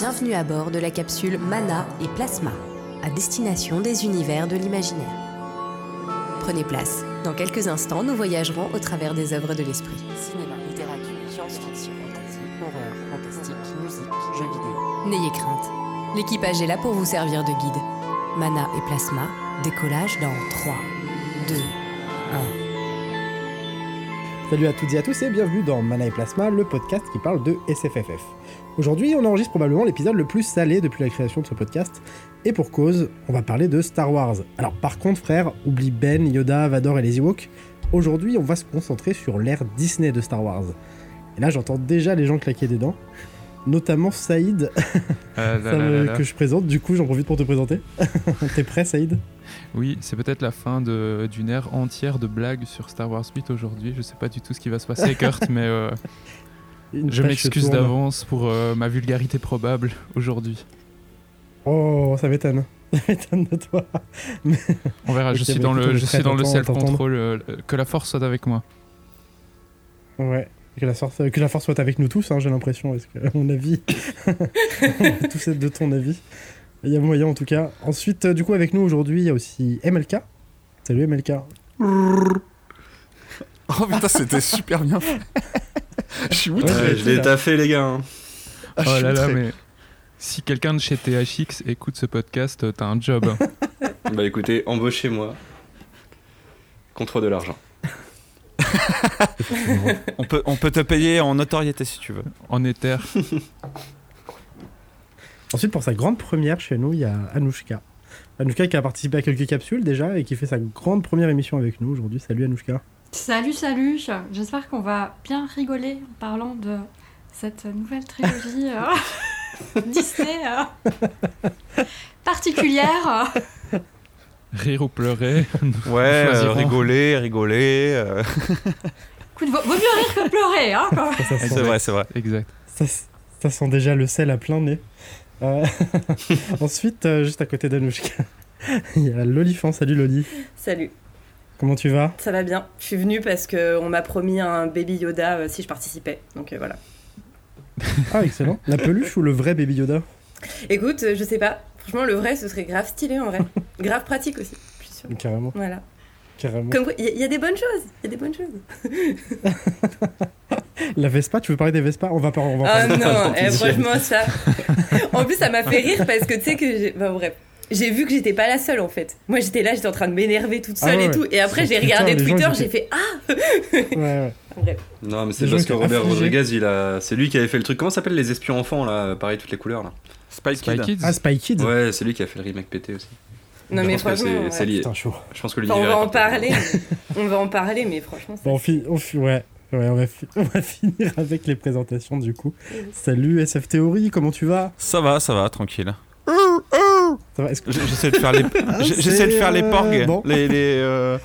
Bienvenue à bord de la capsule Mana et Plasma, à destination des univers de l'imaginaire. Prenez place. Dans quelques instants, nous voyagerons au travers des œuvres de l'esprit. Cinéma, littérature, science-fiction, fantasy, horreur, fantastique, musique, jeux vidéo. N'ayez crainte. L'équipage est là pour vous servir de guide. Mana et Plasma, décollage dans 3, 2, 1. Salut à toutes et à tous et bienvenue dans Mana et Plasma, le podcast qui parle de SFFF. Aujourd'hui, on enregistre probablement l'épisode le plus salé depuis la création de ce podcast, et pour cause, on va parler de Star Wars. Alors par contre, frère, oublie Ben, Yoda, Vador et les Ewoks. Aujourd'hui, on va se concentrer sur l'ère Disney de Star Wars. Et là, j'entends déjà les gens claquer des dents, notamment Saïd, Ah là ça là me- là là. que je présente. Du coup, j'en profite pour te présenter. T'es prêt, Saïd? Oui, c'est peut-être la fin d'une ère entière de blagues sur Star Wars 8 aujourd'hui. Je sais pas du tout ce qui va se passer avec Kurt, mais euh, Une je m'excuse d'avance pour euh, ma vulgarité probable aujourd'hui. Oh, ça m'étonne. Ça m'étonne de toi. On verra, je suis dans le, je suis dans le self-control. euh, que la force soit avec moi. Ouais. Que la, force, que la force soit avec nous tous, hein, j'ai l'impression, parce que, à mon avis, on va tous être de ton avis. Il y a moyen en tout cas. Ensuite, euh, du coup, avec nous aujourd'hui, il y a aussi MLK. Salut MLK. Oh putain, c'était super bien fait. Je suis outré. Ouais, je l'ai taffé, les gars. hein. Ah, oh là là, mais si quelqu'un de chez THX écoute ce podcast, euh, t'as un job. Bah écoutez, embauchez-moi. Contre de l'argent. On peut, on peut te payer en notoriété si tu veux. en éther. Ensuite, pour sa grande première chez nous, il y a Anouchka. Anouchka qui a participé à quelques capsules déjà et qui fait sa grande première émission avec nous aujourd'hui. Salut Anouchka. Salut, salut J'espère qu'on va bien rigoler en parlant de cette nouvelle trilogie euh, Disney euh, particulière. Rire ou pleurer. Ouais, euh, rigoler, rigoler. euh. Écoute, vaut, vaut mieux rire que pleurer, hein c'est vrai, c'est vrai. exact. ça, ça sent déjà le sel à plein nez. Euh, Ensuite, euh, juste à côté d'Anouchka, il y a Lolifan. Salut Loli. Salut, Comment tu vas? Ça va bien. Je suis venue parce qu'on m'a promis un baby Yoda euh, si je participais. Donc euh, voilà. Ah, excellent. La peluche ou le vrai Baby Yoda? Écoute, euh, je sais pas. Franchement, le vrai, ce serait grave stylé en vrai. grave pratique aussi, je suis sûre. Carrément, Voilà. carrément. Comme quoi, il y, a- il y a des bonnes choses. Il y a des bonnes choses. La Vespa, tu veux parler des Vespa? On va pas. On va Ah non, eh, franchement, ça. En plus, ça m'a fait rire parce que tu sais que j'ai. Bah, bref. J'ai vu que j'étais pas la seule en fait. Moi j'étais là, j'étais en train de m'énerver toute Ah seule ouais, et tout. Et après j'ai Twitter, regardé Twitter, j'ai fait Ah Ouais, ouais. Bref. Non, mais c'est parce que Robert. Rodriguez, il a... c'est lui qui avait fait le truc. Comment ça s'appelle les espions enfants, là? Pareil, toutes les couleurs, là. Spy Spy Kid. Kids. Ah, Spy Kids Ouais, c'est lui qui a fait le remake pété aussi. Non Je mais franchement. c'est- lié. Putain, chaud. Je pense que Enfin, on va en parler. on va en parler, mais franchement. Bon, on, fi- on fi- ouais. Ouais, on va, on va finir avec les présentations du coup. Salut SF Theory, comment tu vas? Ça va, ça va, tranquille. J'essaie de faire les, j- j'essaie de faire les porgs. euh, bon. Les, les, euh,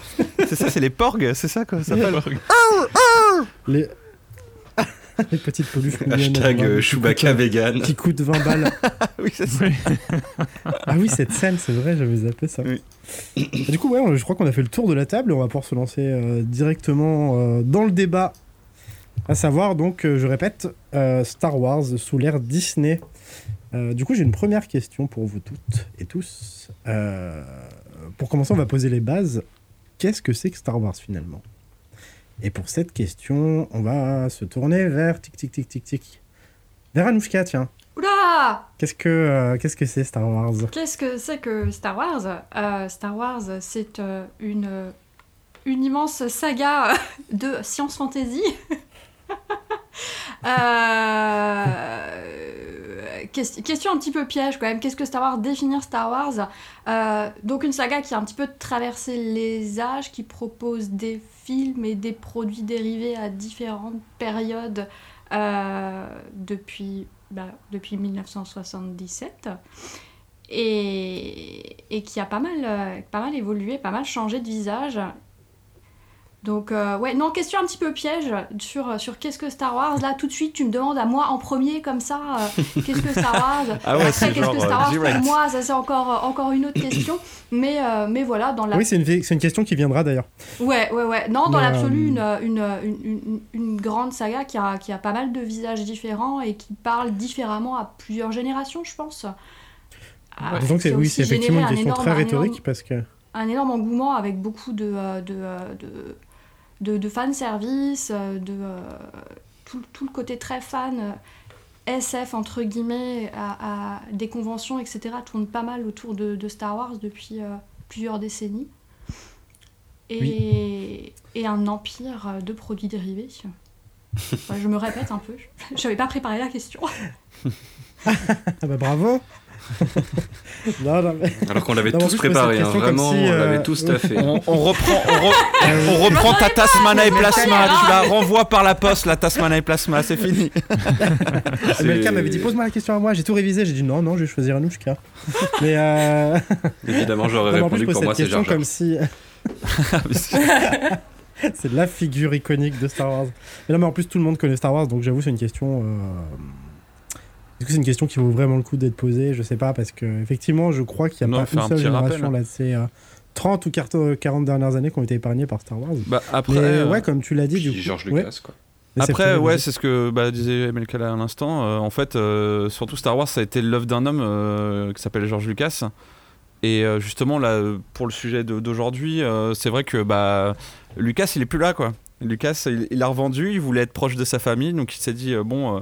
C'est ça, c'est les porgs, c'est ça quoi ça s'appelle les... les petites peluches Hashtag euh, qui Chewbacca vegan. Qui coûtent 20 balles. Oui, c'est ça. Ah oui, cette scène, c'est vrai, j'avais zappé ça. Oui. Du coup, ouais, je crois qu'on a fait le tour de la table et on va pouvoir se lancer euh, directement euh, dans le débat. À savoir, donc, euh, je répète, euh, Star Wars sous l'ère Disney. Euh, du coup, j'ai une première question pour vous toutes et tous. Euh, pour commencer, on va poser les bases. Qu'est-ce que c'est que Star Wars finalement? Et pour cette question, on va se tourner vers tic tic tic tic tic. Vers Anouchka, tiens. Oula Qu'est-ce que euh, qu'est-ce que c'est Star Wars? Qu'est-ce que c'est que Star Wars? Star Wars, c'est une, une immense saga de science fantasy. Euh, question un petit peu piège quand même. Qu'est-ce que Star Wars Définir Star Wars? Euh, Donc une saga qui a un petit peu traversé les âges, qui propose des films et des produits dérivés à différentes périodes euh, depuis, bah, depuis 1977 et, et qui a euh, pas mal évolué, pas mal changé de visage. Donc, euh, ouais, non, question un petit peu piège sur, sur qu'est-ce que Star Wars. Là, tout de suite, tu me demandes à moi en premier, comme ça, euh, qu'est-ce que Star Wars Ah ouais, Après, c'est qu'est-ce que Star euh, Wars pour moi Ça, c'est encore, encore une autre question. Mais, euh, mais voilà, dans la Oui, c'est une, c'est une question qui viendra d'ailleurs. Ouais, ouais, ouais. Non, dans l'absolu, euh, une, une, une, grande saga qui a, qui a pas mal de visages différents et qui parle différemment à plusieurs générations, je pense. Ah, Disons que c'est qui a oui, c'est effectivement une question énorme- très énorme- rhétorique parce que. un énorme engouement avec beaucoup de, euh, de, euh, de, de, de fanservice, euh, de euh, tout, tout le côté très fan, euh, SF entre guillemets, à, à des conventions, etc., tourne pas mal autour de, de Star Wars depuis euh, plusieurs décennies. Et, et un empire de produits dérivés. Je me répète un peu, j'avais pas préparé la question. Ah bah bravo Non, non, mais. Alors qu'on l'avait tous préparé, hein, vraiment, si, on euh, l'avait tous taffé. On, on reprend, on, re- on reprend ta Tasmana et Plasma. Tu la renvoies par la poste, la Tasmana et Plasma. C'est fini. Melka m'avait dit pose-moi la question à moi, j'ai tout révisé, j'ai dit non, non, je vais choisir Anouchka. mais euh... Évidemment, j'aurais répondu pour moi, cette c'est question Jar Jar. comme si. c'est la figure iconique de Star Wars. Mais non, mais en plus, tout le monde connaît Star Wars, donc j'avoue, c'est une question. euh, Est-ce que c'est une question qui vaut vraiment le coup d'être posée? Je sais pas, parce que effectivement, je crois qu'il n'y Non, a fais pas un une seule petit rappel. génération là, de ces euh, 30 ou 40 dernières années qui ont été épargnées par Star Wars. Bah, après, mais euh, ouais, comme tu l'as dit, du coup. George ouais. Lucas, quoi. C'est Après, ouais, c'est ce que bah, disait là à l'instant. Euh, en fait, euh, surtout Star Wars, ça a été l'œuvre d'un homme euh, qui s'appelle George Lucas. Et euh, justement, là, euh, pour le sujet d'aujourd'hui, euh, c'est vrai que bah, Lucas, il est plus là, quoi. Lucas, il, il a revendu, il voulait être proche de sa famille, donc il s'est dit, euh, bon, euh,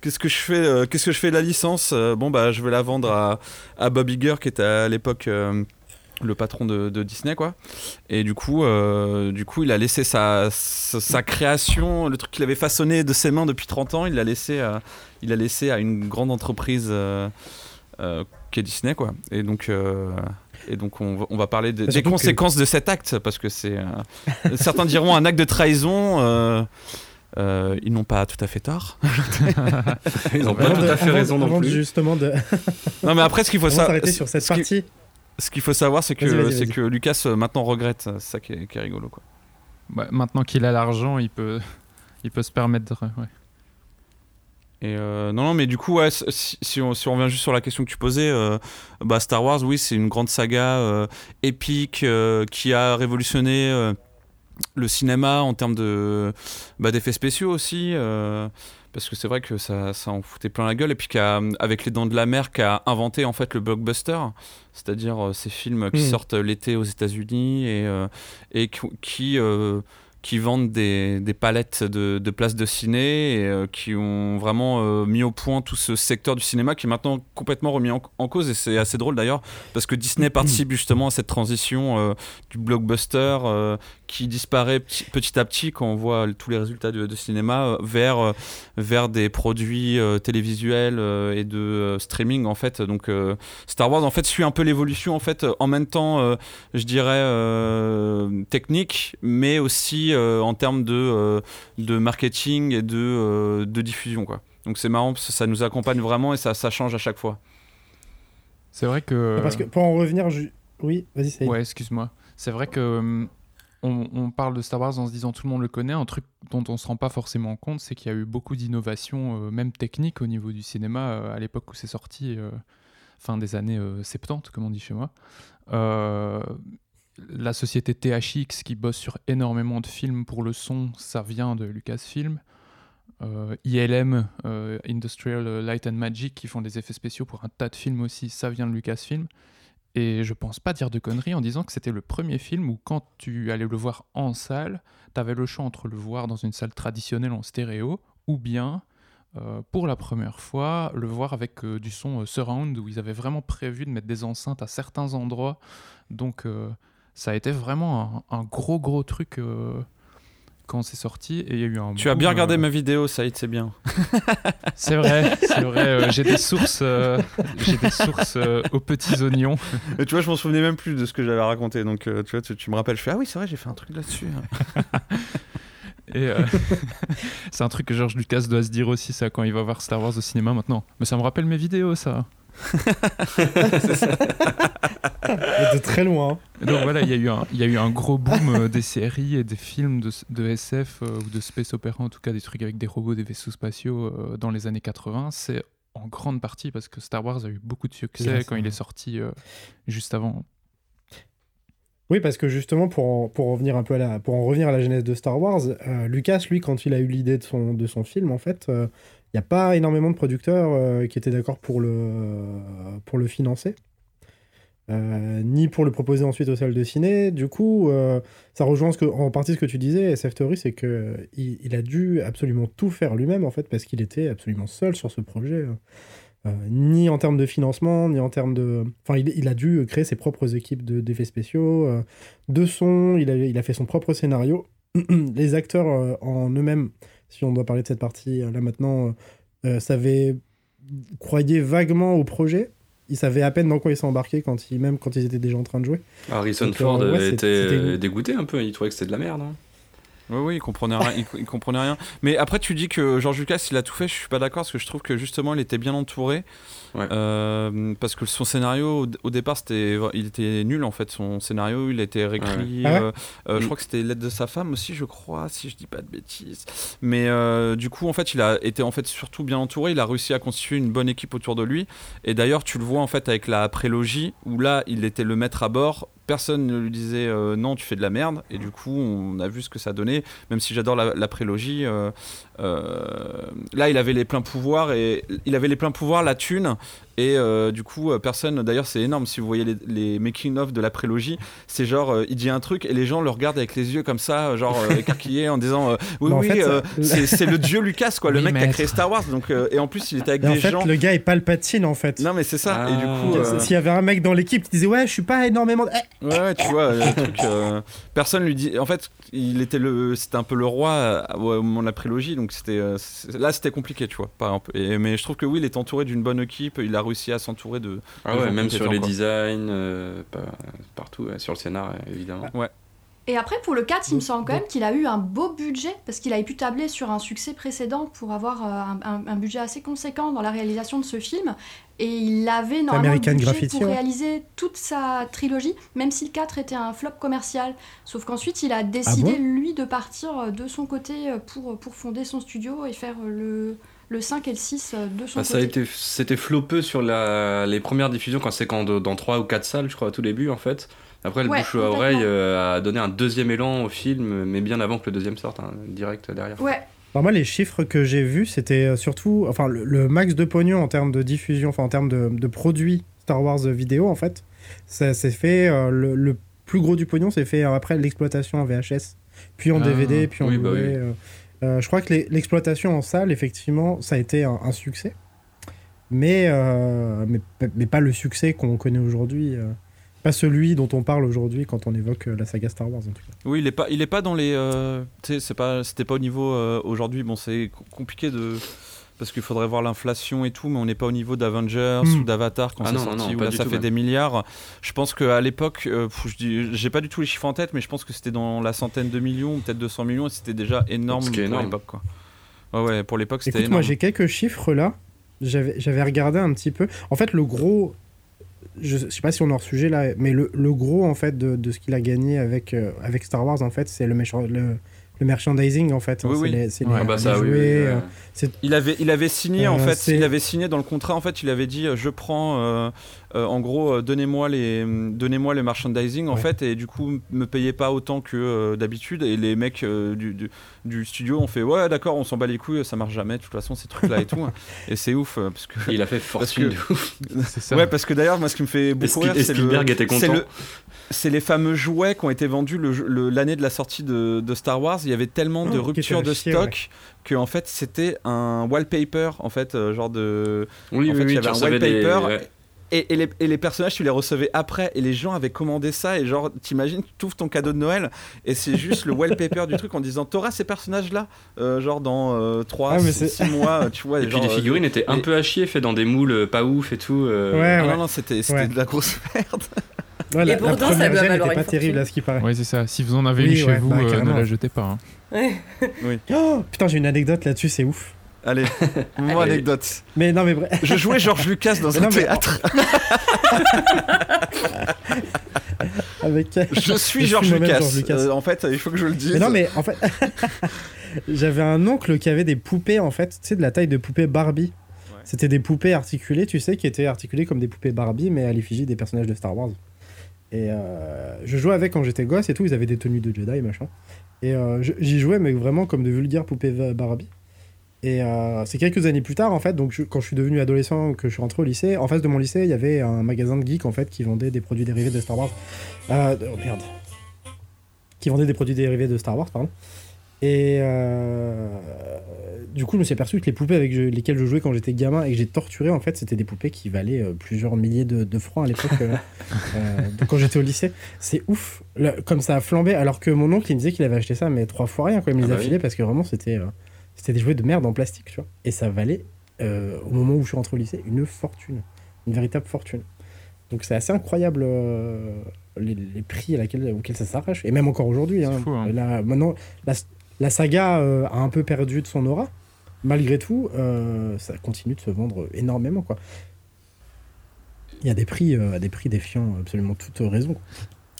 qu'est-ce que je fais euh, Qu'est-ce que je fais de la licence Euh, Bon, bah, je vais la vendre à, à Bob Iger, qui était à l'époque euh, le patron de, de Disney, quoi. Et du coup, euh, du coup, il a laissé sa, sa, sa création, le truc qu'il avait façonné de ses mains depuis 30 ans, il l'a laissé, à- il a laissé à une grande entreprise euh, euh, qui est Disney, quoi. Et donc, et donc on, va, on va parler des, Bah, des surtout que- conséquences de cet acte, parce que c'est, certains diront un acte de trahison. Euh, euh, ils n'ont pas tout à fait tort. Ils n'ont pas tout à fait raison non plus. Justement, de Non, mais après, ce qu'il faut savoir, sur cette ce qui- partie. ce qu'il faut savoir, c'est que, c'est que Lucas euh, maintenant regrette. C'est ça qui est, qui est rigolo, quoi. Bah, maintenant qu'il a l'argent, il peut, il peut se permettre ouais. Et euh, non, non, mais du coup, ouais, si, si on, si on revient juste sur la question que tu posais, euh, bah, Star Wars, oui, c'est une grande saga euh, épique euh, qui a révolutionné euh, le cinéma en termes de bah, d'effets spéciaux aussi. euh, parce que c'est vrai que ça, ça en foutait plein la gueule et puis qu'avec les dents de la mer qui a inventé en fait le blockbuster c'est-à-dire euh, ces films qui Mhm. sortent l'été aux États-Unis et, euh, et qui, qui, qui vendent des, des palettes de, de places de ciné et euh, qui ont vraiment euh, mis au point tout ce secteur du cinéma qui est maintenant complètement remis en, en cause. Et c'est assez drôle d'ailleurs parce que Disney participe justement à cette transition euh, du blockbuster qui disparaît petit, petit à petit quand on voit tous les résultats de, de cinéma vers, vers des produits télévisuels et de streaming en fait. Donc Star Wars en fait suit un peu l'évolution en fait en même temps je dirais technique mais aussi euh, en termes de, euh, de marketing et de, euh, de diffusion quoi donc c'est marrant parce que ça nous accompagne vraiment et ça, ça change à chaque fois C'est vrai que. Parce que pour en revenir, oui, vas-y, c'est. Ouais, excuse-moi. C'est vrai que on, on parle de Star Wars en se disant tout le monde le connaît. Un truc dont on se rend pas forcément compte, c'est qu'il y a eu beaucoup d'innovations, euh, même techniques, au niveau du cinéma euh, à l'époque où c'est sorti, euh, fin des années euh, 70, comme on dit chez moi. La société THX qui bosse sur énormément de films pour le son, ça vient de Lucasfilm. Euh, ILM, euh, Industrial Light and Magic, qui font des effets spéciaux pour un tas de films aussi, ça vient de Lucasfilm. Et je pense pas dire de conneries en disant que c'était le premier film où quand tu allais le voir en salle, tu avais le choix entre le voir dans une salle traditionnelle en stéréo ou bien euh, pour la première fois le voir avec du son surround où ils avaient vraiment prévu de mettre des enceintes à certains endroits. Donc ça a été vraiment un, un gros gros truc euh, quand c'est sorti et il y a eu un tu as bien regardé euh, ma vidéo Saïd c'est bien C'est vrai, c'est vrai. euh, j'ai des sources, euh, j'ai des sources euh, aux petits oignons. Et tu vois, je m'en souvenais même plus de ce que j'avais raconté. Donc, euh, tu vois, tu, tu me rappelles, je fais Ah oui, c'est vrai, j'ai fait un truc là-dessus. Et euh, c'est un truc que George Lucas doit se dire aussi, ça, quand il va voir Star Wars au cinéma maintenant. Mais ça me rappelle mes vidéos, ça. De très loin. Donc voilà, il y, a eu un- il y a eu un gros boom euh, des séries et des films de, de SF euh, ou de space opéra, en tout cas des trucs avec des robots, des vaisseaux spatiaux euh, dans les années 80. C'est en grande partie parce que Star Wars a eu beaucoup de succès quand il est sorti euh, juste avant. Oui, parce que justement, pour en, pour revenir un peu à la, pour en revenir à la genèse de Star Wars, Lucas, lui, quand il a eu l'idée de son, de son film, en fait, il n'y a pas énormément de producteurs euh, qui étaient d'accord pour le, pour le financer, euh, ni pour le proposer ensuite aux salles de ciné. Du coup, euh, ça rejoint en partie ce que tu disais, SF Theory, c'est que il, il a dû absolument tout faire lui-même, en fait, parce qu'il était absolument seul sur ce projet. Euh, ni en termes de financement, ni en termes de... Enfin, il, a dû créer ses propres équipes de- d'effets spéciaux, euh, de son, il a, fait son propre scénario. Les acteurs en eux-mêmes, si on doit parler de cette partie euh, là maintenant, euh, euh, savaient, croyaient vaguement au projet. Ils savaient à peine dans quoi ils s'embarquaient quand ils, même quand ils étaient déjà en train de jouer. Harrison Donc, Ford ouais, euh, était dégoûté un peu, il trouvait que c'était de la merde. hein. Oui, oui, il comprenait rien. il, il comprenait rien. Mais après, tu dis que George Lucas, il a tout fait. Je suis pas d'accord parce que je trouve que justement, il était bien entouré. Ouais. Euh, parce que son scénario, au, au départ, c'était, il était nul en fait. Son scénario, il a été réécrit. Ouais. Ah ouais euh, euh, Je Mm. crois que c'était l'aide de sa femme aussi, je crois, si je dis pas de bêtises. Mais euh, du coup, en fait, il a été en fait surtout bien entouré. Il a réussi à constituer une bonne équipe autour de lui. Et d'ailleurs, tu le vois en fait avec la prélogie où là, il était le maître à bord. Personne ne lui disait euh, non, tu fais de la merde. Et du coup, on a vu ce que ça donnait. Même si j'adore la, la prélogie, euh, là, il avait les pleins pouvoirs et il avait les pleins pouvoirs, la thune. Et euh, du coup, euh, personne. D'ailleurs, c'est énorme. Si vous voyez les, les making-of de la prélogie, c'est genre, euh, il dit un truc et les gens le regardent avec les yeux comme ça, genre euh, écarquillés, en disant euh, Oui, Mais en oui, fait, euh, c'est c'est le dieu Lucas, quoi, le mec qui a créé Star Wars. Donc, euh, et en plus, il était avec en des fait, gens. le gars est Palpatine, en fait. Non, mais c'est ça. Ah. Et du coup. Euh, euh, S'il y avait un mec dans l'équipe qui disait Ouais, je suis pas énormément. Eh, Ouais, ouais, tu vois, le truc. euh, personne lui dit. En fait, il était le, c'était un peu le roi euh, au moment de la prélogie, donc c'était. euh, là, c'était compliqué, tu vois. Par exemple. Et, mais je trouve que oui, il est entouré d'une bonne équipe. Il a réussi à s'entourer de. Ah de ouais, gens même sur les quoi. designs, euh, pas- partout, ouais, sur le scénar évidemment. Et après, pour le 4, il me semble quand même qu'il a eu un beau budget, parce qu'il avait pu tabler sur un succès précédent pour avoir euh, un, un- un budget assez conséquent dans la réalisation de ce film. Et il avait normalement American budget Graffiti, pour ouais. réaliser toute sa trilogie, même si le 4 était un flop commercial. Sauf qu'ensuite, il a décidé, Ah bon? lui, de partir euh, de son côté euh, pour, pour fonder son studio et faire euh, le, le 5 et le 6 euh, de son Bah, ça a été, c'était flopeux sur la, les premières diffusions quand c'est quand de- dans 3 ou 4 salles, je crois, au tout début en fait. Après, le Ouais, bouche à oreille euh, a donné un deuxième élan au film, mais bien avant que le deuxième sorte, hein, direct derrière. Ouais, Alors moi, les chiffres que j'ai vus, c'était euh, surtout, enfin, le, le max de pognon en termes de diffusion, enfin, en termes de, de produits Star Wars vidéo, en fait, ça s'est fait, euh, le, le plus gros du pognon, c'est fait euh, après l'exploitation en VHS, puis en Ah, DVD, puis en oui, bah Blu-ray. oui. Euh. Je crois que l'exploitation en salle, effectivement, ça a été un, succès, mais, euh, mais, pas le succès qu'on connaît aujourd'hui. euh. Pas celui dont on parle aujourd'hui quand on évoque la saga Star Wars, en tout cas. Oui, il est pas, pas dans les. c'est c'était pas au niveau aujourd'hui. Bon, c'est co- compliqué de. Parce qu'il faudrait voir l'inflation et tout, mais on n'est pas au niveau d'Avengers Mm. ou d'Avatar quand Ah c'est non, sorti, non, où là ça tout fait même. des milliards. Je pense qu'à l'époque, euh, j'ai pas du tout les chiffres en tête, mais je pense que c'était dans la centaine de millions, peut-être 200 millions, et c'était déjà énorme pour l'époque. Quoi. Ouais, ouais, pour l'époque c'était énorme. moi j'ai quelques chiffres là. J'avais j'avais regardé un petit peu. En fait, le gros. Je sais pas si on est hors sujet là, mais le, le gros en fait de, de ce qu'il a gagné avec, euh, avec Star Wars, en fait, c'est le, méchant- le, le merchandising en fait. hein. Oui, c'est oui. les, c'est Ouais. les- bah les ça, oui, oui, jouets, oui, ouais. Il avait, il avait signé en Euh, fait, il avait signé dans le contrat en fait, il avait dit euh, je prends euh, euh, en gros donnez-moi les donnez-moi le merchandising en Ouais. fait et du coup me payez pas autant que euh, d'habitude et les mecs euh, du, du, du studio ont fait ouais d'accord on s'en bat les couilles ça marche jamais de toute façon ces trucs là et tout hein. et c'est ouf parce que Il a fait fortune que- de ouf. C'est ça. ouais parce que d'ailleurs moi ce qui me fait beaucoup rire et c'est le Spielberg était c'est content. C'est les fameux jouets qui ont été vendus l'année de la sortie de, de Star Wars. Il y avait tellement de Oh, ruptures de chier, stock que en fait c'était un wallpaper en fait euh, genre de Oui, En oui, fait, il y avait un des- wallpaper. ouais. et, et les, et les personnages tu les recevais après et les gens avaient commandé ça et genre t'imagines tu ouvres ton cadeau de Noël et c'est juste le wallpaper du truc en disant t'auras ces personnages là genre dans 3 Ah, mais 6 c'est- mois tu vois Et puis genre, les figurines euh, étaient un peu à chier, fait dans des moules euh, pas ouf et tout. euh, Ouais, ah ouais. non non c'était c'était Ouais. de la grosse merde Ouais, la, Et pourtant, ça doit valoir pas terrible à ce qui paraît. Ouais, c'est ça. Si vous en avez Oui, une chez ouais, vous, bah, euh, ne la jetez pas. hein. Ouais. Oh, putain, j'ai une anecdote là-dessus, c'est ouf. Allez, mon Allez. anecdote. Mais non, mais bref. Je jouais Georges Lucas dans Mais un non, mais- théâtre. Avec. Je suis Georges Lucas. Georges Lucas. Euh, en fait, il faut que je le dise. Mais non, mais en fait, j'avais un oncle qui avait des poupées, en fait, tu sais, de la taille de poupées Barbie. Ouais. C'était des poupées articulées, tu sais, qui étaient articulées comme des poupées Barbie, mais à l'effigie des personnages de Star Wars. Et euh, je jouais avec quand j'étais gosse et tout, ils avaient des tenues de Jedi, machin. Et euh, j'y jouais, mais vraiment comme de vulgaires poupées Barbie. Et euh, c'est quelques années plus tard, en fait, donc quand je suis devenu adolescent, que je suis rentré au lycée, en face de mon lycée, il y avait un magasin de geeks, en fait, qui vendait des produits dérivés de Star Wars. Oh merde. Qui vendait des produits dérivés de Star Wars, pardon. Et euh, du coup, je me suis aperçu que les poupées avec lesquelles je jouais quand j'étais gamin et que j'ai torturé, en fait, c'était des poupées qui valaient euh, plusieurs milliers de, de francs à l'époque, euh, euh, quand j'étais au lycée. C'est ouf, comme ça a flambé, alors que mon oncle, il me disait qu'il avait acheté ça, mais trois fois rien, quoi. Il me Ah les a bah oui. filés parce que vraiment, c'était euh, c'était des jouets de merde en plastique, tu vois. Et ça valait, euh, au moment où je suis rentré au lycée, une fortune. Une véritable fortune. Donc c'est assez incroyable les, les prix à laquelle, auxquels ça s'arrache. Et même encore aujourd'hui. hein. fou, hein. Là, maintenant, la, la saga euh, a un peu perdu de son aura. Malgré tout, euh, ça continue de se vendre énormément. Quoi. Il y a des prix, euh, à des prix défiant absolument toute raison. quoi.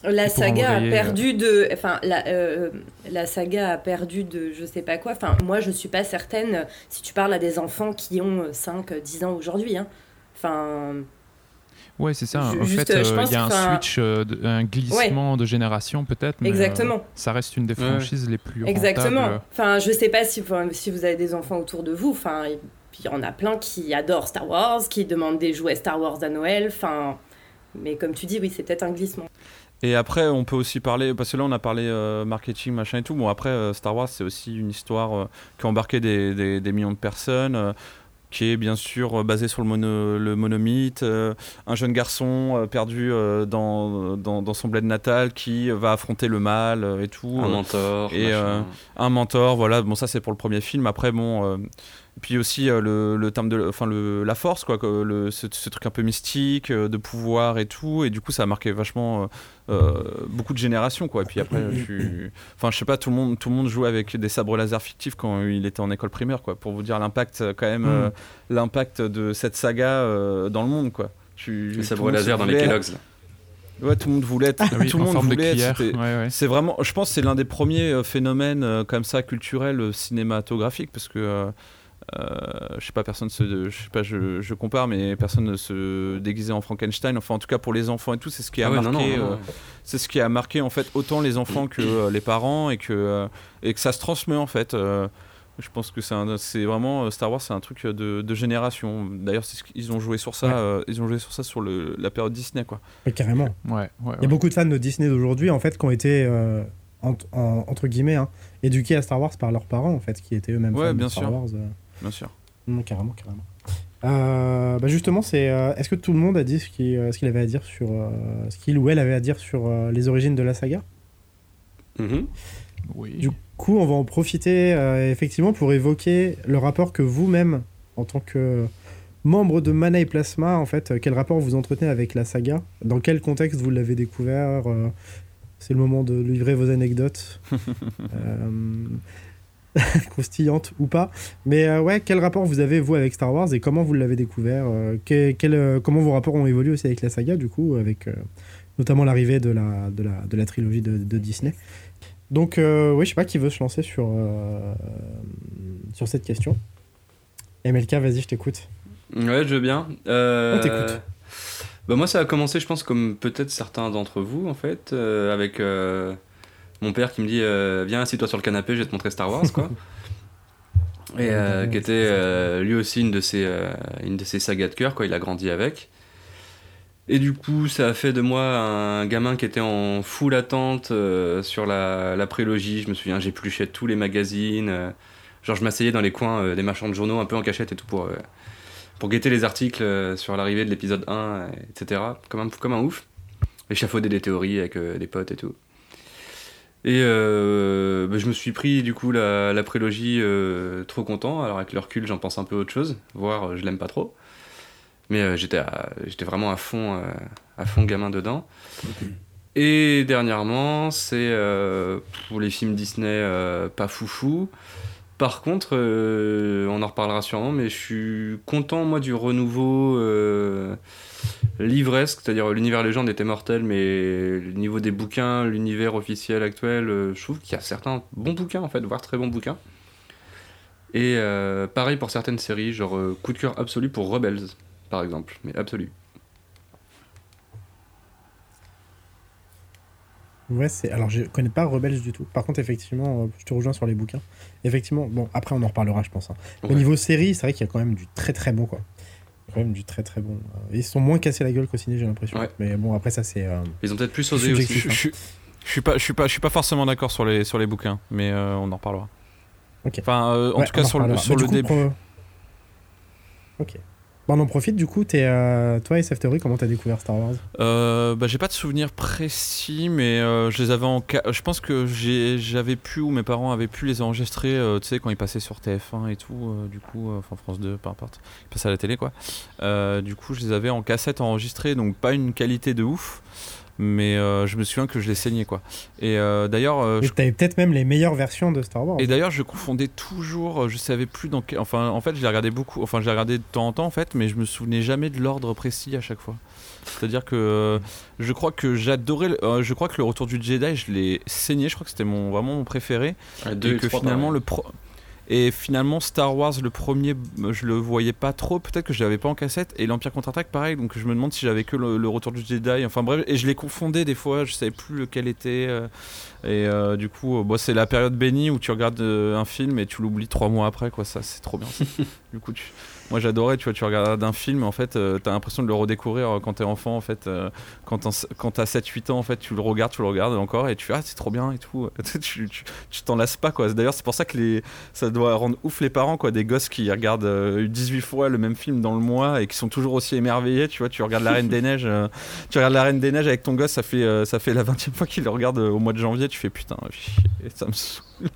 La saga a perdu de. Enfin, la, euh, la saga a perdu de je sais pas quoi. Enfin, moi, je suis pas certaine euh, si tu parles à des enfants qui ont 5, 10 ans aujourd'hui. hein. Enfin, Ouais, c'est ça. En juste, fait, euh, euh, il y a un switch, euh, un glissement de génération peut-être. mais, euh, exactement. ça reste une des Ouais. franchises les plus Exactement. rentables. Enfin, je sais pas si, vous avez des enfants autour de vous. Enfin, il il y en a plein qui adorent Star Wars, qui demandent des jouets Star Wars à Noël. Enfin, mais comme tu dis, oui, c'est peut-être un glissement. Et après, on peut aussi parler, parce que là, on a parlé euh, marketing, machin et tout. Bon, après, euh, Star Wars, c'est aussi une histoire euh, qui a embarqué des, des- des millions de personnes, euh, qui est bien sûr euh, basée sur le, mono, le monomythe. euh, un jeune garçon euh, perdu dans, dans, dans son bled natal qui va affronter le mal et tout. Un mentor. et, un mentor, voilà. Bon, ça, c'est pour le premier film. Après, bon. Puis aussi euh, le, le terme de enfin le, la force quoi le, ce, ce truc un peu mystique euh, de pouvoir et tout et du coup ça a marqué vachement euh, euh, beaucoup de générations quoi et puis après je suis- enfin je sais pas tout le monde tout le monde jouait avec des sabres laser fictifs quand il était en école primaire quoi pour vous dire l'impact quand même Mm. euh, l'impact de cette saga euh, dans le monde quoi Tu- Les sabres laser se dans les Kellogg's. là. ouais tout le monde voulait être Ah oui, tout le en monde voulait Ouais, ouais. c'est vraiment, je pense, que c'est l'un des premiers phénomènes euh, comme ça culturels cinématographiques parce que je sais pas, personne se, je sais pas, je, je compare, mais personne ne se déguisait en Frankenstein. Enfin, en tout cas pour les enfants et tout, c'est ce qui a Ah ouais, marqué. euh, c'est ce qui a marqué en fait autant les enfants que euh, les parents et que euh, et que ça se transmet en fait. euh, je pense que c'est un- c'est vraiment euh, Star Wars, c'est un truc de, de génération. D'ailleurs, ce qu'ils ont joué sur ça. Ouais. euh, ils ont joué sur ça sur le, la période Disney, quoi. Carrément. Ouais, ouais, Il y a beaucoup de fans de Disney d'aujourd'hui, en fait, qui ont été, euh, en- en- entre guillemets, hein, éduqués à Star Wars par leurs parents, en fait, qui étaient eux-mêmes Ouais, fans bien de Star sûr. Wars. euh. Bien sûr. Non, carrément, carrément. Euh, bah justement, c'est. euh, Est-ce que tout le monde a dit ce qu'il euh, avait à dire sur. euh, ce qu'il ou elle avait à dire sur euh, les origines de la saga? Mhm. Oui. Du coup, on va en profiter euh, effectivement pour évoquer le rapport que vous-même, en tant que membre de Mana et Plasma, en fait, quel rapport vous entretenez avec la saga? Dans quel contexte vous l'avez découvert? Euh, C'est le moment de livrer vos anecdotes. croustillantes ou pas. Mais euh, ouais, quel rapport vous avez, vous, avec Star Wars et comment vous l'avez découvert euh, que- quel, euh, Comment vos rapports ont évolué aussi avec la saga, du coup, avec notamment l'arrivée de la, de, la, de la trilogie de, de Disney donc, euh, oui, je sais pas qui veut se lancer sur, euh, sur cette question. MLK, vas-y, je t'écoute. Ouais, je veux bien. Euh, On t'écoute. Bah moi, ça a commencé, je pense, comme peut-être certains d'entre vous, en fait, avec mon père qui me dit euh, Viens, assis-toi sur le canapé, je vais te montrer Star Wars, quoi. Et euh, qui était euh, lui aussi une de ses, une de ses sagas de cœur, quoi. Il a grandi avec. Et du coup, ça a fait de moi un gamin qui était en full attente sur la, la prélogie. Je me souviens, j'épluchais tous les magazines. genre, je m'asseyais dans les coins des marchands de journaux, un peu en cachette et tout, pour, pour guetter les articles sur l'arrivée de l'épisode 1, euh, etc. Comme un, comme un ouf. Échafauder des théories avec des potes et tout. Et euh, bah, je me suis pris du coup la, la prélogie euh, trop content. Alors avec le recul, j'en pense un peu autre chose, voire euh, je l'aime pas trop. Mais j'étais j'étais vraiment à fond, à fond gamin dedans. Et dernièrement, c'est pour les films Disney pas foufou. Par contre, on en reparlera sûrement, mais je suis content, moi, du renouveau livresque, c'est-à-dire l'univers légende était mortel, mais le niveau des bouquins, l'univers officiel actuel, euh, je trouve qu'il y a certains bons bouquins, en fait, voire très bons bouquins. Et euh, pareil pour certaines séries, genre euh, coup de cœur absolu pour Rebels, par exemple, mais absolu. Ouais, c'est. Alors, je connais pas Rebels du tout. Par contre, effectivement, euh, je te rejoins sur les bouquins. Effectivement, bon, après, on en reparlera, je pense. hein. Au niveau série, c'est vrai qu'il y a quand même du très très bon, quoi. Quand même du très très bon. Ils se sont moins cassés la gueule qu'au ciné, j'ai l'impression. Ouais. Mais bon, après, ça, c'est. euh, Ils ont peut-être plus osé aussi. Je, je- je suis pas, je suis pas, je suis pas forcément d'accord sur les, sur les bouquins, mais euh, on en reparlera. Ok. Enfin, euh, en ouais, tout cas sur le, sur le début. Ok. Bah, on en profite, du coup, euh, toi, SF Theory, comment t'as découvert Star Wars? Euh, bah, j'ai pas de souvenir précis, mais euh, je les avais en. Je pense que j'avais pu ou mes parents avaient pu les enregistrer, tu sais, quand ils passaient sur TF1 et tout, du coup, enfin France 2, peu importe, ils passaient à la télé quoi. Du coup, je les avais en cassette enregistrés, donc pas une qualité de ouf, mais euh, je me souviens que je les saignais quoi. Et euh, d'ailleurs, euh, je T'avais peut-être même les meilleures versions de Star Wars. Et d'ailleurs, je confondais toujours, euh, je savais plus dans quel. Enfin, en fait, je les regardais beaucoup, enfin, je les regardais de temps en temps, en fait, mais je me souvenais jamais de l'ordre précis à chaque fois. C'est-à-dire que euh, je crois que j'adorais, le- euh, je crois que le Retour du Jedi, je l'ai saigné, je crois que c'était mon, vraiment mon préféré. Ouais, deux et et que trois, finalement, le pro. Et finalement, Star Wars, le premier, je le voyais pas trop. Peut-être que je l'avais pas en cassette. Et l'Empire contre-attaque, pareil. Donc je me demande si j'avais que le, le Retour du Jedi. Enfin bref, et je les confondais des fois. Je savais plus lequel était. euh, et euh, du coup, euh, bon, c'est la période bénie où tu regardes un film et tu l'oublies trois mois après. Quoi, ça, c'est trop bien. du coup, tu... moi j'adorais. Tu vois, tu regardes un film. En fait, euh, t'as l'impression de le redécouvrir euh, quand t'es enfant. En fait, euh, quand t'as 7-8 ans, en fait, tu le regardes, tu le regardes encore et tu fais ah c'est trop bien et tout. tu t'en lasses pas quoi. D'ailleurs, c'est pour ça que les ça doit rendre ouf les parents quoi des gosses qui regardent euh, 18 fois le même film dans le mois et qui sont toujours aussi émerveillés tu vois tu regardes la reine des neiges euh, tu regardes la reine des neiges avec ton gosse ça fait ça fait la 20 e fois qu'il le regarde au mois de janvier tu fais putain chier, ça me saoule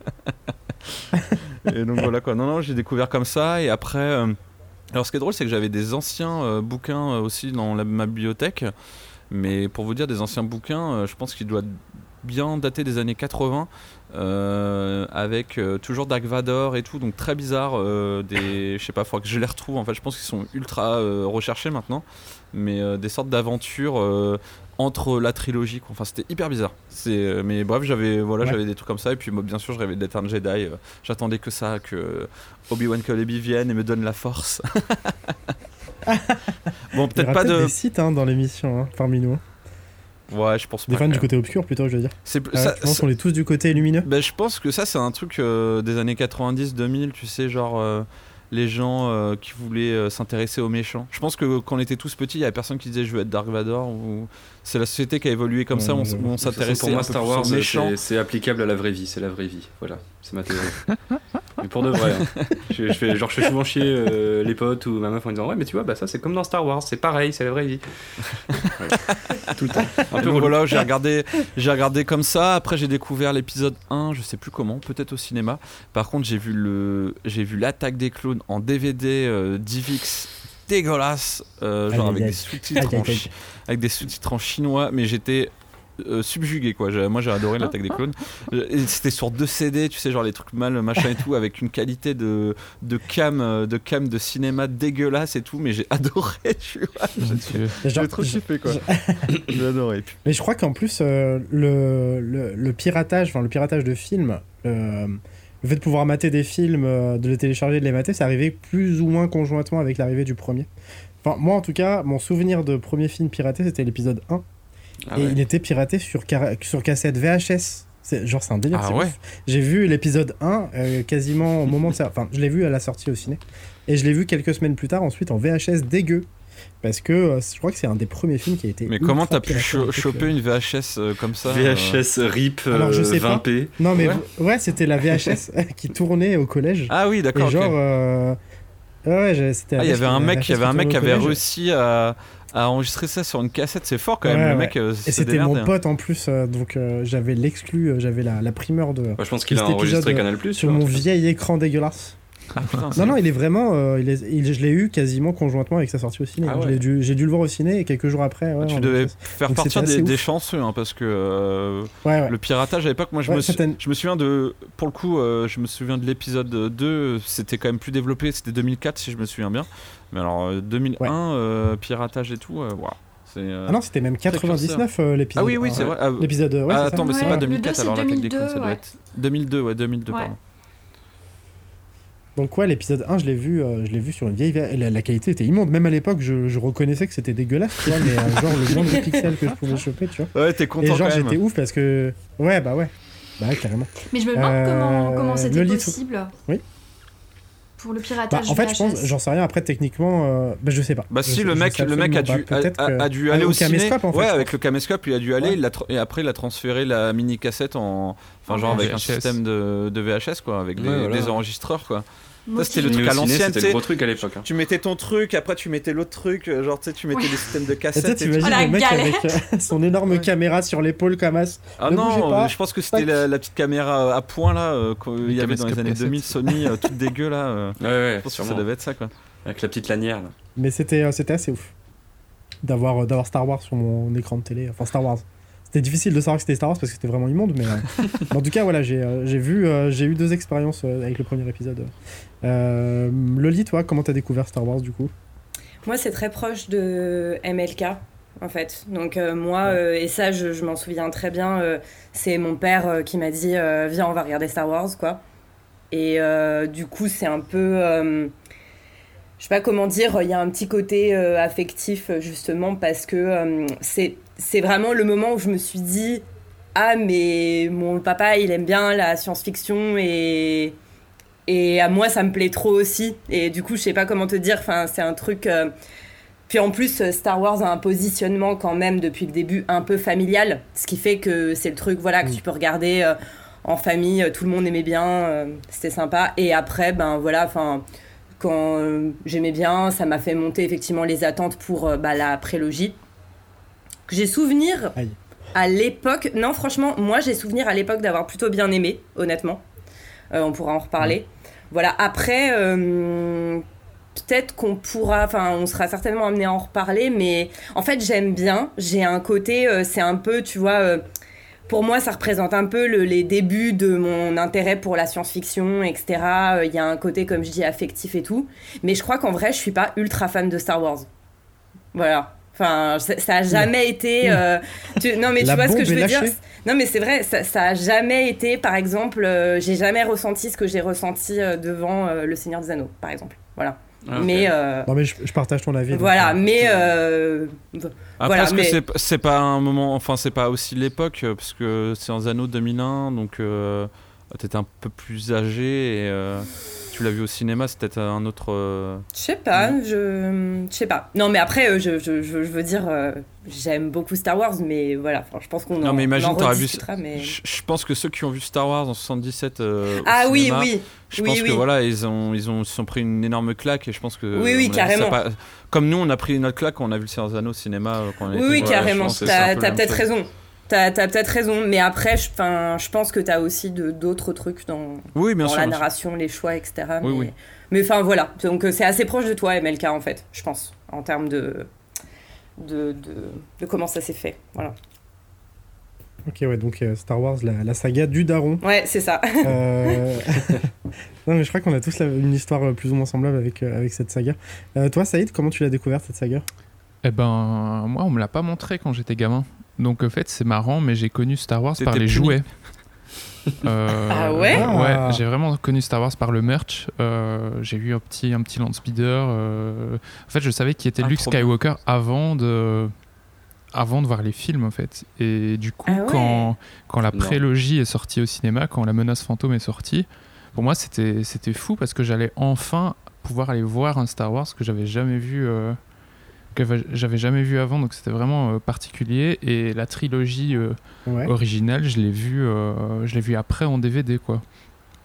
et donc voilà quoi non non j'ai découvert comme ça et après alors ce qui est drôle c'est que j'avais des anciens euh, bouquins euh, aussi dans ma bibliothèque mais pour vous dire des anciens bouquins euh, je pense qu'il doit bien dater des années 80 euh, avec toujours Dark Vador et tout, donc très bizarre. des, je sais pas, faudra que je les retrouve. En fait, je pense qu'ils sont ultra recherchés maintenant, mais des sortes d'aventures entre la trilogie. quoi. Enfin, c'était hyper bizarre. C'est, euh, mais bref, j'avais voilà, Ouais. j'avais des trucs comme ça. Et puis, moi, bien sûr, je rêvais d'être un Jedi. euh, J'attendais que ça, que Obi-Wan Kenobi vienne et me donne la force. bon, peut-être pas de. des sites hein, dans l'émission, hein, parmi nous. Ouais, je pense Des fans que- du côté obscur, plutôt, je veux dire. C'est ça- tu penses qu'on est tous du côté lumineux Ben, je pense que ça, c'est un truc euh, des années 90-2000, tu sais, genre les gens euh, qui voulaient euh, s'intéresser aux méchants. Je pense que quand on était tous petits, il y avait personne qui disait je veux être Dark Vador. Ou... C'est la société qui a évolué comme ça, on, on s'intéressait Pour moi, un Star Wars, aux méchants. c'est- applicable à la vraie vie. C'est la vraie vie. Voilà, c'est ma théorie. mais pour de vrai. hein. Je, je fais, genre, je fais souvent chier euh, les potes ou ma meuf en disant Ouais, mais tu vois, bah, ça c'est comme dans Star Wars, c'est pareil, c'est la vraie vie. Ouais. Tout le temps. Un Et peu voilà, j'ai regardé, j'ai regardé comme ça. Après, j'ai découvert l'épisode 1, je sais plus comment, peut-être au cinéma. Par contre, j'ai vu le, j'ai vu l'attaque des clones en DVD euh, DivX dégueulasse, euh, genre avec des sous-titres en, avec des sous-titres en chinois, mais j'étais euh, subjugué quoi. J'ai- Moi, j'ai adoré l'attaque des clones. Euh, C'était sur deux CD, tu sais, genre les trucs mal machin et tout, avec une qualité de de cam, de cam de cinéma dégueulasse et tout, mais j'ai adoré, tu vois. J'ai trop kiffé quoi. J'ai adoré. Mais je crois qu'en plus, euh, le, le, le piratage, enfin le piratage de films, euh, le fait de pouvoir mater des films, euh, de les télécharger, de les mater, c'est arrivé plus ou moins conjointement avec l'arrivée du premier. Enfin, moi en tout cas, mon souvenir de premier film piraté, c'était l'épisode 1. Ah et ouais. il était piraté sur, cassette VHS. C'est, genre, c'est un délire. Ah ouais. J'ai vu l'épisode 1 euh, quasiment au moment de ça. Enfin, je l'ai vu à la sortie au ciné. Et je l'ai vu quelques semaines plus tard, ensuite en VHS dégueu. Parce que euh, je crois que c'est un des premiers films qui a été. Mais comment t'as pu cho- choper euh. une VHS euh, comme ça euh, VHS RIP Alors, je euh, sais pas. 20p. Non, mais Ouais. c'était la VHS qui tournait au collège. Ah oui, d'accord. genre. euh, Ouais, c'était. Ah, il y avait un mec, il y avait un qui mec qui avait réussi à, à enregistrer ça sur une cassette. C'est fort quand même. Ouais, le ouais. mec, euh, Et c'était mon hein. pote en plus, euh, donc euh, j'avais l'exclu, euh, j'avais la, la primeur de je pense qu'il a enregistré Canal Plus. sur mon vieil écran dégueulasse. Ah, putain, Non, non, il est vraiment. euh, il est- il- je l'ai eu quasiment conjointement avec sa sortie au ciné. Ah ouais. dû- J'ai dû, le voir au ciné et quelques jours après. ouais, tu on- devais faire donc partir c'était des, chanceux hein, parce que euh, Ouais, ouais. le piratage à l'époque, moi je, Ouais, me, je me souviens de. Pour le coup, euh, je me souviens de l'épisode 2, c'était quand même plus développé, c'était 2004 si je me souviens bien. Mais alors euh, 2001, Ouais. euh, piratage et tout, waouh. c'est, euh, Ah non, c'était même 99 euh, l'épisode. Ah oui, oui, c'est vrai. Ah, L'épisode. Ouais, ah, attends, mais c'est Ouais, pas le 2004 deux, c'est alors la plaque des 2002, cons, ça doit ouais. être 2002, ouais, 2002, Ouais. pardon. Donc ouais, l'épisode 1, je l'ai vu, euh, je l'ai vu sur une vieille. La, la qualité était immonde. Même à l'époque, je, je reconnaissais que c'était dégueulasse, tu vois, mais euh, genre le nombre de pixels que je pouvais choper, tu vois. Ouais, t'es Et content genre quand j'étais ouf parce que ouais bah ouais bah ouais, carrément. Mais je me demande Euh, comment, comment c'était le lit- possible. Oui. Pour le Bah, piratage. en fait je pense j'en sais rien après techniquement euh, bah je sais pas. Bah si le je mec, le mec a dû, a, a- a dû aller au au ciné. caméscope, en fait, ouais, avec le caméscope, il a dû aller, Ouais. il et après il a transféré la mini cassette en, enfin En genre avec un VHS. système de, de VHS quoi, avec des, Ouais, voilà. des enregistreurs quoi. Motivé. c'était le truc à l'ancienne, C'était tu le gros truc à l'époque. hein. Tu mettais ton truc, après tu mettais l'autre truc, euh, genre tu sais, tu mettais Ouais. des systèmes de cassettes. et tout. t'imagines Oh, la le mec galère. avec euh, son énorme caméra sur l'épaule comme as. Ah Ne non, pas. euh, je pense que c'était la, la petite caméra à point là euh, qu'il y avait dans les années cassettes. 2000 Sony, euh, toute dégueu là. euh, Ouais, ouais, je pense que ça devait être ça quoi. Avec la petite lanière. là. Mais c'était euh, c'était assez ouf d'avoir euh, d'avoir Star Wars sur mon écran de télé. Enfin Star Wars. C'était difficile de savoir que c'était Star Wars parce que c'était vraiment immonde, mais, euh, en tout cas voilà j'ai euh, j'ai vu euh, j'ai eu deux expériences euh, avec le premier épisode. Euh, Loli, toi, comment t'as découvert Star Wars du coup? Moi, c'est très proche de MLK, en fait. Donc, euh, moi, euh, et ça, je, je m'en souviens très bien, euh, c'est mon père qui m'a dit Viens, on va regarder Star Wars, quoi. Et du coup, c'est un peu. je sais pas comment dire, il y a un petit côté affectif, justement, parce que c'est c'est vraiment le moment où je me suis dit Ah, mais mon papa, il aime bien la science-fiction et. Et à moi, ça me plaît trop aussi. Et du coup, je sais pas comment te dire. Enfin, c'est un truc. euh, Puis en plus, euh, Star Wars a un positionnement quand même depuis le début un peu familial, ce qui fait que c'est le truc, voilà, que Mm. tu peux regarder euh, en famille. Tout le monde aimait bien, euh, c'était sympa. Et après, ben voilà, enfin. Quand j'aimais bien, ça m'a fait monter effectivement les attentes pour bah, la prélogie. Que J'ai souvenir Aïe. à l'époque. Non, franchement, moi j'ai souvenir à l'époque d'avoir plutôt bien aimé, honnêtement. Euh, on pourra en reparler. Voilà, après, euh, peut-être qu'on pourra, enfin, on sera certainement amené à en reparler, mais en fait, j'aime bien. J'ai un côté, euh, c'est un peu, tu vois, euh, pour moi, ça représente un peu le- les débuts de mon intérêt pour la science-fiction, etc. Il y a un côté, comme je dis, affectif et tout. Mais je crois qu'en vrai, je suis pas ultra fan de Star Wars. Voilà. Enfin, ça, ça a jamais été. euh, tu- non, mais tu La vois ce que je veux dire? Non, mais c'est vrai, ça, ça a jamais été, par exemple, euh, j'ai jamais ressenti ce que j'ai ressenti euh, devant euh, Le Seigneur des Anneaux, par exemple. Voilà. Ah. Mais. euh, Non mais je, je partage ton avis. voilà, mais. euh, Après, Voilà, est-ce mais- que c'est c'est pas un moment, enfin c'est pas aussi l'époque, parce que c'est en anneaux 2001, donc euh, t'étais un peu plus âgé et euh, tu l'as vu au cinéma, c'est peut-être un autre. euh, Je sais pas, je. Je sais pas. Non, mais après, euh, je, je, je, je veux dire, euh, j'aime beaucoup Star Wars, mais voilà, enfin, je pense qu'on en, Non, mais imagine, en t'aurais vu- mais... Je je pense que ceux qui ont vu Star Wars en 77 euh, au Ah oui, cinéma, oui. Je oui, pense oui. que voilà, ils ont, ils ont, ils se sont pris une énorme claque et je pense que. Oui, oui, carrément. pas- Comme nous, on a pris notre claque quand on a vu le Seigneur Anneaux au cinéma. euh, Quand on Oui, était oui, je carrément. T'as peut-être raison. T'as as, peut-être raison, mais après, je, pense que t'as aussi d'autres trucs dans, Oui, bien dans sûr. la bien sûr. narration, les choix, etc. Oui, mais, oui. mais enfin voilà, donc euh, c'est assez proche de toi, MLK, en fait, je pense, en termes de, de, de, de comment ça s'est fait. Voilà. Ok ouais donc euh, Star Wars la, la saga du daron. Ouais, c'est ça. Euh, non mais je crois qu'on a tous la- une histoire plus ou moins semblable avec euh, avec cette saga. Euh, toi Saïd comment tu l'as découvert cette saga? Eh ben, moi, on me l'a pas montré quand j'étais gamin. Donc, en fait, c'est marrant, mais j'ai connu Star Wars par les puni. jouets. Euh, Ah ouais Ah. Ouais, j'ai vraiment connu Star Wars par le merch. Euh, j'ai eu un petit, un petit Landspeeder. euh, En fait, je savais qui était Ah, Luke. Skywalker avant de... avant de voir les films, en fait. Et du coup, Ah ouais. quand, quand la Non. prélogie est sortie au cinéma, quand La menace fantôme est sortie, pour moi, c'était c'était fou parce que j'allais enfin pouvoir aller voir un Star Wars que j'avais jamais vu. Que j'avais jamais vu avant, donc c'était vraiment euh, particulier. Et la trilogie euh, Ouais. originale, je l'ai vu, euh, je l'ai vu après en DVD, quoi.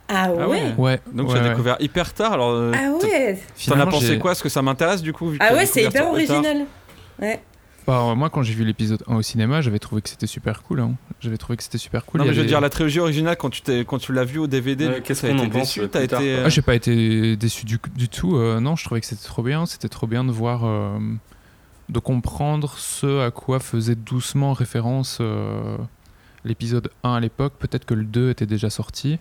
Ah ouais, Ah ouais. Ouais. Donc ouais, tu as ouais. découvert hyper tard. Alors, Ah ouais t'en as pensé quoi Est-ce que ça m'intéresse du coup vu Ah ouais, c'est hyper original. Ouais. Bah, moi, quand j'ai vu l'épisode 1 au cinéma, j'avais trouvé que c'était super cool. hein. J'avais trouvé que c'était super cool. Non, mais je veux dire, la trilogie originale, quand tu, t'es- quand tu l'as vue au DVD, Ouais, qu'est-ce qu'on été en déçu, t'as été. Ah, j'ai pas été déçu du, du tout. euh, non, je trouvais que c'était trop bien. C'était trop bien de voir, euh, de comprendre ce à quoi faisait doucement référence euh, l'épisode 1 à l'époque. Peut-être que le 2 était déjà sorti.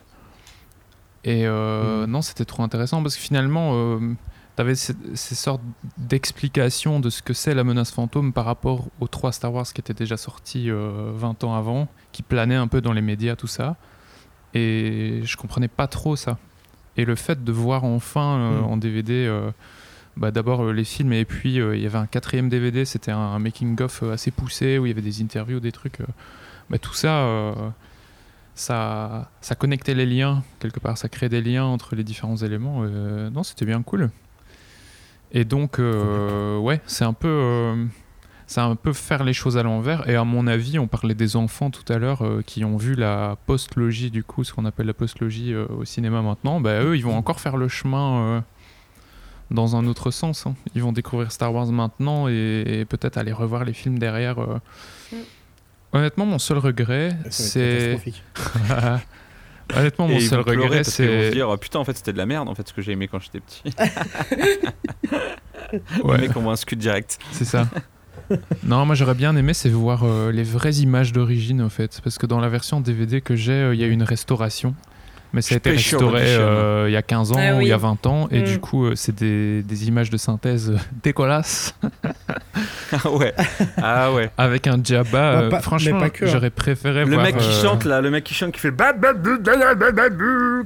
Et euh, non, c'était trop intéressant parce que finalement, euh, t'avais ces, ces sortes d'explications de ce que c'est la menace fantôme par rapport aux trois Star Wars qui étaient déjà sortis euh, 20 ans avant, qui planaient un peu dans les médias, tout ça. Et je comprenais pas trop ça. Et le fait de voir enfin euh, Mm. en DVD, euh, bah, d'abord euh, les films, et puis euh, il y avait un quatrième DVD, c'était un, making-of euh, assez poussé, où il y avait des interviews, des trucs. bah, tout ça, ça, ça connectait les liens, quelque part, ça créait des liens entre les différents éléments. non, c'était bien cool. Et donc, euh, ouais, c'est un peu. c'est un peu faire les choses à l'envers. Et à mon avis, on parlait des enfants tout à l'heure qui ont vu la postlogie, du coup, ce qu'on appelle la postlogie au cinéma maintenant. Bah, eux, ils vont encore faire le chemin dans un autre sens. hein. Ils vont découvrir Star Wars maintenant et, et peut-être aller revoir les films derrière. euh. Mm. Honnêtement, mon seul regret, c'est. catastrophique. Honnêtement, mon seul regret, c'est. dire, oh, putain, en fait, c'était de la merde, en fait, ce que j'ai aimé quand j'étais petit. Ouais. Le mec, on voit un scud direct. C'est ça. non, moi j'aurais bien aimé, c'est voir euh, les vraies images d'origine en fait. Parce que dans la version DVD que j'ai, euh, il y a une restauration. Mais ça a été restauré edition. euh, il y a 15 ans Ah ou il y a oui. 20 ans. Et Mm. du coup, euh, c'est des, des images de synthèse euh, dégueulasses. Ah ouais. Ah ouais. Avec un Jabba. Bah, pas- franchement, pas que, hein. j'aurais préféré Le voir. mec qui euh, chante là, le mec qui chante qui fait le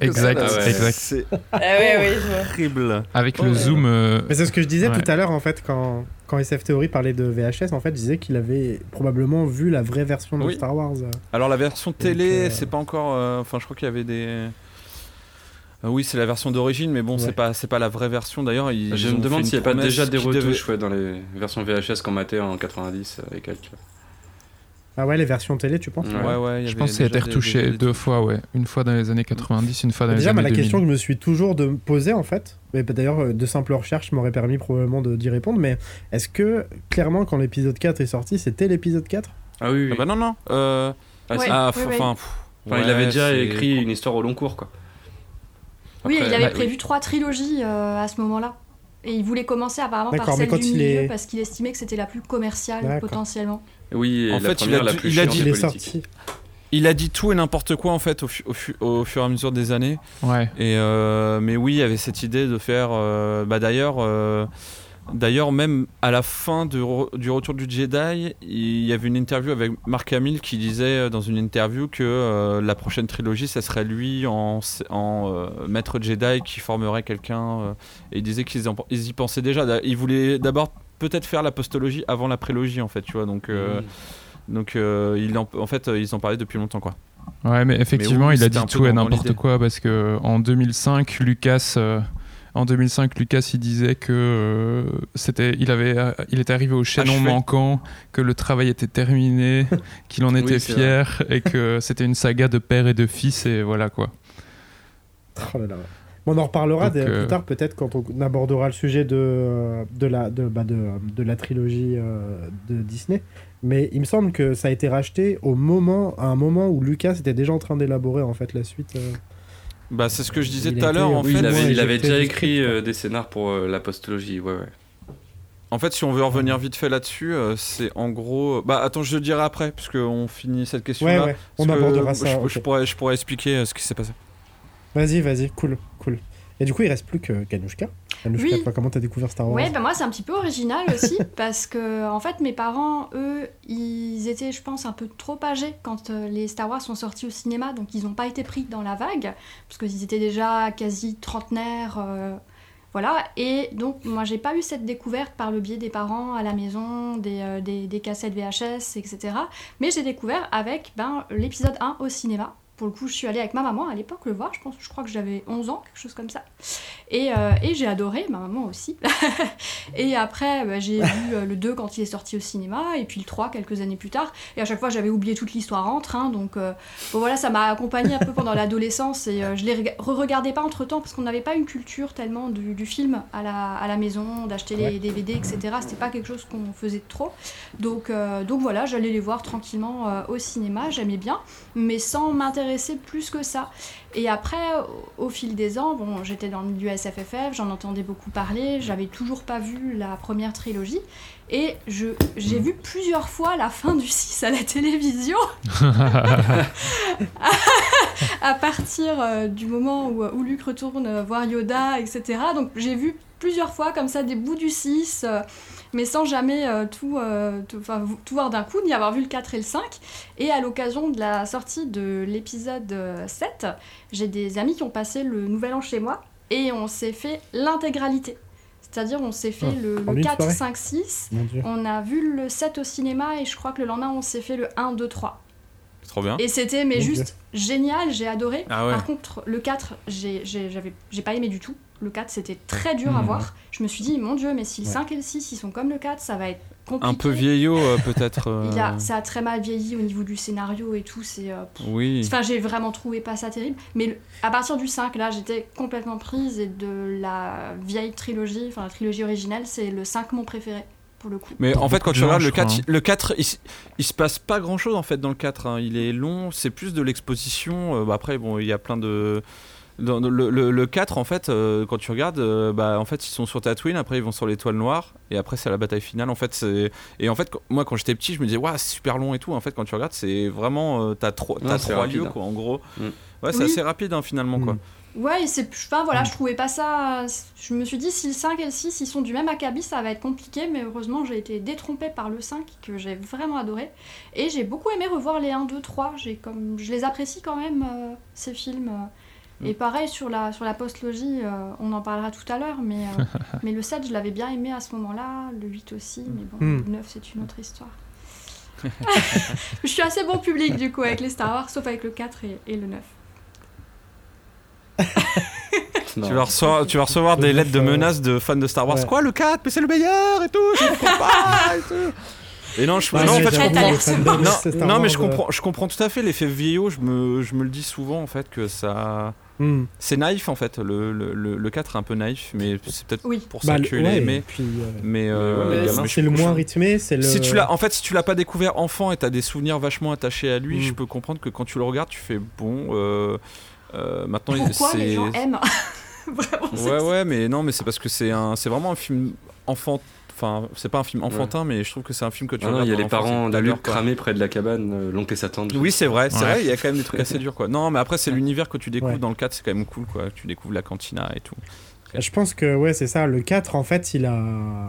Exact, ça, là, exact. C'est Ah ouais, horrible. Avec le Ouais. zoom. euh, Mais c'est ce que je disais Ouais. tout à l'heure en fait quand, quand SF Theory parlait de VHS en fait je disais qu'il avait probablement vu la vraie version de Oui. Star Wars. Alors la version télé, euh, c'est pas encore. euh, Enfin, je crois qu'il y avait des. Euh, oui, c'est la version d'origine, mais bon, Ouais. c'est pas, c'est pas la vraie version. D'ailleurs, Je me demande s'il n'y a pas déjà des devait- retouches ouais, dans les versions VHS qu'on matait en 90 euh, et quelques. Ah ouais les versions télé tu penses Ouais. Ouais, y je pense que ça a été retouché des- des- deux fois, ouais. Une fois dans les années 90, une fois dans les années moi, la 2000. question que je me suis toujours de poser en fait, mais bah, d'ailleurs euh, de simples recherches m'auraient permis probablement de- d'y répondre, mais est-ce que clairement quand l'épisode 4 est sorti c'était l'épisode 4 Ah oui, oui. Ah bah non, non. euh, Ah, Ouais. si. ah, ouais, ouais. enfin. il avait déjà écrit une histoire au long cours, quoi. Oui, il avait bah, prévu trois trilogies euh, à ce moment-là. Et il voulait commencer apparemment par celle quand du il milieu est- parce qu'il estimait que c'était la plus commerciale potentiellement. Oui, et En la fait, il a la dit- plus il a chiante dit- Il des est politiques. sorti. Il a dit tout et n'importe quoi en fait au fur et à mesure des années. Ouais. Et euh, mais oui, il y avait cette idée de faire. euh, bah d'ailleurs, euh, d'ailleurs même à la fin du, re- du retour du Jedi, il y avait une interview avec Mark Hamill qui disait euh, dans une interview que euh, la prochaine trilogie, ça serait lui en, en euh, maître Jedi qui formerait quelqu'un. euh, et il disait qu'ils y pensaient déjà. Ils voulaient d'abord peut-être faire la postologie avant la prélogie en fait, tu vois. Donc donc euh, il en, en fait ils en parlaient depuis longtemps quoi. Ouais, mais effectivement, oui, il a dit tout et n'importe quoi parce que en 2005, Lucas, euh, en 2005, Lucas, il disait que euh, c'était, il avait, euh, il était arrivé au chaînon Achevé. manquant, que le travail était terminé, qu'il en était Oui, fier et que c'était une saga de père et de fils et voilà quoi. Oh là là. Bon, on en reparlera Donc, des- euh, plus tard, peut-être, quand on abordera le sujet de, de, la, de, bah, de, de la trilogie euh, de Disney. Mais il me semble que ça a été racheté au moment, à un moment où Lucas était déjà en train d'élaborer en fait la suite. Euh. Bah c'est ce que je disais tout à l'heure en Oui, fait. il avait, il éjecté avait déjà écrit euh, des scénars pour euh, la postologie, ouais, ouais. En fait, si on veut revenir vite fait là-dessus, euh, c'est en gros. Bah attends, je le dirai après, parce qu'on finit cette Ouais, question-là. ouais, on Parce que abordera je, ça. je ok. pourrais, je pourrais expliquer euh, ce qui s'est passé. Vas-y, vas-y, cool, cool. Et du coup, il reste plus que Ganushka. Oui. toi, comment t'as découvert Star Wars Ouais, bah moi c'est un petit peu original aussi parce que en fait mes parents, eux, ils étaient, je pense, un peu trop âgés quand euh, les Star Wars sont sortis au cinéma, donc ils n'ont pas été pris dans la vague parce qu'ils étaient déjà quasi trentenaires. euh, voilà, et donc moi j'ai pas eu cette découverte par le biais des parents à la maison, des, euh, des, des cassettes VHS, etc. Mais j'ai découvert avec ben, l'épisode 1 au cinéma. Pour le coup, je suis allée avec ma maman à l'époque le voir. Je pense, je crois que j'avais 11 ans, quelque chose comme ça. Et, euh, et j'ai adoré, ma maman aussi. et après, bah, j'ai vu euh, le 2 quand il est sorti au cinéma, et puis le 3 quelques années plus tard. Et à chaque fois, j'avais oublié toute l'histoire entre. hein, donc euh, bon, voilà, ça m'a accompagnée un peu pendant l'adolescence. Et euh, je les rega- re-regardais pas entre temps parce qu'on n'avait pas une culture tellement du, du film à la, à la maison, d'acheter les DVD, etc. C'était pas quelque chose qu'on faisait trop. Donc, donc voilà, j'allais les voir tranquillement au cinéma, j'aimais bien, mais sans m'intéresser plus que ça. Et après, au, au fil des ans, bon, j'étais dans le milieu SFFF, j'en entendais beaucoup parler, j'avais toujours pas vu la première trilogie, et je, j'ai vu plusieurs fois la fin du 6 à la télévision. à partir euh, du moment où, où Luke retourne voir Yoda, etc. Donc j'ai vu plusieurs fois comme ça des bouts du 6, euh, mais sans jamais euh, tout, euh, tout, enfin, tout voir d'un coup, ni avoir vu le 4 et le 5. Et à l'occasion de la sortie de l'épisode euh, 7, j'ai des amis qui ont passé le nouvel an chez moi et on s'est fait l'intégralité. C'est-à-dire on s'est fait Oh, le, le une 4, soirée 5, 6. Mon dieu. On a vu le 7 au cinéma et je crois que le lendemain on s'est fait le 1, 2, 3. C'est trop bien. Et c'était mais Mon juste génial, j'ai adoré. Ah ouais. Par contre, le 4, j'ai j'ai- j'avais- j'ai pas aimé du tout. Le 4, c'était très dur à Mhm. voir. Je me suis dit, mon dieu, mais si le Ouais. 5 et le 6, ils sont comme le 4, ça va être compliqué. Un peu vieillot, euh, peut-être. euh, Il a, ça a très mal vieilli au niveau du scénario et tout. C'est, euh. Oui. Enfin, j'ai vraiment trouvé pas ça terrible. Mais le- à partir du 5, là, j'étais complètement prise. Et de la vieille trilogie, enfin la trilogie originale, c'est le 5 mon préféré, pour le coup. Mais en fait, quand tu regardes je le 4, crois, hein. le 4 il, il se passe pas grand chose en fait dans le 4. hein. Il est long, c'est plus de l'exposition. Euh, bah, après, bon, il y a plein de. Dans le, le- le 4, en fait, euh, quand tu regardes, euh, bah, en fait, ils sont sur Tatooine, après ils vont sur l'étoile noire, et après c'est la bataille finale. En fait, et en fait, quand- moi quand j'étais petit, je me disais, waouh, c'est super long et tout. En fait, quand tu regardes, c'est vraiment, euh, t'as trois, c'est trois rapide, lieux, hein. quoi, en gros. Mm. Ouais, c'est Oui. assez rapide, hein, finalement, quoi. Mm. Ouais, et c'est, enfin voilà, Mm. je trouvais pas ça. Je me suis dit, si le 5 et le 6 ils sont du même acabit, ça va être compliqué, mais heureusement, j'ai été détrompée par le 5 que j'ai vraiment adoré. Et j'ai beaucoup aimé revoir les 1, 2, 3. J'ai comme... Je les apprécie quand même, euh, ces films. Mm. Et pareil, sur la, sur la post-logie, euh, on en parlera tout à l'heure, mais, euh, mais le 7, je l'avais bien aimé à ce moment-là, le 8 aussi, mais bon, Mm. le 9, c'est une autre histoire. je suis assez bon public du coup avec les Star Wars, sauf avec le 4 et, et le 9. Non. Tu vas, recevoir, tu vas recevoir des Le lettres de euh, menaces de fans de Star Wars. ouais. Quoi, le 4 Mais c'est le meilleur et tout, je comprends pas et tout. Et non, je, Ouais, non, en j'ai fait, je prête jamais à comprends, non, mais je comprends, je comprends tout à fait l'effet vieillot. Je me, je me le dis souvent en fait que ça, hmm. c'est naïf en fait. Le, le, le, le 4 est un peu naïf, mais c'est peut-être Oui. pour Bah, ça que ouais, puis, euh, Mais, ouais, euh, mais c'est le moins rythmé, c'est le. Si tu l'as, en fait, si tu l'as pas découvert enfant et t'as des souvenirs vachement attachés à lui, Mm. je peux comprendre que quand tu le regardes, tu fais bon. Euh, euh, maintenant, il- Pourquoi les c'est- gens aiment Vraiment, Ouais, ouais, mais non, mais c'est parce que c'est un, c'est vraiment un film enfant. Enfin, c'est pas un film enfantin, mais je trouve que c'est un film que tu Ah non, regardes. il y a les parents quoi. cramés près de la cabane, euh, l'oncle et sa tante. Oui, c'est vrai, c'est Ouais. vrai, il y a quand même des trucs assez durs, quoi. Non, mais après, c'est l'univers que tu découvres Ouais. dans le 4, c'est quand même cool, quoi. Tu découvres la cantina et tout. Je pense que ouais, c'est ça. Le 4, en fait, il a.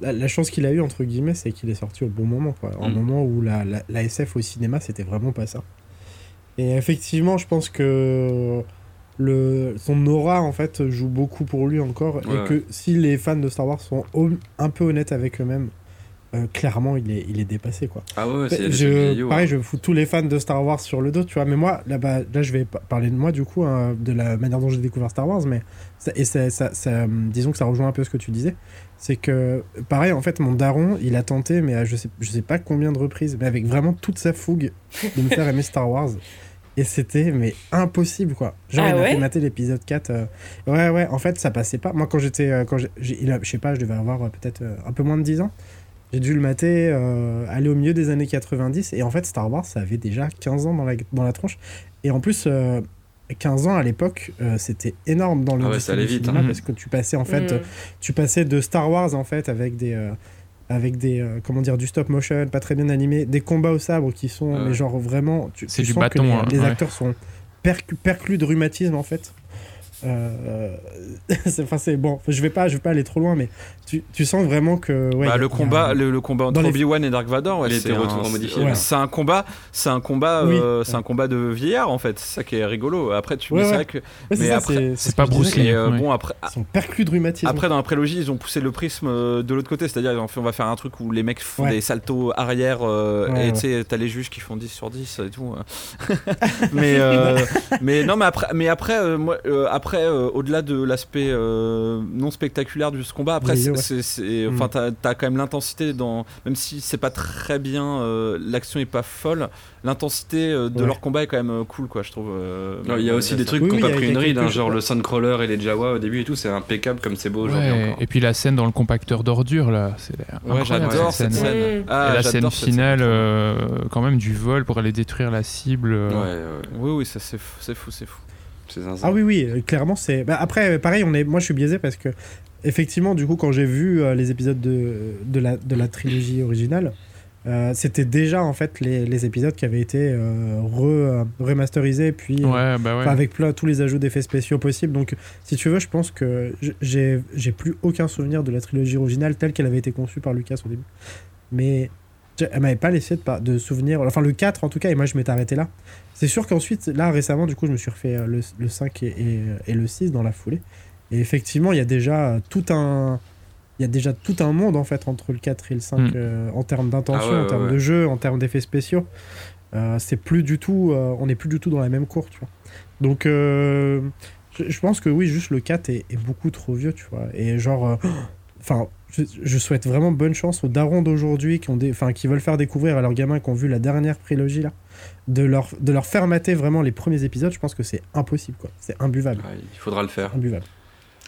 La, la chance qu'il a eu, entre guillemets, c'est qu'il est sorti au bon moment. Quoi. Un Mm. moment où la, la, la SF au cinéma, c'était vraiment pas ça. Et effectivement, je pense que le, son aura, en fait, joue beaucoup pour lui encore. Ouais. Et que si les fans de Star War sont un peu honnêtes avec eux-mêmes, euh, clairement, il est, il est dépassé. quoi. Ah ouais, c'est Je, trucs vieillots, pareil, hein. je fous tous les fans de Star Wars sur le dos, tu vois. Mais moi, là, bah, là je vais pa- parler de moi, du coup, hein, de la manière dont j'ai découvert Star Wars. Mais ça- et ça, ça- ça, hum, disons que ça rejoint un peu ce que tu disais. C'est que, pareil, en fait, mon daron, il a tenté, mais à je sais, je sais pas combien de reprises, mais avec vraiment toute sa fougue, de me faire aimer Star Wars. Et c'était, mais impossible, quoi. Genre, Ah il a ouais fait mater l'épisode 4. euh, Ouais, ouais, en fait, ça passait pas. Moi, quand j'étais. euh, quand j'ai- j'ai- il a- Je sais pas, je devais avoir euh, peut-être euh, un peu moins de 10 ans. J'ai dû le mater, euh, aller au milieu des années 90. Et en fait, Star Wars, ça avait déjà 15 ans dans la, dans la tronche. Et en plus, euh, 15 ans à l'époque, euh, c'était énorme dans le Ah ouais, ça allait vite, cinéma hein. parce que tu passais en fait, Mm. tu passais de Star Wars en fait avec des, euh, avec des, euh, comment dire, du stop motion, pas très bien animé, des combats au sabre qui sont, Ouais. mais genre vraiment, tu, C'est du sens bâton, que les, hein, les ouais. acteurs sont perclus de rhumatisme en fait. Euh, c'est- enfin, c'est bon. Je vais pas, je vais pas aller trop loin, mais tu, tu sens vraiment que. Ouais, Bah, le combat, le, le combat entre les- Obi-Wan et Dark Vador, ouais, c'est un, c'est combat, c'est un combat, Oui. euh, c'est un combat de vieillard en fait. C'est ça qui est rigolo. Après, tu Ouais, que mais ça, après- c'est- c'est ce pas Bruce Lee. euh, ouais. bon après. Ils sont perclus de rhumatisme. Après, dans la prélogie, ils ont poussé le prisme euh, de l'autre côté, c'est-à-dire ils ont fait, on va faire un truc où les mecs font Ouais. des saltos arrière euh, Ouais, et ouais. tu sais, t'as les juges qui font 10 sur 10 et tout. euh. mais, mais non, mais après, mais après, moi, euh, après euh, au-delà de l'aspect euh, non spectaculaire de ce combat, après, Oui, c'est, ouais. c'est- c'est- enfin, t'as, t'as quand même l'intensité dans, même si c'est pas très bien, euh, l'action est pas folle, l'intensité euh, de Ouais. leur combat est quand même cool, quoi, je trouve. euh, Il y a aussi des trucs Oui, qui ont oui, pas pris une ride, hein, genre le Suncrawler et les Jawa au début et tout, c'est impeccable comme c'est beau aujourd'hui Ouais, encore. et puis la scène dans le compacteur d'ordures là, c'est j'adore cette scène. scène. Ah, et la scène finale, quand même, du vol pour aller détruire la cible. Ouais, ouais, Oui, oui, ça c'est fou, c'est fou, c'est fou. C'est zinzin. Ah oui, oui, euh, clairement, c'est. Bah, après, pareil, on est... moi je suis biaisé parce que, effectivement, du coup, quand j'ai vu euh, les épisodes de, de, la, de la trilogie originale, euh, c'était déjà en fait les, les épisodes qui avaient été euh, re- remasterisés, puis. euh, Ouais, bah ouais. Avec plein, tous les ajouts d'effets spéciaux possibles. Donc, si tu veux, je pense que j'ai j'ai plus aucun souvenir de la trilogie originale telle qu'elle avait été conçue par Lucas au début. Mais elle m'avait pas laissé de, souvenir. Enfin, le 4 en tout cas, et moi je m'étais arrêté là. C'est sûr qu'ensuite, là récemment, du coup, je me suis refait euh, le, le 5 et, et, et le 6 dans la foulée. Et effectivement, il y a déjà euh, tout un. Il y a déjà tout un monde en fait entre le 4 et le 5 Mm. euh, en termes d'intention, Ah ouais, en termes ouais. de jeu, en termes d'effets spéciaux. Euh, c'est plus du tout, euh, on n'est plus du tout dans la même cour, tu vois. Donc, euh, je, je pense que oui, juste le 4 est, est beaucoup trop vieux, tu vois. Et genre, euh, enfin, je, je souhaite vraiment bonne chance aux darons d'aujourd'hui qui, ont des, enfin, qui veulent faire découvrir à leurs gamins qui ont vu la dernière prélogie là, de leur, de leur faire mater vraiment les premiers épisodes. Je pense que c'est impossible, quoi. C'est imbuvable. Ouais, il faudra le faire. Imbuvable.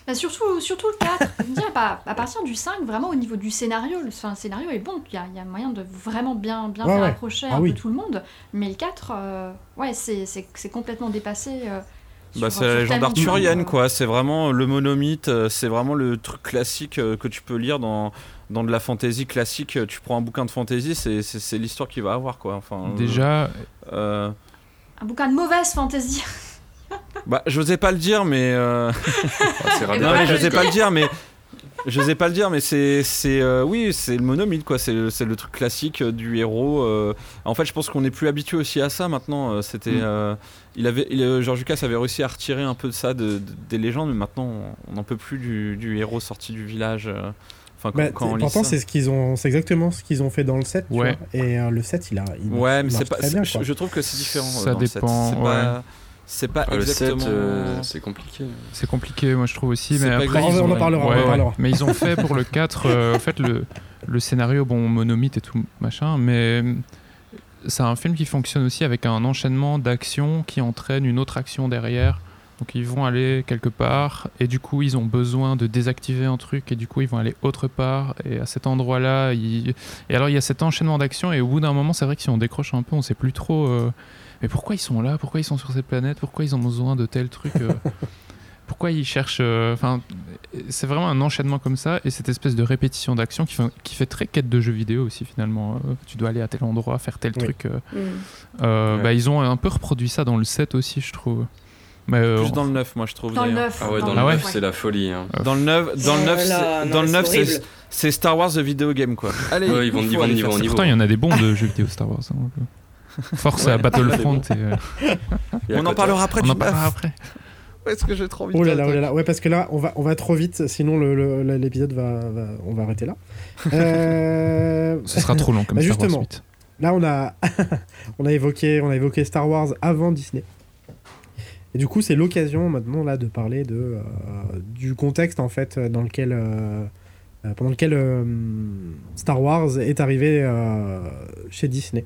Bah, surtout, surtout le 4. Je veux dire, bah, à partir du 5, vraiment au niveau du scénario, le, enfin, le scénario est bon. Il y a, il y a moyen de vraiment bien, bien Ouais, faire ouais. accrocher Ah un oui. peu tout le monde. Mais le 4, euh, ouais, c'est c'est- c'est complètement dépassé. euh, Bah, c'est la légende arthurienne, quoi. C'est vraiment le monomythe, euh, c'est vraiment le truc classique euh, que tu peux lire dans, dans de la fantasy classique. Euh, Tu prends un bouquin de fantasy, c'est- l'histoire qu'il va avoir, quoi. Enfin, Déjà, euh, Un bouquin de mauvaise fantasy. bah, j'osais pas le dire, mais. euh, Ah, non, mais je j'osais pas le dire, mais. Je sais pas le dire, mais c'est, c'est, euh, oui, c'est le monomythe, quoi. C'est, le- c'est le truc classique euh, du héros. euh. En fait, je pense qu'on est plus habitué aussi à ça maintenant. euh, C'était, Mm. euh, il avait, il, George Lucas avait réussi à retirer un peu de ça de- de- des légendes, mais maintenant, on n'en peut plus du, du héros sorti du village. euh. Enfin, quand, Bah, quand on lit pourtant, ça. c'est ce qu'ils ont, c'est exactement ce qu'ils ont fait dans le 7. tu Ouais. vois. Et euh, le 7, il a. Il Ouais, mais c'est pas. très bien, je, trouve que c'est différent. Ça set. dépend, C'est ouais. pas, c'est pas Ah, le 7, exactement. euh, c'est compliqué. c'est compliqué, moi je trouve aussi. Mais après, on en ont- parlera, on en Ouais, ouais. parlera. Mais ils ont fait pour le 4, euh, en fait, le, le scénario, bon, monomythe et tout, machin, mais euh, c'est un film qui fonctionne aussi avec un enchaînement d'actions qui entraîne une autre action derrière. Donc ils vont aller quelque part et du coup ils ont besoin de désactiver un truc et du coup ils vont aller autre part et à cet endroit-là ils... et alors il y a cet enchaînement d'actions et au bout d'un moment c'est vrai que si on décroche un peu on sait plus trop euh, mais pourquoi ils sont là? Pourquoi ils sont sur cette planète? Pourquoi ils ont besoin de tel truc euh, pourquoi ils cherchent euh, enfin c'est vraiment un enchaînement comme ça et cette espèce de répétition d'action qui fait, qui fait très quête de jeu vidéo aussi finalement Euh, tu dois aller à tel endroit faire tel Oui. truc euh, Mm. euh, Ouais. bah, ils ont un peu reproduit ça dans le set aussi je trouve mais euh, Plus dans le 9, moi, je trouve. Dans le d'ailleurs. 9. Ah ouais, dans Ah le ouais? 9, c'est la folie. Hein. Dans le 9, dans le Oh 9, là c'est- là, non, dans le mais 9, c'est Star Wars the video game quoi. Allez, Ouais, ils vont il faut niveau, aller niveau, faire ça. niveau. Pourtant, il y en a des bons de jeux vidéo Star Wars. hein. Force Ouais, à Battlefront. et, euh, Et à On en parlera après. on en parlera après. Est-ce que j'ai trop envie Oh de là oh là là. Ouais, parce que là, on va, on va trop vite, sinon l'épisode va, va- On va arrêter là. Euh, Ce sera trop long comme Bah, Star justement. Wars 8. Là, on a, on, a évoqué, on a évoqué Star Wars avant Disney. Et du coup, c'est l'occasion maintenant là de parler de, euh, du contexte en fait dans lequel, euh, euh, pendant lequel euh, Star Wars est arrivé euh, chez Disney.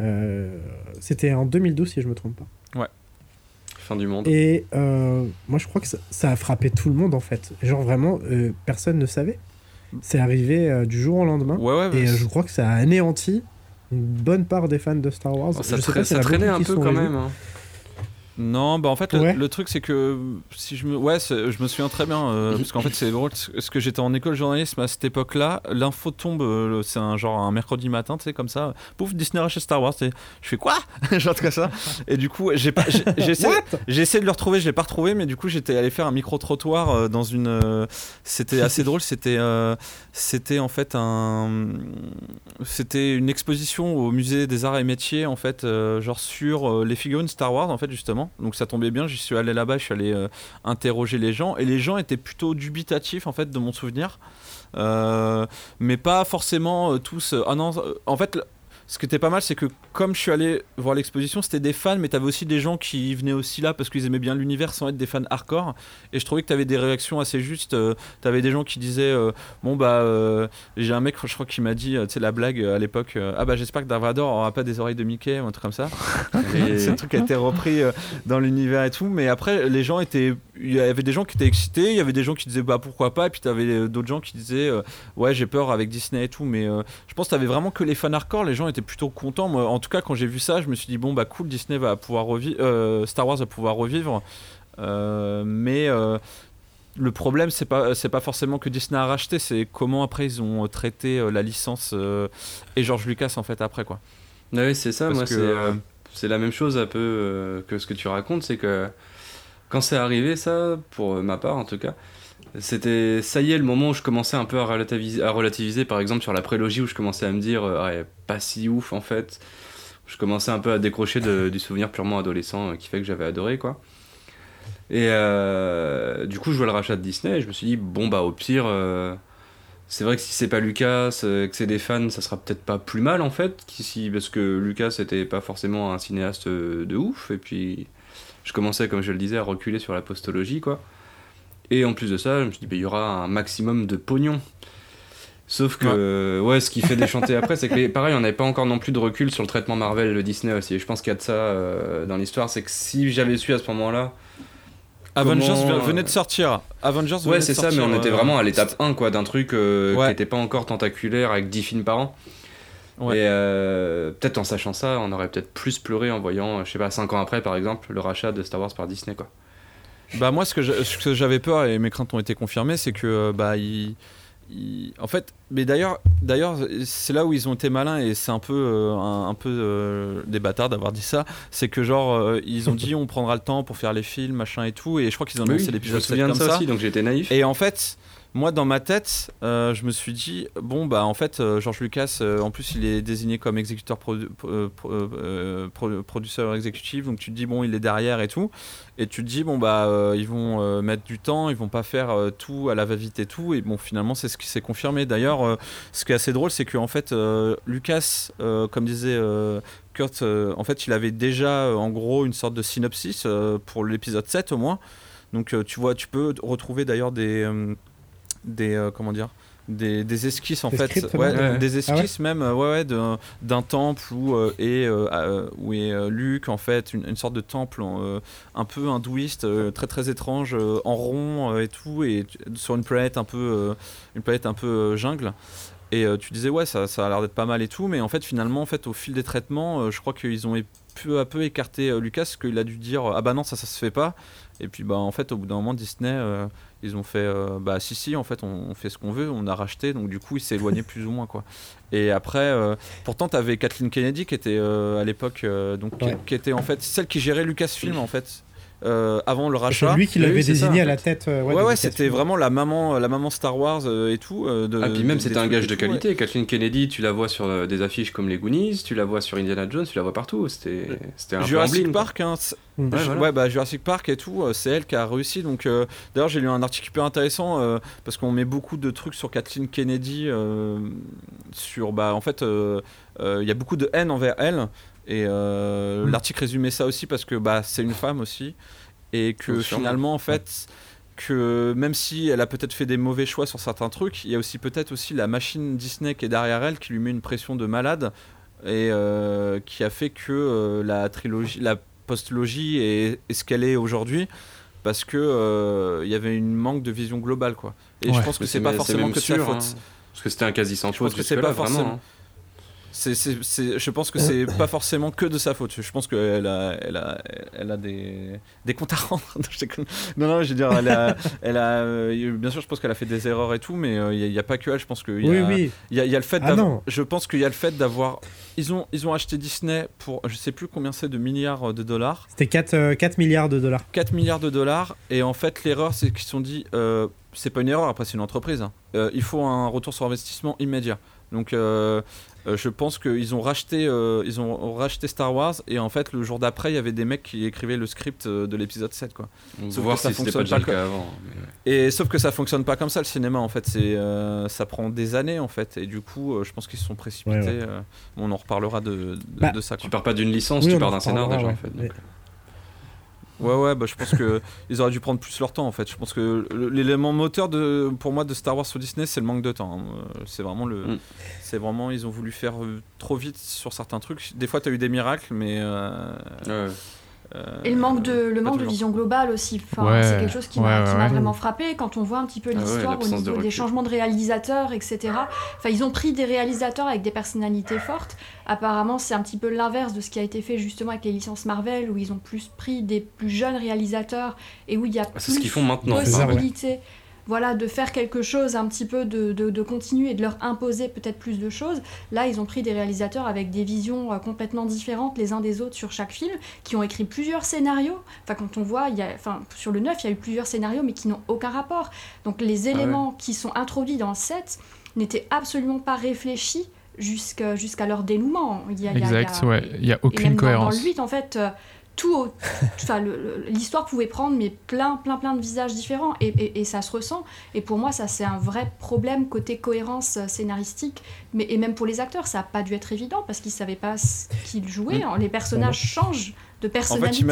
Euh, C'était en 2012 si je me trompe pas. Fin du monde. Et euh, moi, je crois que ça, ça a frappé tout le monde en fait. Genre vraiment, euh, personne ne savait. C'est arrivé du jour au lendemain. Ouais, ouais, Et euh, je crois que ça a anéanti une bonne part des fans de Star Wars. Oh, ça, Je sais tra- pas s'il y ça en a traînait un peu quand même. hein. Non, bah en fait, le- Ouais. le, truc c'est que si je me, ouais, je me souviens très bien euh, parce qu'en fait c'est drôle parce que j'étais en école de journalisme à cette époque-là. L'info tombe, euh, c'est un genre un mercredi matin, tu sais comme ça. Pouf, Disney rachète Star Wars. Je fais quoi? Genre comme ça. Et du coup, j'ai pas, j'ai- essayé, de le retrouver, je l'ai pas retrouvé, mais du coup j'étais allé faire un micro trottoir dans une. euh, c'était assez drôle. C'était, euh, c'était en fait un, c'était une exposition au musée des arts et métiers en fait, euh, genre sur euh, les figurines Star Wars en fait justement. Donc ça tombait bien, j'y suis allé là-bas, je suis allé euh, interroger les gens et les gens étaient plutôt dubitatifs en fait de mon souvenir, Euh, mais pas forcément euh, tous. ah non, en fait. Ce qui était pas mal, c'est que comme je suis allé voir l'exposition, c'était des fans, mais t'avais aussi des gens qui venaient aussi là parce qu'ils aimaient bien l'univers sans être des fans hardcore. Et je trouvais que t'avais des réactions assez justes. Euh, T'avais des gens qui disaient euh, Bon, bah, euh, j'ai un mec, je crois, qui m'a dit, tu sais, la blague à l'époque Ah, bah, j'espère que Darth Vader aura pas des oreilles de Mickey ou un truc comme ça. Et c'est un truc qui a été repris dans l'univers et tout. Mais après, les gens étaient. Il y avait des gens qui étaient excités, il y avait des gens qui disaient Bah, pourquoi pas. Et puis t'avais d'autres gens qui disaient Ouais, j'ai peur avec Disney et tout. Mais je pense que t'avais vraiment que les fans hardcore, les gens étaient plutôt contents. Moi, en tout cas, quand j'ai vu ça, je me suis dit Bon, bah, cool, Disney va pouvoir revivre. Star Wars va pouvoir revivre. Euh, mais. euh, le problème, c'est pas c'est pas forcément que Disney a racheté, c'est comment après ils ont euh, traité euh, la licence euh, et George Lucas en fait après quoi. Ah oui, c'est ça, Parce moi, c'est euh, euh, c'est la même chose un peu euh, que ce que tu racontes, c'est que quand c'est arrivé, ça, pour ma part en tout cas, c'était ça y est le moment où je commençais un peu à relativiser, par exemple sur la prélogie, où je commençais à me dire, ouais, pas si ouf en fait. Je commençais un peu à décrocher du souvenir purement adolescent euh, qui fait que j'avais adoré quoi. Et euh, du coup, je vois le rachat de Disney et je me suis dit, bon, bah, au pire, c'est vrai que si c'est pas Lucas, que c'est des fans, ça sera peut-être pas plus mal en fait, qu'ici, parce que Lucas était pas forcément un cinéaste de ouf, et puis je commençais, comme je le disais, à reculer sur la postologie, quoi. Et en plus de ça, je me suis dit, bah, il y aura un maximum de pognon. Sauf que, ouais, ce qui fait déchanter après, c'est que, pareil, on n'avait pas encore non plus de recul sur le traitement Marvel de Disney aussi. Et je pense qu'il y a de ça euh, dans l'histoire, c'est que si j'avais su à ce moment-là, Avengers Comment, venait de sortir. Avengers venait Ouais, c'est ça, mais on était euh, vraiment à l'étape 1 quoi, d'un truc euh, Ouais. qui n'était pas encore tentaculaire avec 10 films par an. Ouais. Et euh, peut-être en sachant ça, on aurait peut-être plus pleuré en voyant, je sais pas, 5 ans après par exemple, le rachat de Star Wars par Disney quoi. Bah moi ce que j'avais peur et mes craintes ont été confirmées, c'est que euh, bah ils- ils- en fait, mais d'ailleurs d'ailleurs c'est là où ils ont été malins et c'est un peu euh, un, un peu euh, des bâtards d'avoir dit ça, c'est que genre euh, ils ont dit on prendra le temps pour faire les films machin et tout et je crois qu'ils ont Oui, je me l'épisode 7 souviens de comme ça. aussi, donc j'étais naïf. Et en fait, moi dans ma tête, euh, je me suis dit bon bah en fait euh, George Lucas, euh, en plus il est désigné comme exécuteur produ- pro- euh, pro- producteur exécutif, donc tu te dis bon il est derrière et tout, et tu te dis bon bah ils vont mettre du temps, ils vont pas faire tout à la va-vite et tout, et bon finalement c'est ce qui s'est confirmé. D'ailleurs, ce qui est assez drôle, c'est que en fait Lucas, comme disait Kurt, en fait il avait déjà en gros une sorte de synopsis pour l'épisode 7 au moins. Donc tu vois, tu peux retrouver d'ailleurs des, des euh, comment dire, des, des esquisses en Des fait, scripts, ouais, non Ouais. des esquisses même, euh, ouais, ouais, d'un- temple où euh, est euh, où est euh, Luke en fait, une, une sorte de temple un peu hindouiste, très très étrange, en rond et tout, et sur une planète un peu, une planète un peu jungle. Et tu disais ouais, ça, ça a l'air d'être pas mal et tout, mais en fait finalement en fait au fil des traitements, je crois qu'ils ont peu à peu écarté Lucas, qu'il a dû dire ah bah non ça ça se fait pas. Et puis bah en fait au bout d'un moment Disney ils ont fait euh, bah si si en fait on, on fait ce qu'on veut, on a racheté donc du coup il s'est éloigné plus ou moins quoi. Et après euh, pourtant t'avais Kathleen Kennedy qui était euh, à l'époque donc qui, était en fait celle qui gérait Lucasfilm en fait euh, avant le C'est rachat. lui qui l'avait oui, c'est ça, désigné à la tête. euh, Ouais, ouais, c'était vraiment la maman, la maman Star Wars euh, et tout. euh, de, Ah, puis même c'était un gage de tout, ouais. qualité. Kathleen Kennedy, tu la vois sur euh, des affiches comme les Goonies, tu la vois sur Indiana Jones, tu la vois partout. C'était c'était un Jurassic. Park, hein, c'est- Mm. Ouais, je- voilà. ouais, bah Jurassic Park et tout, euh, c'est elle qui a réussi. Donc, euh, d'ailleurs, j'ai lu un article hyper intéressant euh, parce qu'on met beaucoup de trucs sur Kathleen Kennedy. euh, sur, bah, en fait, euh, euh, il y a beaucoup de haine envers elle. Et euh, l'article résumait ça aussi parce que bah, c'est une femme aussi. Et que Oh, finalement, en fait, que même si elle a peut-être fait des mauvais choix sur certains trucs, il y a aussi peut-être aussi la machine Disney qui est derrière elle qui lui met une pression de malade et euh, qui a fait que euh, la trilogie, la postlogie est, est ce qu'elle est aujourd'hui parce que euh, il y avait une manque de vision globale quoi. Et je pense que c'est pas forcément que de sa sûr, faute. hein. Parce que c'était un quasi sans Je pense faute que c'est pas vraiment, c'est, c'est- c'est- je pense que c'est pas forcément que de sa faute. Je pense qu'elle a, elle a, elle a des, des comptes à rendre. Non, non, je veux dire, elle a, elle a, euh, bien sûr, je pense qu'elle a fait des erreurs et tout, mais euh, il n'y a, pas que elle. Je pense qu'il y Oui, oui. il y a, y a le fait Ah je pense qu'il y a le fait d'avoir. Ils ont, ils ont acheté Disney pour, je sais plus combien c'est de milliards de dollars. C'était 4, euh, 4 milliards de dollars. 4 milliards de dollars et en fait l'erreur c'est qu'ils se sont dit euh, c'est pas une erreur après c'est une entreprise hein. Euh, il faut un retour sur investissement immédiat donc euh, euh, je pense qu'ils ont racheté euh, ils ont racheté Star Wars et en fait le jour d'après il y avait des mecs qui écrivaient le script euh, de l'épisode 7 quoi On Sauf voir que ça si c'était pas fonctionne déjà pas le cas avant. mais et sauf que ça fonctionne pas comme ça le cinéma en fait c'est euh, ça prend des années en fait et du coup euh, je pense qu'ils se sont précipités Ouais, ouais. euh, on en reparlera de, de, Bah, de ça quoi. Tu pars pas d'une licence, Oui, tu pars d'un scénar déjà en fait. Donc. Ouais, ouais, bah, je pense que ils auraient dû prendre plus leur temps en fait. Je pense que l'élément moteur de, pour moi de Star Wars sur Disney, c'est le manque de temps. hein. Euh, C'est vraiment le, Mm. c'est vraiment ils ont voulu faire euh, trop vite sur certains trucs. Des fois, t'as eu des miracles, mais euh, Ouais. Euh, Et le manque de, le manque de vision globale aussi. Enfin, Ouais, c'est quelque chose qui ouais, m'a qui ouais, m'a ouais. vraiment frappé quand on voit un petit peu Ah ouais, l'histoire au de niveau des changements de réalisateurs, etc. Enfin, ils ont pris des réalisateurs avec des personnalités fortes. Apparemment, c'est un petit peu l'inverse de ce qui a été fait justement avec les licences Marvel, où ils ont plus pris des plus jeunes réalisateurs et où il y a Ah, plus qu'ils font voilà, de faire quelque chose un petit peu, de, de, de continuer et de leur imposer peut-être plus de choses. Là, ils ont pris des réalisateurs avec des visions euh, complètement différentes les uns des autres sur chaque film, qui ont écrit plusieurs scénarios. Enfin, quand on voit, il y a, enfin, sur le 9, il y a eu plusieurs scénarios, mais qui n'ont aucun rapport. Donc les éléments qui sont introduits dans le 7 n'étaient absolument pas réfléchis jusqu'à leur dénouement. Il y a- a- il y a- Exact, ouais. Il n'y a et aucune même dans- cohérence. Dans, le 8, en fait, euh, tout, enfin, l'histoire pouvait prendre mais plein, plein, plein de visages différents et, et- et ça se ressent. Et pour moi, ça c'est un vrai problème côté cohérence euh, scénaristique, mais et même pour les acteurs, ça n'a pas dû être évident parce qu'ils savaient pas ce qu'ils jouaient. Mm. Les personnages changent de personnalité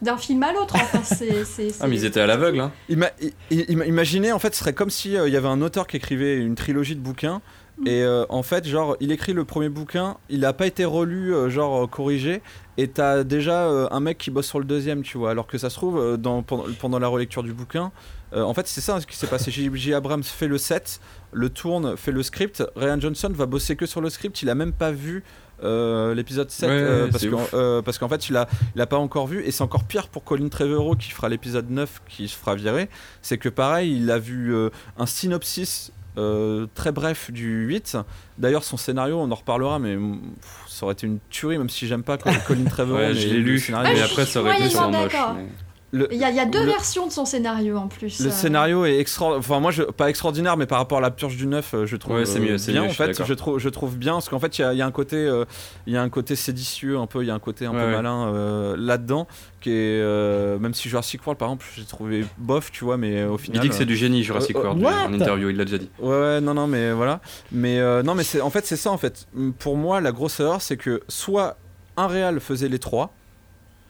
d'un film à l'autre. Enfin, Ah, mais ils étaient à l'aveugle. Hein. Ima- imaginez, en fait, ce serait comme si euh, il y avait un auteur qui écrivait une trilogie de bouquins. Et euh, en fait, genre, il écrit le premier bouquin, il n'a pas été relu, euh, genre euh, corrigé, et t'as déjà euh, un mec qui bosse sur le deuxième, tu vois. Alors que ça se trouve, dans, pendant, pendant la relecture du bouquin, en fait, c'est ça ce qui s'est passé. J.J. Abrams fait le set, le tourne, fait le script. Ryan Johnson va bosser que sur le script, il a même pas vu. euh, l'épisode 7 Ouais, euh, parce qu'en- ouf. euh, parce qu'en fait il a, il a pas encore vu et c'est encore pire pour Colin Trevorrow qui fera l'épisode 9 qui se fera virer c'est que pareil, il a vu un synopsis euh, très bref du 8. D'ailleurs, son scénario, on en reparlera, mais pff, ça aurait été une tuerie, même si j'aime pas Colin Trevorrow. Ouais, je l'ai le lu. scénario, Ah, Mais après, ça aurait été sûrement moche. mais- Il y, a, il y a deux Le- versions de son scénario en plus. le euh. scénario est extra... enfin moi je pas extraordinaire mais par rapport à la purge du 9 euh, je trouve Ouais, c'est euh, mieux, c'est bien mieux, en fait je trouve je trouve bien parce qu'en fait il y a, il y a un côté euh, il y a un côté séditieux un peu il y a un côté un Ouais, peu ouais. malin euh, là-dedans qui est euh, même si Jurassic World par exemple j'ai trouvé bof tu vois mais au Il final dit que c'est du génie, Jurassic Euh, euh, World, en interview, il l'a déjà dit. Ouais, ouais, non, non, mais voilà. Mais euh, non, mais c'est en fait c'est ça en fait. Pour moi, la grosse erreur, c'est que soit un réal faisait les trois,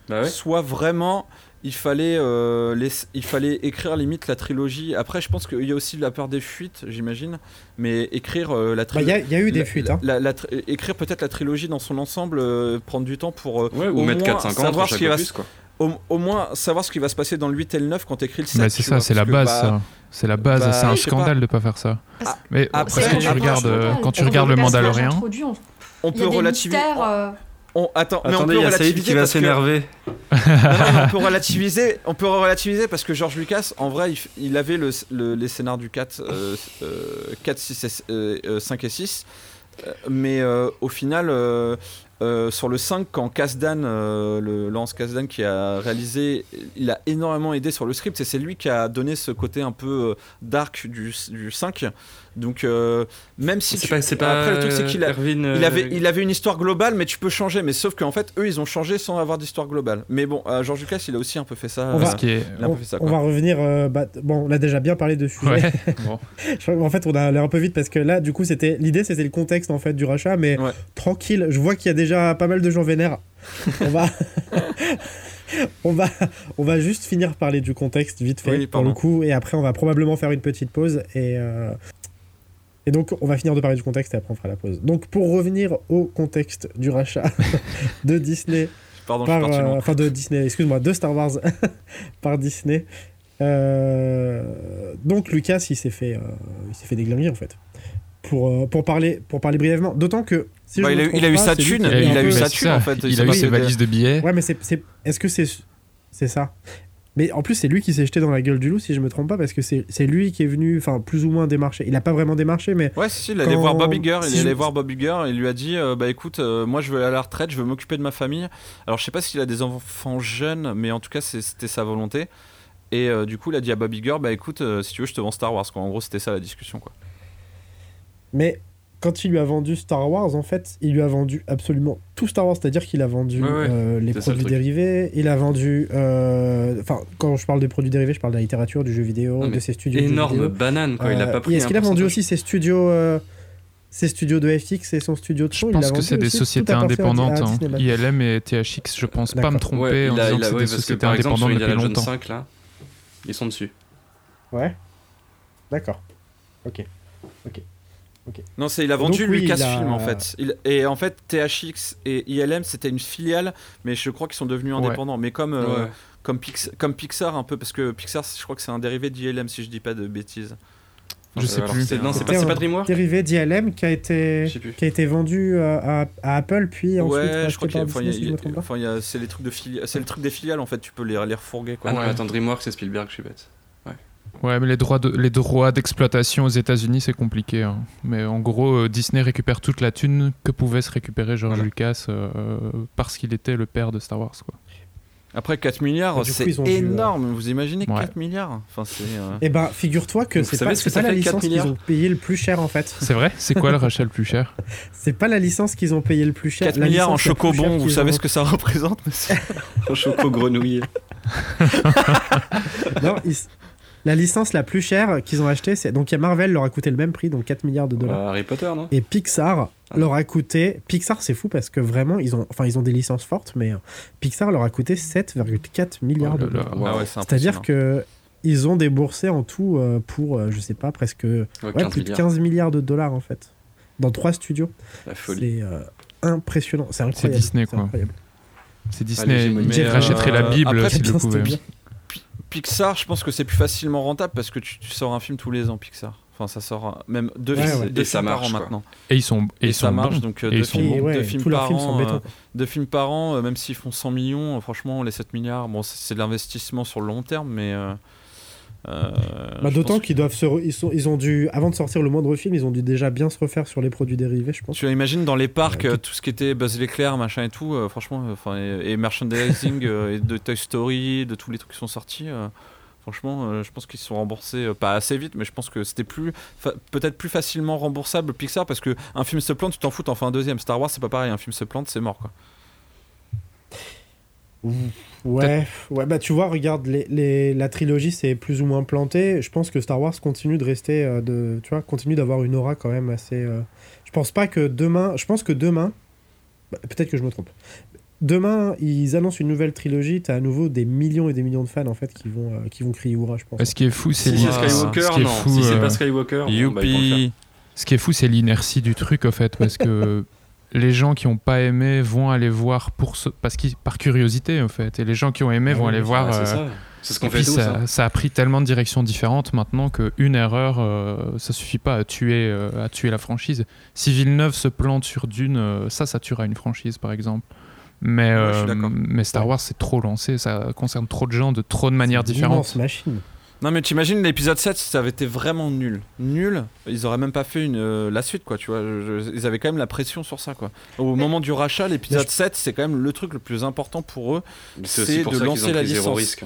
Bah ouais. soit vraiment il fallait euh, laisser- il fallait écrire limite la trilogie. Après, je pense qu'il y a aussi la peur des fuites, j'imagine. Mais écrire euh, la Bah, Il y, trilogie. y a eu des la- fuites. la- hein. la- la tri- écrire peut-être la trilogie dans son ensemble, euh, prendre du temps pour euh, Ouais, ou au mettre moins 4-5 ans savoir pour ce chaque qui va se- quoi. au, au moins savoir ce qui va se passer dans le 8 et le 9 quand t'écris le 7. Bah, c'est tu ça, c'est la base, bah, ça. C'est la base, bah, c'est un sais pas. scandale de pas faire ça. Ah, Mais après, quand C'est tu regardes, scandale. euh, quand tu regardes le Mandalorian, on- peut relativiser. Euh, on- attends, mais on peut y a Saïd relativiser qui va parce que- mais on peut relativiser, on peut relativiser parce que George Lucas, en vrai, il, avait le, le- les scénars du 4, euh, euh, 4 6 et, euh, euh, 5 et 6, euh, mais euh, au final, euh, euh, sur le 5, quand Kasdan, euh, le Lance Kasdan qui a réalisé, il a énormément aidé sur le script et c'est lui qui a donné ce côté un peu euh, dark du, du 5. Donc, euh, même si C'est tu- pas, c'est pas après, le truc, c'est qu'il a, Erwin, euh, il avait, il avait une histoire globale, mais tu peux changer. Mais sauf qu'en fait, eux, ils ont changé sans avoir d'histoire globale. Mais bon, euh, George Lucas, il a aussi un peu fait ça. On euh, va- est. On, peu fait ça, on va revenir. euh, bah, bon, on a déjà bien parlé de sujet. Ouais, bon. Je crois qu'en fait, on a allé un peu vite parce que là, du coup, c'était l'idée, c'était le contexte en fait du rachat, mais Ouais. tranquille. Je vois qu'il y a déjà pas mal de gens vénères. on va, on va, on va juste finir parler du contexte vite fait Oui, pour le coup, et après, on va probablement faire une petite pause et. euh, Et donc, on va finir de parler du contexte et après, on fera la pause. Donc, pour revenir au contexte du rachat de Disney Pardon, par, je suis parti euh, enfin de Disney, excuse-moi, de Star Wars par Disney. Euh, donc Lucas, il s'est fait, euh, il s'est fait déglinguer en fait. pour, euh, pour, parler, pour parler brièvement. D'autant que. Si Bah, il a- trompe il a eu pas, sa thune, il a eu sa thune, en fait, il a eu ses valises de billets. Ouais, mais c'est. c'est- Est-ce que c'est. C'est ça? Mais en plus, c'est lui qui s'est jeté dans la gueule du loup, si je me trompe pas, parce que c'est lui qui est venu, enfin, plus ou moins démarcher. Il a pas vraiment démarché, mais. Ouais, si, si, il allait voir Bob Iger. Il si est allé je- voir Bob Iger et il lui a dit euh, Bah écoute, euh, moi je veux aller à la retraite, je veux m'occuper de ma famille. Alors je sais pas s'il a des enfants jeunes, mais en tout cas c'était sa volonté. Et euh, du coup, il a dit à Bob Iger Bah écoute, si tu veux, je te vends Star Wars. Quoi. En gros, c'était ça la discussion. Quoi. Mais quand il lui a vendu Star Wars, en fait, il lui a vendu absolument tout Star Wars, c'est-à-dire qu'il a vendu Ouais, ouais. euh, les le produits dérivés, il a vendu. euh, Enfin, quand je parle des produits dérivés, je parle de la littérature, du jeu vidéo, Non, de ses studios. Énorme vidéo. banane, quoi. Il a Euh, pas et pris. Est-ce qu'il a vendu aussi ses studios, euh, ses studios de FX et son studio de Je son il pense que c'est des sociétés indépendantes. hein. ILM et THX, je pense pas D'accord. me tromper Ouais, en disant il que a- c'est des sociétés par exemple, sur indépendantes depuis longtemps. 5, là, ils sont dessus. Ouais. D'accord. Ok. Non, c'est il a Donc, vendu oui, il a- Lucasfilm en fait. Il- et en fait, THX et ILM c'était une filiale, mais je crois qu'ils sont devenus Ouais. indépendants. Mais comme, euh, Ouais. comme, Pix- comme Pixar un peu, parce que Pixar, je crois que c'est un dérivé d'ILM si je dis pas de bêtises. Je sais Alors, plus. c'est- Non, c'est pas, pas un DreamWorks Dérivé d'ILM qui a été sais qui a été vendu euh, à, à Apple puis ensuite ouais, je crois qu'il enfin, enfin, c'est les trucs de filiales, c'est le truc des filiales en fait. Tu peux les, les refourguer quoi. Ah non, Ouais. attends, DreamWorks, c'est Spielberg, je suis bête. Ouais, mais les droits de- les droits d'exploitation aux États-Unis, c'est compliqué. hein. Mais en gros, euh, Disney récupère toute la thune que pouvait se récupérer George Voilà. Lucas euh, parce qu'il était le père de Star Wars. Quoi. Après 4 milliards, c'est dû, euh, énorme. Vous imaginez Ouais. 4 milliards? Enfin, c'est. euh, Eh ben, figure-toi que c'est pas, ce que c'est ça pas la fait, 4 licence qu'ils ont payé le plus cher en fait. C'est vrai? C'est quoi le rachat le plus cher? C'est pas la licence qu'ils ont payé le plus cher. 4 La milliards en chocobon, vous savez ont- ce que ça représente? Monsieur Un choco grenouille. Non, ils- La licence la plus chère qu'ils ont achetée, c'est donc il y a Marvel leur a coûté le même prix, donc 4 milliards de dollars. Bah, Harry Potter, non? Et Pixar Ah. leur a coûté. Pixar, c'est fou parce que vraiment, ils ont, enfin, ils ont des licences fortes, mais euh, Pixar leur a coûté 7,4 milliards Oh de là. dollars. Ah ouais, C'est-à-dire que ils ont déboursé en tout euh, pour, euh, je sais pas, presque Ouais, ouais, 15 plus de milliards. 15 milliards de dollars en fait, dans trois studios. La folie. C'est euh, impressionnant, c'est incroyable. Disney, c'est quoi. incroyable. C'est Disney Mais, rachèterait la Bible après, bien, le bien. Pixar, je pense que c'est plus facilement rentable parce que tu, tu sors un film tous les ans, Pixar. Enfin, ça sort euh, même deux, Ouais, films, ouais. deux Et ça films par an quoi. maintenant. Et ils sont, et Et, ils ça sont marche, bons. donc euh, Et deux, films, ouais, deux films par films sont an, euh, deux films par an, euh, même s'ils font 100 millions, euh, franchement, les 7 milliards, bon, c'est c'est de l'investissement sur le long terme, mais. Euh, Bah, D'autant qu'ils doivent se, re- ils, sont, ils ont dû, avant de sortir le moindre film, ils ont dû déjà bien se refaire sur les produits dérivés, je pense. Tu imagines dans les parcs, Ouais, euh, tout ce qui était Buzz l'éclair, machin et tout, euh, franchement, enfin, et, et merchandising, euh, et de Toy Story, de tous les trucs qui sont sortis, euh, franchement, euh, je pense qu'ils se sont remboursés, euh, pas assez vite, mais je pense que c'était plus, peut-être plus facilement remboursable Pixar, parce que un film se plante, tu t'en fous, t'en fais un deuxième. Star Wars, c'est pas pareil, un film se plante, c'est mort, quoi. Ouais, ouais, bah tu vois, regarde, les, les- la trilogie c'est plus ou moins planté. Je pense que Star Wars continue de rester, euh, de, tu vois, continue d'avoir une aura quand même assez. euh, Je pense pas que demain, je pense que demain, bah, peut-être que je me trompe. Demain, ils annoncent une nouvelle trilogie, t'as à nouveau des millions et des millions de fans en fait qui vont, euh, qui vont crier hurrah, je pense. Ce qui est fou, c'est Si c'est Skywalker, ce qui est non. fou, si c'est pas Skywalker, bon, bah. Youpi Ce qui est fou, c'est l'inertie du truc, en fait, parce que les gens qui n'ont pas aimé vont aller voir pour ce... parce qu'ils par curiosité, en fait, et les gens qui ont aimé Ah vont oui, aller voir. Euh, c'est ça. C'est ce qu'on et fait puis tous. ça, hein. ça a pris tellement de directions différentes maintenant qu'une erreur, euh, ça suffit pas à tuer, euh, à tuer la franchise. Si Villeneuve se plante sur Dune, euh, ça, ça tuera une franchise, par exemple. Mais, Ouais, euh, mais Star. Wars, c'est trop lancé, ça concerne trop de gens de trop de manières C'est une différentes. immense machine. Non mais t'imagines l'épisode 7 si ça avait été vraiment nul. Nul, ils auraient même pas fait une, euh, la suite quoi, tu vois. Je- je- ils avaient quand même la pression sur ça quoi. Au moment du rachat, l'épisode Mais je- 7 c'est quand même le truc le plus important pour eux. C'est de lancer ont la licence. risque.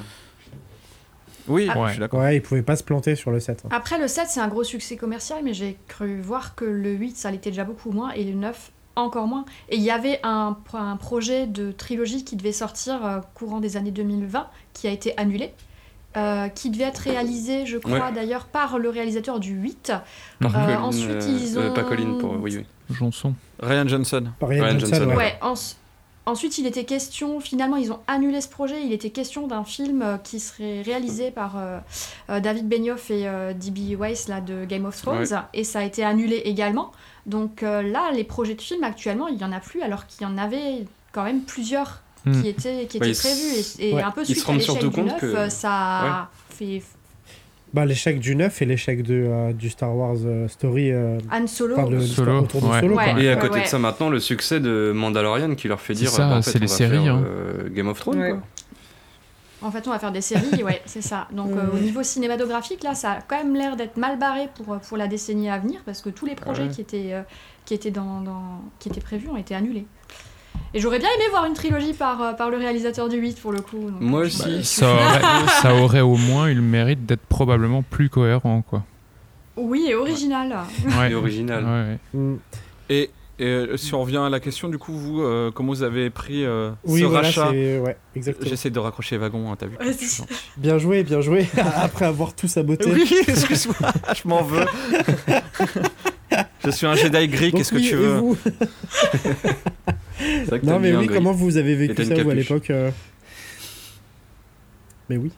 Oui, Ah. je suis d'accord. Ouais, ils pouvaient pas se planter sur le 7. hein. Après, le 7, c'est un gros succès commercial, mais j'ai cru voir que le 8, ça l'était déjà beaucoup moins, et le 9, encore moins. Et il y avait un, un projet de trilogie qui devait sortir euh, courant des années 2020, qui a été annulé. Euh, qui devait être réalisé, je crois Ouais. d'ailleurs, par le réalisateur du 8. Par Euh, Colin, ensuite, euh, ils euh, ont- pas Colin, pour. Oui, oui. Jonson. Ryan Johnson. Par Ryan Ryan Johnson, Johnson, ouais. Ouais, ens- ensuite il était question, finalement ils ont annulé ce projet, il était question d'un film qui serait réalisé par euh, David Benioff et euh, D.B. Weiss là, de Game of Thrones, et ça a été annulé également. Donc euh, là, les projets de films actuellement, il n'y en a plus, alors qu'il y en avait quand même plusieurs Hmm. qui étaient, qui Bah, étaient ils prévus, et, et Ouais. un peu suite à rendent l'échec surtout du compte neuf, que- euh, ça a fait... Bah, l'échec du 9 et l'échec de, euh, du Star Wars euh, Story. euh, Han Solo. enfin, le- Solo, autour de ouais. Solo. Ouais. Et à Ouais, côté ouais. de ça, maintenant, le succès de Mandalorian qui leur fait C'est dire ça, bah, en fait, c'est les séries, faire, hein. euh, Game of Thrones. Ouais. quoi. En fait, on va faire des séries, ouais, c'est ça. Donc, euh, au niveau cinématographique, là, ça a quand même l'air d'être mal barré pour, pour la décennie à venir, parce que tous les projets Ouais. qui étaient, euh, qui, étaient dans, dans- qui étaient prévus ont été annulés. Et j'aurais bien aimé voir une trilogie par, euh, par le réalisateur du 8, pour le coup. donc, Moi euh, aussi. Ça aurait, ça aurait au moins eu le mérite d'être probablement plus cohérent, quoi. Oui, et original. Ouais. Et original. Ouais, ouais. Mm. Et, et, euh, si on revient à la question, du coup, vous, euh, comment vous avez pris euh, Oui, ce voilà, rachat. J'essaie de raccrocher les wagons, hein, t'as vu. Bien joué, bien joué. Après avoir tout saboté. Oui, excuse-moi, je m'en veux. Je suis un Jedi gris, qu'est-ce que oui, tu et veux Non, mais oui, gris. comment vous avez vécu ça, vous, à l'époque euh Mais oui.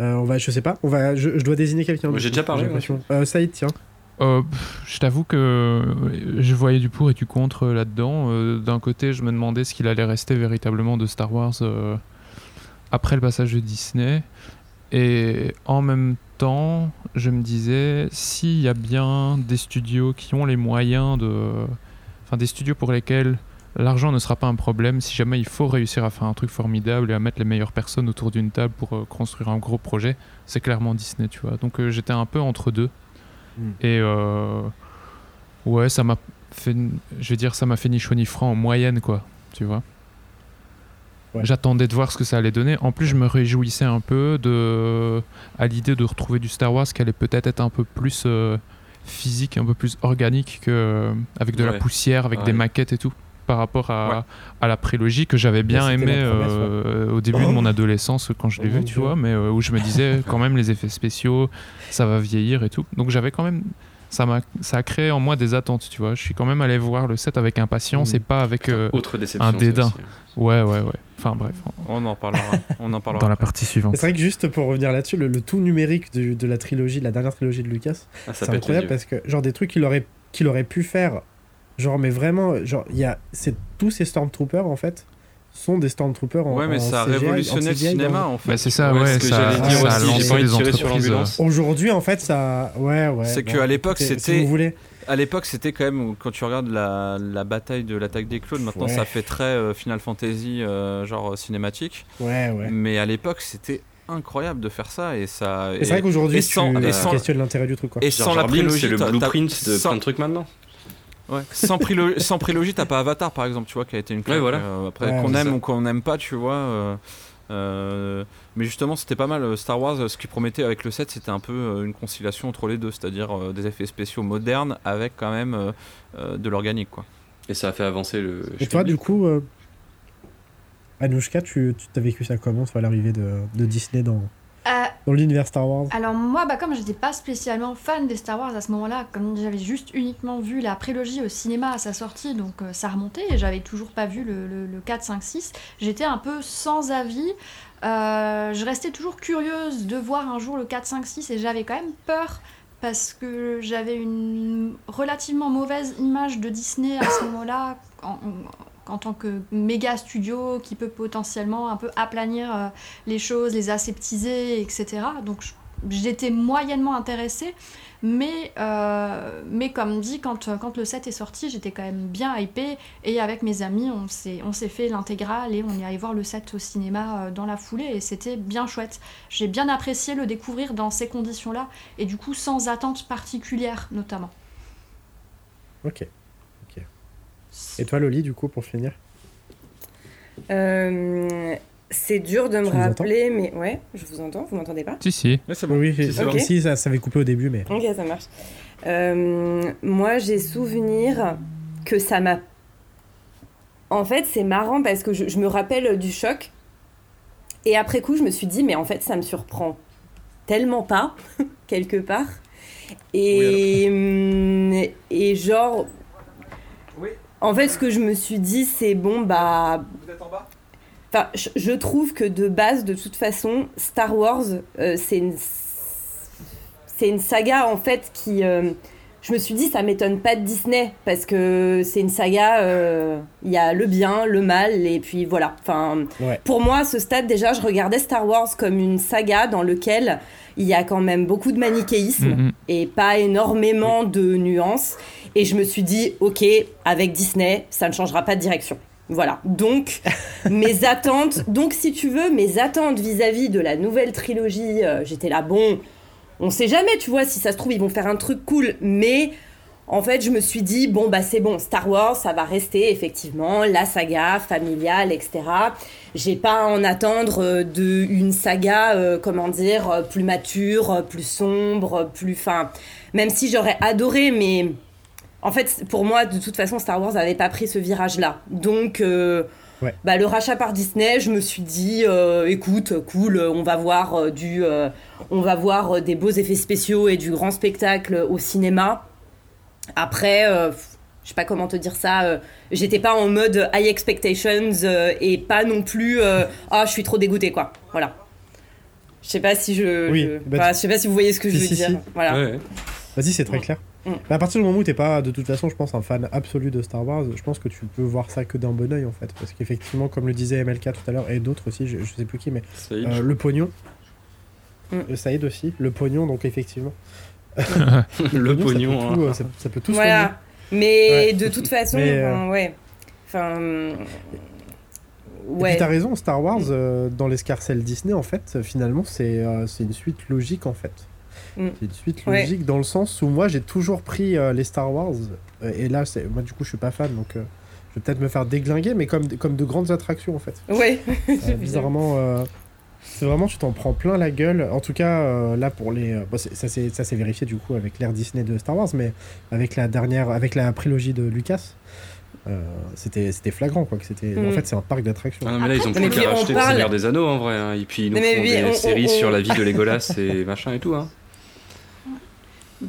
Euh, on va, je sais pas, on va, je, je dois désigner quelqu'un. J'ai déjà parlé. Euh, Saïd, tiens. Euh, je t'avoue que je voyais du pour et du contre là-dedans. Euh, D'un côté, je me demandais ce qu'il allait rester véritablement de Star Wars euh, après le passage de Disney. Et en même temps, je me disais, s'il y a bien des studios qui ont les moyens de... Enfin, des studios pour lesquels l'argent ne sera pas un problème, si jamais il faut réussir à faire un truc formidable et à mettre les meilleures personnes autour d'une table pour euh, construire un gros projet, c'est clairement Disney, tu vois. Donc euh, j'étais un peu entre deux. Mm. Et euh, ouais, ça m'a fait, je vais dire, ça m'a fait ni chaud ni froid en moyenne, quoi, tu vois. Ouais. J'attendais de voir ce que ça allait donner. En plus, je me réjouissais un peu de, à l'idée de retrouver du Star Wars qui allait peut-être être un peu plus euh, physique, un peu plus organique que avec de la poussière, avec Ouais. des maquettes et tout, par rapport à, Ouais. à la prélogie que j'avais bien Ouais, c'était aimé euh, au début de mon adolescence quand je l'ai Oh vu, tu Dieu. vois, mais euh, où je me disais quand même les effets spéciaux, ça va vieillir et tout. Donc j'avais quand même ça m'a ça a créé en moi des attentes, tu vois. Je suis quand même allé voir le set avec impatience Mm. et pas avec euh, Autre déception. un dédain. ouais ouais ouais. Enfin bref, On en parlera. On en parlera. dans la partie suivante. C'est vrai que juste pour revenir là-dessus, le, le tout numérique de la trilogie, de la dernière trilogie de Lucas, Ah, ça c'est incroyable parce que genre des trucs qu'il aurait qu'il aurait pu faire genre mais vraiment genre il y a c'est tous ces stormtroopers en fait sont des stormtroopers en Ouais, mais en ça a CGI, révolutionné le cinéma dans- en fait. Bah, c'est ça, Ouais, ouais, ce que ça, j'allais dire ça a aussi, j'ai lancé pas envie de les tirer sur entreprises. l'ambulance. Aujourd'hui en fait ça ouais ouais C'est bon, qu'à l'époque, si c'était- vous voulez À l'époque, c'était quand même, quand tu regardes la, la bataille de l'attaque des clones, maintenant Ouais. ça fait très euh, Final Fantasy, euh, genre euh, cinématique. ouais ouais Mais à l'époque, c'était incroyable de faire ça et ça. C'est vrai qu'aujourd'hui et sans- tu, et tu sans- questionnes l'intérêt du truc quoi et sans la Jar prélogie, c'est le blueprint de sans- plein de trucs maintenant. Ouais. Sans, prélo- sans prélogie, t'as pas Avatar par exemple, tu vois, qui a été une claque. Ouais, voilà. euh, après, Ouais, qu'on aime ça. ou qu'on n'aime pas, tu vois. euh, euh, mais justement, c'était pas mal. Star Wars, ce qu'il promettait avec le 7, c'était un peu une conciliation entre les deux, c'est-à-dire euh, des effets spéciaux modernes avec quand même euh, euh, de l'organique, quoi. Et ça a fait avancer le. et toi du coup euh, Anouchka tu tu t'as vécu ça comment toi l'arrivée de, de Disney dans Euh, dans l'univers Star Wars Alors moi, bah, comme j'étais pas spécialement fan des Star Wars à ce moment-là, comme j'avais juste uniquement vu la prélogie au cinéma à sa sortie, donc euh, ça remontait, et j'avais toujours pas vu le, le- le 4, 5, 6, j'étais un peu sans avis. Euh, je restais toujours curieuse de voir un jour le 4, 5, 6, et j'avais quand même peur parce que j'avais une relativement mauvaise image de Disney à ce moment-là en, en- en tant que méga studio qui peut potentiellement un peu aplanir euh, les choses, les aseptiser, etc. Donc j'étais moyennement intéressée, mais, euh, mais comme dit, quand, quand le set est sorti, j'étais quand même bien hypée, et avec mes amis, on s'est fait l'intégrale, et on est allé voir le set au cinéma euh, dans la foulée, et c'était bien chouette. J'ai bien apprécié le découvrir dans ces conditions-là, et du coup sans attente particulière notamment. ok et toi Loli du coup pour finir Euh, c'est dur de me rappeler, mais ouais, je vous entends, vous m'entendez pas Si si. c'est oui Si, c'est bon. ici ça, ça avait coupé au début mais Ok, ça marche. Euh, moi, j'ai souvenir que ça m'a. En fait, c'est marrant parce que je, je me rappelle du choc. Et après coup, je me suis dit, mais en fait, ça me surprend tellement pas, quelque part. Et, hum, et genre. En fait, ce que je me suis dit, c'est bon, bah. Vous êtes en bas? Enfin, je, je trouve que de base, de toute façon, Star Wars, euh, c'est une, c'est une saga en fait qui, euh, je me suis dit, ça m'étonne pas de Disney, parce que c'est une saga, euh, il y a le bien, le mal, et puis voilà. Enfin, Ouais. pour moi, à ce stade, déjà, je regardais Star Wars comme une saga dans laquelle il y a quand même beaucoup de manichéisme Mhm. et pas énormément de nuances. Et je me suis dit, ok, avec Disney, ça ne changera pas de direction. Voilà. Donc, mes attentes, donc si tu veux, mes attentes vis-à-vis de la nouvelle trilogie, euh, j'étais là, bon, on sait jamais, tu vois, si ça se trouve, ils vont faire un truc cool, mais en fait, je me suis dit, bon, bah c'est bon, Star Wars, ça va rester effectivement la saga familiale, etc. J'ai pas à en attendre euh, de une saga, euh, comment dire, euh, plus mature, plus sombre, plus. Enfin, même si j'aurais adoré, mais en fait, pour moi, de toute façon, Star Wars n'avait pas pris ce virage-là. Donc. euh, Ouais. bah, le rachat par Disney, je me suis dit, euh, écoute, cool, on va voir euh, du, euh, on va voir des beaux effets spéciaux et du grand spectacle au cinéma. Après, euh, je sais pas comment te dire ça, euh, j'étais pas en mode high expectations euh, et pas non plus, euh, ah, je suis trop dégoûtée, quoi. Voilà. Je sais pas si je, Oui, je- bah, tu- sais pas si vous voyez ce que Si, je veux si, dire. si. Voilà. Ouais, ouais. Vas-y, c'est très Mm. clair. Mm. Mais à partir du moment où t'es pas, de toute façon, je pense, un fan absolu de Star Wars, je pense que tu peux voir ça que d'un bon oeil en fait. Parce qu'effectivement, comme le disait MLK tout à l'heure, et d'autres aussi, je, je sais plus qui, mais euh, le pognon. Mm. Euh, Saïd aussi, le pognon, donc effectivement. le ça pognon. peut hein. tout, euh, ça, ça peut tout soigner. Voilà. Mais Ouais. de toute façon, Mais, euh, enfin, ouais. Enfin. Et puis t'as raison, Star Wars, euh, dans l'escarcelle Disney, en fait, finalement, c'est euh, c'est une suite logique, en fait. Mm. C'est une suite Ouais. logique dans le sens où moi, j'ai toujours pris euh, les Star Wars, euh, et là, c'est moi, du coup, je suis pas fan, donc euh, je vais peut-être me faire déglinguer, mais comme, comme de grandes attractions, en fait. Ouais. Euh, bizarrement, euh, c'est vraiment, tu t'en prends plein la gueule. En tout cas, euh, là, pour les. euh, bon, c'est- ça s'est ça s'est vérifié, du coup, avec l'ère Disney de Star Wars, mais avec la dernière. Avec la prélogie de Lucas. euh, c'était c'était flagrant quoi que c'était en Mm. fait c'est un parc d'attractions Ah non, mais là, ils ont plus mais qu'à racheter le Seigneur des Anneaux en vrai. hein. Et puis ils nous mais font oui, des on- séries on- sur la vie de Legolas et machin et tout. Hein.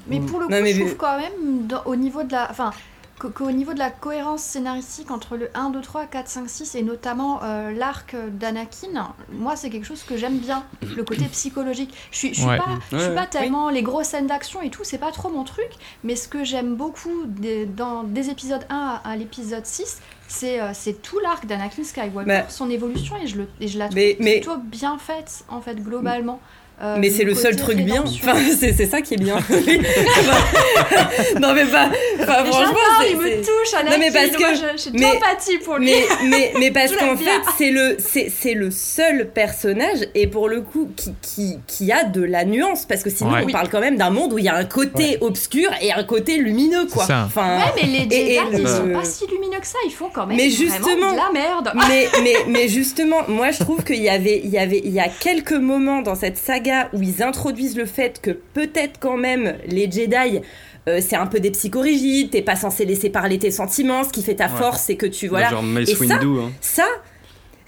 Mais pour le coup, Non, mais je trouve quand même dans- au niveau de la, enfin, qu'au- niveau de la cohérence scénaristique entre le 1, 2, 3, 4, 5, 6 et notamment euh, l'arc d'Anakin, moi c'est quelque chose que j'aime bien, le côté psychologique. Je suis, je suis Ouais. pas, je suis Ouais. pas tellement les grosses scènes d'action et tout, c'est pas trop mon truc. Mais ce que j'aime beaucoup des, dans des épisodes 1 à, à l'épisode 6, c'est euh, c'est tout l'arc d'Anakin Skywalker, Mais- son évolution et je, le, et je la trouve Mais- mais- plutôt bien faite en fait globalement. Euh, Mais c'est le seul truc bien. Enfin, c'est c'est ça qui est bien. non, mais pas. Enfin, Mais franchement, il me touche, Anakin. mais parce que- moi, je- mais- pour lui. mais, mais, mais parce qu'en fait, c'est le, c'est, c'est le seul personnage, et pour le coup, qui, qui, qui a de la nuance. Parce que sinon, Ouais. on parle quand même d'un monde où il y a un côté obscur et un côté lumineux, quoi. Ça. Enfin, Ouais, mais les Jedi, et- et ils le- sont pas si lumineux que ça. Ils font quand même Mais justement- de la merde. mais, mais, mais justement, moi je trouve qu'il y avait, il y avait, il y a quelques moments dans cette saga où ils introduisent le fait que peut-être quand même les Jedi, euh, c'est un peu des psychorigides, t'es pas censé laisser parler tes sentiments, ce qui fait ta Ouais. force, c'est que tu voilà. Genre Mace Et ça, Windu. hein. Ça,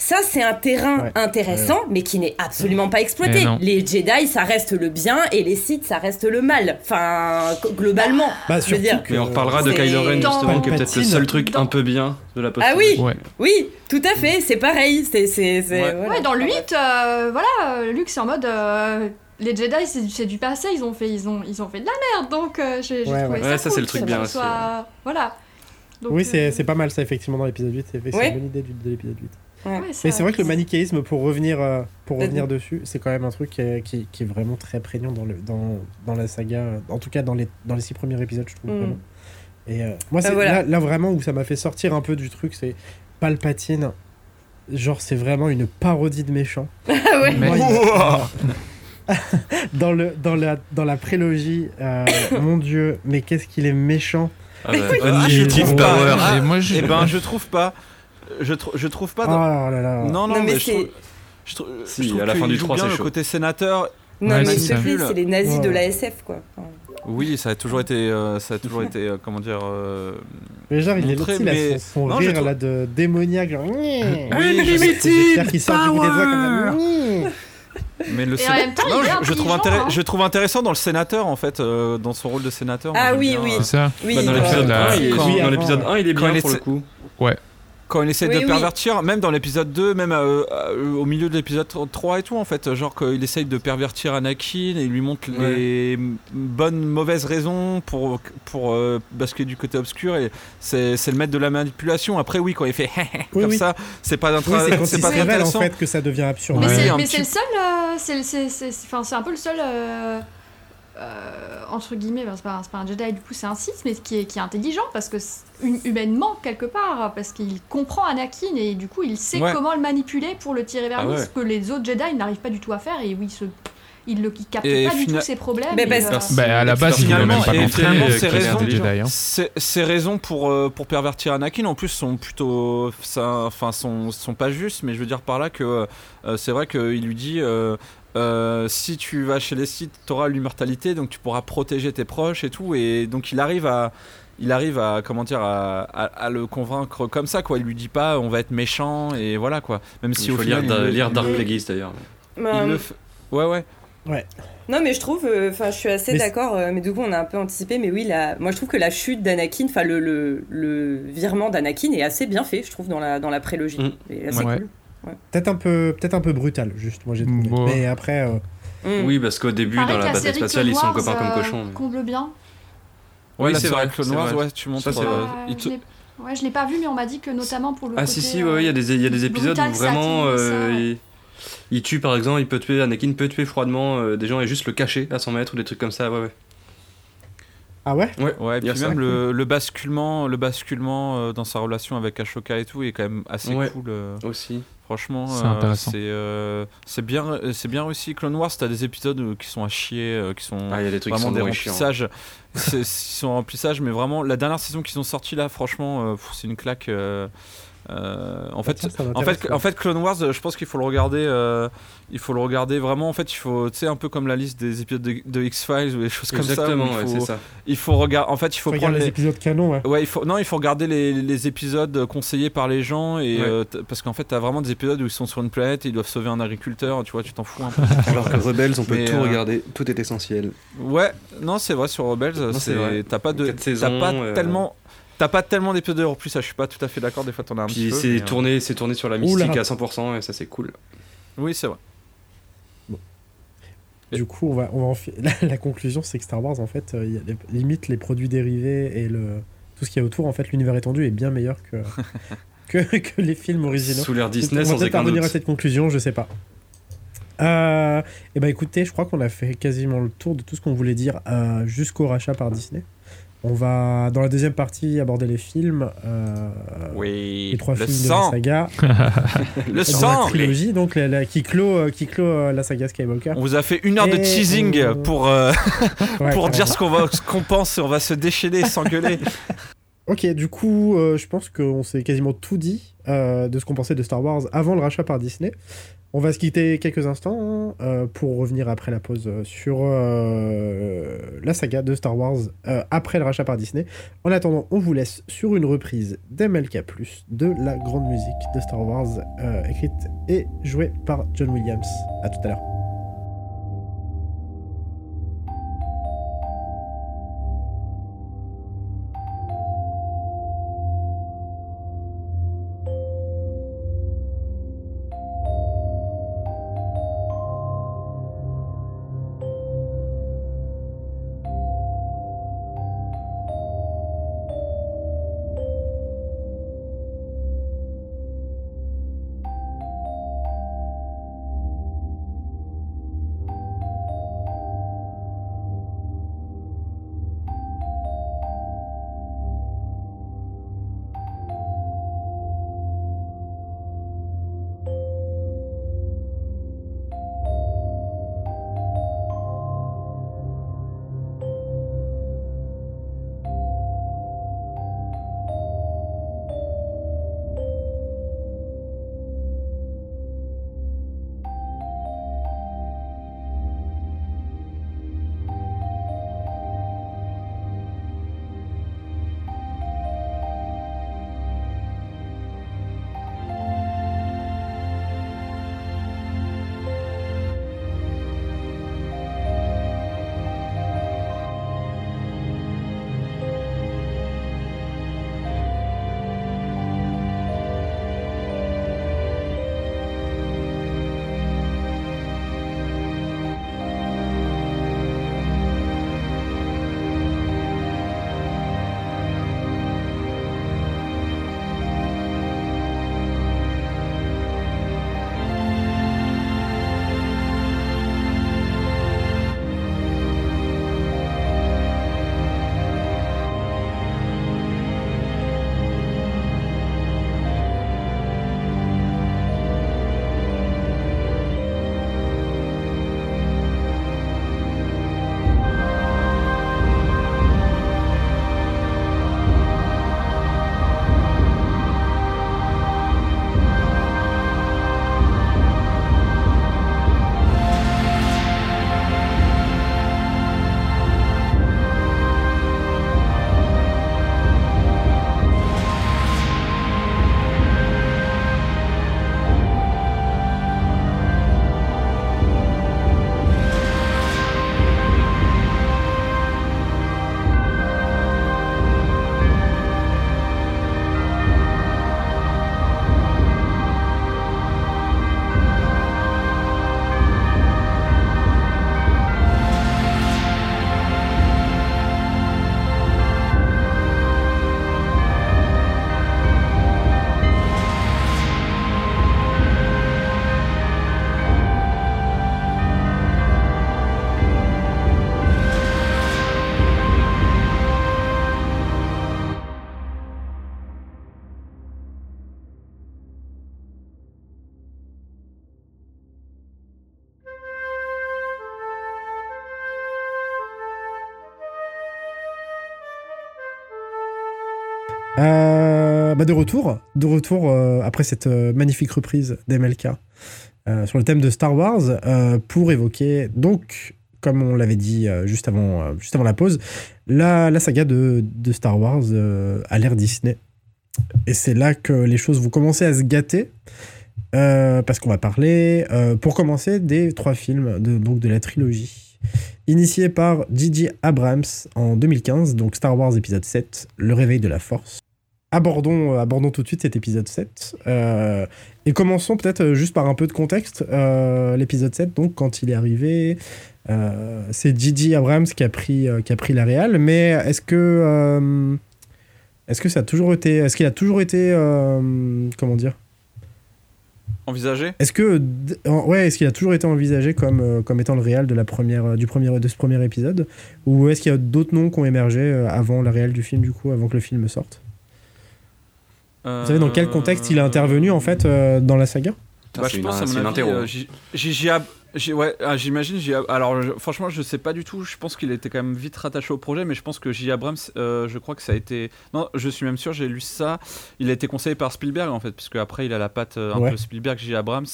ça c'est un terrain Ouais. intéressant, mais qui n'est absolument pas exploité. Les Jedi, ça reste le bien, et les Sith, ça reste le mal. Enfin, globalement. bah je veux dire. que- Mais on reparlera de Kylo Ren Dans- justement, qui est peut-être le seul truc Dans- un peu bien de la Ah oui. Ouais. Oui, tout à fait, c'est pareil. C'est, c'est, Ouais. voilà. Ouais, dans le 8, euh, voilà, Luke, c'est en mode. euh, les Jedi, c'est, du passé, ils ont fait, ils ont, ils ont fait de la merde, donc euh, j'ai, Ouais, trouvé ouais. ça Ouais, ça, cool c'est le truc bien ça aussi, soit- Voilà. Donc, oui euh, c'est c'est pas mal ça effectivement dans l'épisode 8 c'est une bonne idée du- de l'épisode 8 ouais, mais c'est vrai que le manichéisme pour revenir euh, pour revenir dessus c'est quand même un truc qui est, qui, qui est vraiment très prégnant dans le dans, dans la saga en tout cas dans les dans les six premiers épisodes je trouve Mm. vraiment. Et euh, moi Bah, c'est voilà. là, là vraiment où ça m'a fait sortir un peu du truc c'est Palpatine. Genre c'est vraiment une parodie de méchant. Ah ouais. Mais- Moi, il- dans le dans la dans la prélogie euh, mon dieu mais qu'est-ce qu'il est méchant. Ah, bah, Ah, Il je est trouve pas. Ah, moi, je- Eh ben, je trouve pas. Je, trou- je trouve pas. oh dans- là là Non, non, Non, mais mais je c'est- trouve. Je trouve, Si, je trouve à la fin du joue 3, bien c'est le chaud. côté sénateur. Non, Ouais, mais c'est les nazis de Ouais. la SF, quoi. Oui, ça a toujours été, euh, ça a toujours été, euh, comment dire. euh, mais genre il est Montré, a mais- son, son Non, je rire trouve- là de démoniaque genre Oui, je sais. j'espère qu'il sort du bout des doigts comme ça Mais le Et en séna- même temps, il non, est je, je trouve hein. je trouve intéressant dans le sénateur en fait, euh, dans son rôle de sénateur. Ah oui, bien, oui. euh, C'est ça. oui, Bah, dans l'épisode la- 1, il est, quand- dans Oui, l'épisode avant, 1, il est bien pour le coup. Quand il essaye Oui, de oui. pervertir, même dans l'épisode 2, même euh, euh, au milieu de l'épisode 3 et tout, en fait, genre qu'il essaye de pervertir Anakin et il lui montre les bonnes, mauvaises raisons pour, pour euh, basculer du côté obscur et c'est c'est le maître de la manipulation. Après, oui, quand il fait Oui, comme oui. ça, c'est pas Oui, d'intra- c'est quand c'est il pas révèle en fait que ça devient absurde. Mais Ouais, c'est le seul. euh, c'est le- c'est- c'est- c'est- enfin, c'est un peu le seul. Euh, entre guillemets, ben, c'est pas, c'est pas un Jedi, du coup c'est un Sith, mais qui est, qui est intelligent parce que hum- humainement quelque part, parce qu'il comprend Anakin et du coup il sait Ouais. comment le manipuler pour le tirer vers Ah lui, ouais. ce que les autres Jedi n'arrivent pas du tout à faire et où il se, il le, il capte Et pas du tout ses problèmes. Mais euh, Bah, à la base, il finalement, même pas hein. Ces raisons pour, euh, pour pervertir Anakin en plus sont plutôt ça, enfin sont, sont pas justes mais je veux dire par là que euh, c'est vrai qu'il lui dit euh, euh, si tu vas chez les Sith t'auras l'immortalité donc tu pourras protéger tes proches et tout et donc il arrive à il arrive à comment dire à, à- à le convaincre comme ça quoi il lui dit pas on va être méchant et voilà quoi même si Il au faut final lire, il Dark Plagueis d'ailleurs. il Euh, le ouais ouais Non, mais je trouve, euh, enfin, je suis assez d'accord, euh, mais du coup, on a un peu anticipé, mais oui, la... moi je trouve que la chute d'Anakin, enfin, le, le, le virement d'Anakin est assez bien fait, je trouve, dans la, dans la prélogie. Mm. Et assez Ouais. cool. Peut-être un peu, peut-être un peu brutal, juste. Moi j'ai trouvé. Bon. Mais après, euh, Mm. Oui, parce qu'au début, pareil dans la bataille série spatiale, ils sont copains comme euh, cochons. mais- Comble bien. Oui, c'est vrai, Clone c'est Wars ouais tu montres Ça, euh. Euh, il Ouais, je l'ai pas vu, mais on m'a dit que notamment pour le Ah côté. si si ouais, ouais, il y a des il y a des épisodes brutal, où vraiment atténue ça, euh, ouais. il, il tue par exemple il peut tuer Anakin peut tuer froidement euh, des gens et juste le cacher à 100 mètres ou des trucs comme ça ouais ouais ah ouais? ouais Ouais, puis même le, le basculement, le basculement euh, dans sa relation avec Ashoka et tout est quand même assez Ouais. cool. euh, aussi franchement, C'est euh, euh, bien, c'est bien réussi. Clone Wars, t'as des épisodes qui sont à chier, euh, qui sont ah il y a des trucs qui vraiment sont des remplissages. Ils sont en remplissage, mais vraiment la dernière saison qu'ils ont sorti là, franchement, euh, c'est une claque. euh, euh, en fait, ça en fait, en fait, Clone Wars, je pense qu'il faut le regarder. euh, il faut le regarder vraiment. En fait, il faut, tu sais, un peu comme la liste des épisodes de, de X Files ou des choses comme ça. exactement ouais, ça il faut regarder. En fait, il faut Faut prendre les les, épisodes canon, ouais. Ouais, il faut non, il faut regarder les, les épisodes conseillés par les gens et Ouais. euh, parce qu'en fait, t'as vraiment des épisodes où ils sont sur une planète, et ils doivent sauver un agriculteur, tu vois, tu t'en fous un peu. Alors que Rebels, on peut Mais, tout euh, regarder, tout est essentiel. ouais, non, c'est vrai sur Rebels, c'est c'est vrai. t'as pas de Quatre t'as pas euh, tellement t'as pas tellement d'épisodes en plus, ça je suis pas tout à fait d'accord, des fois t'en as un petit puis peu. c'est euh, tourné c'est tourné sur la Oula. mystique à 100% et ça c'est cool Oui, c'est vrai. Du coup, on va, on va en fi- la, la conclusion, c'est que Star Wars, en fait, euh, il y a les- limite les produits dérivés et le tout ce qu'il y a autour. En fait, l'univers étendu est bien meilleur que que, que les films originaux. sous l'ère Disney on va sans peut-être aucun parvenir à cette conclusion, je sais pas. Euh, et ben écoutez, je crois qu'on a fait quasiment le tour de tout ce qu'on voulait dire euh, jusqu'au rachat par Disney. On va dans la deuxième partie aborder les films, euh, Oui. les trois le films sang, de la saga, le la sang. trilogie, donc la- la- qui clôt, euh, qui clôt euh, la saga Skywalker. On vous a fait une heure de teasing pour euh, Ouais, pour dire ce qu'on va ce qu'on pense et on va se déchaîner, s'engueuler. Ok, du coup, euh, je pense qu'on s'est quasiment tout dit euh, de ce qu'on pensait de Star Wars avant le rachat par Disney. On va se quitter quelques instants euh, pour revenir après la pause sur la saga de Star Wars après le rachat par Disney. En attendant, on vous laisse sur une reprise d'MLK+, de la grande musique de Star Wars, écrite et jouée par John Williams. À tout à l'heure. Bah de retour, de retour euh, après cette euh, magnifique reprise d'MLK euh, sur le thème de Star Wars pour évoquer donc, comme on l'avait dit juste avant, juste avant la pause, la, la saga de, de Star Wars à l'ère Disney. Et c'est là que les choses vont commencer à se gâter. parce qu'on va parler, pour commencer, des trois films de, donc de la trilogie. Initié par J.J. Abrams en 2015, donc Star Wars épisode 7, Le réveil de la force. Abordons, euh, abordons tout de suite cet épisode 7. euh, et commençons peut-être euh, juste par un peu de contexte. Euh, L'épisode 7, donc, quand il est arrivé, euh, c'est J.J. Abrams qui a pris, qui a pris la réal. Mais est-ce que, est-ce que ça a toujours été, est-ce qu'il a toujours été, comment dire, Envisagé? Est-ce que, ouais, est-ce qu'il a toujours été envisagé comme, comme étant le réal de la première, du premier, de ce premier épisode, ou est-ce qu'il y a d'autres noms qui ont émergé avant la réal du film, du coup, avant que le film sorte? Vous savez dans quel contexte il a intervenu en fait euh, dans la saga? Bah, c'est je une- pense à c'est mon une avis, interro. euh, J- J.J. Ab- J- ouais, ah, j'imagine. Alors, je- franchement, je sais pas du tout. Je pense qu'il était quand même vite rattaché au projet, mais je pense que J. Abrams, euh, je crois que ça a été. Non, je suis même sûr, j'ai lu ça. Il a été conseillé par Spielberg en fait, puisque après il a la patte euh, un Ouais. peu Spielberg, J. Abrams,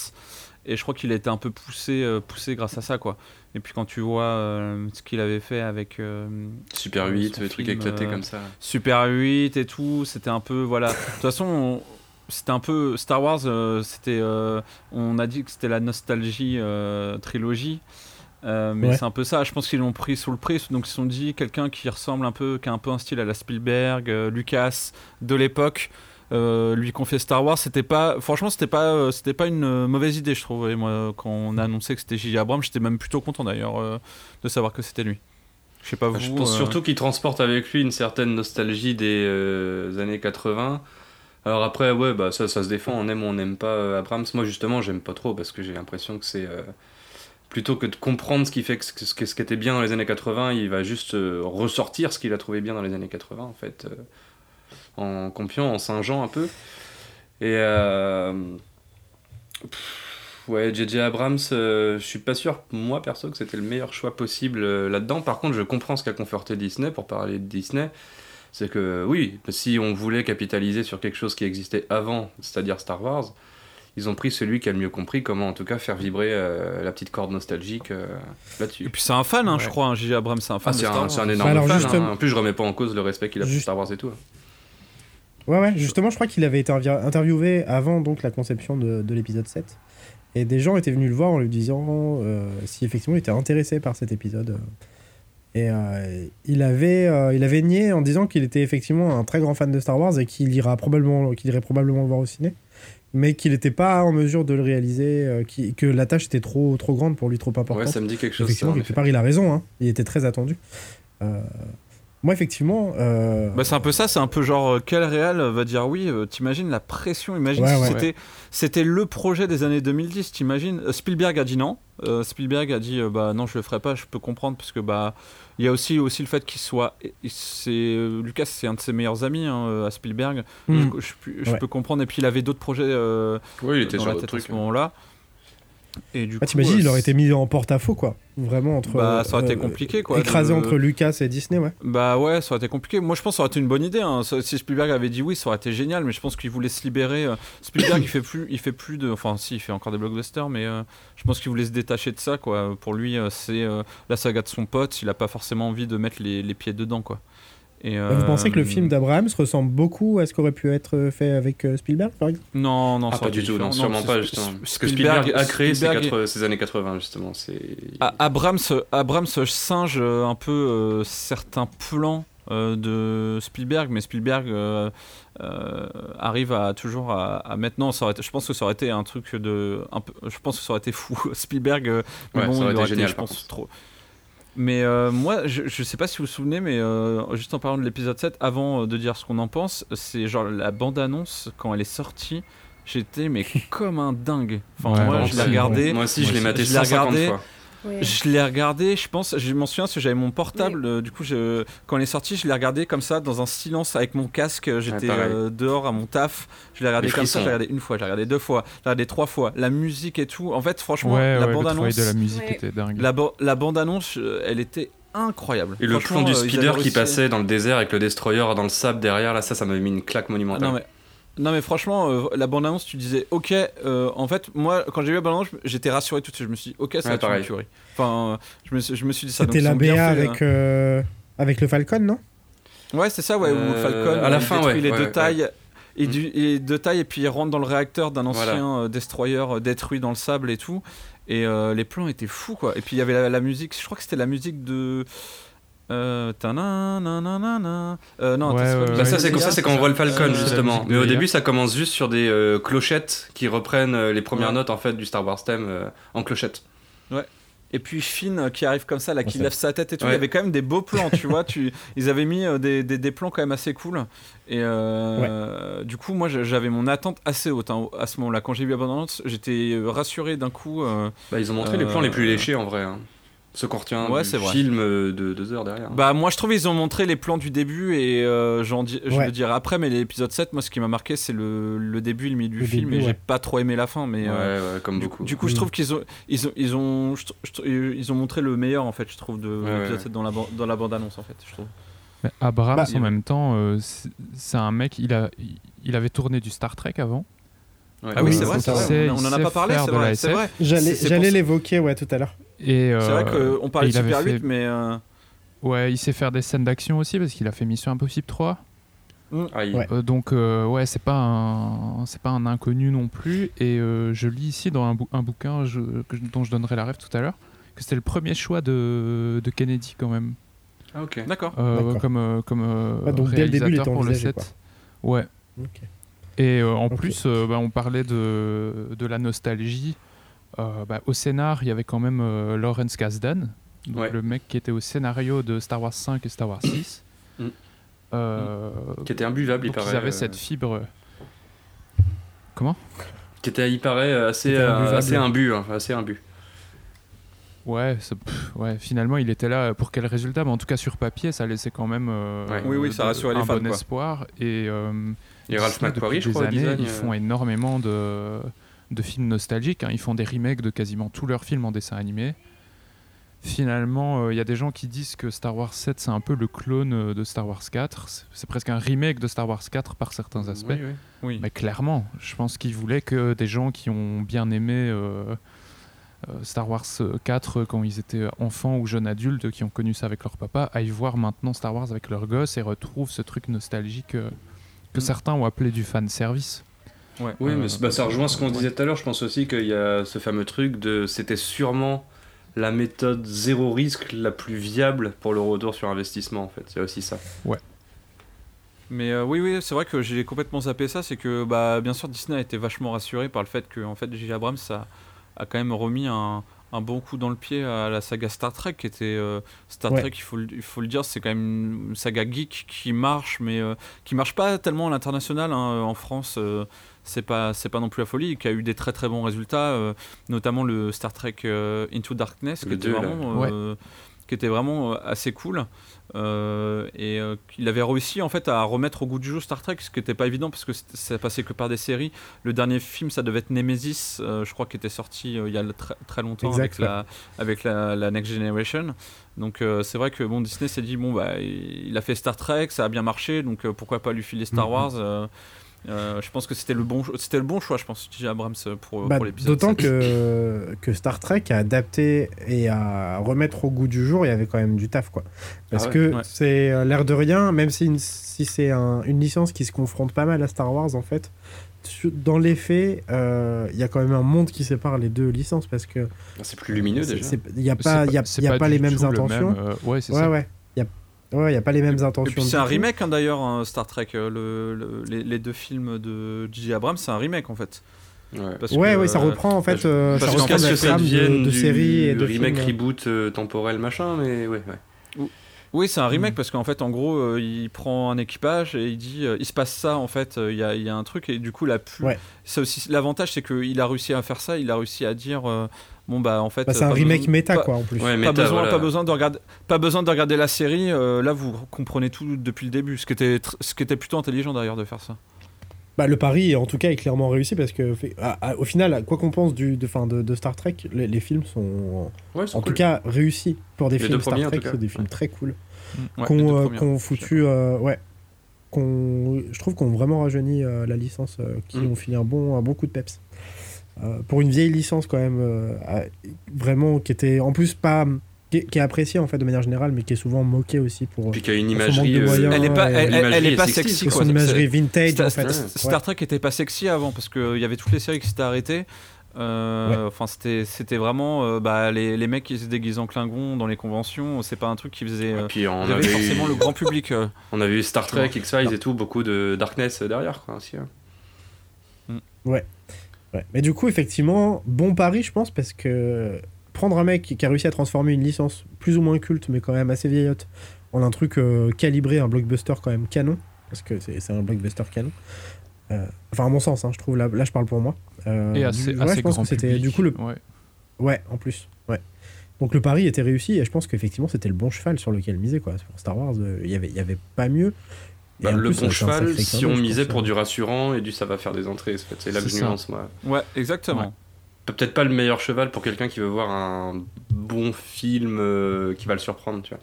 et je crois qu'il a été un peu poussé, euh, poussé grâce à ça, quoi. Et puis quand tu vois euh, ce qu'il avait fait avec euh, Super euh, 8, son des trucs éclatés euh, comme ça. Super 8 et tout, c'était un peu voilà. De toute façon, on- c'était un peu Star Wars. euh, c'était, euh, on a dit que c'était la nostalgie euh, trilogie, euh, mais Ouais. c'est un peu ça. Je pense qu'ils l'ont pris sous le prix, donc ils se sont dit quelqu'un qui ressemble un peu, qui a un peu un style à la Spielberg, euh, Lucas de l'époque. Euh, lui confier Star Wars, c'était pas, franchement, c'était pas, euh, c'était pas une euh, mauvaise idée, je trouve. Et moi, quand on a annoncé que c'était J.J. Abrams, j'étais même plutôt content d'ailleurs de savoir que c'était lui. Je sais pas vous. Je pense surtout qu'il transporte avec lui une certaine nostalgie des années 80. Alors après, ouais, bah ça, ça se défend, on aime ou on n'aime pas Abrams. Moi justement, j'aime pas trop parce que j'ai l'impression que c'est plutôt que de comprendre ce qui fait que ce, ce qui était bien dans les années 80, il va juste ressortir ce qu'il a trouvé bien dans les années 80 en fait, en compiant, en singeant un peu. Et euh, pff, ouais, JJ Abrams, euh, je suis pas sûr, moi perso, que c'était le meilleur choix possible euh, là-dedans. Par contre, je comprends ce qu'a conforté Disney pour parler de Disney. C'est que oui, si on voulait capitaliser sur quelque chose qui existait avant, c'est-à-dire Star Wars, ils ont pris celui qui a le mieux compris comment en tout cas faire vibrer euh, la petite corde nostalgique euh, Et là-dessus. puis c'est un fan, hein, je crois. hein, J.J. Abrams, c'est un fan Ah, de c'est Star un, Wars. c'est un énorme Alors, fan. justement- hein. En plus, je remets pas en cause le respect qu'il a pour Star Wars et tout. Ouais, ouais, justement, je crois qu'il avait été interviewé avant donc la conception de, de l'épisode 7. Et des gens étaient venus le voir en lui disant euh, si effectivement il était intéressé par cet épisode. Et euh, il, avait, euh, il avait nié en disant qu'il était effectivement un très grand fan de Star Wars et qu'il ira probablement, qu'il irait probablement le voir au ciné. Mais qu'il n'était pas en mesure de le réaliser, qui- que la tâche était trop, trop grande pour lui, trop importante. Ouais, ça me dit quelque chose. effectivement, en quelque part, il a raison. hein. Il était très attendu. Euh, moi, effectivement. euh, Bah, c'est un peu ça, c'est un peu genre euh, quel réal va dire oui, euh, t'imagines la pression, imagine Ouais, si ouais. c'était c'était le projet des années 2010, t'imagines Euh, Spielberg a dit non, Euh, Spielberg a dit euh, bah non, je le ferai pas, je peux comprendre parce que bah il y a aussi aussi le fait qu'il soit c'est euh, Lucas, c'est un de ses meilleurs amis hein, euh, à Spielberg. Hmm. Je, je- je Ouais. peux comprendre et puis il avait d'autres projets euh, Oui, il était dans sur la tête à ce moment-là. Et du Ah, T'imagines, euh, il aurait été mis en porte-à-faux, quoi. Vraiment entre. Bah, ça aurait été euh, compliqué, quoi, Écrasé de- entre Lucas et Disney, ouais. Bah ouais, ça aurait été compliqué. Moi, je pense que ça aurait été une bonne idée. hein. Si Spielberg avait dit oui, ça aurait été génial. Mais je pense qu'il voulait se libérer. euh. Spielberg, il fait plus, il fait plus de. Enfin, si, il fait encore des blockbusters, mais euh, je pense qu'il voulait se détacher de ça, quoi. Pour lui, c'est la saga de son pote. Il a pas forcément envie de mettre les, les pieds dedans, quoi. Et, Bah, Vous pensez que le euh, film d'Abraham ressemble beaucoup à ce qu'aurait pu être fait avec euh, Spielberg, par exemple? Non, non, Ah, pas du tout, non, sûrement pas, justement. Parce que Spielberg a créé ces, Spielberg- 80 ces années 80, justement. C'est... Ah, Abrams, Abrams singe euh, un peu euh, certains plans euh, de Spielberg, mais Spielberg euh, euh, arrive à toujours à, à maintenant. Ça aurait été- je pense que ça aurait été un truc de, un peu, je pense que ça aurait été fou. Spielberg, euh, mais Ouais, bon, ça aurait il été aurait génial, je pense contre. Mais euh, moi, je, je sais pas si vous vous souvenez, mais euh, juste en parlant de l'épisode 7, avant euh, de dire ce qu'on en pense, c'est genre la bande-annonce, quand elle est sortie, j'étais mais comme un dingue. Enfin, Ouais, moi, je l'ai c'est- regardé. Moi aussi, je l'ai maté aussi. Je l'ai 150 regardé. fois. Oui. Je l'ai regardé, je pense, je m'en souviens parce que j'avais mon portable, euh, du coup, je, quand elle est sortie, je l'ai regardé comme ça, dans un silence avec mon casque, euh, j'étais euh, dehors à mon taf, je l'ai regardé Les comme ça, je l'ai regardé une fois, je l'ai regardé deux fois, je l'ai regardé trois fois, la musique et tout, en fait, franchement, ouais, la ouais, bande-annonce, de la musique Ouais. était dingue. la, ba- la bande-annonce, euh, elle était incroyable. Et le plan du euh, speeder qui passait dans le désert avec le destroyer dans le sable derrière, là, ça, ça m'avait mis une claque Ah, monumentale. non mais non mais franchement euh, la bande annonce tu disais ok euh, en fait moi quand j'ai vu la bande annonce j'étais rassuré tout de suite. Je me suis dit ok ça Ouais, va être enfin euh, je me suis, je me suis dit ça C'était la BA fait, avec, euh, avec le Falcon, non? Ouais c'est ça ouais où Falcon à la il fin, détruit ouais, les ouais, deux ouais. tailles et, Mm. du, et deux tailles et puis il rentre dans le réacteur d'un ancien destroyer détruit dans le sable et tout. Et euh, les plans étaient fous quoi. Et puis il y avait la, la musique je crois que c'était la musique de euh. Euh, non, Ouais, attends, c'est pas ouais, le- Bah, ça, ouais. c'est comme ça, c'est quand on voit le Falcon, Euh, justement. musique de Mais au début, ça commence juste sur des euh, clochettes qui reprennent euh, les premières Ouais. notes en fait du Star Wars theme euh, en clochette. Et puis Finn qui arrive comme ça, là, qui Ouais. lève sa tête et tout. Ouais. Il y avait quand même des beaux plans, tu vois. Tu, ils avaient mis des, des, des plans quand même assez cool. Et euh, du coup, moi, j'avais mon attente assez haute hein, à ce moment-là. Quand j'ai vu Abondance, j'étais rassuré d'un coup. euh, Bah, ils ont montré les plans les plus léchés en vrai. hein. Ceux qu'on retient Ouais, du vrai. film euh, de deux heures derrière. Bah, moi, je trouve ils ont montré les plans du début et euh, j'en dis, je le dirai après. Mais l'épisode 7, moi, ce qui m'a marqué, c'est le, le début et le milieu du Le film. début, et j'ai pas trop aimé la fin. Mais ouais, euh, ouais, comme du, beaucoup. du coup, je Mm. trouve qu'ils ont, ils ont, ils ont, ils ont montré le meilleur en fait. Je trouve de Ouais, l'épisode ouais. 7 dans la, ban- dans la bande annonce en fait. Je trouve. Mais Abrams, Bah, en même temps, euh, c'est un mec, il, a, il avait tourné du Star Trek avant. Ouais. Ah oui, Oui, c'est vrai, c'est c'est ça. vrai. On en a pas parlé, c'est vrai. J'allais l'évoquer, ouais, tout à l'heure. Et, C'est vrai euh, qu'on parlait de Super fait- 8, mais. euh, Ouais, il sait faire des scènes d'action aussi parce qu'il a fait Mission Impossible 3. Ah, il- Ouais. Euh, donc euh, ouais, c'est pas un c'est pas un inconnu non plus. Et euh, je lis ici dans un, bou- un bouquin je- que je- dont je donnerai la rêve tout à l'heure que c'était le premier choix de, de Kennedy quand même. Ah, ok. D'accord. Euh, comme euh, comme euh, Ah, donc dès le début, il réalisateur était pour le 7. Ouais. Ok. Et euh, en plus, euh, bah, on parlait de, de la nostalgie. Euh, bah, au scénar, il y avait quand même euh, Lawrence Kasdan, donc Ouais. le mec qui était au scénario de Star Wars 5 et Star Wars 6. Mm. Euh, Qui était imbuvable, il paraît. ils avaient euh, cette fibre. Comment? Qui était, il paraît, assez, assez imbu. hein, assez imbu. Ouais, pff, ouais, finalement, il était là pour quel résultat? Mais en tout cas, sur papier, ça laissait quand même euh, Ouais. Oui, oui, ça rassurait les un fans, bon quoi. espoir. Et, euh, Et Ralph Disney, McQuarrie, je crois, années, design. Ils euh, font énormément de, de films nostalgiques. hein. Ils font des remakes de quasiment tous leurs films en dessin animé. Finalement, euh, il y a des gens qui disent que Star Wars 7, c'est un peu le clone euh, de Star Wars 4. C'est- presque un remake de Star Wars 4 par certains aspects. oui, oui. Oui. Mais clairement, je pense qu'ils voulaient que des gens qui ont bien aimé euh, euh, Star Wars 4 quand ils étaient enfants ou jeunes adultes, qui ont connu ça avec leur papa, aillent voir maintenant Star Wars avec leurs gosses et retrouvent ce truc nostalgique euh, que Mm. certains ont appelé du fan service. Ouais. Oui, Euh, mais bah, ça rejoint ce qu'on ouais. disait tout à l'heure. Je pense aussi qu'il y a ce fameux truc de. C'était sûrement la méthode zéro risque la plus viable pour le retour sur investissement, en fait. C'est aussi ça. Mais euh, oui, oui, c'est vrai que j'ai complètement zappé ça. C'est que, bah, bien sûr, Disney a été vachement rassuré par le fait que, en fait, J.J. Abrams a, a quand même remis un, un bon coup dans le pied à la saga Star Trek, qui était euh, Star Ouais. Trek. Il faut, le- il faut le dire, c'est quand même une saga geek qui marche, mais euh, qui marche pas tellement à l'international. hein. En France, euh, c'est pas, c'est pas non plus la folie. Qui a eu des très très bons résultats, euh, notamment le Star Trek euh, Into Darkness, qui Le était deux, vraiment, euh, qui était vraiment euh, assez cool. Euh, et euh, il avait réussi en fait à remettre au goût du jour Star Trek, ce qui n'était pas évident parce que ça passait que par des séries. Le dernier film, ça devait être Nemesis, euh, je crois, qui était sorti euh, il y a très, très longtemps Exact, avec, la, avec la, la Next Generation. Donc euh, c'est vrai que bon, Disney s'est dit bon bah il il a fait Star Trek, ça a bien marché, donc euh, pourquoi pas lui filer Star Mhm. Wars. euh, euh, je pense que c'était le bon, c'était le bon choix, je pense, J.J. Abrams euh, pour, Bah, pour l'épisode. D'autant 7. que, que Star Trek a adapté et à remettre au goût du jour, il y avait quand même du taf. quoi. Parce Ah ouais. que Ouais. c'est euh, l'air de rien, même si, une- si c'est un- une licence qui se confronte pas mal à Star Wars, en fait, dans les faits, euh, il y a quand même un monde qui sépare les deux licences parce que C'est plus lumineux déjà. il n'y a pas, il y a, y a pas les mêmes le intentions. même, euh, ouais, c'est ouais, ça. ouais. Il y a, ouais, il y a pas les mêmes Et intentions. c'est un remake hein, d'ailleurs, hein, Star Trek. euh, le, le- les, les deux films de J.J. Abrams, c'est un remake en fait. Ouais. Parce Ouais, que, ouais, ça euh, reprend en fait. parce- euh, Parce ça reprend que ça de, de séries et de remake, films. reboot euh, temporel, machin, mais ouais, ouais. Oui, c'est un remake Mm. parce qu'en fait, en gros, euh, il prend un équipage et il dit, euh, il se passe ça en fait, euh, il y, a, il y a un truc et du coup, la pu... Ouais. aussi l'avantage, c'est qu'il a réussi à faire ça, il a réussi à dire, euh, bon bah en fait, Bah, c'est euh, un pas remake besoin- méta pas- quoi en plus. Ouais, Pas besoin, voilà. pas besoin de regarder, pas besoin de regarder la série. euh, là, vous comprenez tout depuis le début, ce qui était, ce qui était plutôt intelligent d'ailleurs de faire ça. Bah, le pari, en tout cas, est clairement réussi parce que, fait- à- à- au final, quoi qu'on pense du, de, fin, de, de Star Trek, les, les films sont, Ouais, en cool. tout cas, réussis pour des Les films Star premiers, Trek. C'est des films Ouais. très cool. Mm. Ouais, qu'on euh, foutu, euh, ouais, qu'on, je trouve qu'on vraiment rajeuni euh, la licence, euh, qui Mm. ont filé un bon, un bon coup de peps. Euh, pour une vieille licence quand même, euh, vraiment qui était en plus pas, qui est, qui est appréciée en fait de manière générale, mais qui est souvent moquée aussi pour, Puis qu'il y a une son manque imagerie. euh, moyens. Elle est pas, et- elle, elle- elle l'imagerie est pas sexy, sexy et quoi. son imagerie vintage Star, en fait. Star- Ouais. Star Trek était pas sexy avant parce qu'il y avait toutes les séries qui s'étaient arrêtées. Euh, Enfin, c'était c'était vraiment euh, bah, les, les mecs qui se déguisent en Klingon dans les conventions. C'est pas un truc qui faisait. Et euh, puis on avait avait, forcément eu, le grand public. euh. on avait eu Star Trek, X-Files et tout, beaucoup de darkness derrière quoi aussi. hein. Ouais. Mais du coup, effectivement, bon pari, je pense, parce que prendre un mec qui a réussi à transformer une licence plus ou moins culte, mais quand même assez vieillotte, en un truc euh, calibré, un blockbuster quand même canon, parce que c'est c'est un blockbuster canon. Euh, enfin, à mon sens, hein, je trouve, là, là je parle pour moi. Euh, Et assez, du- ouais, assez je pense grand que c'était du coup le. Ouais. Ouais, en plus. Ouais. Donc le pari était réussi et je pense qu'effectivement c'était le bon cheval sur lequel miser quoi. Pour Star Wars, il y avait, y avait pas mieux. Bah, le plus, bon cheval, si on misait pour du rassurant et du ça va faire des entrées, en fait. c'est là que C'est je ça. nuance moi. Ouais, exactement. Ouais. Peut-être pas le meilleur cheval pour quelqu'un qui veut voir un bon film euh, qui va le surprendre, tu vois.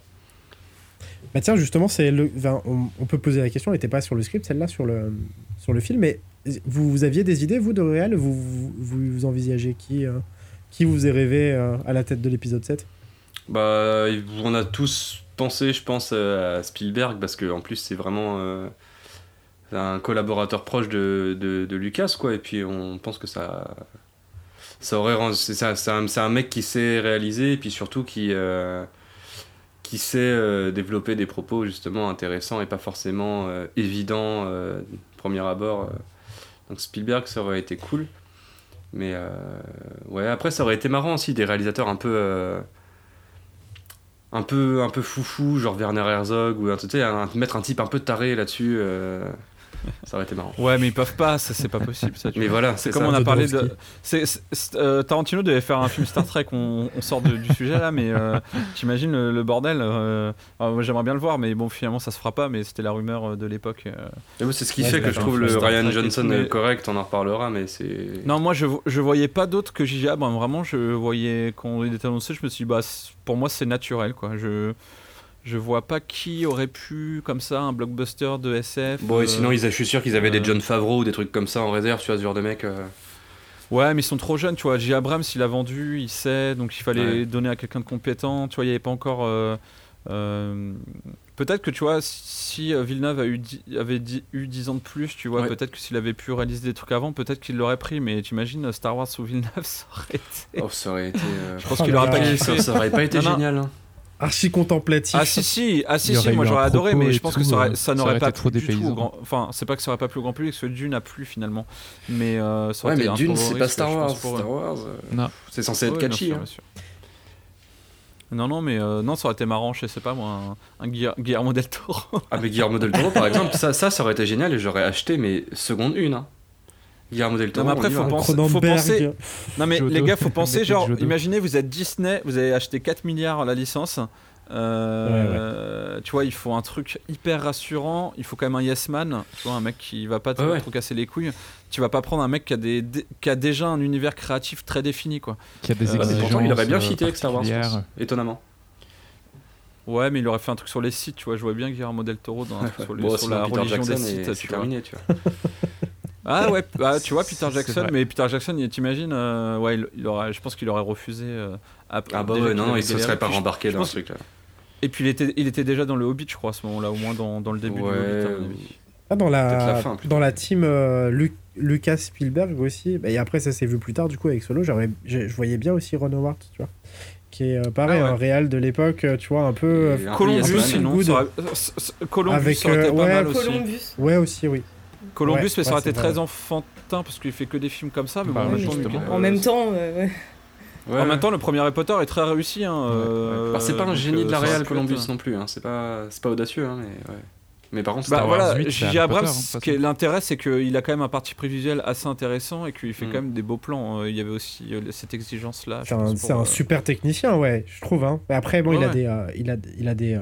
Bah tiens, justement, c'est le, enfin, on, on peut poser la question, elle n'était pas sur le script, celle-là, sur le, sur le film, mais vous, vous aviez des idées, vous, de réel vous, vous, vous envisagez qui, euh, qui vous est rêvé euh, à la tête de l'épisode 7 Bah, on a tous pensé, je pense, euh, à Spielberg parce que en plus c'est vraiment euh, un collaborateur proche de, de, Lucas, quoi. Et puis on pense que ça, ça aurait rendu- c'est un, un mec qui sait réaliser et puis surtout qui euh, qui sait développer des propos justement intéressants et pas forcément évidents premier abord. Donc Spielberg, ça aurait été cool. Mais ouais, après ça aurait été marrant aussi des réalisateurs un peu un peu un peu foufou genre Werner Herzog ou un, un- mettre un type un peu taré là-dessus euh, ça aurait été marrant Ouais, mais ils peuvent pas, ça c'est pas possible. Ça, tu mais vois. voilà C'est comme ça. on a parlé de. Jodorowsky. c'est- c'est- euh, Tarantino devait faire un film Star Trek, on, on sort de- du sujet là, mais euh, t'imagines le, le bordel. euh, j'aimerais bien le voir, mais bon, finalement ça se fera pas, mais c'était la rumeur euh, de l'époque. euh. Et moi, c'est ce qui Ouais, fait que je trouve le Star Ryan Trek Johnson mais- euh, correct on en reparlera mais c'est Non, moi je, je voyais pas d'autre que J.J. Abrams. Vraiment, je voyais quand il était annoncé, je me suis dit, bah, c- pour moi c'est naturel quoi. Je, je vois pas qui aurait pu, comme ça, un blockbuster de SF. bon et euh, sinon ils, je suis sûr qu'ils avaient euh, des John Favreau ou des trucs comme ça en réserve tu vois ce genre de mec euh. Ouais, mais ils sont trop jeunes, tu vois. J. Abrams, il a vendu, il sait, donc il fallait Ouais. donner à quelqu'un de compétent. Tu vois, il n'y avait pas encore. euh, euh, Peut-être que tu vois, si euh, Villeneuve a eu dix- avait eu 10 ans de plus, tu vois, Ouais. peut-être que s'il avait pu réaliser des trucs avant, peut-être qu'il l'aurait pris. Mais t'imagines, euh, Star Wars sous Villeneuve, ça aurait été. oh ça aurait été euh, Je pense Oh qu'il aurait pas kiffé. ça, ça aurait pas été Non, non. génial hein. Archi contemplatif. Ah si si, ah si si, moi j'aurais adoré, mais je pense que tout, ça, aurait- ça ça n'aurait aurait pas été trop plu du tout. grand- Enfin, c'est pas que ça aurait pas plu au grand public, parce que Dune a plu finalement, mais euh, ça aurait ouais été mais un Dune c'est pas Star Wars pense, pour eux. Star Wars euh, Non. c'est censé être Ouais, bien catchy sûr, hein. bien sûr. Non, non, mais euh, non, ça aurait été marrant, je sais pas moi, un, un Guillermo del Toro. Ah mais Guillermo del Toro par exemple, ça, ça, ça aurait été génial et j'aurais acheté mais seconde une. Hein. Guillermo del Toro. mais après, on y faut penser- Non, mais les gars, faut penser, genre, imaginez, vous êtes Disney, vous avez acheté 4 milliards la licence. euh, Tu vois, il faut un truc hyper rassurant. Il faut quand même un yes man. Tu vois, un mec qui va pas te Ouais, ouais. trop casser les couilles. Tu vas pas prendre un mec qui a, des, dé- qui a déjà un univers créatif très défini, quoi. Qui a des mais exigences. pourtant, il aurait bien euh, fité avec Star Wars, pense. étonnamment. Ouais, mais il aurait fait un truc sur les sites, tu vois. Je vois bien Guillermo del Toro dans un truc sur, les- Bon, sur la Peter religion Jackson des sites, c'est terminé, tu vois. Ah ouais, bah, tu vois Peter Jackson, mais Peter Jackson, il- t'imagines, euh, ouais, il, il aurait, je pense qu'il aurait refusé. euh, à- Ah bah ouais, non, il se galéré. serait pas rembarqué dans ce truc-là. Et puis il était, il était déjà dans le Hobbit, je crois, à ce moment-là, au moins dans, dans le début Ouais, du Hobbit. à mon avis. Ah, dans la, fin, dans la team euh, Lu- Lucas Spielberg aussi. Bah, et après, ça s'est vu plus tard, du coup, avec Solo. Je voyais bien aussi Ron Howard, tu vois. Qui est euh, pareil, Ah ouais. un réal de l'époque, euh, tu vois, un peu. Columbus, Yes Man. sinon, Good. ça aurait- euh, c- c- Columbus, Avec, euh, pas ouais, mal aussi. Columbus. Ouais, aussi, oui. Columbus, Ouais, mais ça aurait été très enfantin parce qu'il fait que des films comme ça. Mais Bah bon, en oui, même temps, justement. Lucas- En même temps, euh, ouais. Ouais, en même temps, le premier Harry Potter est très réussi. Hein, euh, Bah, c'est pas un génie euh, de la aurait réal Columbus être- non plus, hein. c'est pas, c'est pas audacieux, hein, mais ouais. Mais par contre, Bah voilà, 8, c'est J.J. Abrams, hein, ce qui l'intérêt, c'est qu'il a quand même un parti prévisuel assez intéressant et qu'il fait Mm. quand même des beaux plans. Euh, Il y avait aussi euh, cette exigence-là. C'est un, euh, super technicien, ouais, je trouve. Hein. Mais après, bon, Ouais, il, a ouais. des, euh, il, a, il a des. euh,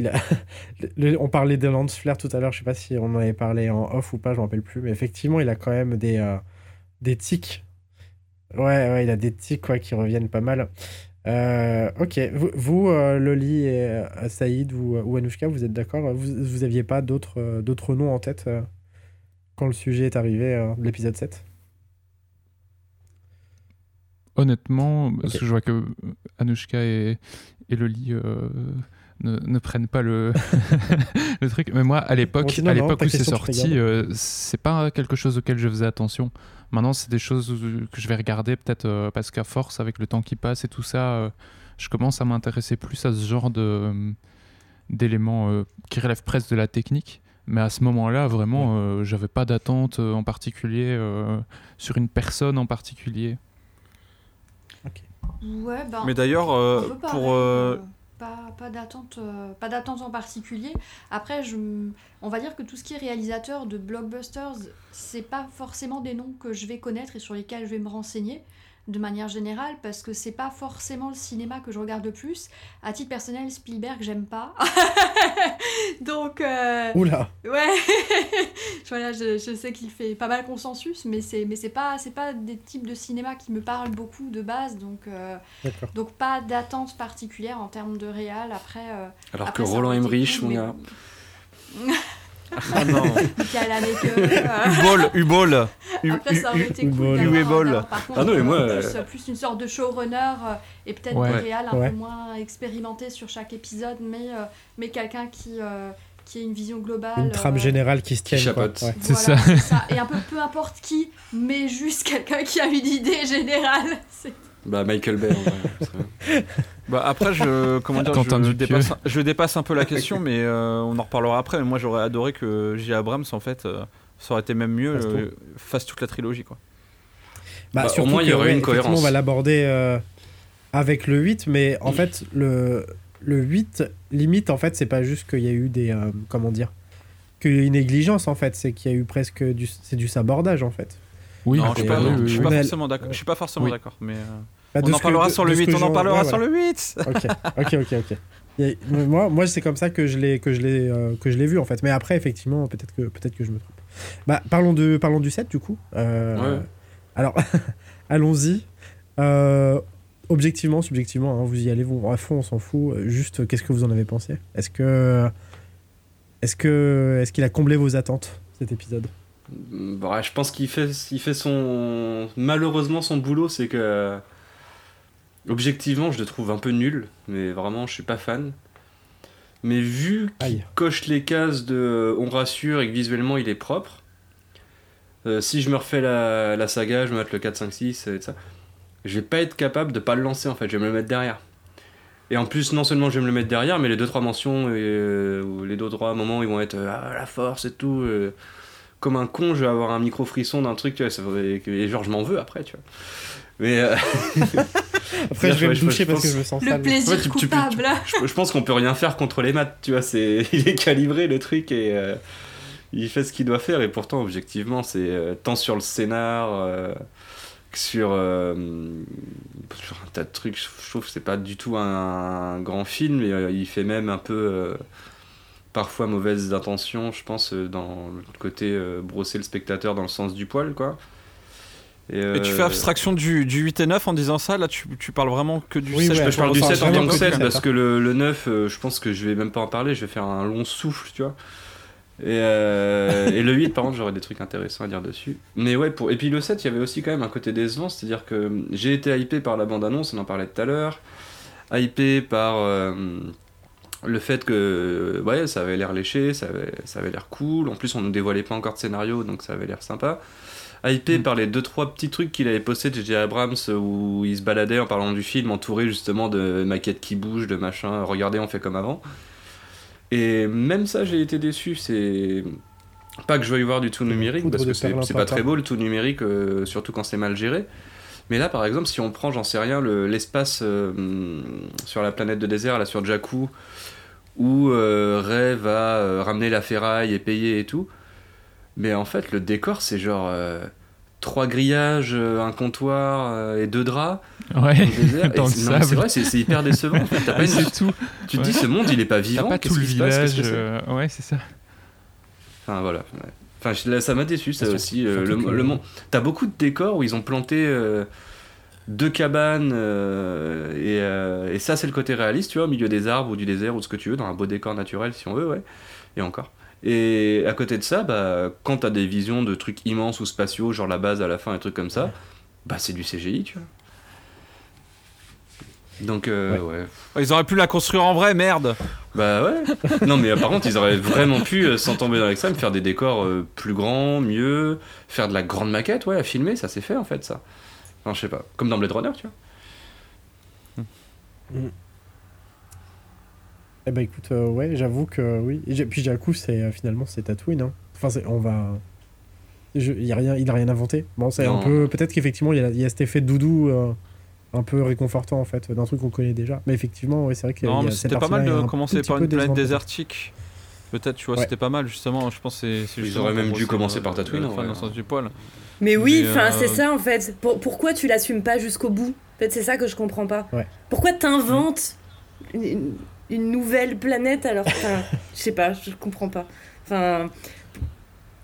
il a... le- on parlait de lance flare tout à l'heure, je sais pas si on en avait parlé en off ou pas, je me rappelle plus, mais effectivement, il a quand même des, euh, des tics. Ouais, ouais, il a des tics quoi, qui reviennent pas mal. Euh, ok, vous, vous, euh, Loli et Saïd ou, ou Anouchka, vous êtes d'accord? Vous, vous aviez pas d'autres d'autres noms en tête quand le sujet est arrivé de l'épisode 7 Honnêtement, parce que je vois que Anushka et, et Loli ne, ne prennent pas le, le truc. Mais moi, à l'époque, à l'époque où c'est sorti, euh, c'est pas quelque chose auquel je faisais attention. Maintenant, c'est des choses que je vais regarder peut-être euh, parce qu'à force, avec le temps qui passe et tout ça, euh, je commence à m'intéresser plus à ce genre de euh, d'éléments euh, qui relèvent presque de la technique. Mais à ce moment-là, vraiment, euh, j'avais pas d'attente en particulier euh, sur une personne en particulier. Ouais, ben. Mais d'ailleurs, euh, pour. Pas, euh, pas d'attente en particulier. Après, je, on va dire que tout ce qui est réalisateur de blockbusters, c'est pas forcément des noms que je vais connaître et sur lesquels je vais me renseigner de manière générale parce que c'est pas forcément le cinéma que je regarde le plus. À titre personnel, Spielberg, j'aime pas. Donc, euh, Oula Ouais, voilà, je, je sais qu'il fait pas mal consensus, mais c'est mais c'est pas c'est pas des types de cinéma qui me parlent beaucoup de base, donc euh, donc pas d'attente particulière en termes de réal. Après, euh, Alors après, que Roland Emmerich, gars. bon. Ah non. Michael euh, Ubol, Ubol. Après, ça aurait été cool Ubol. d'avoir, par contre, Ah non, mais moi, euh, plus, plus une sorte de showrunner euh, et peut-être Ouais. des réals un Ouais. peu moins expérimentés sur chaque épisode, mais, euh, mais quelqu'un qui, euh, qui ait une vision globale. Une trame euh, générale qui se tienne. chapeaute. Ouais. C'est Voilà, ça. c'est ça. Et un peu peu importe qui, mais juste quelqu'un qui a une idée générale. C'est- Bah, Michael Bay. Bah après, je, comment dire, Quentin je, dépasse, je dépasse un peu la question, mais euh, on en reparlera après. Mais moi, j'aurais adoré que J. Abrams, en fait, euh, ça aurait été même mieux, Fasse tout. euh, fasse toute la trilogie, quoi. Bah, Bah, au surtout moins, il y aurait ouais, une cohérence. On va l'aborder euh, avec le 8, mais en fait, le, le 8, limite, en fait, c'est pas juste qu'il y a eu des. euh, comment dire Qu'il y a eu une négligence, en fait, c'est qu'il y a eu presque du. C'est du sabordage, en fait. Oui, non, je suis pas, euh, je suis pas forcément d'accord. Je suis pas forcément Oui. d'accord, mais euh, Bah, on en que- parlera de- sur le ce 8. que On en parlera ouais, sur le 8. Ok, ok, ok, moi, moi c'est comme ça que je l'ai que je l'ai euh, que je l'ai vu en fait. Mais après, effectivement, peut-être que peut-être que je me trompe. Bah, parlons de parlons du 7 du coup. Euh, Ouais. Alors, allons-y. Euh, objectivement, subjectivement, hein, vous y allez vous à fond, on s'en fout. Juste, qu'est-ce que vous en avez pensé? Est-ce que est-ce que est-ce qu'il a comblé vos attentes cet épisode? Bah, je pense qu'il fait, il fait son. Malheureusement, son boulot, c'est que. Objectivement, je le trouve un peu nul, mais vraiment, je suis pas fan. Mais vu qu'il coche les cases de on rassure et que visuellement il est propre, euh, si je me refais la, la saga, je me mets le 4, 5, 6 et tout ça, je vais pas être capable de pas le lancer en fait, je vais me le mettre derrière. Et en plus, non seulement je vais me le mettre derrière, mais les 2-3 mentions, euh, ou les 2-3 moments, ils vont être euh, ah, la force et tout. Comme un con, je vais avoir un micro frisson d'un truc, tu vois, ça et, genre je m'en veux après, tu vois. Mais euh, Après, je vais me je- doucher je parce que je me sens Le sale. plaisir Ouais, tu- tu- tu- coupable. je, je pense qu'on peut rien faire contre les maths, tu vois, c'est il est calibré le truc et euh, il fait ce qu'il doit faire et pourtant objectivement c'est euh, tant sur le scénar euh, que sur, euh, sur un tas de trucs, je trouve que c'est pas du tout un, un grand film et euh, il fait même un peu euh, parfois mauvaises intentions, je pense, euh, dans le côté euh, brosser le spectateur dans le sens du poil quoi. Et tu euh, fais abstraction du, du 8 et 9 en disant ça, là tu, tu parles vraiment que du Oui, 7. ouais, je, je parle du Enfin, 7 en tant que que du 7 7, parce que le, le 9, euh, je pense que je vais même pas en parler, je vais faire un long souffle, tu vois. Et, euh, et le 8, par contre, j'aurais des trucs intéressants à dire dessus. Mais ouais, pour... et puis le 7, il y avait aussi quand même un côté décevant, c'est-à-dire que j'ai été hypé par la bande-annonce, on en parlait tout à l'heure, hypé par euh, le fait que ouais, ça avait l'air léché, ça avait, ça avait l'air cool, en plus on ne dévoilait pas encore de scénario, donc ça avait l'air sympa. Hypé par les deux trois petits trucs qu'il avait postés de J.J. Abrams où il se baladait en parlant du film entouré justement de maquettes qui bougent, de machin, regardez on fait comme avant. Et même ça j'ai été déçu, c'est pas que je veuille voir du tout numérique poudre parce que c'est c'est pas très beau le tout numérique euh, surtout quand c'est mal géré. Mais là par exemple si on prend j'en sais rien le- l'espace euh, sur la planète de désert là sur Jakku où euh, Ray va euh, ramener la ferraille et payer et tout. Mais en fait, le décor, c'est genre euh, trois grillages, euh, un comptoir euh, et deux draps Ouais, c'est- vrai, c'est hyper décevant. en fait. T'as pas une- tout. Tu te Ouais. dis, ce monde, il est pas T'as vivant. pas qu'est-ce tout le passe village. Ouais, c'est ça. Enfin voilà. Enfin, ça m'a déçu ça aussi. le, monde. T'as beaucoup de décors où ils ont planté deux cabanes euh, et, euh, et ça c'est le côté réaliste, tu vois, au milieu des arbres ou du désert ou ce que tu veux, dans un beau décor naturel si on veut, ouais. Et encore. Et à côté de ça, bah, quand t'as des visions de trucs immenses ou spatiaux, genre la base à la fin, et trucs comme ça, bah c'est du CGI, tu vois. Donc euh, ouais. Ils auraient pu la construire en vrai, merde. Bah ouais. Non mais euh, par contre ils auraient vraiment pu, euh, sans tomber dans l'extrême, faire des décors plus grands, mieux, faire de la grande maquette, ouais, à filmer, ça s'est fait en fait ça. Enfin je sais pas, comme dans Blade Runner tu vois. Eh ben écoute, euh, ouais, j'avoue que oui. Et puis j'ai- du coup, c'est euh, finalement c'est Tatooine. Hein. Enfin, c'est- on va. Je, il a rien, il a rien inventé. Bon, c'est un Non. peu. Peut-être qu'effectivement, il y, a, y cet effet doudou euh, un peu réconfortant en fait d'un truc qu'on connaît déjà. Mais effectivement, ouais, c'est vrai y a- Non, y mais c'était pas mal de commencer par une planète désertique. Peut-être, tu vois, Ouais. c'était pas mal justement. Je pense que c'est- c'est Ils auraient même dû commencer euh, par Tatooine, la en fin vrai. dans le sens du poil. Mais oui, enfin euh, c'est ça en fait. Pour- pourquoi tu l'assumes pas jusqu'au bout? En fait, c'est ça que je comprends pas. Ouais. Pourquoi t'inventes une, une- une nouvelle planète alors enfin, Je sais pas, je comprends pas. Enfin,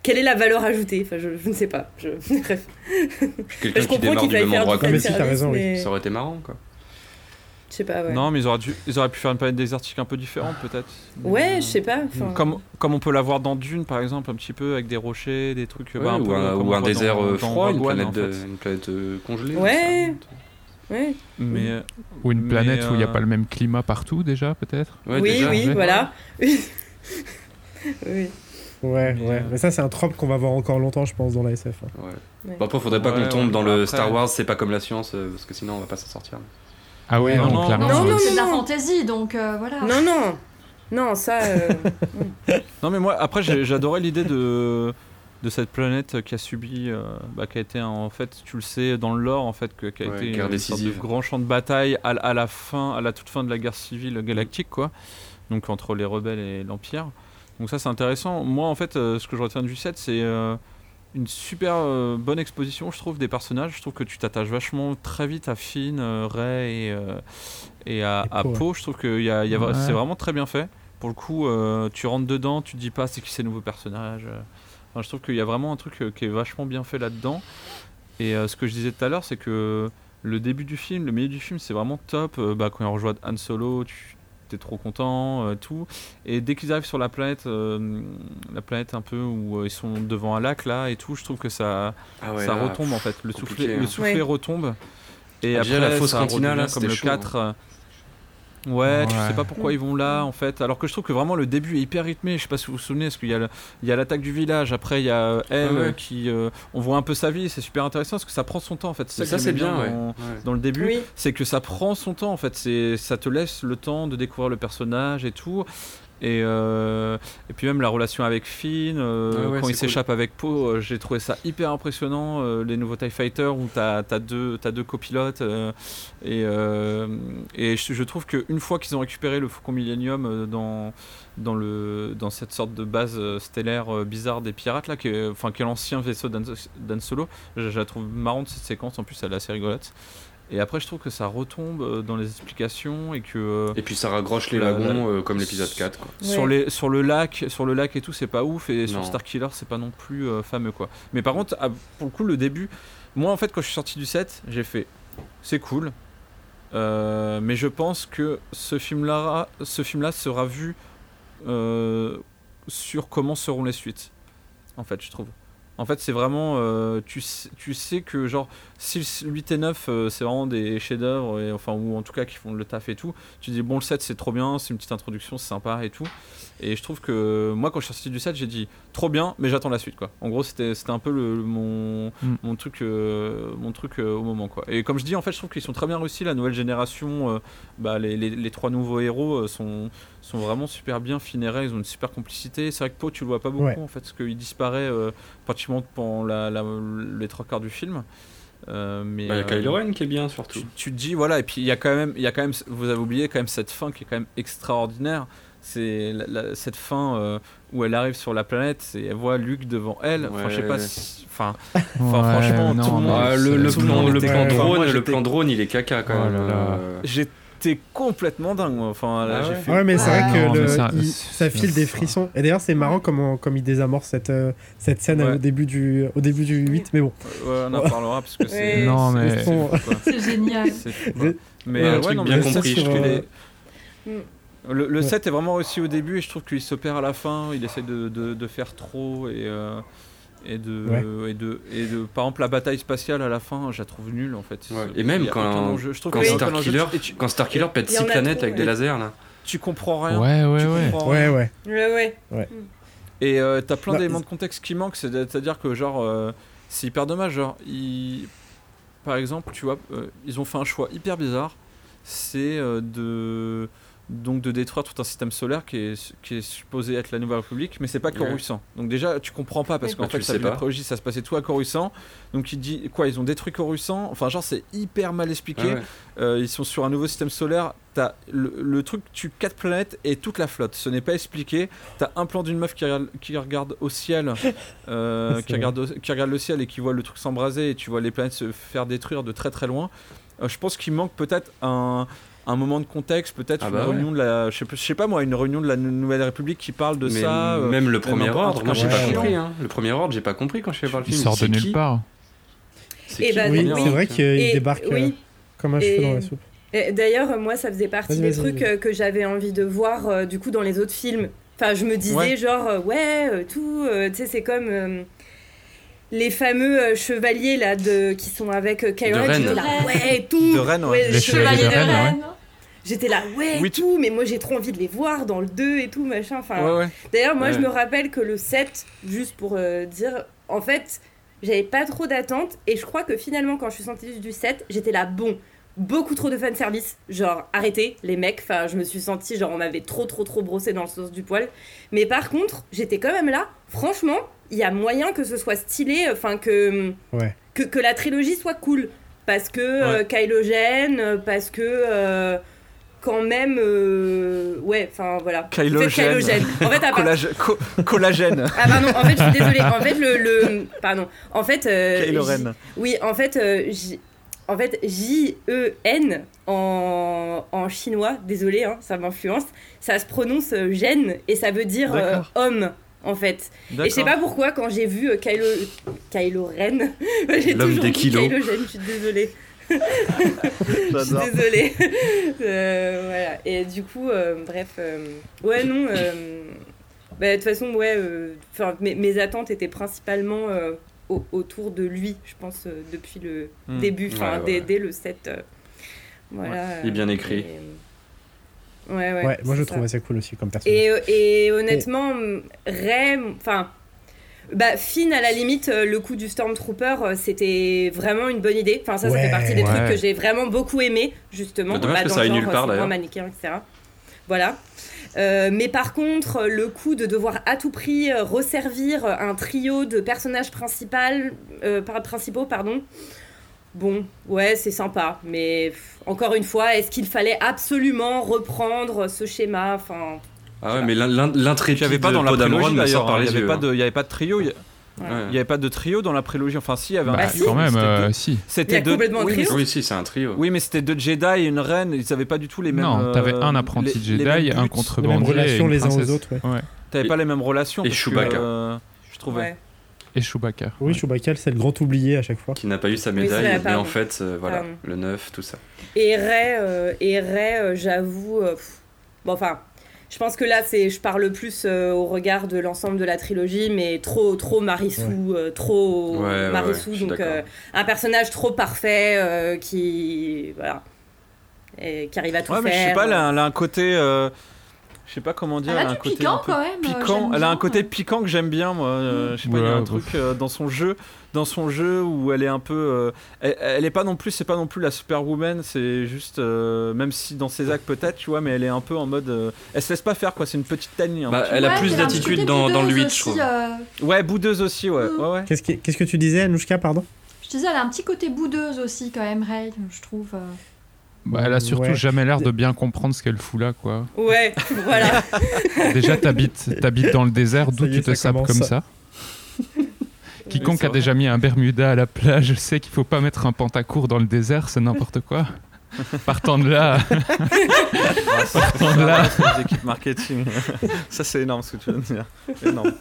quelle est la valeur ajoutée? Enfin, je, je ne sais pas. Je... Bref. Quelqu'un Je qui comprends démarre du même endroit que Ah, mais ça aurait été marrant quoi. Je sais pas, ouais. Non, mais ils auraient, dû, ils auraient pu faire une planète désertique un peu différente, peut-être. Ouais, Euh, je sais pas. Comme, comme on peut l'avoir dans Dune, par exemple, un petit peu, avec des rochers, des trucs. Ouais, bah, un ou peu un, ou désert dans- euh, dans froid, une planète, en de- fait. une planète euh, congelée. Ouais. Ouais. Mais, euh, Ou une Mais, planète où il n'y a euh, pas le même climat partout, déjà, peut-être Ouais, oui, déjà, oui, voilà. oui. Ouais, Mais, ouais. euh, Mais ça, c'est un trope qu'on va voir encore longtemps, je pense, dans la SF. hein. Ouais. Ouais. Bon, après, faudrait pas Ouais, qu'on tombe ouais, dans le après- Star Wars, c'est pas comme la science, euh, parce que sinon on va pas s'en sortir. Ah ouais, Non, non, non, clairement. non, non, c'est de la non. fantaisie, donc euh, voilà. Non, non. Non, ça. euh, Non, mais moi, après, j'adorais l'idée de, de cette planète qui a subi, euh, bah, qui a été, en fait, tu le sais, dans le lore, en fait, que- qui a Ouais, été une sorte de décisive. grand champ de bataille à, à la fin, à la toute fin de la guerre civile galactique, quoi. Donc, entre les rebelles et l'Empire. Donc, ça, c'est intéressant. Moi, en fait, euh, ce que je retiens du set, c'est euh, une super euh, bonne exposition, je trouve, des personnages. Je trouve que tu t'attaches vachement très vite à Finn, euh, et, euh, et à, à Poe. Je trouve que y a, y a- Ouais. c'est vraiment très bien fait. Pour le coup, euh, tu rentres dedans, tu te dis pas c'est qui ces nouveaux personnages. Enfin, je trouve qu'il y a vraiment un truc qui est vachement bien fait là-dedans. Et ce que je disais tout à l'heure, c'est que le début du film, le milieu du film, c'est vraiment top. Bah, quand ils rejoignent Han Solo, tu es trop content, euh, tout. Et dès qu'ils arrivent sur la planète, euh, la planète un peu où euh, ils sont devant un lac là et tout, je trouve que ça, Ah ça retombe en fait. Le soufflet, hein. le soufflet Ouais. retombe. Et Ah, après, déjà, la fausse cantina, là, comme le chaud, hein. 4. euh, Ouais, tu Ouais. sais pas pourquoi ils vont là en fait. Alors que je trouve que vraiment le début est hyper rythmé. Je sais pas si vous vous souvenez, parce qu'il y a le- il y a l'attaque du village. Après, il y a euh, elle Ah ouais. euh, qui. euh, on voit un peu sa vie. C'est super intéressant parce que ça prend son temps en fait. Ça, c'est bien, ouais. dans, Ouais. dans le début Oui. c'est que ça prend son temps en fait. C'est, ça te laisse le temps de découvrir le personnage et tout. Et, euh, et puis même la relation avec Finn, euh, ouais, quand il cool. s'échappe avec Poe, euh, j'ai trouvé ça hyper impressionnant. les nouveaux TIE Fighters où t'as as deux, deux copilotes. et et je, je trouve qu'une fois qu'ils ont récupéré le Faucon Millennium dans, dans, le, dans cette sorte de base stellaire bizarre des pirates, là, qui est, enfin, qui est l'ancien vaisseau d'Han Solo, je, je la trouve marrante cette séquence, en plus elle est assez rigolote. Et après, je trouve que ça retombe euh, dans les explications et que euh, Et puis ça raccroche les La- wagons euh, comme l'épisode 4. Quoi. sur, les, sur le lac, sur le lac et tout, c'est pas ouf. Et sur Non. Starkiller, c'est pas non plus euh, fameux quoi. Mais par contre, ah, pour le coup, le début, moi en fait, quand je suis sorti du set, j'ai fait, c'est cool. Euh, mais je pense que ce film-là, ce film-là sera vu euh, sur comment seront les suites. En fait, je trouve. En fait, c'est vraiment. euh, tu, sais, tu sais que, genre, si le 8 et 9, euh, c'est vraiment des chefs-d'œuvre, enfin, ou en tout cas qui font le taf et tout, tu dis, bon, le 7, c'est trop bien, c'est une petite introduction, c'est sympa et tout. Et je trouve que moi, quand je suis sorti du 7, j'ai dit, trop bien, mais j'attends la suite, quoi. En gros, c'était un peu le, mon, Mm. mon truc, euh, mon truc au moment, quoi. Et comme je dis, en fait, je trouve qu'ils sont très bien réussis, la nouvelle génération. bah, les, les- les trois nouveaux héros sont, sont vraiment super bien finérés, ils ont une super complicité. C'est vrai que Poe, tu le vois pas beaucoup, Ouais. en fait, parce qu'il disparaît euh, pratiquement pendant la, la- les trois quarts du film. Euh, mais Bah, Il y a euh, Kylo Ren qui est bien surtout. tu, tu te dis voilà et puis il y a quand même il y a quand même vous avez oublié quand même cette fin qui est quand même extraordinaire c'est la- la- cette fin euh, où elle arrive sur la planète et elle voit Luke devant elle. Enfin, je sais pas si. Enfin, Ouais, franchement, non, tout le monde- mais le, le tout le plan, le drone, le plan drone, il est caca quand Oh même. là là. J'étais complètement dingue. moi. Enfin, là, Ah j'ai ouais. fait. Ouais, mais c'est vrai que Non, le- mais ça- il- c'est- ça file des frissons. Et d'ailleurs, c'est marrant comment, comme il désamorce cette, euh, cette scène Ouais. au, début du, au début du 8. Mais bon, Ouais, on en parlera parce que c'est. Non, c'est- mais- génial. C'est fou, quoi. Mais- Ouais, un euh, ouais, truc non, bien mais ça, compris, sur, je euh, Le, le Ouais. 7 est vraiment réussi au début et je trouve qu'il se perd à la fin. Il essaie de, de, de faire trop et, euh, et, de, et, de, et de. Par exemple, la bataille spatiale à la fin, je la trouve nulle en fait. Ouais. Et même quand-. Je trouve Quand et tu, quand Starkiller pète Il y en 6 a planètes avec des lasers là. tu comprends rien. Ouais, ouais, tu ouais. comprends ouais, rien. ouais. Ouais, ouais. Et euh, t'as plein Bah, d'éléments de contexte qui manquent, c'est- c'est-à-dire que genre euh, c'est hyper dommage. Genre, ils- par exemple, tu vois, euh, ils ont fait un choix hyper bizarre, c'est euh, de donc de détruire tout un système solaire qui est, qui est supposé être la Nouvelle République, mais c'est pas Ouais. Coruscant. Donc déjà, tu comprends pas parce qu'en Bah, fait, ça la pas. prélogie, ça se passait tout à Coruscant. Donc il dit quoi Ils ont détruit Coruscant? Enfin, genre c'est hyper mal expliqué. Ah ouais. Euh, ils sont sur un nouveau système solaire. T'as le, le truc tue quatre planètes et toute la flotte. Ce n'est pas expliqué. T'as un plan d'une meuf qui regarde, qui regarde au ciel, euh, qui, regarde au- qui regarde le ciel et qui voit le truc s'embraser et tu vois les planètes se faire détruire de très très loin. Euh, je pense qu'il manque peut-être un, un moment de contexte, peut-être Ah une bah ouais. réunion de la, je sais, pas- je sais pas moi, une réunion de la Nouvelle République qui parle de Mais ça. euh, même le premier ordre, moi j'ai pas compris. Hein. Le premier ordre, j'ai pas compris quand je suis voir le Il film. sort de C'est nulle part. C'est bah, Oui, vrai qu'il débarque euh, oui. comme un cheveu dans la soupe. D'ailleurs, moi, ça faisait partie des trucs euh, que j'avais envie de voir euh, du coup dans les autres films. Enfin, je me disais Ouais. genre euh, ouais, euh, tout, euh, tu sais, c'est comme euh, les fameux euh, chevaliers là de qui sont avec euh, Kylo Ren. Ouais, tout. De Ren, ouais. les Les chevaliers chevaliers de de Ren, Ren. Ouais. J'étais là, ouais, Oui, tu- tout, mais moi j'ai trop envie de les voir dans le 2 et tout, machin. Enfin, Ouais, ouais. D'ailleurs, moi, Ouais. je me rappelle que le 7, juste pour euh, dire, en fait, j'avais pas trop d'attentes. Et je crois que finalement, quand je suis sortie du 7, j'étais là, bon, beaucoup trop de fanservice. Genre, arrêtez, les mecs. Enfin, je me suis sentie, genre, on m'avait trop, trop, trop brossé dans le sens du poil. Mais par contre, j'étais quand même là. Franchement, il y a moyen que ce soit stylé, enfin, que, Ouais. que, que la trilogie soit cool. Parce que euh, Kylo Ren, parce que. euh, quand même, euh, ouais, enfin voilà. Kylo En fait. En Collage- co- collagène. ah pardon, en fait je suis désolée. En fait le, le pardon. En fait euh. Oui, en fait euh, en fait J E N en, en chinois, désolé hein, ça m'influence, ça se prononce euh, gène et ça veut dire euh, homme en fait. Et je sais pas pourquoi quand j'ai vu euh, Kylo Kylo Ren, j'ai L'homme toujours des dit kilos. Kylo Ren, je suis désolée. Je suis désolée. Euh, voilà. Et du coup, euh, bref. euh, ouais, non. euh, bah, De toute façon, ouais. euh, mes, mes attentes étaient principalement euh, au- autour de lui, je pense, euh, depuis le Hmm. début, enfin, Ouais, dès, ouais. dès le 7. euh, voilà. Il est bien écrit. et- Ouais, ouais. Ouais, moi je ça. trouvais ça cool aussi comme personnage. Et, euh, et honnêtement, Ray, enfin, bah, Finn, à la limite, euh, le coup du Stormtrooper, euh, c'était vraiment une bonne idée. Enfin, ça, ça Ouais, fait partie des ouais. trucs que j'ai vraiment beaucoup aimé, justement. C'est dommage Bah, que dans ça aille le nulle part, d'ailleurs. manichéen, etc. Voilà. Euh, mais par contre, euh, le coup de devoir à tout prix euh, resservir un trio de personnages principaux, euh, par- principaux, pardon. Bon, ouais, c'est sympa, mais encore une fois, est-ce qu'il fallait absolument reprendre ce schéma? Enfin, Ah ouais, mais l'in- l'in- l'intrépide Il n'y avait pas de dans la prélogie d'ailleurs. hein. Il les n'y avait, yeux. pas hein. de- avait pas de trio. Il Ouais. il y avait pas de trio dans la prélogie. Enfin, si, il y avait un Bah, si. trio. quand même, C'était euh, deux- si. C'était a deux. complètement un oui, trio. Oui, si, c'est un trio. Oui, mais c'était deux Jedi et une reine. Ils avaient pas du tout les mêmes. Non, t'avais euh, un apprenti les- les Jedi, mêmes un buts. Les mêmes contrebandier relations les uns aux autres, ouais. Ouais. T'avais pas les mêmes relations. et Chewbacca. euh, je trouvais. Et Chewbacca. Oui, ouais. Chewbacca, c'est le grand oublié à chaque fois. Qui n'a pas eu sa médaille, mais en fait, euh, voilà, le 9, tout ça. Et Ray, euh, euh, j'avoue. euh, bon, enfin, je pense que là, c'est, je parle plus euh, au regard de l'ensemble de la trilogie, mais trop, trop Marissou, euh, trop Ouais, ouais, ouais, Marissou. suis donc, euh, un personnage trop parfait euh, qui. Voilà. Et qui arrive à tout Ouais, mais je sais faire. pas, elle a, elle a un côté. Je sais pas comment dire. Elle a un côté piquant un peu quand même. piquant. Elle a un côté piquant que j'aime bien, moi. euh, je sais pas, il y a un bah, truc euh, dans son jeu, dans son jeu où elle est un peu. euh, elle, elle est pas non plus, c'est pas non plus la Superwoman. C'est juste, euh, même si dans ses actes peut-être, tu vois, mais elle est un peu en mode. euh, elle se laisse pas faire, quoi. C'est une petite tannée. un Bah, elle a Ouais, plus d'attitude dans, dans le boudeuse 8, je trouve. aussi, euh, Ouais, boudeuse aussi, ouais. Mm. ouais, ouais. Qu'est-ce que, qu'est-ce que tu disais, Anouchka, pardon? Je disais, elle a un petit côté boudeuse aussi quand même, Ray, je trouve. Bah, elle a surtout Ouais. jamais l'air de bien comprendre ce qu'elle fout là, quoi. Ouais, voilà. Déjà, t'habites, t'habites dans le désert, d'où tu te sapes comme ça. Quiconque a déjà mis un Bermuda à la plage sait qu'il faut pas mettre un pantacourt dans le désert, c'est n'importe quoi. Partant de là, Ah, Partant de là. c'est les équipes marketing. ça, c'est énorme ce que tu viens de dire. Énorme.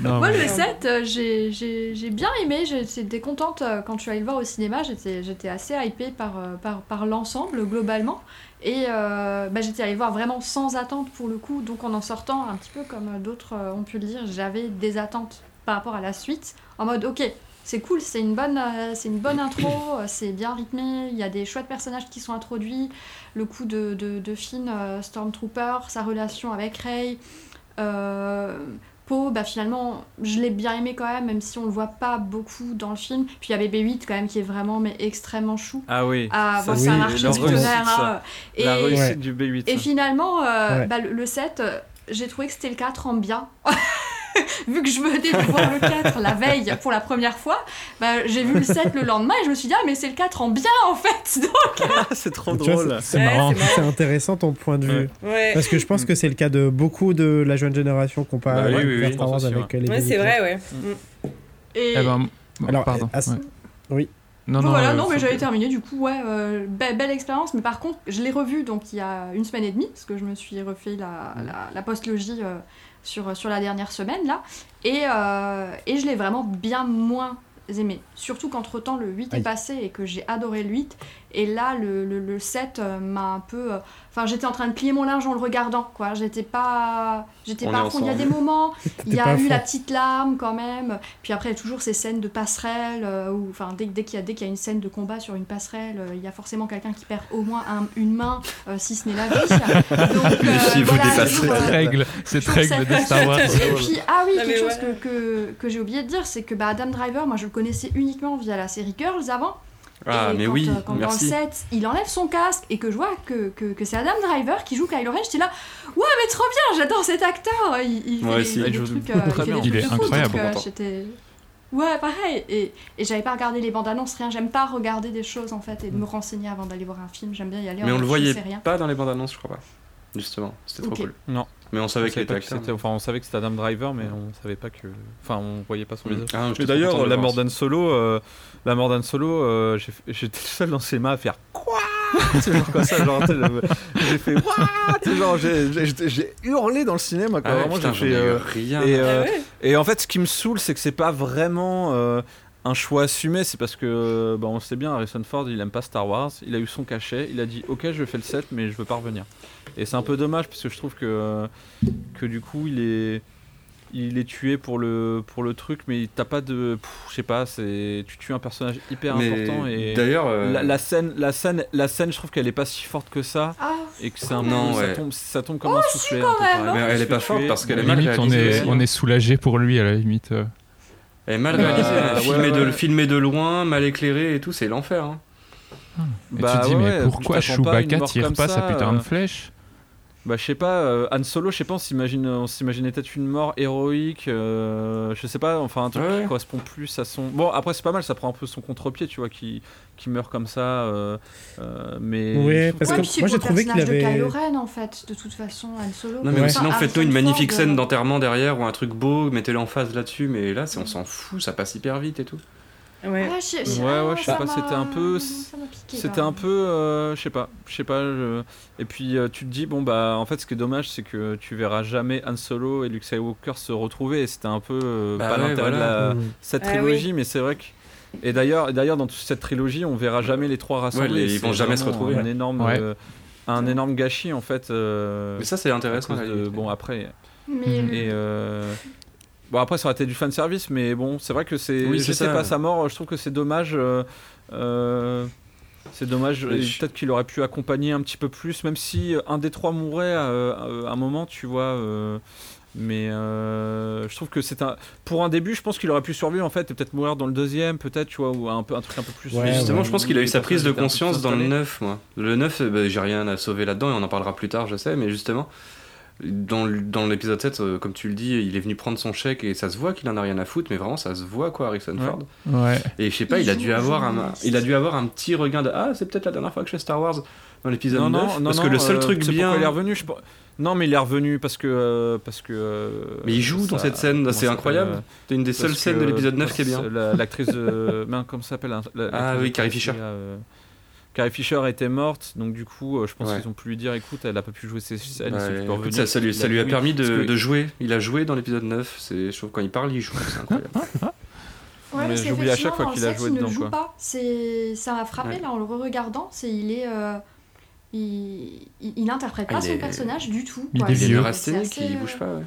Non, Moi, mais- le 7, euh, j'ai- j'ai bien aimé. J'étais contente euh, quand je suis allée le voir au cinéma. J'étais assez hypée par, euh, par, par l'ensemble, globalement. Et euh, bah, j'étais allée voir vraiment sans attente pour le coup. Donc, en en sortant, un petit peu comme d'autres ont pu le dire, j'avais des attentes par rapport à la suite. En mode, ok, c'est cool, c'est une, bonne, c'est une bonne intro, c'est bien rythmé, il y a des chouettes personnages qui sont introduits. Le coup de, de, de Finn, Stormtrooper, sa relation avec Rey. Euh, Poe, bah finalement, je l'ai bien aimé quand même, même si on le voit pas beaucoup dans le film. Puis il y a BB-8 quand même qui est vraiment mais extrêmement chou. Ah oui. Ah, bon, oui, c'est un réussite, hein. Et, La réussite Ouais. du B8. et finalement, euh, Ouais. bah, le, le 7, euh, j'ai trouvé que c'était le 4 en bien. Vu que je venais de voir le 4 la veille pour la première fois, bah, j'ai vu le 7 le lendemain et je me suis dit, ah, mais c'est le 4 en bien en fait. Donc, Ah, c'est trop drôle. c'est- marrant. c'est intéressant ton point de vue. Ouais, Parce que je pense que c'est le cas de beaucoup de la jeune génération qui n'ont pas Bah oui, oui, oui, avec les ouais c'est vrai, ouais. et, Eh ben, Alors, pardon. à ouais. oui. Non, Bon, non, voilà, euh, non, mais j'avais terminé, du coup, ouais, euh, be- belle expérience, mais par contre, je l'ai revu donc il y a une semaine et demie, parce que je me suis refait la, la, la post-logie euh, sur, sur la dernière semaine, là, et, euh, et je l'ai vraiment bien moins aimé. Surtout qu'entre temps, le 8 Aïe. est passé et que j'ai adoré le 8, et là, le, le, le 7 euh, m'a un peu. euh, Enfin, j'étais en train de plier mon linge en le regardant, quoi. J'étais pas. J'étais On pas est à fond. Il y a des moments, il y a eu la petite larme quand même. Puis après, il y a toujours ces scènes de passerelle, euh, où, enfin, dès, dès qu'il y, a- dès qu'il y a une scène de combat sur une passerelle, euh, il y a forcément quelqu'un qui perd au moins un- une main, euh, si ce n'est la vie. Donc, Les filles, vous voilà, dépassez. toujours, euh, Cette règle, cette règle de Star Wars. Et puis, ah oui, quelque chose ouais. que, que, que j'ai oublié de dire, c'est que bah, Adam Driver, moi je le connaissais uniquement via la série Girls avant. Ah, et mais quand, oui, euh, quand dans le. 7, il enlève son casque et que je vois que, que, que c'est Adam Driver qui joue Kylo Ren, j'étais là, ouais, mais trop bien, j'adore cet acteur. Il, il fait aussi. des, Il des joue trucs, très euh, il fait bien. des Il trucs est incroyable. donc, euh, Ouais, pareil. Et, et j'avais pas regardé les bandes annonces, rien. J'aime pas regarder des choses en fait et de me renseigner avant d'aller voir un film. J'aime bien y aller. en Mais on mode, le voyait rien. pas dans les bandes annonces, je crois pas. Justement, c'était trop cool. Non. Mais on savait On qu'il savait, que acteur. c'était- enfin, on savait que c'était Adam Driver, mais on savait pas que. Enfin, on voyait pas son visage. Ah, d'ailleurs, la mort Solo, euh, la mort d'Han Solo, euh, j'étais le seul dans le cinéma à faire quoi? C'est genre comme ça, genre, tu sais, le- j'ai fait what? Genre, j'ai- hurlé dans le cinéma, quoi. Ah ouais, Vraiment, putain, j'ai fait. euh, rien. et, euh, Ah ouais? et en fait, ce qui me saoule, c'est que c'est pas vraiment euh, un choix assumé. C'est parce que, bah, on sait bien, Harrison Ford, il aime pas Star Wars. Il a eu son cachet. Il a dit, ok, je fais le 7, mais je veux pas revenir. Et c'est un peu dommage parce que je trouve que, euh, que du coup, il est, il est tué pour le, pour le truc, mais t'as pas de, je sais pas, c'est, tu tues un personnage hyper Mais important et D'ailleurs, euh, la, la scène, la scène, la scène, je trouve qu'elle est pas si forte que ça Ah, et que c'est un Non, peu, ouais. ça tombe, ça tombe comme un soufflet. même, pareil. Mais elle est pas forte tuer. parce qu'elle est mal limite, on est, aussi. on est soulagé pour lui, à la limite. euh. Elle est mal Bah, réalisée, est filmée, ouais. de, filmée de loin, mal éclée et tout, c'est l'enfer. hein. Et Bah, tu te dis, ouais, mais pourquoi Chewbacca tire pas sa putain de euh, flèche Bah je sais pas, euh, Han Solo, je sais pas, on s'imagine, on s'imaginait peut-être une mort héroïque, euh, je sais pas, enfin un truc Ouais. qui correspond plus à son. Bon après c'est pas mal, ça prend un peu son contre-pied, tu vois, qui, qui meurt comme ça, euh, euh, mais. Ouais, parce ouais, que moi, j'ai le trouvé qu'il personnage avait- de Kylo Ren en fait, de toute façon, Han Solo. Non, mais Ouais. sinon, Enfin, faites-nous une magnifique Ford, scène d'enterrement derrière ou un truc beau, mettez-le en face là-dessus, mais là, c'est- on s'en fout, ça passe hyper vite et tout. Ouais. Ah, je- je- Ouais, ah, ouais, je sais pas, c'était un peu- C'était un peu, euh, je sais pas, je sais pas. je- Et puis euh, tu te dis bon bah en fait ce qui est dommage c'est que tu verras jamais Han Solo et Luke Skywalker se retrouver. Et c'était un peu euh, Bah pas ouais, l'intérêt de la- cette Ah trilogie, mais c'est vrai que. Et d'ailleurs, d'ailleurs dans toute cette trilogie, on verra jamais les trois rassemblés. Ouais, les- ils C'est vont jamais se retrouver. Un énorme, Ouais. euh, un énorme gâchis en fait. euh, Mais ça, c'est intéressant. de- bon après. Mais Et euh, bon après ça aurait été du fan service, mais bon c'est vrai que c'est. Oui, je c'est sais ça. pas sa mort. Je trouve que c'est dommage. euh, euh, c'est dommage. Peut-être qu'il aurait pu accompagner un petit peu plus, même si euh, un des trois mourait à, à- à un moment, tu vois. euh, mais euh, je trouve que c'est un. Pour un début, je pense qu'il aurait pu survivre en fait, et peut-être mourir dans le deuxième, peut-être, tu vois, ou un, peu, un truc un peu plus. Ouais, Mais justement, ouais. je pense qu'il a eu sa prise de conscience dans le installés. 9, moi. Le 9, euh, bah, j'ai rien à sauver là-dedans et on en parlera plus tard, je sais, mais justement, Dans, l'épisode 7, euh, comme tu le dis, il est venu prendre son chèque et ça se voit qu'il en a rien à foutre, mais vraiment ça se voit quoi, Harrison Ouais. Ford. Ouais. Et je sais pas, Il il a dû avoir un, il a dû avoir un petit regain de ah c'est peut-être la dernière fois que je fais Star Wars dans l'épisode Non, 9 non, non, parce non, que le seul euh, truc bien il est revenu. je pense- Non, mais il est revenu parce que. euh, parce que euh, mais il joue dans cette scène, c'est incroyable. C'est une des seules scènes de l'épisode 9 parce qui est bien. L'actrice de. Comment ça s'appelle la- la- Ah oui, Carrie Fisher. Carrie Fisher était morte, donc du coup, euh, je pense Ouais. qu'ils ont pu lui dire écoute, elle a pas pu jouer ses scènes, Ouais, écoute, ça, ça lui, ça Il lui a permis de, que- de jouer. Il a joué dans l'épisode 9. C'est, je trouve quand il parle, il joue. C'est incroyable. Ouais, Mais parce j'oublie à chaque fois qu'il a joué il ne dedans, joue quoi. pas. C'est, ça m'a frappé Ouais. là en le re-regardant. C'est il est, euh, il, il, il interprète Ah, pas il son est- personnage du tout. Il quoi. est Il est vieux. assez, il euh, bouge pas.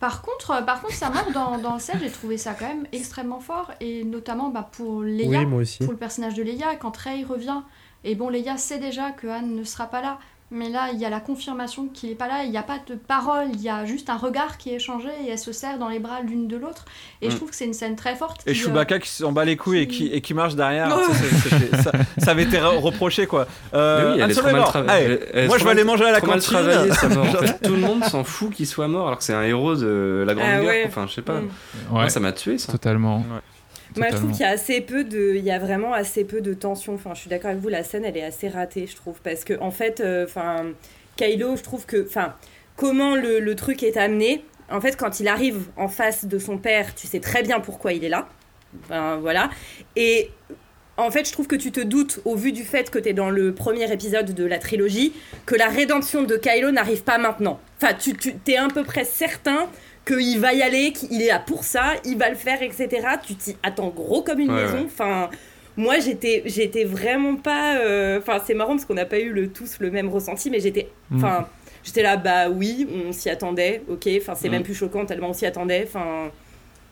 Par contre, euh, par contre, sa mort dans, dans le set, j'ai trouvé ça quand même extrêmement fort et notamment bah, pour Leia, Oui, pour le personnage de Leia, quand Rey revient. Et bon, Leia sait déjà que Han ne sera pas là. Mais là, il y a la confirmation qu'il n'est pas là. Il n'y a pas de parole, il y a juste un regard qui est échangé et elle se serre dans les bras l'une de l'autre. Et je Mm. trouve que c'est une scène très forte. Et qui, euh, Chewbacca qui s'en bat les couilles et, qui, et qui marche derrière. Ça, ça avait été re- reproché quoi. Euh, Mais oui, Han elle est mort. Allez, Elle- moi je vais aller manger à la cantine. mort, en fait. Tout le monde s'en fout qu'il soit mort alors que c'est un héros de la Grande Ah Guerre. ouais. Enfin, je sais pas. Mm. Ouais, Moi, ça m'a tué ça. totalement. Ouais. Moi, je trouve qu'il y a assez peu de, il y a vraiment assez peu de tension. Enfin, je suis d'accord avec vous, la scène, elle est assez ratée, je trouve, parce que en fait, euh, enfin, Kylo, je trouve que, enfin, comment le, le truc est amené. En fait, quand il arrive en face de son père, tu sais très bien pourquoi il est là. Enfin, voilà. Et en fait, je trouve que tu te doutes, au vu du fait que tu es dans le premier épisode de la trilogie, que la rédemption de Kylo n'arrive pas maintenant. Enfin, tu, tu es à peu près certain qu'il va y aller, qu'il est là pour ça, il va le faire, etc. Tu t'y attends gros comme une Ouais, maison. Enfin, moi, j'étais, j'étais vraiment pas. euh, Enfin, c'est marrant parce qu'on n'a pas eu le, tous le même ressenti, mais j'étais. Mm. Enfin, j'étais là, bah oui, on s'y attendait, ok. Enfin, c'est Mm. même plus choquant tellement on s'y attendait. Enfin,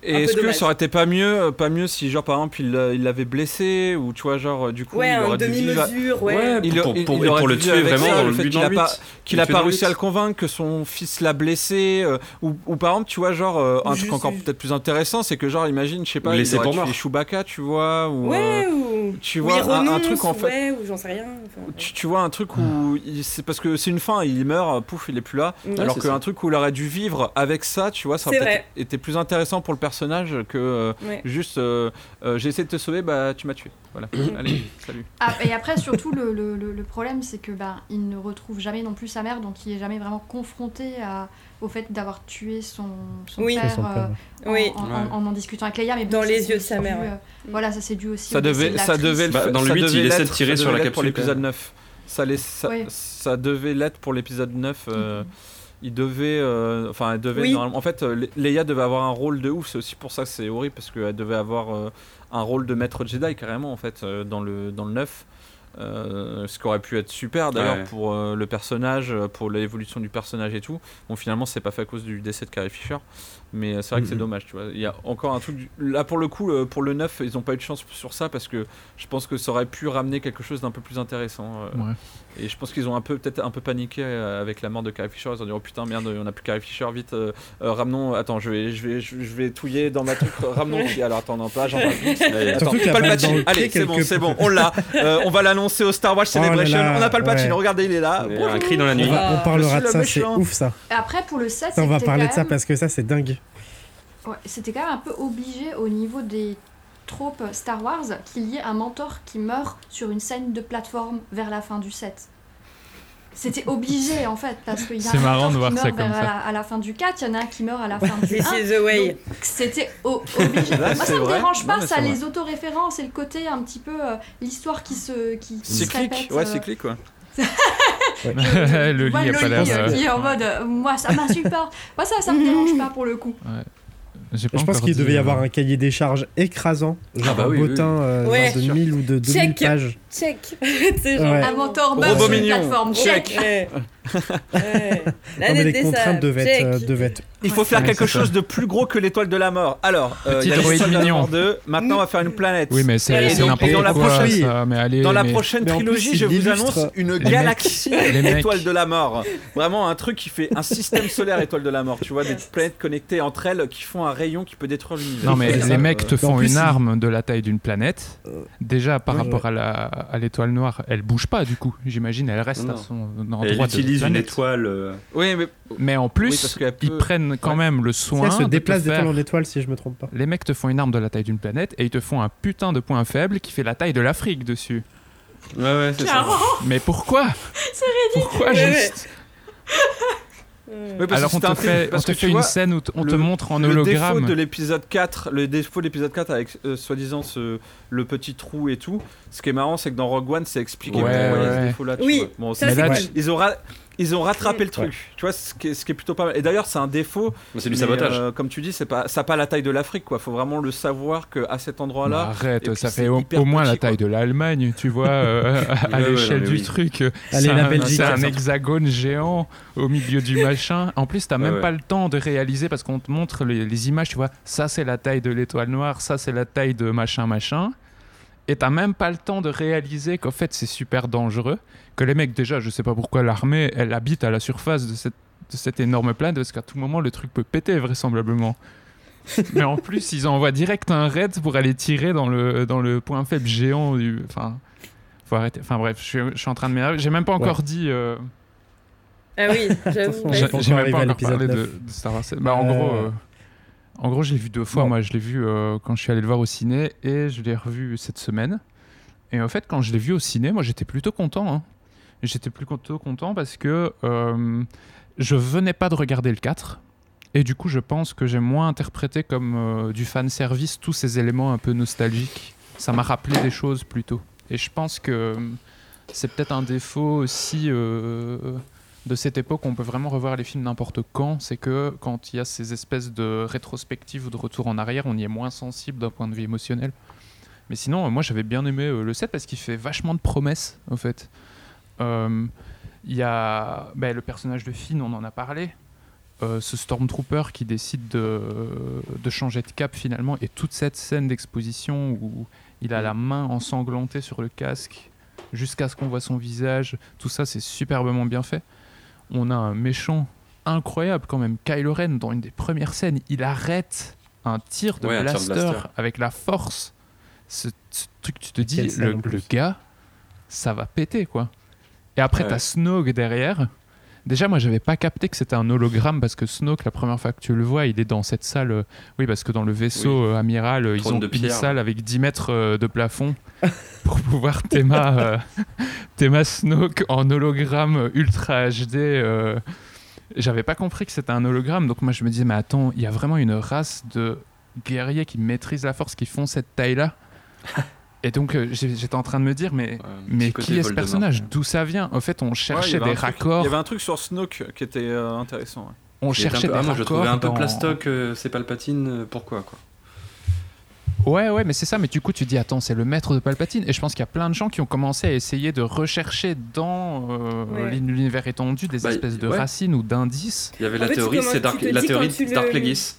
Et Un est-ce que dommage. ça aurait été pas mieux, euh, pas mieux si genre par exemple il l'avait blessé ou tu vois genre euh, du coup ouais, il un aurait dû vivre. ouais. Ouais, Il, pour, il- pour- il et aurait pour dû le tuer vraiment ça, dans le but qu'il a pas- qu'il Il a pas réussi à le convaincre, que son fils l'a blessé, euh, ou, ou par exemple, tu vois, genre, euh, un Juste- truc encore peut-être plus intéressant, c'est que, genre, imagine, je sais pas, Ou il aurait pour tué. Chewbacca, tu vois, ou. Ouais, euh, ou. tu ou vois, il un, un renonce, truc en fait. Ouais, ou j'en sais rien. enfin, Tu, tu vois un truc où c'est parce que c'est une fin, il meurt, pouf, il est plus là. Ouais, alors qu'un truc où il aurait dû vivre avec ça, tu vois, ça aurait été plus intéressant pour le personnage que euh, ouais. juste euh, euh, j'ai essayé de te sauver, bah tu m'as tué. Voilà. Allez, salut. Ah, et après, surtout, le, le- problème, c'est que ben, il ne retrouve jamais non plus sa mère, donc il est jamais vraiment confronté à, au fait d'avoir tué son, son Oui. père, Son père. euh, en, Oui. en, Ouais. en- en en discutant avec Leia. Mais Dans les yeux de sa mère, dû, ouais. euh, Voilà, ça c'est dû aussi Ça devait, de ça devait le Bah, dans le ça huit, devait il essaie de l'être- tirer sur la l'être pour capsule, l'épisode quand 9. Ça, laisse- ça, Oui. ça devait l'être pour l'épisode 9. euh, Il devait. euh, Enfin, elle devait. Oui. normalement- en fait, euh, Le- Leia devait avoir un rôle de ouf. C'est aussi pour ça que c'est horrible parce qu'elle devait avoir euh, un rôle de maître Jedi carrément en fait euh, dans, le, dans le 9. Euh, ce qui aurait pu être super d'ailleurs Ouais. pour euh, le personnage, pour l'évolution du personnage et tout. Bon, finalement, c'est pas fait à cause du décès de Carrie Fisher, mais euh, c'est vrai que c'est dommage. Tu vois, il y a encore un truc. du- Là, pour le coup, euh, pour le 9, ils ont pas eu de chance sur ça parce que je pense que ça aurait pu ramener quelque chose d'un peu plus intéressant. euh, Ouais. Et je pense qu'ils ont un peu peut-être un peu paniqué avec la mort de Carrie Fisher. Ils ont dit oh putain merde, on a plus Carrie Fisher, vite, euh, euh, ramenons. Attends, je vais, je vais, je je vais touiller dans ma truc. ramenons. Alors attends, non pas, j'en. Attends, Palpatine. le Allez, c'est bon, c'est bon, on l'a. Euh, on va l'annoncer au Star Wars Oh là Celebration. là, on a Palpatine. ouais. Regardez, il est là. Il y a un cri dans la On, nuit. va- on parlera de ça, c'est ouf ça. Et après, pour le 7, On va parler de ça parce que ça c'est dingue. Ouais, c'était quand même un peu obligé au niveau des tropes Star Wars qu'il y ait un mentor qui meurt sur une scène de plateforme vers la fin du set. C'était obligé en fait, parce qu'il y a C'est un marrant de voir qui ça meurt comme la- à la fin du 4, il y en a un qui meurt à la fin du 1. This is the way. Donc, C'était obligé. Là, Moi, ça me vrai. dérange pas, ça, les autoréférences et le côté un petit peu euh, l'histoire qui se, qui, qui se Cyclique, répète. ouais, euh, cyclique, quoi. le Ouais, lit a pas l'air. Loli, euh, euh, qui est en mode euh, moi ça m'insupporte. Moi ça ça me dérange pas pour le coup. Je pense qu'il devait y euh, avoir un cahier des charges écrasant, genre bah un oui, oui, bottin euh, Ouais. de 1000 ou de 2000 Check. pages. Check. C'est genre. Ouais. Un mentor meurt Robot sur une mignon, plateforme. check. Ouais. Ouais. La Non, mais nette les des contraintes sables, devaient être, euh, check. devaient être Il faut faire quelque chose de plus gros que l'étoile de la mort. Alors, euh, Petit il y a droïde l'étoile de la mignon. mort 2. Maintenant, on va faire une planète. Oui, mais c'est n'importe et dans la quoi, prochaine- ça. Mais allez, Dans la mais- prochaine mais en plus, trilogie, il je vous annonce une galaxie mecs. étoile de la mort. Vraiment un truc qui fait un système solaire étoile de la mort. Tu vois, des planètes connectées entre elles qui font un rayon qui peut détruire l'univers. Non, mais les mecs euh, te en font une arme de la taille d'une planète. Déjà, par rapport à l'étoile noire, elle bouge pas du coup. J'imagine, elle reste à son endroit de une étoile. euh, Oui, mais Mais en Oui, plus, parce ils peut- prennent quand Ouais. même le soin elle se déplace d'étoile faire- en étoile, si je me trompe pas. Les mecs te font une arme de la taille d'une planète et ils te font un putain de point faible qui fait la taille de l'Afrique dessus. Ouais, ouais, c'est ça. Mais pourquoi C'est ridicule. Pourquoi juste Euh, Oui, parce Alors que on te un fait, film, on te que fait une vois, scène où t- on te montre en le hologramme. défaut de l'épisode 4, le défaut de l'épisode 4 avec euh, soi-disant ce, le petit trou et tout, ce qui est marrant, c'est que dans Rogue One, c'est expliqué Ouais, pourquoi il y a ouais. ce défaut-là. tu Oui, vois. Bon, ça, c'est- c'est là, cool. ils ont, ra- ils ont rattrapé le Ouais. truc, tu vois, ce qui, est, ce qui est plutôt pas mal. Et d'ailleurs, c'est un défaut. C'est du sabotage. euh, comme tu dis, c'est pas, ça n'a pas la taille de l'Afrique, quoi. Faut vraiment le savoir qu'à cet Bah, endroit-là. arrête, et puis ça fait au, moins la taille quoi. de l'Allemagne, tu vois, euh, à, à Ouais, ouais, l'échelle du oui. truc. C'est un- hexagone géant au milieu du machin. En plus, t'as Ouais, même ouais. pas le temps de réaliser parce qu'on te montre les, les images, tu vois. Ça, c'est la taille de l'étoile noire, ça, c'est la taille de machin, machin. Et t'as même pas le temps de réaliser qu'en fait, c'est super dangereux. Que les mecs, déjà, je sais pas pourquoi l'armée, elle habite à la surface de cette, de cette énorme planète parce qu'à tout moment, le truc peut péter, vraisemblablement. Mais en plus, ils envoient direct un raid pour aller tirer dans le, dans le point faible géant du. Enfin. Faut arrêter. Enfin bref, je suis, je suis en train de m'énerver. J'ai même pas encore dit. euh, Ah oui, j'ai pas j'ai encore même pas encore parlé de, 9. de Star Wars. Bah, en Euh, gros, euh, en gros, je l'ai vu deux fois. bon. Moi, je l'ai vu euh, quand je suis allé le voir au ciné et je l'ai revu cette semaine. Et en fait, quand je l'ai vu au ciné, moi, j'étais plutôt content. hein. J'étais plutôt content parce que euh, je venais pas de regarder le 4. Et du coup, je pense que j'ai moins interprété comme euh, du fan service tous ces éléments un peu nostalgiques. Ça m'a rappelé des choses plutôt. Et je pense que euh, c'est peut-être un défaut aussi euh, de cette époque. où On peut vraiment revoir les films n'importe quand. C'est que quand il y a ces espèces de rétrospectives ou de retour en arrière, on y est moins sensible d'un point de vue émotionnel. Mais sinon, moi j'avais bien aimé le 7 parce qu'il fait vachement de promesses, en fait. Euh, Il y a ben, le personnage de Finn, on en a parlé. Euh, ce Stormtrooper qui décide de, de changer de cap finalement. Et toute cette scène d'exposition où il a la main ensanglantée sur le casque jusqu'à ce qu'on voit son visage, tout ça c'est superbement bien fait. On a un méchant incroyable quand même, Kylo Ren, dans une des premières scènes, il arrête un tir de Ouais, un tir de blaster, avec la force. Ce, ce truc, tu te dis, le gars, ça va péter quoi. Et après, Ouais. t'as Snoke derrière. Déjà, moi, j'avais pas capté que c'était un hologramme parce que Snoke, la première fois que tu le vois, il est dans cette salle. euh, oui, parce que dans le vaisseau euh, amiral, euh, ils ont de une salle avec 10 mètres de plafond pour pouvoir théma, théma Snoke en hologramme ultra HD. J'avais pas compris que c'était un hologramme, donc moi je me disais, mais attends, il y a vraiment une race de guerriers qui maîtrisent la force, qui font cette taille-là? Et donc euh, j'étais en train de me dire, mais, Ouais, mais qui est ce personnage D'où ça vient? En fait, on cherchait des truc- raccords. Il y avait un truc sur Snoke qui était euh, intéressant. ouais. On cherchait peu- des ah, moi je le trouvais un peu raccords dans- plastoc, euh, c'est Palpatine, pourquoi quoi? Ouais, ouais, mais c'est ça. Mais du coup, tu dis, attends, c'est le maître de Palpatine. Et je pense qu'il y a plein de gens qui ont commencé à essayer de rechercher dans euh, Ouais. l'univers étendu des Bah, espèces de ouais. racines ou d'indices. Il y avait En la fait, théorie, c'est Dark, te la théorie Dark Plagueis.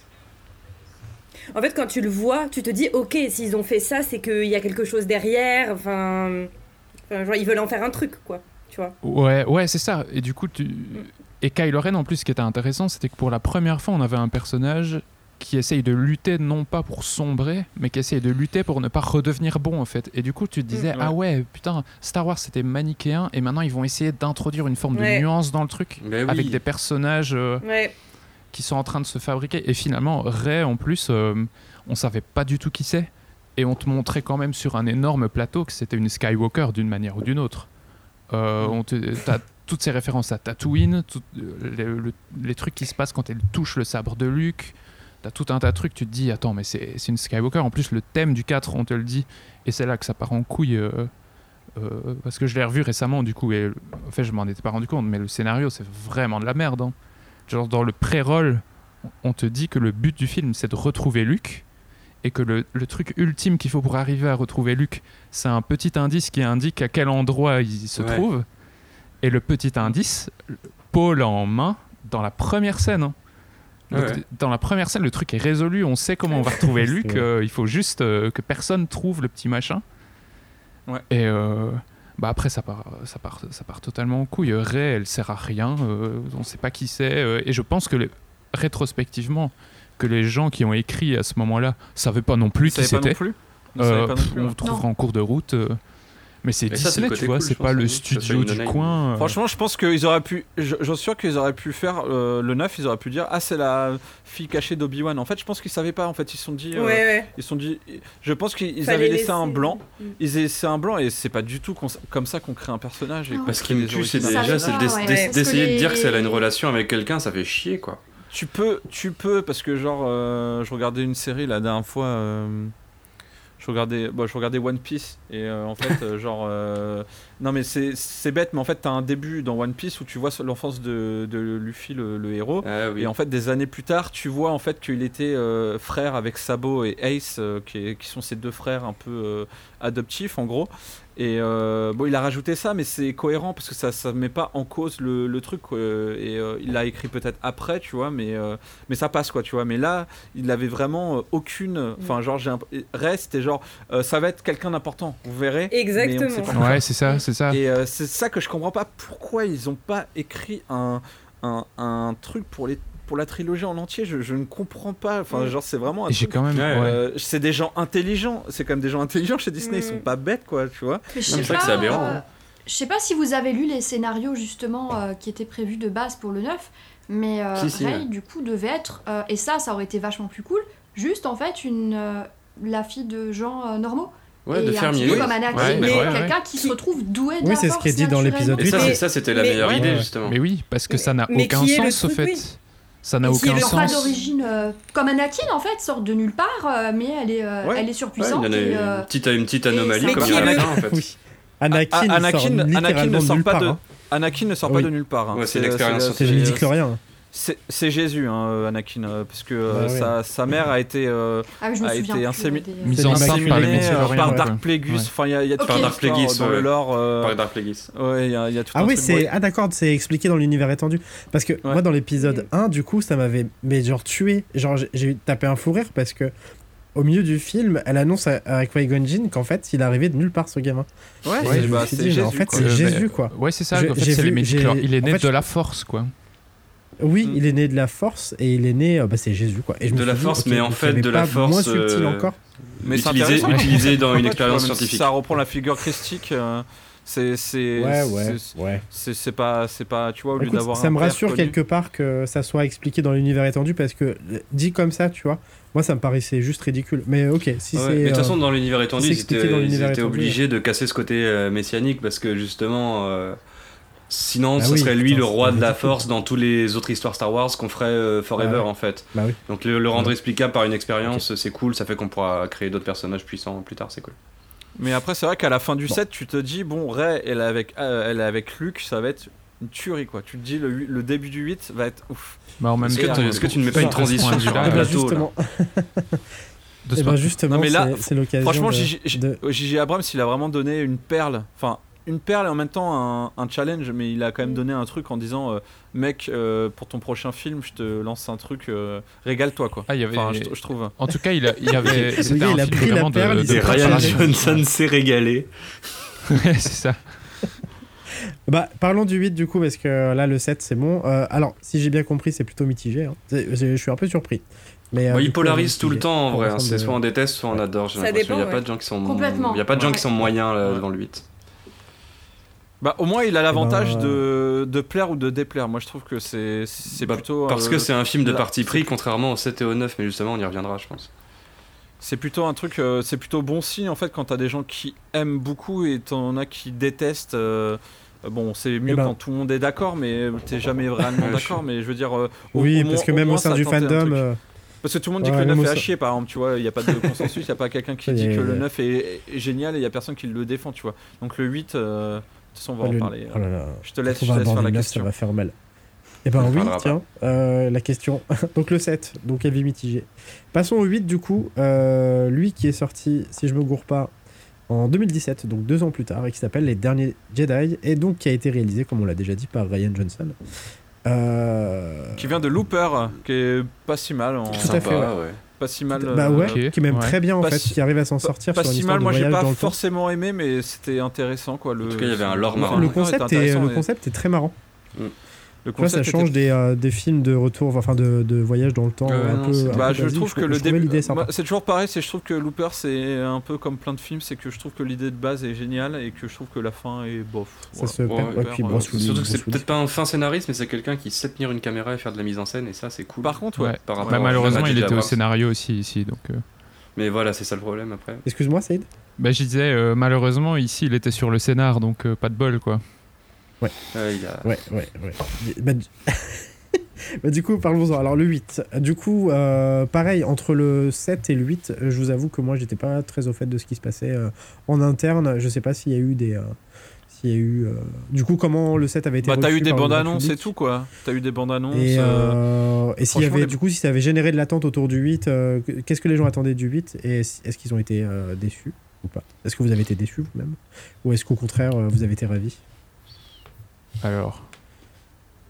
En fait, quand tu le vois, tu te dis, ok, s'ils ont fait ça, c'est qu'il y a quelque chose derrière. Enfin, enfin, genre, ils veulent en faire un truc, quoi. Tu vois. Ouais, ouais, c'est ça. Et du coup, tu... Et Kylo Ren, en plus, ce qui était intéressant, c'était que pour la première fois, on avait un personnage qui essaye de lutter non pas pour sombrer, mais qui essaye de lutter pour ne pas redevenir bon, en fait. Et du coup, tu te disais, Mm, ah ouais. putain, Star Wars, c'était manichéen, et maintenant, ils vont essayer d'introduire une forme Ouais. de nuance dans le truc, Mais oui. avec des personnages... euh, Ouais. Qui sont en train de se fabriquer. Et finalement, Ray, en plus, euh, on savait pas du tout qui c'est. Et on te montrait quand même sur un énorme plateau que c'était une Skywalker d'une manière ou d'une autre. Euh, on te, t'as toutes ces références à Tatooine, euh, les, le- les trucs qui se passent quand elle touche le sabre de Luke. T'as tout un tas de trucs, tu te dis, attends, mais c'est c'est une Skywalker. En plus, le thème du 4, on te le dit. Et c'est là que ça part en couille. euh, euh, parce que je l'ai revu récemment, du coup, et en fait, je m'en étais pas rendu compte, mais le scénario, c'est vraiment de la merde. hein. Genre, dans le pré-roll, on te dit que le but du film, c'est de retrouver Luke. Et que le, le truc ultime qu'il faut pour arriver à retrouver Luke, c'est un petit indice qui indique à quel endroit il se Ouais. trouve. Et le petit indice, Paul en main, dans la première scène. hein. Donc, Ouais. Dans la première scène, le truc est résolu, on sait comment on va retrouver Luke, euh, il faut juste euh, que personne trouve le petit machin. Ouais. Et euh, bah après, ça part, ça, part, ça part totalement en couille. Ray, elle sert à rien, euh, on sait pas qui c'est. euh, et je pense que les- rétrospectivement, que les gens qui ont écrit à ce moment-là savaient pas non plus qui c'était. Euh, on trouvera en cours de route. Mais c'est Disney, tu vois, cool, c'est je pas pense, le studio du coin. euh. Franchement, je pense qu'ils auraient pu. je- J'en suis sûr qu'ils auraient pu faire euh, le 9, ils auraient pu dire Ah, c'est la fille cachée d'Obi-Wan. En fait, je pense qu'ils savaient pas. En fait, ils se sont dit. euh, Ouais, ouais. Ils se sont dit. Je pense qu'ils avaient laissé un blanc. Mm. Ils avaient laissé un blanc et c'est pas du tout comme ça qu'on crée un personnage. Et qu'on Parce qu'il me tue, c'est déjà que d'essayer de dire que elle a une relation avec quelqu'un, ça fait chier quoi. Tu peux, tu peux, parce que genre, euh, je regardais une série la dernière fois. Je regardais, bon, je regardais One Piece et euh, en fait, euh, genre, euh, non mais c'est c'est bête, mais en fait, t'as un début dans One Piece où tu vois l'enfance de, de Luffy, le, le héros. Ah oui. Et en fait, des années plus tard, tu vois en fait qu'il était frère avec Sabo et Ace, qui, qui sont ses deux frères un peu adoptifs en gros. Et euh, bon, il a rajouté ça, mais c'est cohérent parce que ça ça met pas en cause le, le truc. quoi. et euh, il l'a écrit peut-être après, tu vois, mais, euh, mais ça passe quoi, tu vois. Mais là, il avait vraiment aucune. Enfin, genre, j'ai un. Reste et genre, euh, ça va être quelqu'un d'important, vous verrez. Exactement. Ouais, c'est ça, c'est ça. Et euh, c'est ça que je comprends pas pourquoi ils ont pas écrit un, un, un truc pour les pour la trilogie en entier. Je, je ne comprends pas. Enfin, Mm. genre c'est vraiment j'ai quand même. Ouais. euh, c'est des gens intelligents. C'est quand même des gens intelligents chez Disney. Ils Mm. sont pas bêtes quoi, tu vois. C'est vrai que pas, c'est aberrant, euh, hein. Je sais pas si vous avez lu les scénarios justement euh, qui étaient prévus de base pour le 9, mais euh, Si, si, ouais. du coup devait être, euh, et ça ça aurait été vachement plus cool, juste en fait une, euh, la fille de gens euh, normaux. Ouais, et de un fermier. oui. comme Anakin, Ouais, mais ouais, ouais. quelqu'un qui se retrouve doué de Oui, la c'est ce qui est dit dans l'épisode Et ça, c'était la mais- meilleure ouais. idée justement. Mais oui, parce que ça n'a aucun sens au fait. oui. Ça n'a aucun sort pas sens. d'origine euh, comme Anakin en fait, sort de nulle part, euh, mais elle est, euh, Ouais. elle est Ouais, surpuissante. il y en a et, euh, une petite, une petite anomalie comme il y en a plein, en fait. Oui. Anakin, Ah, il Anakin- sort Anakin ne sort nulle pas part, de- hein. Anakin ne sort Oui. pas de nulle part. hein. Ouais, c'est l'expérience C'est scientifique. C'est Jésus, hein, euh, Anakin, euh, parce que euh, Bah ouais. sa, sa mère a été, euh, Ah a été des- Mise C'est en l'immaculé scène par euh, Dark. Plagueis. Ouais. Enfin, il y a, y a tout Dark Plagueis, dans ouais. le lore. euh, Par Dark Plagueis. Ouais, il y, a- il y a tout Ah un oui, c'est ah d'accord, c'est expliqué dans l'univers étendu. Parce que moi dans l'épisode 1, du coup, ça m'avait mais genre tué, genre j'ai- tapé un fou rire parce que au milieu du film, elle annonce à, à Qui-Gon Jinn qu'en fait, il arrivait de nulle part ce gamin. Ouais, bah, dit, Jésus. en fait, quoi. c'est Jésus quoi. Ouais, c'est ça. En fait, c'est Il est né de la force, quoi. Oui, Mm. il est né de la force et il est né, euh, bah, c'est Jésus quoi. Et je me De la dit, force, mais en fait, de la force, moins subtil euh, encore. Mais utilisé, utilisé dans une expérience scientifique. Ça reprend la figure christique. euh, c'est c'est Ouais, c'est- ouais, ouais. c'est c'est pas c'est pas tu vois au lieu d'avoir ça me rassure connu- quelque part que ça soit expliqué dans l'univers étendu parce que dit comme ça, tu vois, moi ça me paraissait juste ridicule. Mais ok, si Ouais, c'est. mais de toute façon, dans l'univers étendu, ils étaient, dans ils étaient obligés de casser ce côté euh, messianique parce que justement, euh, sinon, Bah ce oui, serait lui putain, le roi de la force dans tous les autres histoires Star Wars qu'on ferait euh, forever Bah ouais. en fait. Bah oui. Donc le, le rendre Ouais. explicable par une expérience, c'est cool, ça fait qu'on pourra créer d'autres personnages puissants plus tard, c'est cool. Mais après c'est vrai qu'à la fin du Bon. 7, tu te dis bon Rey elle est avec euh, elle est avec Luke, ça va être une tuerie quoi. Tu te dis le, le début du 8 va être ouf. Bah, Est-ce que tu- est-ce que tu ne mets pas une transition sur ben, plateau, là. justement, de ce eh ben, point- justement Non, mais là, c'est- l'occasion. Franchement, de- J.J. Abrams, il a vraiment donné une perle. Enfin, une perle et en même temps un, un challenge, mais il a quand même donné un truc en disant euh, Mec, euh, pour ton prochain film, je te lance un truc, euh, régale-toi quoi. Ah, il y avait- Enfin, je, je trouve. En tout cas, il, a- il y avait. C'était il a film pris la vraiment de- perle, il de préparé. Ryan. Johnson s'est régalé. Ouais, c'est ça. Bah, parlons du 8 du coup, parce que là, le 7, c'est bon. Euh, alors, si j'ai bien compris, c'est plutôt mitigé. hein. C'est- c'est- Je suis un peu surpris. Mais, euh, il coup, polarise tout le temps en vrai. hein. C'est de- soit on déteste, soit on adore. J'ai Ça l'impression. Il n'y a pas de gens qui sont. Complètement. Il y a pas de gens Ouais. qui sont moyens là, Ouais. devant le 8. Bah, au moins, il a l'avantage ben, de, de plaire ou de déplaire. Moi, je trouve que c'est c'est Bah, plutôt. Parce euh, que c'est un film de parti pris, contrairement au 7 et au 9, mais justement, on y reviendra, je pense. C'est plutôt un truc, euh, c'est plutôt bon signe en fait quand t'as des gens qui aiment beaucoup et t'en as qui détestent. euh, bon, c'est mieux Eh ben- quand tout le monde est d'accord, mais t'es jamais vraiment d'accord. Mais je veux dire, euh, au- Oui, au parce moins- que même au moins, sein du fandom. Parce que tout le monde dit Ouais, que le même 9 au est à chier, par exemple, tu vois, il n'y a pas de consensus, il n'y a pas quelqu'un qui dit que le 9 est, est génial et il n'y a personne qui le défend, tu vois. Donc le 8, euh, de toute façon, on va oh, en le- parler. oh là là. Je te laisse, je te laisse faire la le 9, question. ça va faire mal. Eh ben oui, tiens, euh, la question. donc le 7, donc avis mitigé. Passons au 8 du coup, euh, lui qui est sorti, si je me gourre pas, en 2017, donc deux ans plus tard, et qui s'appelle Les Derniers Jedi, et donc qui a été réalisé, comme on l'a déjà dit, par Ryan Johnson. Euh, Qui vient de Looper, qui est pas si mal. En... Tout à fait, Sympa, ouais. ouais. Pas si mal. Bah euh, ouais, ok, qui m'aime ouais. très bien en Pas fait, si- qui arrive à s'en pas- sortir pas sur une si mal, moi j'ai voyage pas dans forcément aimé, mais c'était intéressant quoi. Le, En tout cas, il y avait un lore le- marrant. Le concept, est, le concept est très marrant. Le vois, ça change était- des, euh, des films de retour, enfin de, de voyage dans le temps Ouais, un non, peu. c'est- un Bah, peu je trouve que je le début, c'est toujours pareil. C'est je trouve que Looper c'est un peu comme plein de films, c'est que je trouve que l'idée de base est géniale et que je trouve que la fin est bof. Ça Voilà. se Ouais, perd. ouais, Surtout que c'est peut-être pas un fin scénariste, mais c'est quelqu'un qui sait tenir une caméra et faire de la mise en scène, et ça, c'est cool. Par contre, ouais. Ouais. Par rapport Bah, malheureusement, il était au scénario aussi ici, donc. euh. Mais voilà, c'est ça le problème après. Excuse-moi, Saïd? Bah, je disais, euh, malheureusement, ici, il était sur le scénar, donc euh, pas de bol, quoi. Euh, il a... Ouais, ouais, ouais. Bah, du... bah, du coup, parlons-en. Alors, le 8. Du coup, euh, pareil, entre le 7 et le 8, euh, je vous avoue que moi, j'étais pas très au fait de ce qui se passait euh, en interne. Je sais pas s'il y a eu des. euh, s'il y a eu. euh, Du coup, comment le 7 avait été. Bah, t'as eu des bandes annonces et tout quoi. T'as eu des bandes annonces. Et, euh, et s'il y avait, les- du coup, si ça avait généré de l'attente autour du 8, euh, qu'est-ce que les gens attendaient du 8 Et est-ce est-ce qu'ils ont été euh, déçus ou pas? Est-ce que vous avez été déçus vous-même? Ou est-ce qu'au contraire, euh, vous avez été ravis? Alors.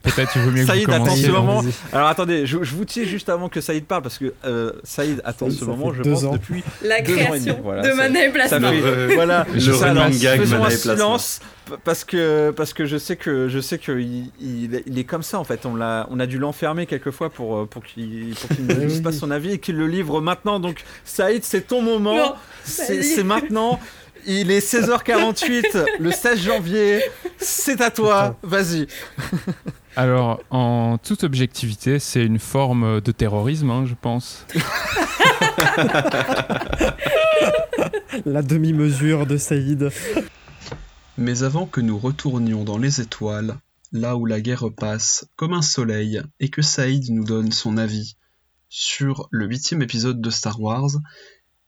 Peut-être il vaut mieux que Saïd, vous commenciez. ce Saïd, moment. Alors attendez, je, je vous tiens juste avant que Saïd parle parce que euh, Saïd attend Saïd, ce ça moment, je pense, ans. depuis La Deux ans et demi, création voilà, de ça- Mana et ça fait Euh, voilà. Je le sais running pas. gag Faisons Mana un et Plasma. silence parce que parce que je sais que je sais que il, il est- il est comme ça en fait. On l'a on a dû l'enfermer quelquefois pour euh, pour qu'il pour qu'il ne Oui, dise pas son avis et qu'il le livre maintenant. Donc Saïd, c'est ton moment. C'est maintenant. Il est 16h48 le 16 janvier. C'est à toi. Vas-y. Alors, en toute objectivité, c'est une forme de terrorisme, hein, je pense. La demi-mesure de Saïd. Mais avant que nous retournions dans les étoiles, là où la guerre passe comme un soleil, et que Saïd nous donne son avis sur le huitième épisode de Star Wars,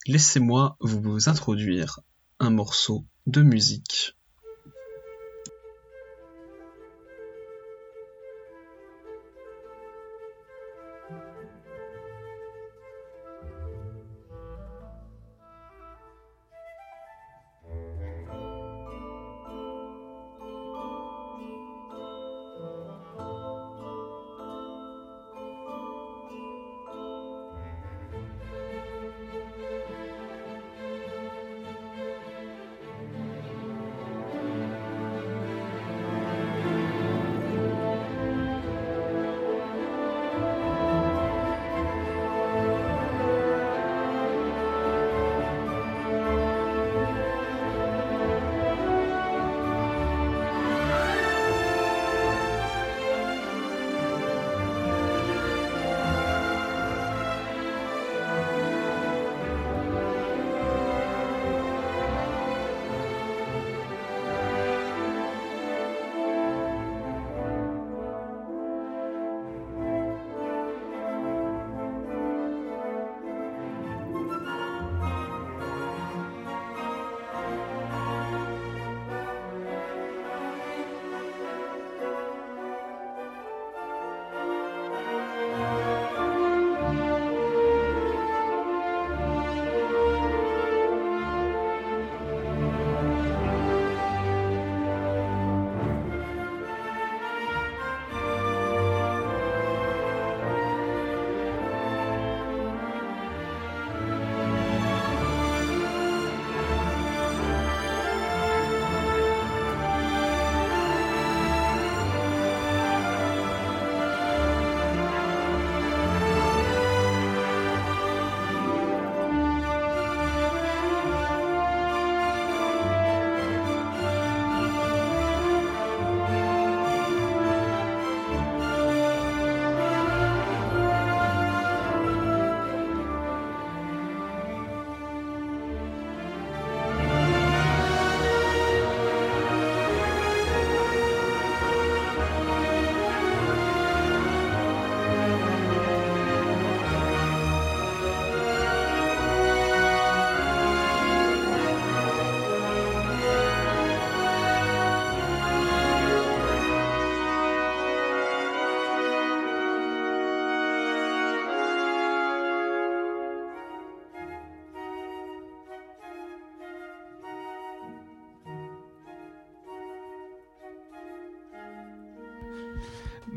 laissez-moi vous introduire un morceau de musique.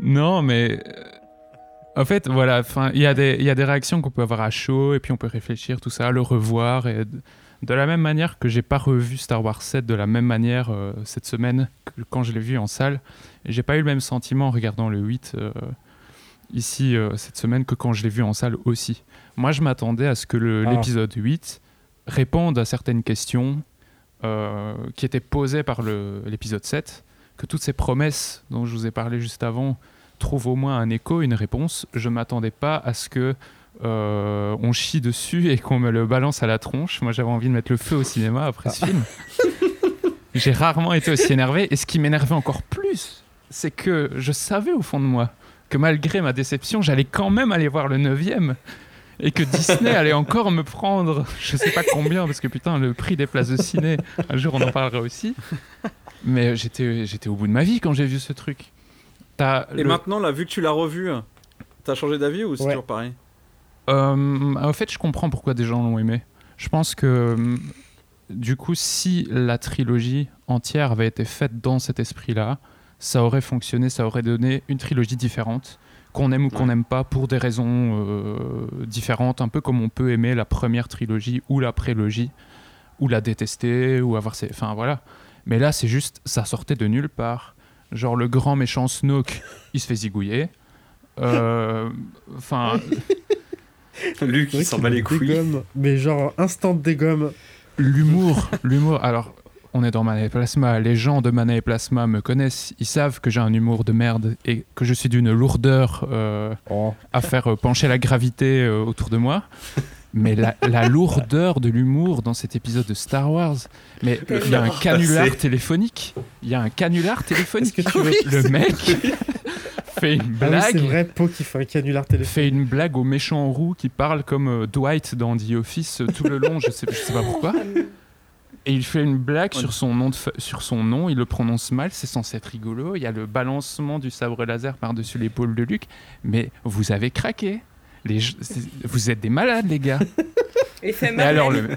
Non, mais. euh, En fait, voilà, il y, a des- il y a des réactions qu'on peut avoir à chaud, et puis on peut réfléchir, tout ça, le revoir, et De la même manière que j'ai pas revu Star Wars 7 de la même manière euh, cette semaine que quand je l'ai vu en salle, j'ai pas eu le même sentiment en regardant le 8 euh, ici euh, cette semaine que quand je l'ai vu en salle aussi. Moi, je m'attendais à ce que Ah. l'épisode 8 réponde à certaines questions qui étaient posées par l'épisode 7, que toutes ces promesses dont je vous ai parlé juste avant trouvent au moins un écho, une réponse. Je m'attendais pas à ce que euh, on chie dessus et qu'on me le balance à la tronche. Moi, j'avais envie de mettre le feu au cinéma après ce film. J'ai rarement été aussi énervé. Et ce qui m'énervait encore plus, c'est que je savais au fond de moi que malgré ma déception, j'allais quand même aller voir le 9 et que Disney allait encore me prendre, je sais pas combien, parce que putain, le prix des places de ciné, un jour on en parlera aussi. Mais j'étais au bout de ma vie quand j'ai vu ce truc. Et le- maintenant, là, vu que tu l'as revu, t'as changé d'avis ou c'est Ouais. toujours pareil Euh, en fait, je comprends pourquoi des gens l'ont aimé. Je pense que hum, du coup, si la trilogie entière avait été faite dans cet esprit-là, ça aurait fonctionné, ça aurait donné une trilogie différente, qu'on aime ou qu'on Ouais. n'aime pas pour des raisons euh, différentes, un peu comme on peut aimer la première trilogie ou la prélogie, ou la détester, ou avoir ses... Enfin voilà. Mais là, c'est juste, ça sortait de nulle part. Genre le grand méchant Snoke, il se fait zigouiller. Euh, Enfin, Luc, il s'en bat les couilles. dégomme, mais genre instant dégomme. L'humour, l'humour. Alors, on est dans Mana et Plasma. Les gens de Mana et Plasma me connaissent. Ils savent que j'ai un humour de merde et que je suis d'une lourdeur euh, Oh. à faire euh, pencher la gravité euh, autour de moi. Mais la, la lourdeur de l'humour dans cet épisode de Star Wars. Mais il y a un canular téléphonique. Il y a un canular téléphonique. Que tu veux- Le mec fait une Ah oui, blague. c'est vrai, Po qui fait un canular téléphone. fait une blague au méchant roux qui parle comme euh, Dwight dans The Office euh, tout le long, je sais, je sais pas pourquoi. Et il fait une blague sur son nom, de fa- sur son nom, il le prononce mal, c'est censé être rigolo. Il y a le balancement du sabre laser par-dessus l'épaule de Luc, mais vous avez craqué. Les, vous êtes des malades, les gars. Et Marvel. alors, le-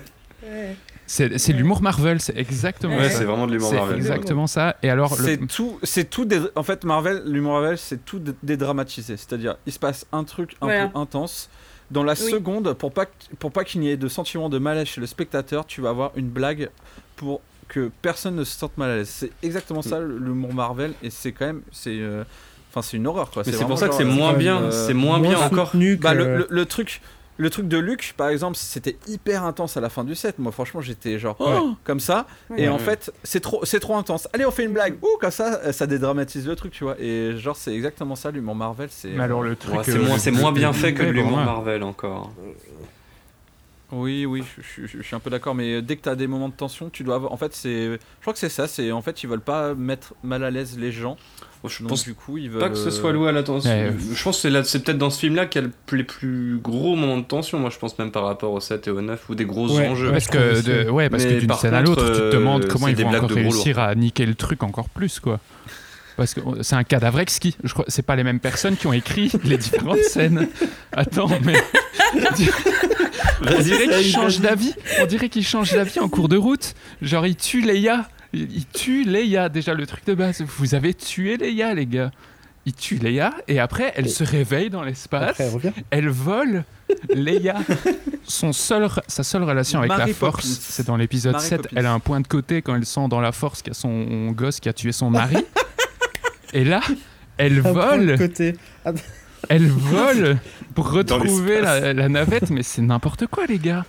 Ouais. c'est c'est l'humour Marvel, c'est exactement Ouais, ça. c'est vraiment de l'humour C'est Marvel. exactement ça. Et alors, le- C'est tout, c'est tout. dé- En fait, Marvel, l'humour Marvel, c'est tout dé- dédramatisé. C'est-à-dire, il se passe un truc un Voilà. peu intense. Dans la Oui. seconde, pour pas, pour pas qu'il n'y ait de sentiment de malaise chez le spectateur, tu vas avoir une blague pour que personne ne se sente mal à l'aise. C'est exactement ça l'humour Marvel, et c'est quand même, c'est, euh, enfin, c'est une horreur quoi. Mais c'est pour ça que c'est euh, moins ouais, bien. euh, C'est moins bien encore. Bah, le, le- le truc, le truc de Luc, par exemple, c'était hyper intense à la fin du set. Moi, franchement, j'étais genre oh, comme ça. Ouais. Et en Ouais. fait, c'est trop, c'est trop intense. Allez, on fait une blague. Ouh, comme ça, euh, ça dédramatise le truc, tu vois. Et genre, c'est exactement ça, l'humour Marvel. C'est. mais alors le truc, Ouais, c'est euh, moins, c'est moins bien fait que l'humour. Marvel encore. Oui, oui, je, je- je suis un peu d'accord. Mais dès que tu as des moments de tension, tu dois avoir. En fait, c'est. Je crois que c'est ça. C'est en fait, ils veulent pas mettre mal à l'aise les gens. Je Donc, pense du coup, ils veulent. pas que ce euh, soit loué à la tension. Ouais. Je pense que c'est là- c'est peut-être dans ce film-là qu'il y a le les plus gros moments de tension. Moi, je pense même par rapport au 7 et au 9 ou des gros Ouais. enjeux. Ouais. Parce que, de- ouais, parce que d'une par scène à l'autre, tu te euh, demandes comment c'est ils vont encore réussir à niquer le truc encore plus, quoi. Parce que euh, c'est un cadavre exquis. Je crois, c'est pas les mêmes personnes qui ont écrit les différentes scènes. Attends, mais on dirait qu'ils changent d'avis. On dirait qu'ils changent d'avis en cours de route. Genre ils tuent Leia. Ils tuent Leia. Déjà le truc de base. Vous avez tué Leia, les gars. Ils tuent Leia et après elle se réveille dans l'espace. Elle revient. Elle vole Leia. Son seul, sa seule relation avec la force, c'est dans l'épisode Mary 7. Poppins. Elle a un point de côté quand elle sent dans la force qu'il y a son gosse qui a tué son mari. Et là, elle Un point de vole, côté. elle vole pour retrouver la navette, mais c'est n'importe quoi, les gars.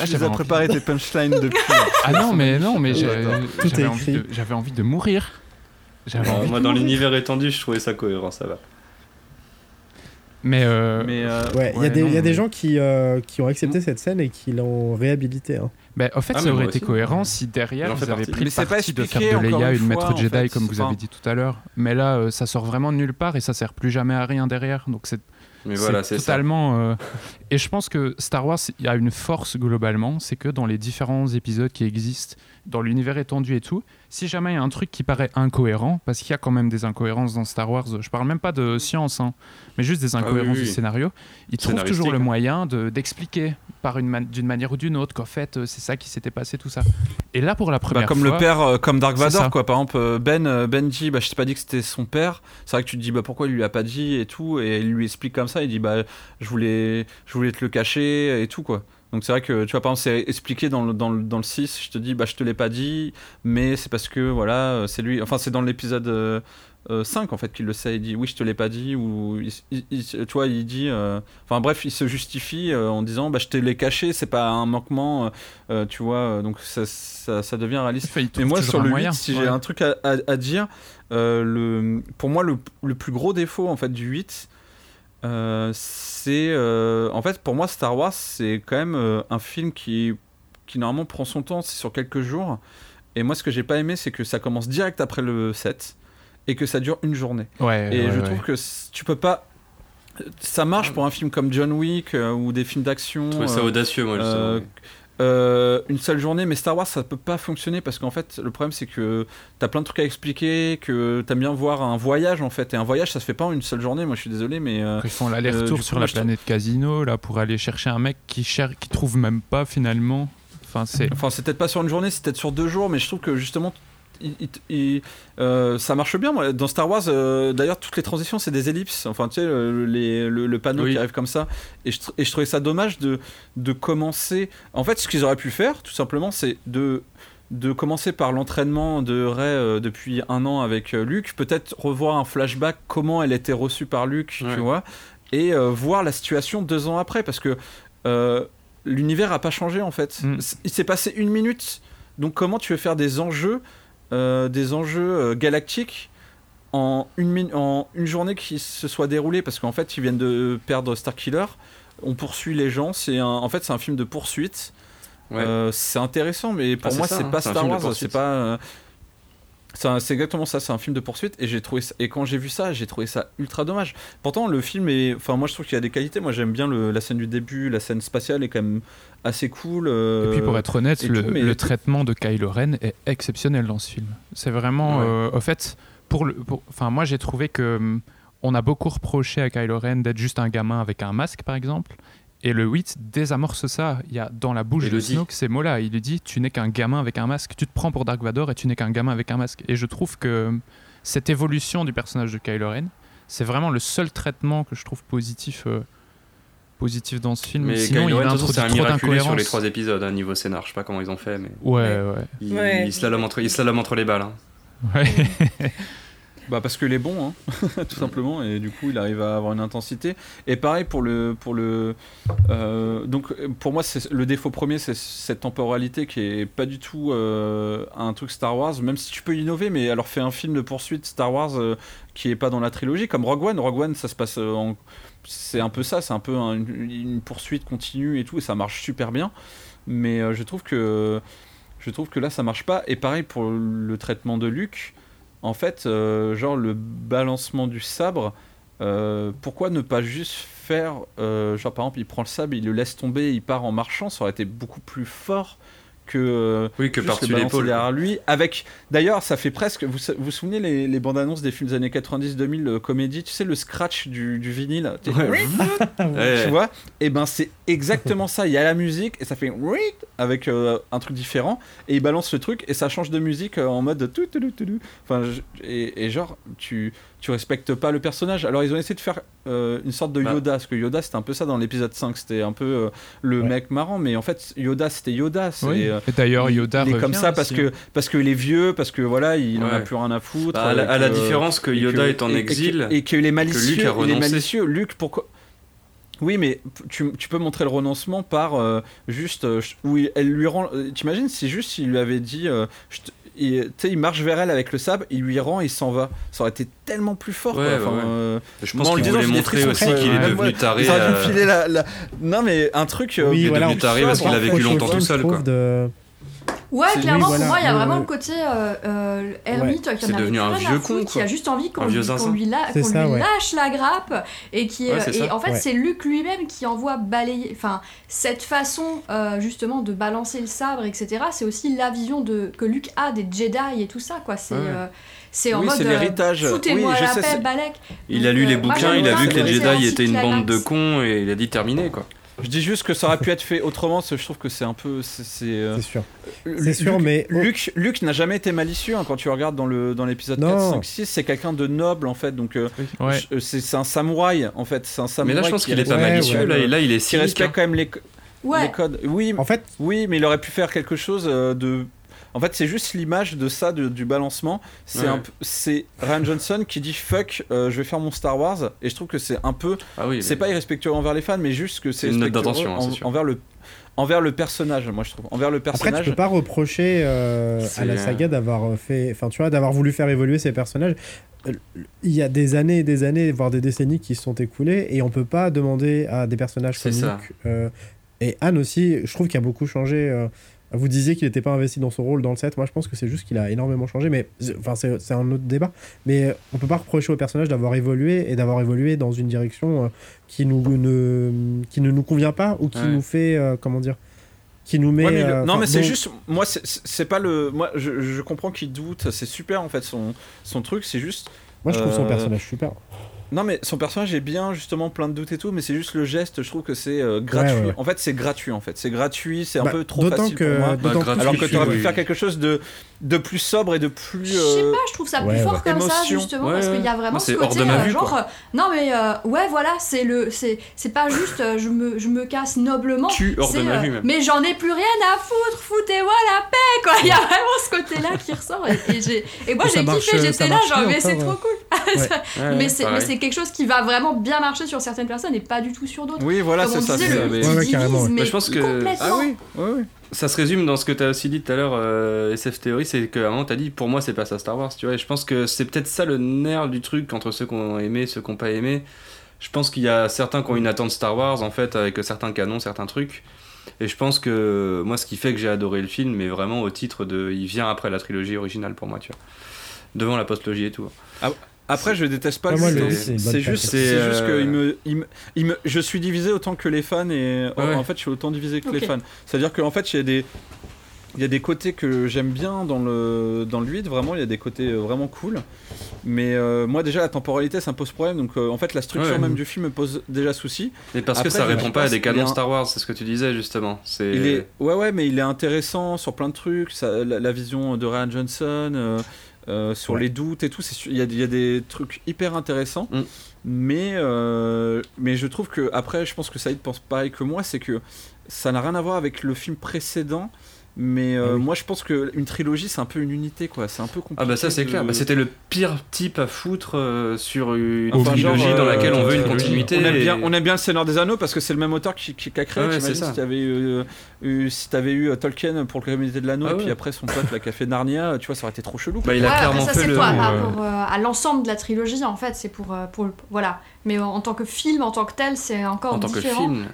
Ah, Tu envie- préparé tes punchlines depuis. Ah non, mais non, mais est j'avais envie, de- j'avais envie de mourir. J'avais Euh, envie moi, de dans l'univers étendu, je trouvais ça cohérent, ça va. Mais, euh, Mais euh, Ouais, il y a, des, y a gens qui, euh, qui ont accepté cette scène et qui l'ont réhabilité. hein. En fait, Ah, ça aurait été cohérent si derrière vous avez pris Mais le parti de faire de Leia une une maître Jedi fait. comme vous avez dit tout à l'heure. Mais là, euh, ça sort vraiment de nulle part et ça sert plus jamais à rien derrière. Donc c'est Mais voilà, c'est c'est ça. totalement. Et je pense que Star Wars, il y a une force globalement, c'est que dans les différents épisodes qui existent, dans l'univers étendu et tout, si jamais il y a un truc qui paraît incohérent, parce qu'il y a quand même des incohérences dans Star Wars, je parle même pas de science, hein, mais juste des Ah oui, incohérences oui, du scénario, ils trouvent toujours le hein. moyen de- d'expliquer par une man- d'une manière ou d'une autre qu'en fait euh, c'est ça qui s'était passé, tout ça. Et là, pour la Bah, première comme fois. le père, euh, comme Dark Vador, quoi. Par exemple, euh, Ben, euh, Ben dit, bah, je t'ai pas dit que c'était son père. C'est vrai que tu te dis, bah, pourquoi il lui a pas dit et tout. Et il lui explique comme ça. Il dit, bah, je voulais, je voulais te le cacher et tout, quoi. Donc c'est vrai que, tu vois, par exemple, c'est expliqué dans le, dans, le, dans le 6. Je te dis, bah, je te l'ai pas dit, mais c'est parce que, voilà, euh, c'est lui. Enfin, c'est dans l'épisode. euh, euh, 5 en fait qu'il le sait il dit oui je te l'ai pas dit ou il, il- tu vois il dit euh, enfin bref il se justifie euh, en disant bah je te l'ai caché c'est pas un manquement euh, euh, tu vois euh, donc ça, ça, ça devient réaliste Enfin, mais moi sur le moyen. 8 si j'ai un truc à, à- à dire euh, le, pour moi le, le plus gros défaut en fait du 8 euh, c'est euh, en fait pour moi Star Wars c'est quand même euh, un film qui qui normalement prend son temps c'est sur quelques jours et moi ce que j'ai pas aimé c'est que ça commence direct après le 7 et que ça dure une journée Ouais, et ouais, je ouais. trouve que tu peux pas ça marche pour un film comme John Wick euh, ou des films d'action ça euh, audacieux, moi, justement. Euh, euh, une seule journée, mais Star Wars ça peut pas fonctionner parce qu'en fait le problème c'est que t'as plein de trucs à expliquer, que t'aimes bien voir un voyage en fait, et un voyage ça se fait pas en une seule journée. Moi je suis désolé, mais euh, Ils font euh, l'aller-retour du sur la planète Casino là pour aller chercher un mec qui cherche, qui trouve même pas finalement. Enfin c'est. Enfin, c'est peut-être pas sur une journée, c'est peut-être sur deux jours, mais je trouve que justement, il- il- il- euh, ça marche bien. moi. Dans Star Wars, euh, d'ailleurs, toutes les transitions, c'est des ellipses. Enfin, tu sais, le, les- le- le panneau Oui. qui arrive comme ça. Et je, tr- et je trouvais ça dommage de, de commencer. En fait, ce qu'ils auraient pu faire, tout simplement, c'est de de commencer par l'entraînement de Rey euh, depuis un an avec Luke, peut-être revoir un flashback comment elle était reçue par Luke, Ouais. tu vois, et voir la situation deux ans après, parce que l'univers a pas changé en fait. Mm. Il s'est passé une minute, donc comment tu veux faire des enjeux, des enjeux euh, galactiques en une, en une journée qui se soit déroulée, parce qu'en fait ils viennent de perdre Starkiller, on poursuit les gens, c'est un, en fait c'est un film de poursuite. Ouais. Euh, c'est intéressant, mais pour Ah, moi, c'est hein, pas Star Wars, c'est pas. euh, c'est exactement ça, c'est un film de poursuite et j'ai trouvé ça- et quand j'ai vu ça, j'ai trouvé ça ultra dommage. Pourtant le film est enfin moi je trouve qu'il y a des qualités, moi j'aime bien le- la scène du début, la scène spatiale est quand même assez cool. euh, Et puis pour être honnête, le, tout, mais- le traitement de Kylo Ren est exceptionnel dans ce film. C'est vraiment, Ouais. euh, au fait, pour le, enfin moi j'ai trouvé que hum, on a beaucoup reproché à Kylo Ren d'être juste un gamin avec un masque par exemple. Et le 8 désamorce ça. Il y a dans la bouche de. Snoke ces mots-là. Il lui dit Tu n'es qu'un gamin avec un masque. Tu te prends pour Dark Vador et tu n'es qu'un gamin avec un masque. Et je trouve que cette évolution du personnage de Kylo Ren, c'est vraiment le seul traitement que je trouve positif, euh, positif dans ce film. Mais Sinon, Kylo il Ren, c'est un miraculé sur les trois épisodes, à niveau scénar. Je sais pas comment ils ont fait, mais Ouais, ouais. il, Ouais. il slalom entre, entre les balles. hein. Ouais. Bah parce que est bon, hein, tout simplement, et du coup il arrive à avoir une intensité. Et pareil pour le pour le euh, donc pour moi le défaut premier, c'est cette temporalité qui est pas du tout euh, un truc Star Wars. Même si tu peux innover, mais alors fais un film de poursuite Star Wars euh, qui est pas dans la trilogie, comme Rogue One. Rogue One, ça se passe en c'est un peu ça, c'est un peu un- une, poursuite continue et tout, et ça marche super bien. Mais je trouve que je trouve que là ça marche pas. Et pareil pour le traitement de Luke. En fait, euh, genre le balancement du sabre, euh, pourquoi ne pas juste faire, euh, genre par exemple, il prend le sabre, il le laisse tomber, il part en marchant, ça aurait été beaucoup plus fort que euh, Oui, que juste par-dessus l'épaule. derrière lui. Avec, d'ailleurs, ça fait presque. Vous vous, souvenez les, les bandes annonces des films des années 90-2000 euh, comédie, tu sais le scratch du, du vinyle, tu Ouais. Vois? Et ben c'est exactement ça. Il y a la musique et ça fait avec euh, un truc différent et il balance le truc et ça change de musique en mode tout tout tout tout. Enfin je- et, et genre tu tu respectes pas le personnage. Alors ils ont essayé de faire euh, une sorte de Bah. Yoda parce que Yoda c'était un peu ça dans l'épisode 5, c'était un peu euh, le Ouais. mec marrant mais en fait Yoda c'était Yoda, c'est Oui. euh, Et d'ailleurs, il- Yoda il est comme ça parce aussi, que parce qu'il est vieux, parce que voilà, il en a plus rien à foutre. Bah, à, la, avec, à la euh, différence que Yoda que- est en et- exil. que- et qu'il est malicieux. Luke a il est renoncé. malicieux. Luke, pourquoi Oui, mais tu, tu peux montrer le renoncement par euh, juste euh, il- elle lui rend. euh, T'imagines si juste il lui avait dit, euh, je il, sais, il marche vers elle avec le sabre, il lui rend, il s'en va. Ça aurait été tellement plus fort. quoi. Ouais, Enfin, ouais, ouais. euh, Je pense qu'il voulait montrer aussi qu'il est euh, devenu taré. ils auraient dû euh, filer la, la- Non, mais un truc. euh, Oui, il est voilà, devenu taré parce qu'il a vécu longtemps tout seul. Quoi. de- Ouais, clairement, oui, voilà, pour moi, il y a vraiment le- le côté euh, euh, Hermite qui en devenu un vieux con, a juste envie qu'on lui, la- ça, ouais. lâche la grappe et qui Ouais, et en fait Ouais. c'est Luke lui-même qui envoie balayer enfin cette façon euh, justement de balancer le sabre etc c'est aussi la vision de que Luke a des Jedi et tout ça quoi c'est Ouais. euh, c'est en Oui, mode c'est euh, l'héritage. foutez-moi Oui, je la sais, paix c'est- Balek Il a lu les bouquins, il a vu que les Jedi étaient une bande de cons et il a dit terminé quoi. Je dis juste que ça aurait pu être fait autrement, parce que je trouve que c'est un peu. C'est c'est, euh, C'est sûr. C'est sûr, Luke- mais- Luke n'a jamais été malicieux hein, quand tu regardes dans le dans l'épisode Non. 4, 5, 6, c'est quelqu'un de noble en fait. Donc euh, Ouais. c'est un samouraï en fait. C'est un Mais samouraï. là, je pense qui qu'il est pas Ouais, malicieux. ouais. Là, là, il est cynique. respecte hein. quand même les, les codes. Oui, En fait, oui, mais il aurait pu faire quelque chose euh, de. En fait, c'est juste l'image de ça, de- du balancement. C'est Ouais. un peu- c'est Ryan Johnson qui dit fuck, euh, je vais faire mon Star Wars. Et je trouve que c'est un peu. Ah oui. C'est mais- pas irrespectueux envers les fans, mais juste que c'est C'est une note d'intention, hein, en- c'est sûr. envers le envers le personnage. Moi, je trouve envers le Après, personnage. tu peux pas reprocher euh, à la saga d'avoir fait, enfin, tu vois, d'avoir voulu faire évoluer ses personnages. Euh, Il y a des années et des années, voire des décennies qui se sont écoulées, et on peut pas demander à des personnages C'est comme ça. Luke euh, et Anne aussi. Je trouve qu'il a beaucoup changé. euh, vous disiez qu'il n'était pas investi dans son rôle dans le set. Moi, je pense que c'est juste qu'il a énormément changé, mais enfin, c'est un autre débat. Mais euh, on peut pas reprocher au personnage d'avoir évolué et d'avoir évolué dans une direction euh, qui nous ne qui ne nous convient pas ou qui Ouais. nous fait euh, comment dire qui nous met Ouais, mais le- euh, non mais c'est juste moi c'est- pas le moi je, je comprends qu'il doute c'est super en fait son son truc c'est juste Moi, je trouve son personnage super. Non mais son personnage est bien justement plein de doutes et tout mais c'est juste le geste je trouve que c'est euh, gratuit Ouais, ouais, ouais. en fait c'est gratuit en fait c'est gratuit c'est un Bah, peu trop facile que- pour moi d'autant Bah, gratuit, alors que tu aurais pu oui. faire quelque chose de de plus sobre et de plus Je sais euh, pas, je trouve ça ouais, plus fort ouais. comme ça justement Ouais, parce qu'il y a vraiment ce c'est hors côté de ma euh, vue, genre euh, non mais euh, ouais voilà c'est le c'est c'est pas juste euh, je me je me casse noblement. Tu hors de c'est, ma euh, vue, même. mais j'en ai plus rien à foutre foutez-moi la paix quoi. Il y a vraiment ce côté là qui ressort et, et j'ai et moi j'ai kiffé euh, j'étais là genre mais c'est trop cool. Ça- Ouais, mais c'est mais c'est quelque chose qui va vraiment bien marcher sur certaines personnes et pas du tout sur d'autres. Oui voilà comme c'est on ça disait c'est le mais- Bah, je pense que- complètement. Ah oui ouais. Ça se résume dans ce que tu as aussi dit tout à l'heure, euh, SF Theory, c'est qu'à un moment tu as dit pour moi c'est pas ça Star Wars, tu vois. Et je pense que c'est peut-être ça le nerf du truc entre ceux qui ont aimé, ceux qui n'ont pas aimé. Je pense qu'il y a certains qui ont une attente Star Wars en fait avec certains canons, certains trucs. Et je pense que moi ce qui fait que j'ai adoré le film, mais vraiment au titre de. Il vient après la trilogie originale pour moi, tu vois. Devant la postlogie et tout. Après, je déteste pas Ah, C'est juste, c'est juste que euh, il me, il me, il me- je suis divisé autant que les fans et Ouais. en fait, je suis autant divisé que les fans. C'est-à-dire qu'en fait, il y a des, il y a des côtés que j'aime bien dans le, dans le 8, vraiment, il y a des côtés euh, vraiment cool. Mais euh, moi, déjà, la temporalité, ça me pose problème. Donc, euh, en fait, la structure Ouais. même du film me pose déjà souci. Et parce Après, que ça je répond pas à des canons un- Star Wars, c'est ce que tu disais justement. C'est. Il est, ouais, ouais, mais il est intéressant sur plein de trucs. ça- la, la vision de Ryan Johnson, euh, euh, sur Ouais. les doutes et tout. c'est sûr- Il y a, il y a des trucs hyper intéressants. Mm. Mais, euh, mais je trouve que, après, je pense que Saïd pense pareil que moi, c'est que ça n'a rien à voir avec le film précédent. Mais euh, Ah oui. moi, je pense qu'une trilogie, c'est un peu une unité, quoi. C'est un peu compliqué. Ah bah ça c'est de- clair, bah, c'était le pire type à foutre euh, sur une Enfin, trilogie genre, dans euh, laquelle on veut une continuité. On aime, et- bien, on aime bien le Seigneur des Anneaux parce que c'est le même auteur qui, qui, qui a créé. Ouais, c'est ça. si t'avais eu, eu, si t'avais eu Tolkien pour le communauté de l'anneau Ah et puis ouais. après son pote là, qui a fait Narnia, tu vois, ça aurait été trop chelou. quoi. Bah, il a Ouais, clairement ça fait c'est le. toi, à l'ensemble de la trilogie en fait, c'est pour, euh, pour voilà. Mais en tant que film, en tant que tel, c'est encore En tant que différent. film.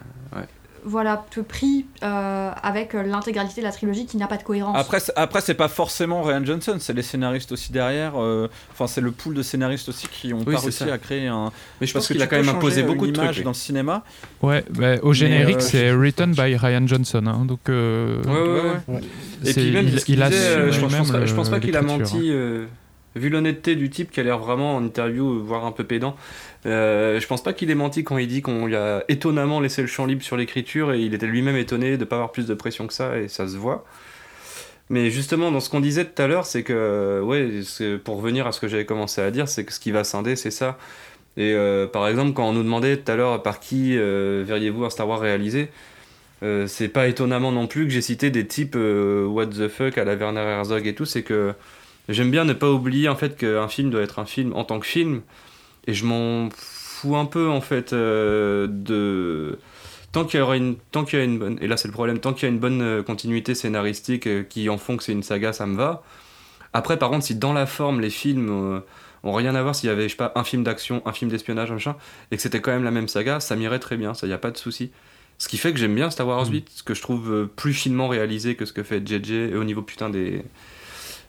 Voilà, te pris euh, avec euh, l'intégralité de la trilogie qui n'a pas de cohérence. Après, c'est- après c'est pas forcément Ryan Johnson, c'est les scénaristes aussi derrière. euh, Enfin, c'est le pool de scénaristes aussi qui ont Oui, pas réussi ça. à créer un. Mais je pense que qu'il a quand même imposé beaucoup de trucs. dans le cinéma. Ouais, bah, au générique, euh, c'est written by Ryan Johnson. hein, donc, euh, Ouais, ouais, Ouais. Et puis même, il, disait, euh, je pense, pense pas, je pense pas le- qu'il a menti. euh, vu l'honnêteté du type qui a l'air vraiment en interview, voire un peu pédant, euh, je pense pas qu'il ait menti quand il dit qu'on lui a étonnamment laissé le champ libre sur l'écriture et il était lui-même étonné de pas avoir plus de pression que ça et ça se voit. Mais justement, dans ce qu'on disait tout à l'heure, c'est que, ouais, pour revenir à ce que j'avais commencé à dire, c'est que ce qui va scinder, c'est ça. Et euh, par exemple, quand on nous demandait tout à l'heure par qui euh, verriez-vous un Star Wars réalisé, c'est pas étonnamment non plus que j'ai cité des types what the fuck à la Werner Herzog et tout, c'est que j'aime bien ne pas oublier en fait qu'un film doit être un film en tant que film, et je m'en fous un peu en fait euh, de tant qu'il y aura une tant qu'il y a une bonne et là c'est le problème tant qu'il y a une bonne euh, continuité scénaristique euh, qui en font que c'est une saga ça me va. Après par contre si dans la forme les films euh, ont rien à voir s'il y avait je sais pas un film d'action un film d'espionnage machin et que c'était quand même la même saga ça m'irait très bien ça y a pas de souci. Ce qui fait que j'aime bien Star Wars 8 ce que je trouve plus finement réalisé que ce que fait JJ au niveau putain des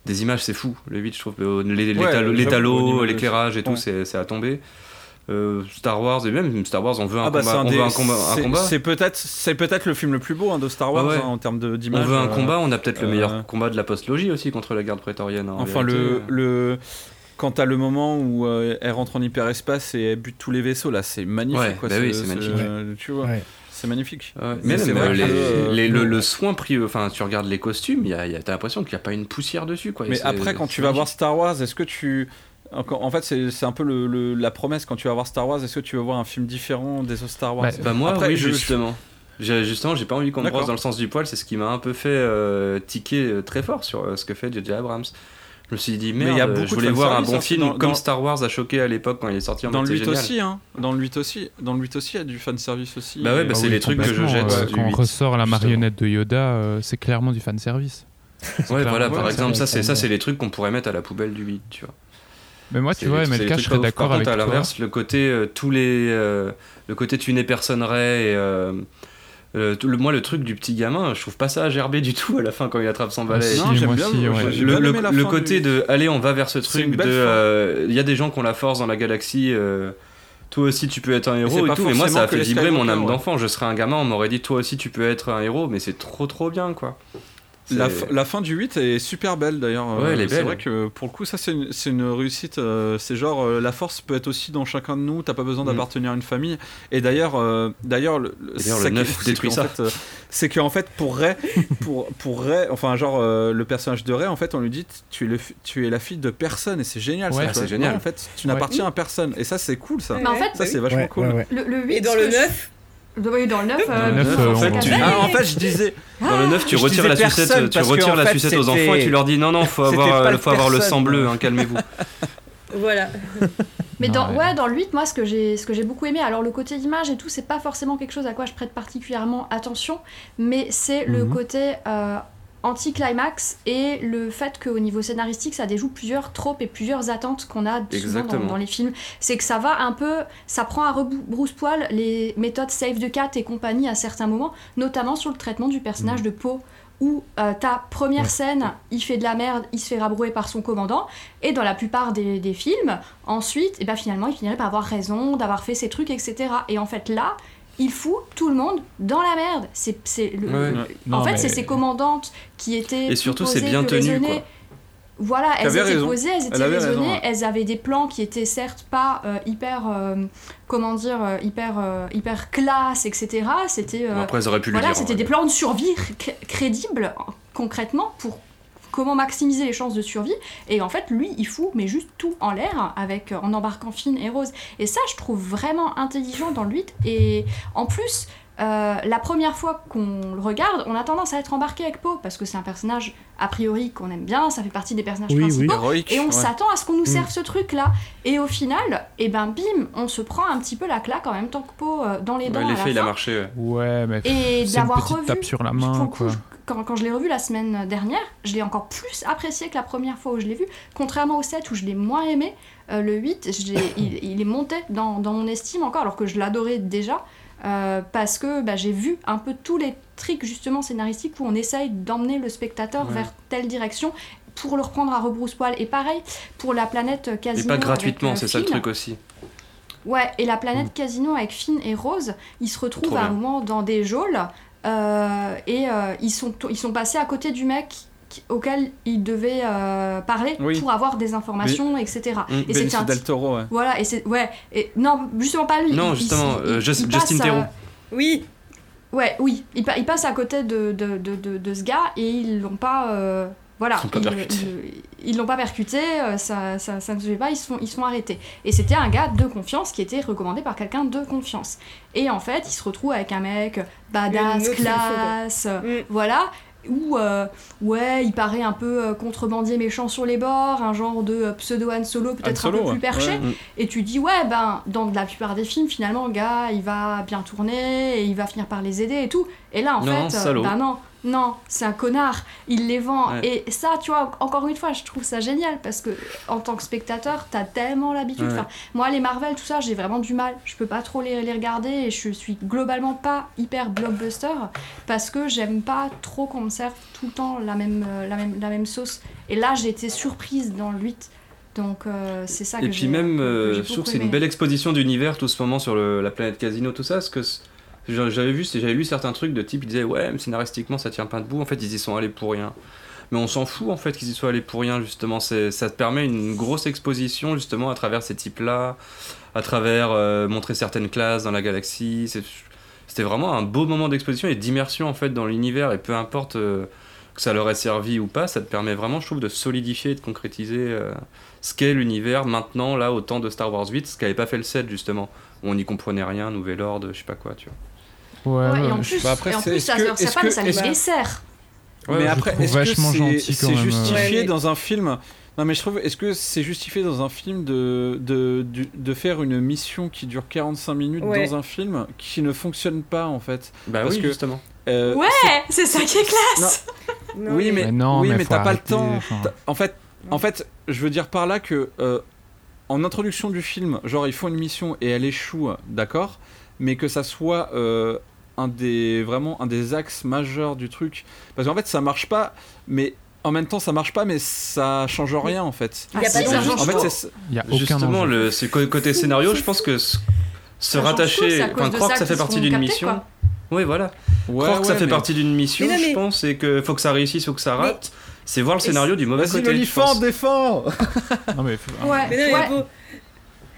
des images c'est fou le 8 je trouve euh, les, les, Ouais, talo- les j'avoue, au talos l'éclairage et tout ouais. c'est c'est à tomber Euh, Star Wars et même Star Wars on veut un Ah bah, combat c'est un on des- veut un combat, un c'est- combat. C'est peut-être, c'est peut-être le film le plus beau hein, de Star Wars Ah ouais. hein, en termes de- on d'image. veut un euh, combat on a peut-être le euh, meilleur combat de la post-logie aussi contre la garde prétorienne hein, en Enfin, le, le... quand t'as le moment où euh, elle rentre en hyperespace et elle bute tous les vaisseaux, là, c'est magnifique. Ouais, quoi, bah oui, magnifique. Tu vois. Ouais. C'est magnifique. Ouais, Mais même, vrai euh, les- que, euh, les- le, le soin pris, enfin, tu regardes les costumes, il y a, y a- t'as l'impression qu'il n'y a pas une poussière dessus, quoi. Mais après, quand tu vas voir. Star Wars, est-ce que tu. En fait, c'est c'est un peu le, le- la promesse quand tu vas voir Star Wars. Est-ce que tu veux voir un film différent des autres Star Wars? Bah, Bah moi, Après, oui, je- justement. J'ai- Justement, j'ai pas envie qu'on me brosse dans le sens du poil, c'est ce qui m'a un peu fait euh, ticker euh, très fort sur euh, ce que fait J.J. Abrams. Je me suis dit, Mais merde, il y a beaucoup je de voulais voir un bon film dans- comme dans- Star Wars a choqué à l'époque quand il est sorti en Dans le c'est 8 génial. aussi, hein. Dans le 8 aussi, dans le 8 aussi, il y a du fanservice aussi. Bah ouais, bah Ah c'est oui, les trucs que je jette euh, du Quand on 8, ressort la marionnette de Yoda, euh, c'est clairement du fanservice. Ouais, clairement- voilà, par ouais, exemple, ça, c'est ça, c'est les trucs qu'on pourrait mettre à la poubelle du 8, tu vois. Mais moi, tu vois, les- MLK, je serais d'accord avec contre, à toi. l'inverse, le côté euh, tous les, euh, le côté tu n'es personne Ray et euh, tout le, moi le truc du petit gamin, je trouve pas ça à gerber du tout à la fin quand il attrape son balai. si, Non, j'aime moi bien, aussi, le- ouais. côté du- de allez on va vers ce truc de euh, il y a des gens qui ont la force dans la galaxie euh, toi aussi tu peux être un héros et, tout mais moi ça a fait vibrer mon âme ouais. d'enfant je serais un gamin on m'aurait dit toi aussi tu peux être un héros mais c'est trop trop bien quoi La, fin du 8 est super belle d'ailleurs. Ouais, elle est C'est vrai que pour le coup, ça c'est une, réussite. euh, c'est genre euh, la force peut être aussi dans chacun de nous. T'as pas besoin Mm. d'appartenir à une famille. Et d'ailleurs, euh, d'ailleurs, le, le- Et d'ailleurs, ça le qui est 9 fou, c'est détruit ça. euh, c'est qu'en fait pour Ray, pour pour Ray, enfin genre euh, le personnage de Ray, en fait, on lui dit tu es le, fi- tu es la fille de personne et c'est génial. Ouais, c'est génial. Non, en fait, tu Ouais. n'appartiens à personne. Et ça, c'est cool ça. Mais en fait, Ça, c'est vachement Ouais, cool. ouais, ouais. le, le 8. Et dans le que je- 9, Oui, dans le 9. Dans le neuf, en euh, fait, on- tu- Ah, en fait, je disais. dans le 9 tu Je retires la sucette tu retires la fait, sucette aux enfants et tu leur dis non non faut avoir euh, le faut avoir le sang bleu hein, calmez-vous voilà. Mais dans, Ouais. ouais. dans le 8, moi, ce que j'ai ce que j'ai beaucoup aimé, alors le côté image et tout, c'est pas forcément quelque chose à quoi je prête particulièrement attention, mais c'est le Mhm. côté euh, anti-climax et le fait qu'au niveau scénaristique, ça déjoue plusieurs tropes et plusieurs attentes qu'on a souvent dans, dans les films. C'est que ça va un peu, ça prend à rebrousse-poil les méthodes save the cat et compagnie à certains moments, notamment sur le traitement du personnage de Poe où euh, ta première Ouais. scène, il fait de la merde, il se fait rabrouer par son commandant, et dans la plupart des, des films, ensuite, et ben finalement, il finirait par avoir raison, d'avoir fait ses trucs, etc. Et en fait, là, il fout tout le monde dans la merde. C'est, c'est le- Ouais. le- Non, en fait, mais- c'est ses commandantes qui étaient. Et surtout, c'est bien tenu, quoi. Voilà, elles étaient raison. posées, elles étaient Elle avait raison, raisonnées, ouais. elles avaient des plans qui étaient certes pas euh, hyper, euh, comment dire, euh, hyper, euh, hyper classe, etc. C'était, euh, Bon, après ils auraient pu le voilà, hein. c'était des plans de survie cr- crédibles, concrètement, pour comment maximiser les chances de survie. Et en fait, lui, il fout, mais juste tout en l'air, avec en embarquant Finn et Rose. Et ça, je trouve vraiment intelligent dans le 8. Et en plus, euh, la première fois qu'on le regarde, on a tendance à être embarqué avec Poe, parce que c'est un personnage, a priori, qu'on aime bien, ça fait partie des personnages Oui, oui. principaux. Héroïque. Et on ouais. s'attend à ce qu'on nous Mm. serve ce truc-là. Et au final, et ben bim, on se prend un petit peu la claque en même temps que Poe euh, dans les dents. Ouais, à la L'effet il a marché ouais. Ouais, mais Et d'avoir petite revu. tape sur la main, quoi. je- quand, quand je l'ai revu la semaine dernière, je l'ai encore plus apprécié que la première fois où je l'ai vu. Contrairement au 7 où je l'ai moins aimé, euh, le 8, je l'ai- il, il est monté dans, dans mon estime encore, alors que je l'adorais déjà. euh, parce que bah, j'ai vu un peu tous les tricks justement scénaristiques où on essaye d'emmener le spectateur Ouais. vers telle direction pour le reprendre à rebrousse-poil. Et pareil pour la planète et Casino. pas avec, gratuitement euh, c'est ça le truc aussi Ouais, et la planète Casino avec Finn et Rose, ils se retrouvent à un moment dans des geôles euh, et euh, ils, sont, ils sont passés à côté du mec auquel ils devaient euh, parler Oui. pour avoir des informations, etc. Mm. Et c'était Benicio un del Toro, ouais. voilà, et c'est ouais, et non, justement pas lui. Non, il- justement, il- euh, il- Just- il Justin euh, Theroux. Oui, Ouais, oui, il, pa- il passe à côté de, de, de, de, de ce gars et ils l'ont pas. euh, voilà, Ils l'ont pas percuté. ils- ils l'ont pas percuté, euh, ça, ça, ça ne se fait pas, ils se font, ils se font arrêter. Et c'était un gars de confiance qui était recommandé par quelqu'un de confiance. Et en fait, il se retrouve avec un mec badass, classe, euh, Mm. voilà, où, euh, ouais, il paraît un peu euh, contrebandier méchant sur les bords, un genre de euh, pseudo Han Solo, peut-être un peu plus perché. Ouais. Et tu dis, ouais, ben, dans la plupart des films, finalement, le gars, il va bien tourner, et il va finir par les aider et tout. Et là, en Non, fait, euh, salaud. ben non, non, c'est un connard, il les vend. Ouais. Et ça, tu vois, encore une fois, je trouve ça génial, parce que en tant que spectateur, t'as tellement l'habitude. Ouais. Enfin, moi, les Marvel, tout ça, j'ai vraiment du mal. Je peux pas trop les, les regarder, et je suis globalement pas hyper blockbuster, parce que j'aime pas trop qu'on me serve tout le temps la même, euh, la même, la même sauce. Et là, j'ai été surprise dans le 8. Donc, euh, c'est ça que Et puis même, euh, je trouve que c'est une belle exposition d'univers tout ce moment sur le- la planète Casino, tout ça, parce que j'avais vu, j'avais lu certains trucs de type, ils disaient ouais, mais scénaristiquement ça tient pas debout, en fait ils y sont allés pour rien. Mais on s'en fout en fait qu'ils y soient allés pour rien justement, c'est ça te permet une grosse exposition justement à travers ces types-là, à travers euh, montrer certaines classes dans la galaxie, c'était vraiment un beau moment d'exposition et d'immersion en fait dans l'univers. Et peu importe euh, que ça leur ait servi ou pas, ça te permet vraiment, je trouve, de solidifier et de concrétiser euh, ce qu'est l'univers maintenant, là, au temps de Star Wars 8, ce qu'avait pas fait le 7 justement, où on n'y comprenait rien, Nouvel Ordre, je sais pas quoi, tu vois. Ouais, et en ouais, plus, Bah après, et en plus est-ce ça que- pas, mais que- ça les dessert. Ouais, mais après, est-ce que vachement c'est euh. justifié Ouais, dans un film? Non, mais je trouve, est-ce que c'est justifié dans un film de, de, de faire une mission qui dure 45 minutes Ouais. dans un film qui ne fonctionne pas en fait? Bah Parce oui, que- justement. Euh, Ouais, c'est ça qui est classe. Non, oui, mais, Mais non, oui, mais t'as pas le temps. En fait, en fait, je veux dire par là que euh, en introduction du film, genre ils font une mission et elle échoue, d'accord, mais que ça soit euh, un des vraiment un des axes majeurs du truc, parce qu'en fait ça marche pas, mais en même temps ça marche pas, mais ça change rien en fait. Il y a Ah, pas En fait, c'est y a Justement, le, c'est côté scénario, je pense que se, rattacher, enfin croire que ça fait partie d'une mission. quoi. Oui, voilà. ouais, croire que ça fait partie d'une mission, Mais non, mais- je pense, et que faut que ça réussisse, faut que ça rate. C'est voir le scénario du mauvais côté. l'olifant, pense. défends Non, mais Ouais,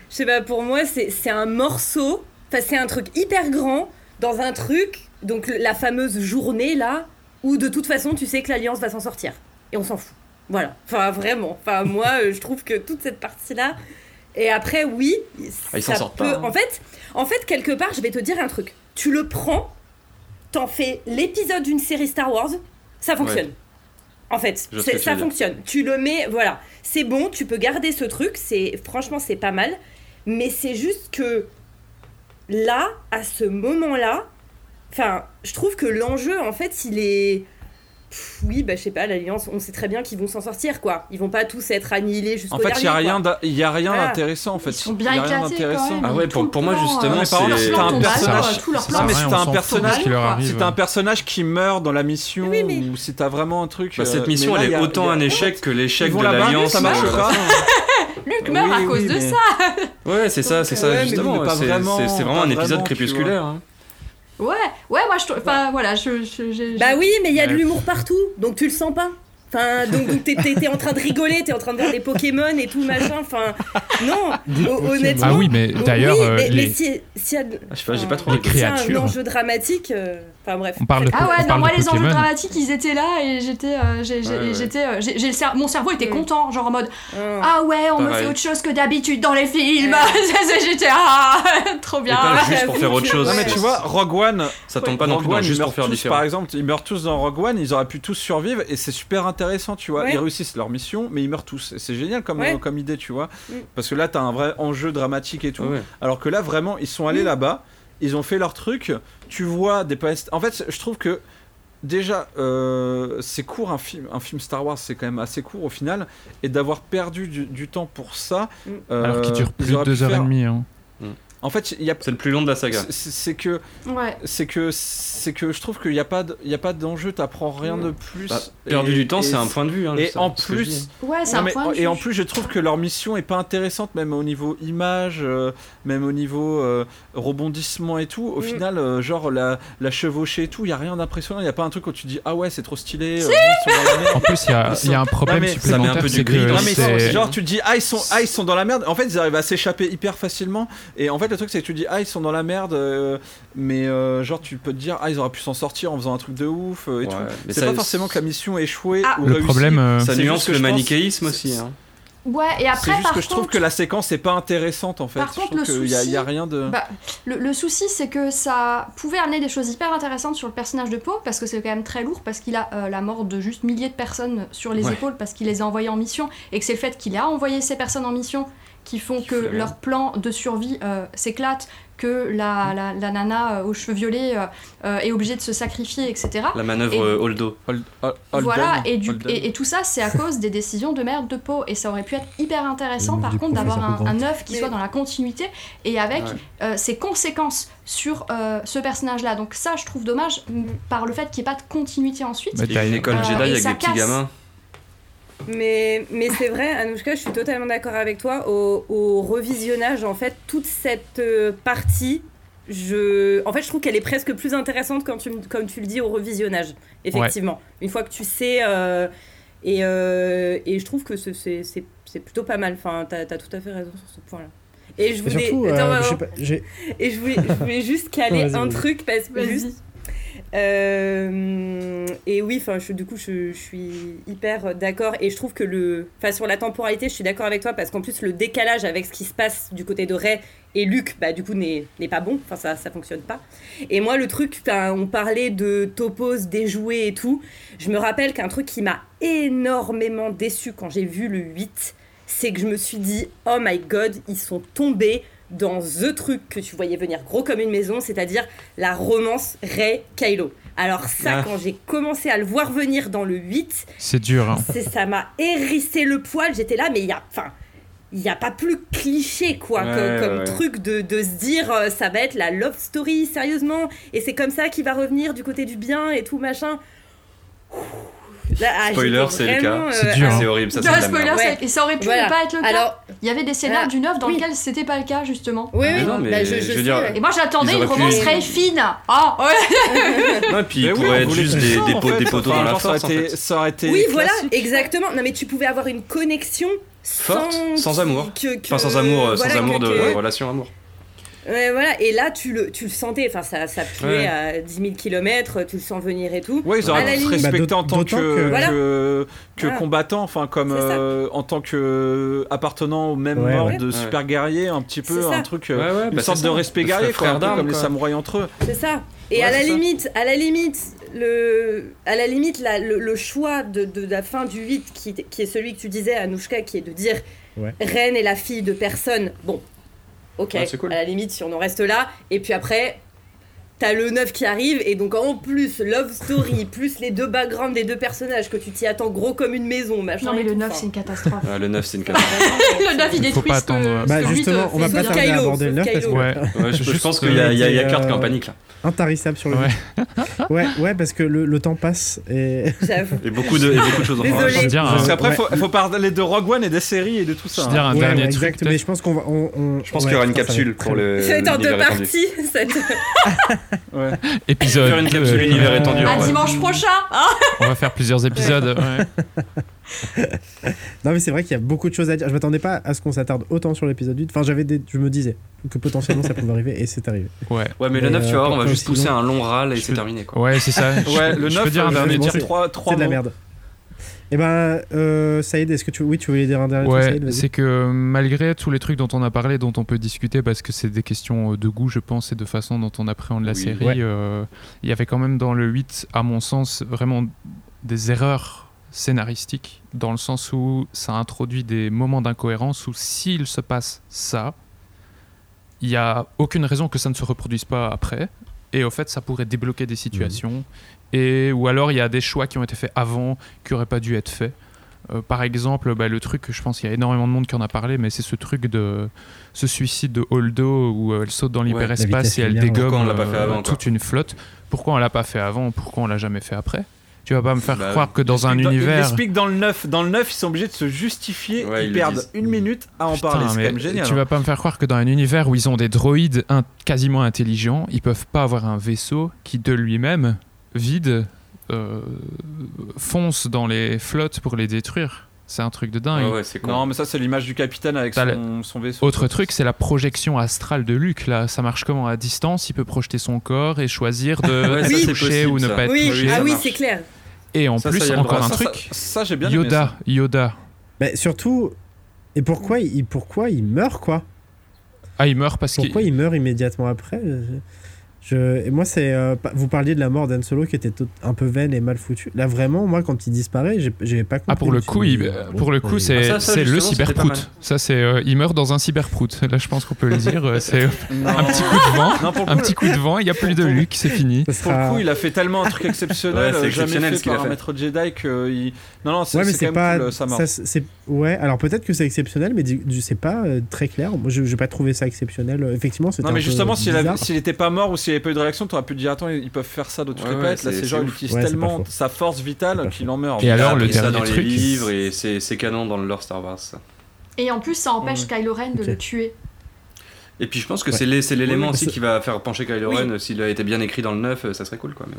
je sais pas, pour moi, c'est c'est un morceau, enfin, c'est un truc hyper grand dans un truc, donc la fameuse journée là, où de toute façon, tu sais que l'Alliance va s'en sortir. Et on s'en fout. Voilà. Enfin, vraiment. Enfin, moi, euh, je trouve que toute cette partie-là. Et après, oui. Ah, ils s'en ça sortent peut- pas, hein. En fait, en fait, quelque part, je vais te dire un truc. Tu le prends, t'en fais l'épisode d'une série Star Wars, ça fonctionne. En fait, ça dire. fonctionne. Tu le mets, voilà, c'est bon, tu peux garder ce truc, c'est franchement c'est pas mal, mais c'est juste que là, à ce moment-là, enfin, je trouve que l'enjeu, en fait, il est, Pff, oui, bah je sais pas, l'alliance, on sait très bien qu'ils vont s'en sortir, quoi. Ils vont pas tous être annihilés jusqu'au En fait, il y a dernier, rien, y a rien Voilà. d'intéressant en fait. Ils sont bien y a rien d'intéressant. Ah ouais, pour- pour moi, justement, c'est- un personnage-. Non, mais on un personnage, si t'as un personnage qui meurt dans la mission Oui, mais- ou si t'as vraiment un truc. Bah, cette euh, mission, elle est autant un échec que l'échec de l'Alliance. ça marche euh, pas. Luc meurt à cause oui, de mais- ça. Ouais, c'est ça, c'est ça, euh, ouais, justement. C'est vraiment, un épisode vraiment, crépusculaire. hein. Ouais, ouais, moi je trouve. Enfin, voilà, je. je, je- Bah oui, mais il y a de l'humour partout, donc tu le sens pas. Enfin, donc, donc t'es, en train de rigoler, t'es en train de voir des Pokémon et tout machin. Enfin, non, ho- honnêtement. Ah oui, mais d'ailleurs, oui, euh, mais, les- mais si, s'il y a, Ah, je sais pas, j'ai pas trop Les regardé. s'il y a un créatures. enjeu dramatique, euh, enfin bref. On parle de- Ah ouais, On non, parle moi de les enjeux dramatiques ils étaient là et j'étais. euh, Ouais, ouais. euh, cer- mon cerveau était content, genre en mode. Ah ouais, on me fait autre chose que d'habitude dans les films. J'étais Ah, trop Et bien. pas juste pour faire autre chose. Non, mais tu vois, Rogue One, Ça tombe pas non plus juste pour faire différent. Par exemple, ils meurent tous dans Rogue One, ils auraient pu tous survivre et c'est super intéressant, tu vois. Ouais. Ils réussissent leur mission, mais ils meurent tous. Et C'est génial comme, Ouais. euh, comme idée, tu vois. Mm. Parce que là, t'as un vrai enjeu dramatique et tout. Alors que là, vraiment, ils sont allés Mm. là-bas, ils ont fait leur truc. Tu vois des palest- En fait, je trouve que déjà, euh, c'est court un film, un film Star Wars, c'est quand même assez court au final, et d'avoir perdu du, du temps pour ça. Mm. euh, Alors qu'il dure ils plus de deux heures et demie. hein. En fait, il y a C'est le plus long de la saga. c'est que Ouais. c'est que c'est que je trouve qu'il n'y a pas il y a pas d'enjeu t'apprends rien de plus Bah, perdu Et- du temps, c'est un point de vue. hein, et en plus. Ouais, c'est non, un mais- point de et en plus je trouve que leur mission est pas intéressante même au niveau image euh, même au niveau euh, rebondissement et tout au Mm. final euh, genre la, la chevauchée et tout il y a rien d'impressionnant il y a pas un truc où tu dis ah ouais c'est trop stylé euh. En plus, il y a, y a un problème mais ça met un supplémentaire, peu du gris Non genre tu te dis ah ils sont ah ils sont dans la merde en fait ils arrivent à s'échapper hyper facilement et en fait le truc c'est que tu dis ah ils sont dans la merde euh, mais euh, genre tu peux te dire ah ils auraient pu s'en sortir en faisant un truc de ouf euh, et Ouais, tout mais c'est ça- pas forcément que la mission échoué Ah. ou Le réussi. problème, euh, Ça C'est nuance le je pense- manichéisme aussi. hein. Ouais, et c'est après, juste par que je trouve contre, que la séquence est pas intéressante en fait Par Je contre, trouve le qu'il y a, il y a souci- rien de Bah, le, le souci, c'est que ça pouvait amener des choses hyper intéressantes sur le personnage de Poe, parce que c'est quand même très lourd, parce qu'il a euh, la mort de juste milliers de personnes sur les Ouais. épaules, parce qu'il les a envoyées en mission, et que c'est le fait qu'il a envoyé ces personnes en mission qui font Qui que leur plan de survie euh, s'éclate, que la, la, la nana euh, aux cheveux violets euh, est obligée de se sacrifier, etc. La manœuvre Et- Holdo. Hold- Hold- Holden, Voilà, et, du, et, et tout ça, c'est à cause des décisions de merde de Poe. Et ça aurait pu être hyper intéressant, par contre, d'avoir un, œuf qui Mais- soit dans la continuité et avec Ouais. euh, ses conséquences sur euh, ce personnage-là. Donc, ça, je trouve dommage par le fait qu'il n'y ait pas de continuité ensuite. Mais Il y t'as a une école Euh, Jedi avec des petits gamins. Mais, mais c'est vrai, Anouchka, je suis totalement d'accord avec toi. Au, au revisionnage, en fait, toute cette euh, partie, je... en fait, je trouve qu'elle est presque plus intéressante quand tu, me- comme tu le dis au revisionnage, effectivement. Une fois que tu sais. euh, et, euh, et je trouve que ce- c'est c'est- c'est plutôt pas mal. Enfin, t'as as tout à fait raison sur ce point-là. Et je Et voulais, surtout, attends, euh, je sais attends. pas, j'ai- et je voulais, je voulais juste caler un truc parce que juste. Euh, et oui, enfin, du coup, je, suis hyper d'accord et je trouve que le, enfin, sur la temporalité, je suis d'accord avec toi parce qu'en plus le décalage avec ce qui se passe du côté de Ray et Luke, bah du coup n'est pas bon. Enfin, ça, ça fonctionne pas. Et moi, le truc, on parlait de topos déjoués et tout. Je me rappelle qu'un truc qui m'a énormément déçu quand j'ai vu le 8, c'est que je me suis dit, oh my god, ils sont tombés dans the truc que tu voyais venir gros comme une maison, c'est-à-dire la romance Ray-Kylo. Alors ça, Ah. quand j'ai commencé à le voir venir dans le 8, C'est dur. hein. c'est ça m'a hérissé le poil. J'étais là, mais il y a, enfin, il y a pas plus cliché quoi Ouais, que- comme ouais. truc de, de se dire euh, ça va être la love story sérieusement et c'est comme ça qu'il va revenir du côté du bien et tout machin. Ouh. Là, ah, Spoiler, c'est le cas. euh, C'est dur, hein. C'est horrible, ça, c'est spoiler, et ça aurait pu Voilà. ne pas être le cas. Alors- il y avait des scénarios Voilà. du 9 dans Oui. lesquels c'était pas le cas, justement. Oui, oui, non, mais bah, je, je je veux sais, dire, ouais. Et moi j'attendais une romance très fine. Ah ouais Non, et puis il pourrait être juste des, poteaux dans la Genre, ça aurait été- Oui, voilà, exactement. Non, mais tu pouvais avoir une connexion Forte, sans, sans amour. que- que- Enfin, sans amour, euh, voilà, sans amour que- de que- relation amour. Ouais, voilà. Et là, tu le, tu le sentais. Enfin, ça, ça puait Ouais. à 10 000 km. Tu le sens venir et tout. Ouais, ils auraient dû se respecter Bah, en tant que, que- Voilà. que, que Voilà. combattant, enfin comme euh, en tant que appartenant au même Ouais, ordre ouais. de Ouais. super guerrier, un petit peu un truc, euh, une bah, sorte de respect guerrier, frère quoi, un peu d'armes, comme les samouraïs entre eux. C'est ça. Et Ouais, à la ça. limite, à la limite, le, à la limite, la- le, le choix de, de la fin du 8, qui, qui est celui que tu disais, Anouchka, qui est de dire Ouais. Reine est la fille de personne. Bon, ok. Cool. À la limite, si on en reste là. Et puis après, t'as le 9 qui arrive, et donc en plus, Love Story, plus les deux backgrounds des deux personnages que tu t'y attends gros comme une maison, machin. Non mais le tout. 9 Enfin, c'est une catastrophe. Le 9, c'est une catastrophe. le 9 il Faut détruit pas ce que, attendre. ce Bah, justement, euh, on va pas tarder à aborder le sauf 9 parce que Kylo. Ouais. Ouais, je, je pense qu'il y a, il y a- il y a euh, Kurt qui est en panique là. intarissable sur le Ouais. ouais, ouais, parce que le, le temps passe et J'avoue. Et beaucoup de, et beaucoup de choses en. Je dire, Parce qu'après, faut, faut parler de Rogue One et des séries et de tout je ça. veux hein. dire un Ouais, dernier truc. exact, mais je pense qu'on va Je pense qu'il y aura une putain, ça va capsule pour le. C'est en deux parties. cette- Ouais. Épisode. Faire une capsule euh, univers étendu. À ouais. dimanche prochain hein On va faire plusieurs épisodes. ouais. Non mais c'est vrai qu'il y a beaucoup de choses à dire. Je m'attendais pas à ce qu'on s'attarde autant sur l'épisode 8. Enfin, j'avais des... je me disais que potentiellement ça pouvait arriver et c'est arrivé. Ouais. Ouais, mais le Mais, 9, tu euh, vas voir, on va juste pousser long un long râle et Je c'est terminé quoi. Ouais, c'est ça. Je- Ouais, le je 9, peux dire un je dernier vais bon, dire c'est- trois, trois C'est de la merde. Et ben, euh, Saïd, est-ce que tu, oui, tu voulais dire un dernier truc, Ouais, c'est que malgré tous les trucs dont on a parlé, dont on peut discuter parce que c'est des questions euh, de goût, je pense, et de façon dont on appréhende la Oui. série, Ouais. euh, il y avait quand même dans le 8, à mon sens, vraiment des erreurs scénaristiques, dans le sens où ça introduit des moments d'incohérence où s'il se passe ça, il n'y a aucune raison que ça ne se reproduise pas après. Et au fait, ça pourrait débloquer des situations. Et, ou alors, il y a des choix qui ont été faits avant qui n'auraient pas dû être faits. Euh, par exemple, bah, le truc, je pense qu'il y a énormément de monde qui en a parlé, mais c'est ce truc de ce suicide de Holdo où euh, elle saute dans l'hyperespace et elle dégomme euh, toute une flotte. Pourquoi on l'a pas fait avant? Pourquoi on l'a jamais fait après? Tu vas pas me faire Bah, croire que dans un Ils univers. expliquent dans le 9. Dans le 9, ils sont obligés de se justifier. Ouais, ils ils perdent disent. une minute à en Putain, parler. C'est quand même génial. Tu hein. vas pas me faire croire que dans un univers où ils ont des droïdes in- quasiment intelligents, ils peuvent pas avoir un vaisseau qui de lui-même, vide, euh, fonce dans les flottes pour les détruire. C'est un truc de dingue. Ouais, ouais. Non, mais ça, c'est l'image du capitaine avec son, son vaisseau. Autre truc, c'est la projection astrale de Luke. Là, ça marche comment? À distance Il peut projeter son corps et choisir de Ouais, ça, toucher possible, ou ne ça. pas être Oui, touché. ah ça oui, c'est clair. Et en Ça, ça, plus, y a le encore un ça, truc. Ça, ça, j'ai bien aimé Yoda, ça. Yoda. Mais surtout, et pourquoi il, pourquoi il meurt quoi? Ah, il meurt parce qu'il. Pourquoi il meurt immédiatement après? Je, et moi c'est euh, vous parliez de la mort d'Han Solo qui était tout- un peu vaine et mal foutue. Là vraiment moi quand il disparaît, j'ai pas compris. Ah pour le coup, il- bon, pour le coup, euh, c'est Ah, le cyberprout. Ça c'est, euh, il meurt dans un cyberprout. Là, je pense qu'on peut le dire. euh, C'est un petit coup de vent, Non, un petit coup de vent. Il y a plus de Luke, c'est fini. Pour le coup, il a fait tellement un truc exceptionnel, Ouais, euh, jamais exceptionnel fait ce qu'il par a un fait. maître Jedi que il... non non c'est Ouais quand pas cool, ça. Ouais alors peut-être que c'est exceptionnel mais c'est pas euh, très clair. Moi je j'ai pas trouvé ça exceptionnel. Euh, Effectivement c'était Non mais un justement s'il avait- bizarre. s'il était pas mort ou s'il avait pas eu de réaction, t'aurais pu te dire attends ils peuvent faire ça d'autres Ouais, ouais, Là c'est- genre il utilise Ouais, tellement sa force vitale qu'il en meurt. Et alors, le ça dernier dans les truc, livres et c'est canon dans le lore Star Wars. Et en plus, ça empêche Kylo Ren de le tuer. Et puis je pense que Ouais. c'est l'é- c'est l'élément Ouais, aussi qui va faire pencher Kylo Oui. Ren. S'il a été bien écrit dans le 9, euh, ça serait cool quoi. mais-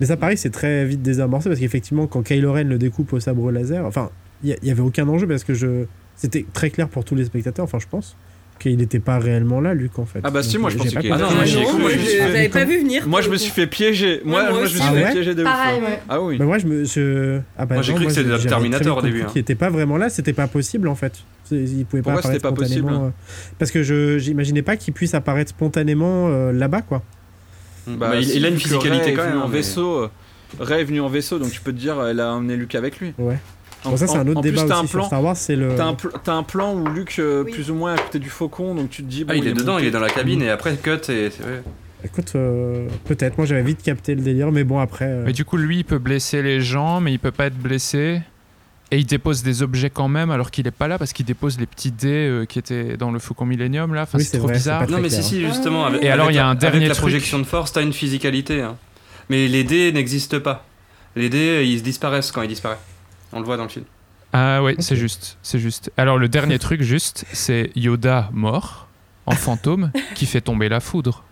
Mais ça pareil c'est très vite désamorcé parce qu'effectivement quand Kylo Ren le découpe au sabre laser, enfin il y, y avait aucun enjeu parce que je c'était très clair pour tous les spectateurs, enfin je pense. qu'il n'était pas réellement là, Luke, en fait. Ah bah si, moi je j'ai pensais qu'il était là. ai cru. l'avais pas vu venir. Moi je me suis fait piéger. Moi, moi moi je me suis Ah fait ouais piéger de. Pareil, hein. ouais. Ah oui. Bah moi je me je ah bah Moi, j'ai cru que c'était le Terminator au début, hein. qu'il était pas vraiment là c'était pas possible en fait il pouvait pas Pourquoi apparaître c'était pas possible spontanément euh, parce que je j'imaginais pas qu'il puisse apparaître spontanément euh, là-bas quoi Bah, il, si, il a une physicalité quand même. en mais- vaisseau. euh, Ray est venu en vaisseau, donc tu peux te dire, elle a emmené Luke avec lui. ouais En- bon ça c'est un autre en plus, débat t'as aussi un sur plan. Star Wars c'est le T'as un, pl- t'as un plan où Luke, euh, Oui. plus ou moins à côté du faucon, donc tu te dis. Ah, il est dedans, monté. il est dans la cabine et après cut et c'est vrai. écoute euh, peut-être moi j'avais vite capté le délire mais bon après euh, Mais du coup, lui, il peut blesser les gens, mais il peut pas être blessé. Et il dépose des objets quand même, alors qu'il est pas là, parce qu'il dépose les petits dés euh, qui étaient dans le Faucon Millennium, là. Enfin, Oui, c'est trop vrai, bizarre. Non, mais clair, si, si, justement. Avec, Et alors, il y a la- un dernier Avec la truc. projection de force, t'as une physicalité. hein. Mais les dés n'existent pas. Les dés, ils disparaissent quand ils disparaissent. On le voit dans le film. Ah ouais, c'est juste, c'est juste. Alors le dernier truc juste, c'est Yoda mort en fantôme qui fait tomber la foudre.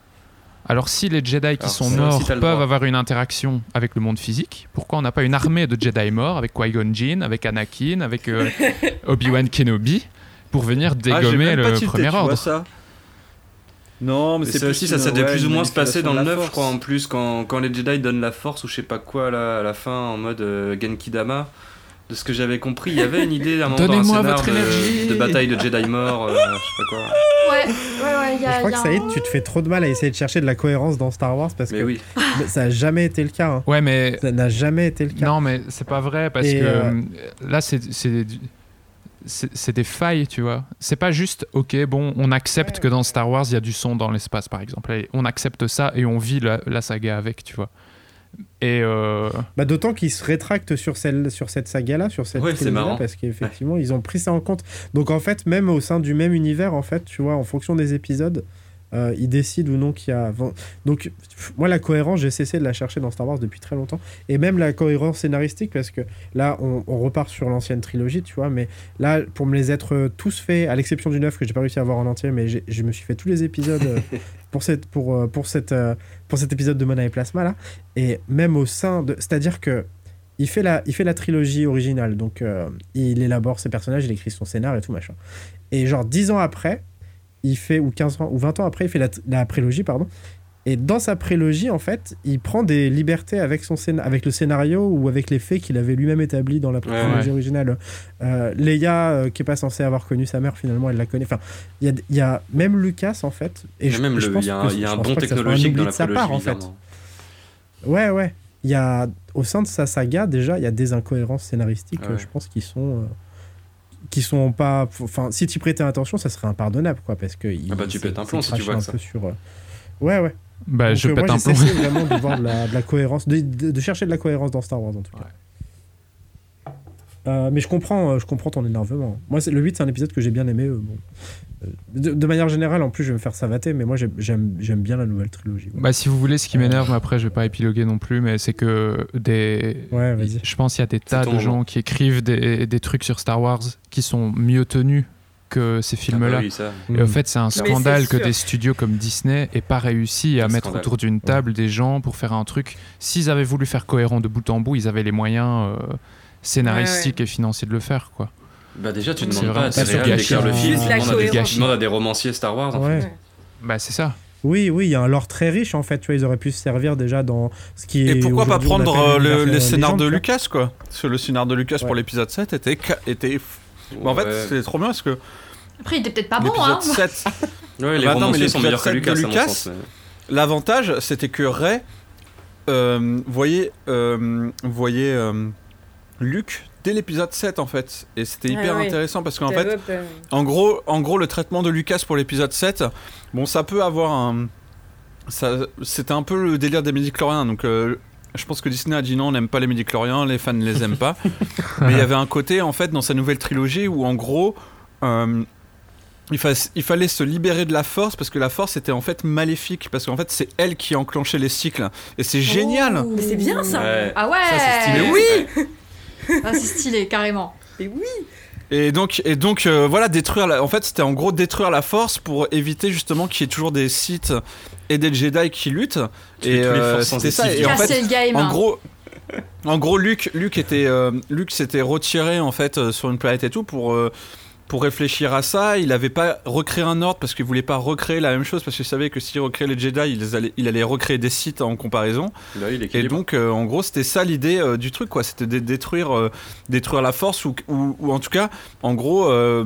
Alors si les Jedi qui Alors, sont morts peuvent droit. avoir une interaction avec le monde physique, pourquoi on n'a pas une armée de Jedi morts avec Qui-Gon Jinn, avec Anakin, avec euh, Obi-Wan Kenobi pour venir Ah, dégommer le tilté, premier ordre? ça Non, mais Mais c'est aussi, ça, ça devait ouais, plus ou moins se passer dans le manipulation 9, de la je crois, en force. plus, quand, quand les Jedi donnent la force ou je sais pas quoi là, à la fin, en mode euh, Genki Dama. De ce que j'avais compris, il y avait une idée à un moment dans un scénar de, bataille de Jedi morts, euh, je sais pas quoi. Ouais, ouais, ouais, il y a. je crois y que a Saïd un- tu te fais trop de mal à essayer de chercher de la cohérence dans Star Wars parce Mais que oui. ça a jamais été le cas hein. Ouais, mais ça n'a jamais été le cas non, mais c'est pas vrai parce Et, que euh, euh, là, c'est c'est des failles, tu vois. C'est pas juste, ok, bon, on accepte que dans Star Wars, il y a du son dans l'espace, par exemple. On accepte ça et on vit la, la saga avec, tu vois. Et euh, Bah, D'autant qu'ils se rétractent sur, celle, sur cette saga-là, sur cette Ouais, marrant. parce qu'effectivement, ils ont pris ça en compte. Donc en fait, même au sein du même univers, en fait, tu vois, en fonction des épisodes, euh, ils décident ou non qu'il y a... Donc moi, la cohérence, j'ai cessé de la chercher dans Star Wars depuis très longtemps. Et même la cohérence scénaristique, parce que là, on, on repart sur l'ancienne trilogie, tu vois, mais là, pour me les être euh, tous faits, à l'exception du 9 que j'ai pas réussi à voir en entier, mais je me suis fait tous les épisodes euh, pour, cette, pour, pour, cette, pour cet épisode de Mana et Plasma, là. Et même au sein de... C'est-à-dire que il fait, la, il fait la trilogie originale, donc euh, il élabore ses personnages, il écrit son scénar et tout machin. Et genre 10 ans après, il fait, ou 15 ans, ou 20 ans après, il fait la, la prélogie, pardon. Et dans sa prélogie, en fait, il prend des libertés avec, son scéna- avec le scénario ou avec les faits qu'il avait lui-même établis dans la Ouais, prélogie ouais. originale. Euh, Leia, euh, qui est pas censée avoir connu sa mère, finalement, elle la connaît. Enfin, il y a, y a même Lucas, en fait. Et Il y a je- même le- y a que y a un bon technologique dans de la sa prélogie, part, en fait. Ouais, ouais. Il y a, au sein de sa saga, déjà, il y a des incohérences scénaristiques, Ouais. euh, je pense, qui sont. euh, qui sont pas. Enfin, si tu prêtais attention, ça serait impardonnable, quoi, parce que. il- Ah bah, tu pètes un plomb si tu vois que ça. peu sur. euh, Ouais, ouais. bah, Donc, je euh, pète moi, un plomb. vraiment de voir de la, de la cohérence, de, de- de chercher de la cohérence dans Star Wars, en tout cas. Euh, mais je comprends, euh, je comprends ton énervement. Moi, c'est- le 8, c'est un épisode que j'ai bien aimé. euh, bon. Euh, de, de manière générale, en plus, je vais me faire savater, mais moi, j'ai- j'aime bien la nouvelle trilogie. ouais. Bah, si vous voulez, ce qui m'énerve, mais après je vais pas épiloguer non plus, mais c'est que des. Ouais. Je pense qu'il y a des tas de moment. gens qui écrivent des, des trucs sur Star Wars qui sont mieux tenus que ces Ah bah films-là. oui, ça. Et au fait, c'est un scandale que des studios comme Disney aient pas réussi à mettre scandale. autour d'une table des gens pour faire un truc. S'ils avaient voulu faire cohérent de bout en bout, ils avaient les moyens euh, scénaristiques et financiers de le faire, quoi. Bah déjà, tu demandes pas vraiment à gâchis, d'écrire le hein. film, tu demandes, à des, des romanciers Star Wars. en Ouais. fait. Bah, c'est ça. Oui, oui, il y a un lore très riche en fait. Tu vois, ils auraient pu se servir déjà dans ce qui est. Et pourquoi pas prendre euh, le- les scénars de Lucas, quoi Parce que le scénar de Lucas Ouais. pour l'épisode 7 était. était Bah, en fait, c'est trop bien parce que Après, il était peut-être pas bon, hein. l'épisode 7, Ouais, les Bah non, mais sont meilleurs que 7 de Lucas, Lucas, l'avantage c'était que Ray euh, voyait, euh, voyait euh, Luke dès l'épisode 7 en fait. Et c'était Ah hyper oui. intéressant parce qu'en fait, euh, En gros, en gros, le traitement de Lucas pour l'épisode 7, bon, ça peut avoir un. ça- C'était un peu le délire des midi-chloriens, donc euh, je pense que Disney a dit non, on n'aime pas les midi-chloriens, les fans ne les aiment pas. Mais il y avait un côté, en fait, dans sa nouvelle trilogie où, en gros, euh, il, fa- il fallait se libérer de la force parce que la force était en fait maléfique, parce qu'en fait, c'est elle qui enclenchait les cycles. Et c'est génial! Mais c'est bien ça. Ouais. Ah ouais Ça, c'est stylé. Mais oui! Ah, c'est stylé, carrément. Et oui. Et donc, et donc euh, voilà, détruire la... En fait, c'était en gros détruire la force pour éviter justement qu'il y ait toujours des Sith et des Jedi qui luttent. Et tous les euh, forces c'était ça. Et en Casser fait, le game. en hein. gros, en gros, Luke, Luke était, euh, Luke s'était retiré en fait euh, sur une planète et tout pour euh, pour réfléchir à ça, il avait pas recréé un ordre parce qu'il voulait pas recréer la même chose parce qu'il savait que s'il recréait les Jedi, il allait, il allait recréer des sites en comparaison. Là, il est Et donc, euh, en gros, c'était ça l'idée euh, du truc, quoi. C'était de détruire, euh, détruire la force ou, ou, ou en tout cas, en gros. euh,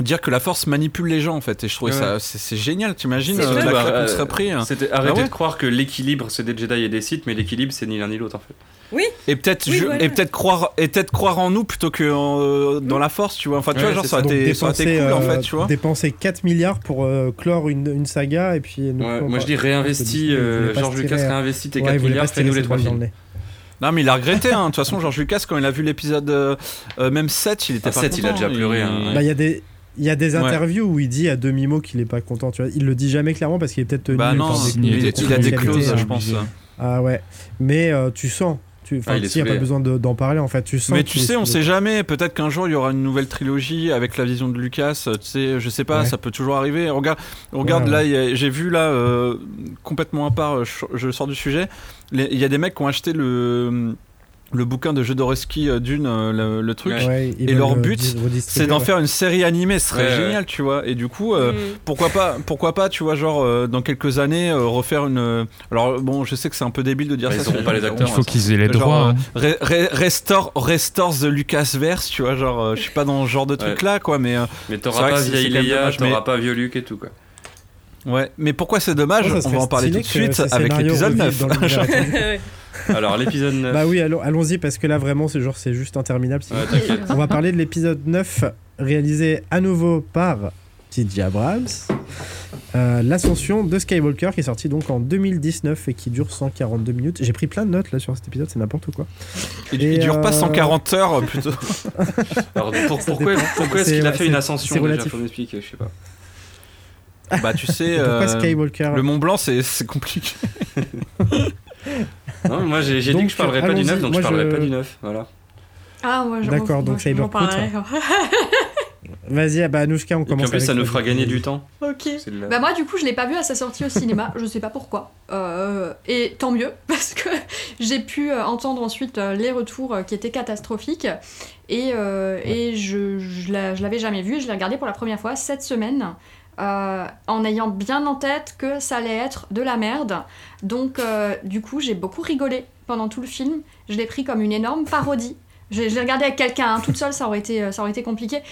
dire que la force manipule les gens en fait et je trouvais Ouais. ça c'est génial t'imagines C'est euh, la Bah, serait pris hein. C'était arrêter Ah ouais de croire que l'équilibre c'est des Jedi et des Sith, mais l'équilibre c'est ni l'un ni l'autre en fait. Oui, et peut-être Oui, ju- voilà. et peut-être croire et peut-être croire en nous plutôt que euh, dans la force tu vois enfin tu Ouais, vois genre ça aurait été cool en euh, fait tu vois dépenser 4 milliards pour euh, clore une, une saga et puis. Ouais, moi je dis réinvesti, euh, George Lucas tirer, euh, réinvestit tes ouais, 4 il voulait milliards, fais-nous les cette 3 balle dans le films. non mais il a regretté hein. de toute façon George Lucas quand il a vu l'épisode euh, même 7 il était Ah, pas 7, il a content, déjà pleuré, hein, ouais. Bah, il y a des. Il y a des Ouais. interviews où il dit à demi-mot qu'il est pas content, tu vois. Il le dit jamais clairement parce qu'il est peut-être tenu bah non par des il, a des clauses hein. je pense. Ah ouais. Mais euh, tu sens. Tu, Ah, il il n'y a pas besoin de- d'en parler en fait. Tu sens Mais tu sais, on sait jamais. Peut-être qu'un jour il y aura une nouvelle trilogie avec la vision de Lucas. euh, Tu sais, je sais pas, Ouais. ça peut toujours arriver. Regarde, regarde Ouais, là, ouais. y j'ai vu là euh, complètement à part. euh, Je, je sors du sujet. Il y a des mecs qui ont acheté le le bouquin de Jodorowsky euh, d'une euh, le, le truc. Ouais, Et leur le but, C'est d'en ouais. faire une série animée, ce serait Ouais, ouais. génial, tu vois. Et du coup, euh, Mm. pourquoi pas, pourquoi pas, tu vois, genre euh, dans quelques années euh, refaire une. Alors bon, je sais que c'est un peu débile de dire Bah, ça. ils pas les acteurs, Il faut ouais, qu'ils aient les Genre, droits. hein. Re- re- restore, restore the Lucasverse, tu vois, genre, euh, je suis pas dans ce genre de truc là, quoi, mais euh, Mais t'auras pas vieille Leia, t'auras mais- pas vieux Luke et tout quoi. ouais. Mais pourquoi c'est dommage On va en parler tout de suite avec l'épisode revive 9. Alors l'épisode 9. Bah oui, allons- allons-y parce que là vraiment c'est genre c'est juste interminable. Ouais. On va parler de l'épisode 9 réalisé à nouveau par T.J. Abrams. Euh, L'ascension de Skywalker qui est sorti donc en 2019 et qui dure 142 minutes. J'ai pris plein de notes là sur cet épisode, c'est n'importe quoi. Il, Et, il dure pas euh, 140 heures euh, plutôt. Alors pour- pourquoi, pourquoi est-ce qu'il a fait une ascension c'est déjà relatif. Faut m'expliquer, je sais pas. bah tu sais, Pourquoi euh, Skywalker le Mont Blanc c'est compliqué. Non, moi j'ai j'ai dit que je parlerais pas du. 9, donc Moi, je parlerai je- pas du 9. Voilà. Ah, moi, je- D'accord, donc Cyberpunk. Vas-y, ah bah Anouchka, on Et puis commence en plus avec ça nous fera gagner du temps. Ok. Bah moi du coup je l'ai pas vu à sa sortie au cinéma, je sais pas pourquoi. Euh, et tant mieux parce que j'ai pu euh, entendre ensuite euh, les retours qui étaient catastrophiques et, euh, et je, je l'a- je l'avais jamais vu et je l'ai regardé pour la première fois cette semaine euh, en ayant bien en tête que ça allait être de la merde. Donc euh, du coup j'ai beaucoup rigolé pendant tout le film, je l'ai pris comme une énorme parodie. Je, l'ai regardé avec quelqu'un, hein, toute seule ça aurait été, euh, ça aurait été compliqué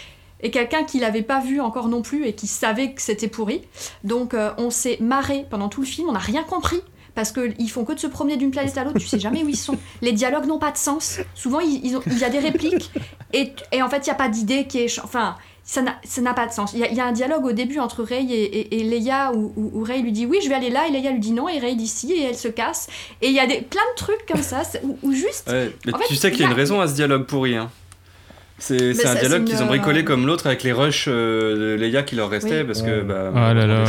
et quelqu'un qui l'avait pas vu encore non plus et qui savait que c'était pourri. Donc on s'est marré pendant tout le film, on n'a rien compris. Parce qu'ils font que de se promener d'une planète à l'autre, tu sais jamais où ils sont. Les dialogues n'ont pas de sens. Souvent, il y a des répliques et, et en fait, il n'y a pas d'idée qui est. Enfin, ça n'a pas de sens. Il y, a- il y a un dialogue au début entre Rey et, et- et Leia où, où- où Rey lui dit oui, je vais aller là, et Leia lui dit non, et Rey dit si, et elle se casse. Et il y a des, plein de trucs comme ça, où, où juste. Ouais, mais En fait, tu sais qu'il y a une raison à ce dialogue pourri. Hein. C'est un dialogue qu'ils ont bricolé euh, comme l'autre avec les rushs euh, de Leia qui leur restaient Oui. parce que bah, Ah là là.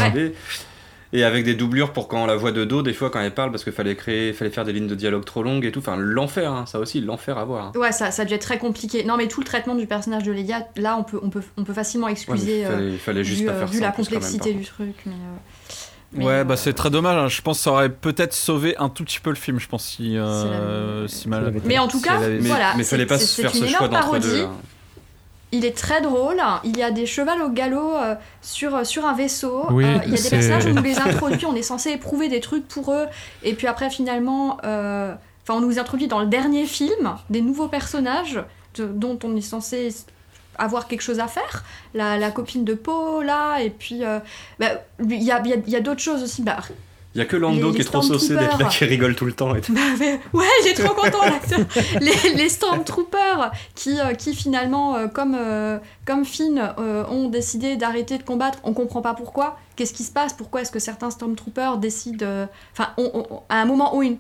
Et avec des doublures pour quand on la voit de dos, des fois quand elle parle, parce qu'il fallait créer, fallait faire des lignes de dialogue trop longues et tout. Enfin, l'enfer, hein, ça aussi, l'enfer à voir. hein. Ouais, ça, ça a dû être très compliqué. Non, mais tout le traitement du personnage de Leia, là, on peut, on peut, on peut facilement Ouais, excuser. il euh, fallait, fallait juste vu, pas euh, faire vu ça. la même, complexité du truc. Mais, euh, mais, Ouais, euh, bah c'est très dommage. hein. Je pense que ça aurait peut-être sauvé un tout petit peu le film, je pense, si, euh, si mal. Mais en tout cas, Mais, Voilà, mais fallait pas se faire ce choix d'entre deux. parodie. hein. Il est très drôle. Il y a des chevals au galop euh, sur, sur un vaisseau. Oui, Euh, il y a des personnages, on nous les introduit, on est censé éprouver des trucs pour eux. Et puis après, finalement, euh, enfin, on nous introduit dans le dernier film des nouveaux personnages de- dont on est censé avoir quelque chose à faire. La, la copine de Poe, là, et puis euh, bah, il y a, y a d'autres choses aussi. Bah, Il y a que Lando Les- qui les est trop saucé d'être là, qui rigole tout le temps. Et tout. bah, mais- ouais, est trop content l'acteur. Les, les Stormtroopers qui, euh, qui finalement, euh, comme, euh, comme Finn, ont décidé d'arrêter de combattre. On comprend pas pourquoi. Qu'est-ce qui se passe? Pourquoi est-ce que certains Stormtroopers décident. Enfin, à un moment où une.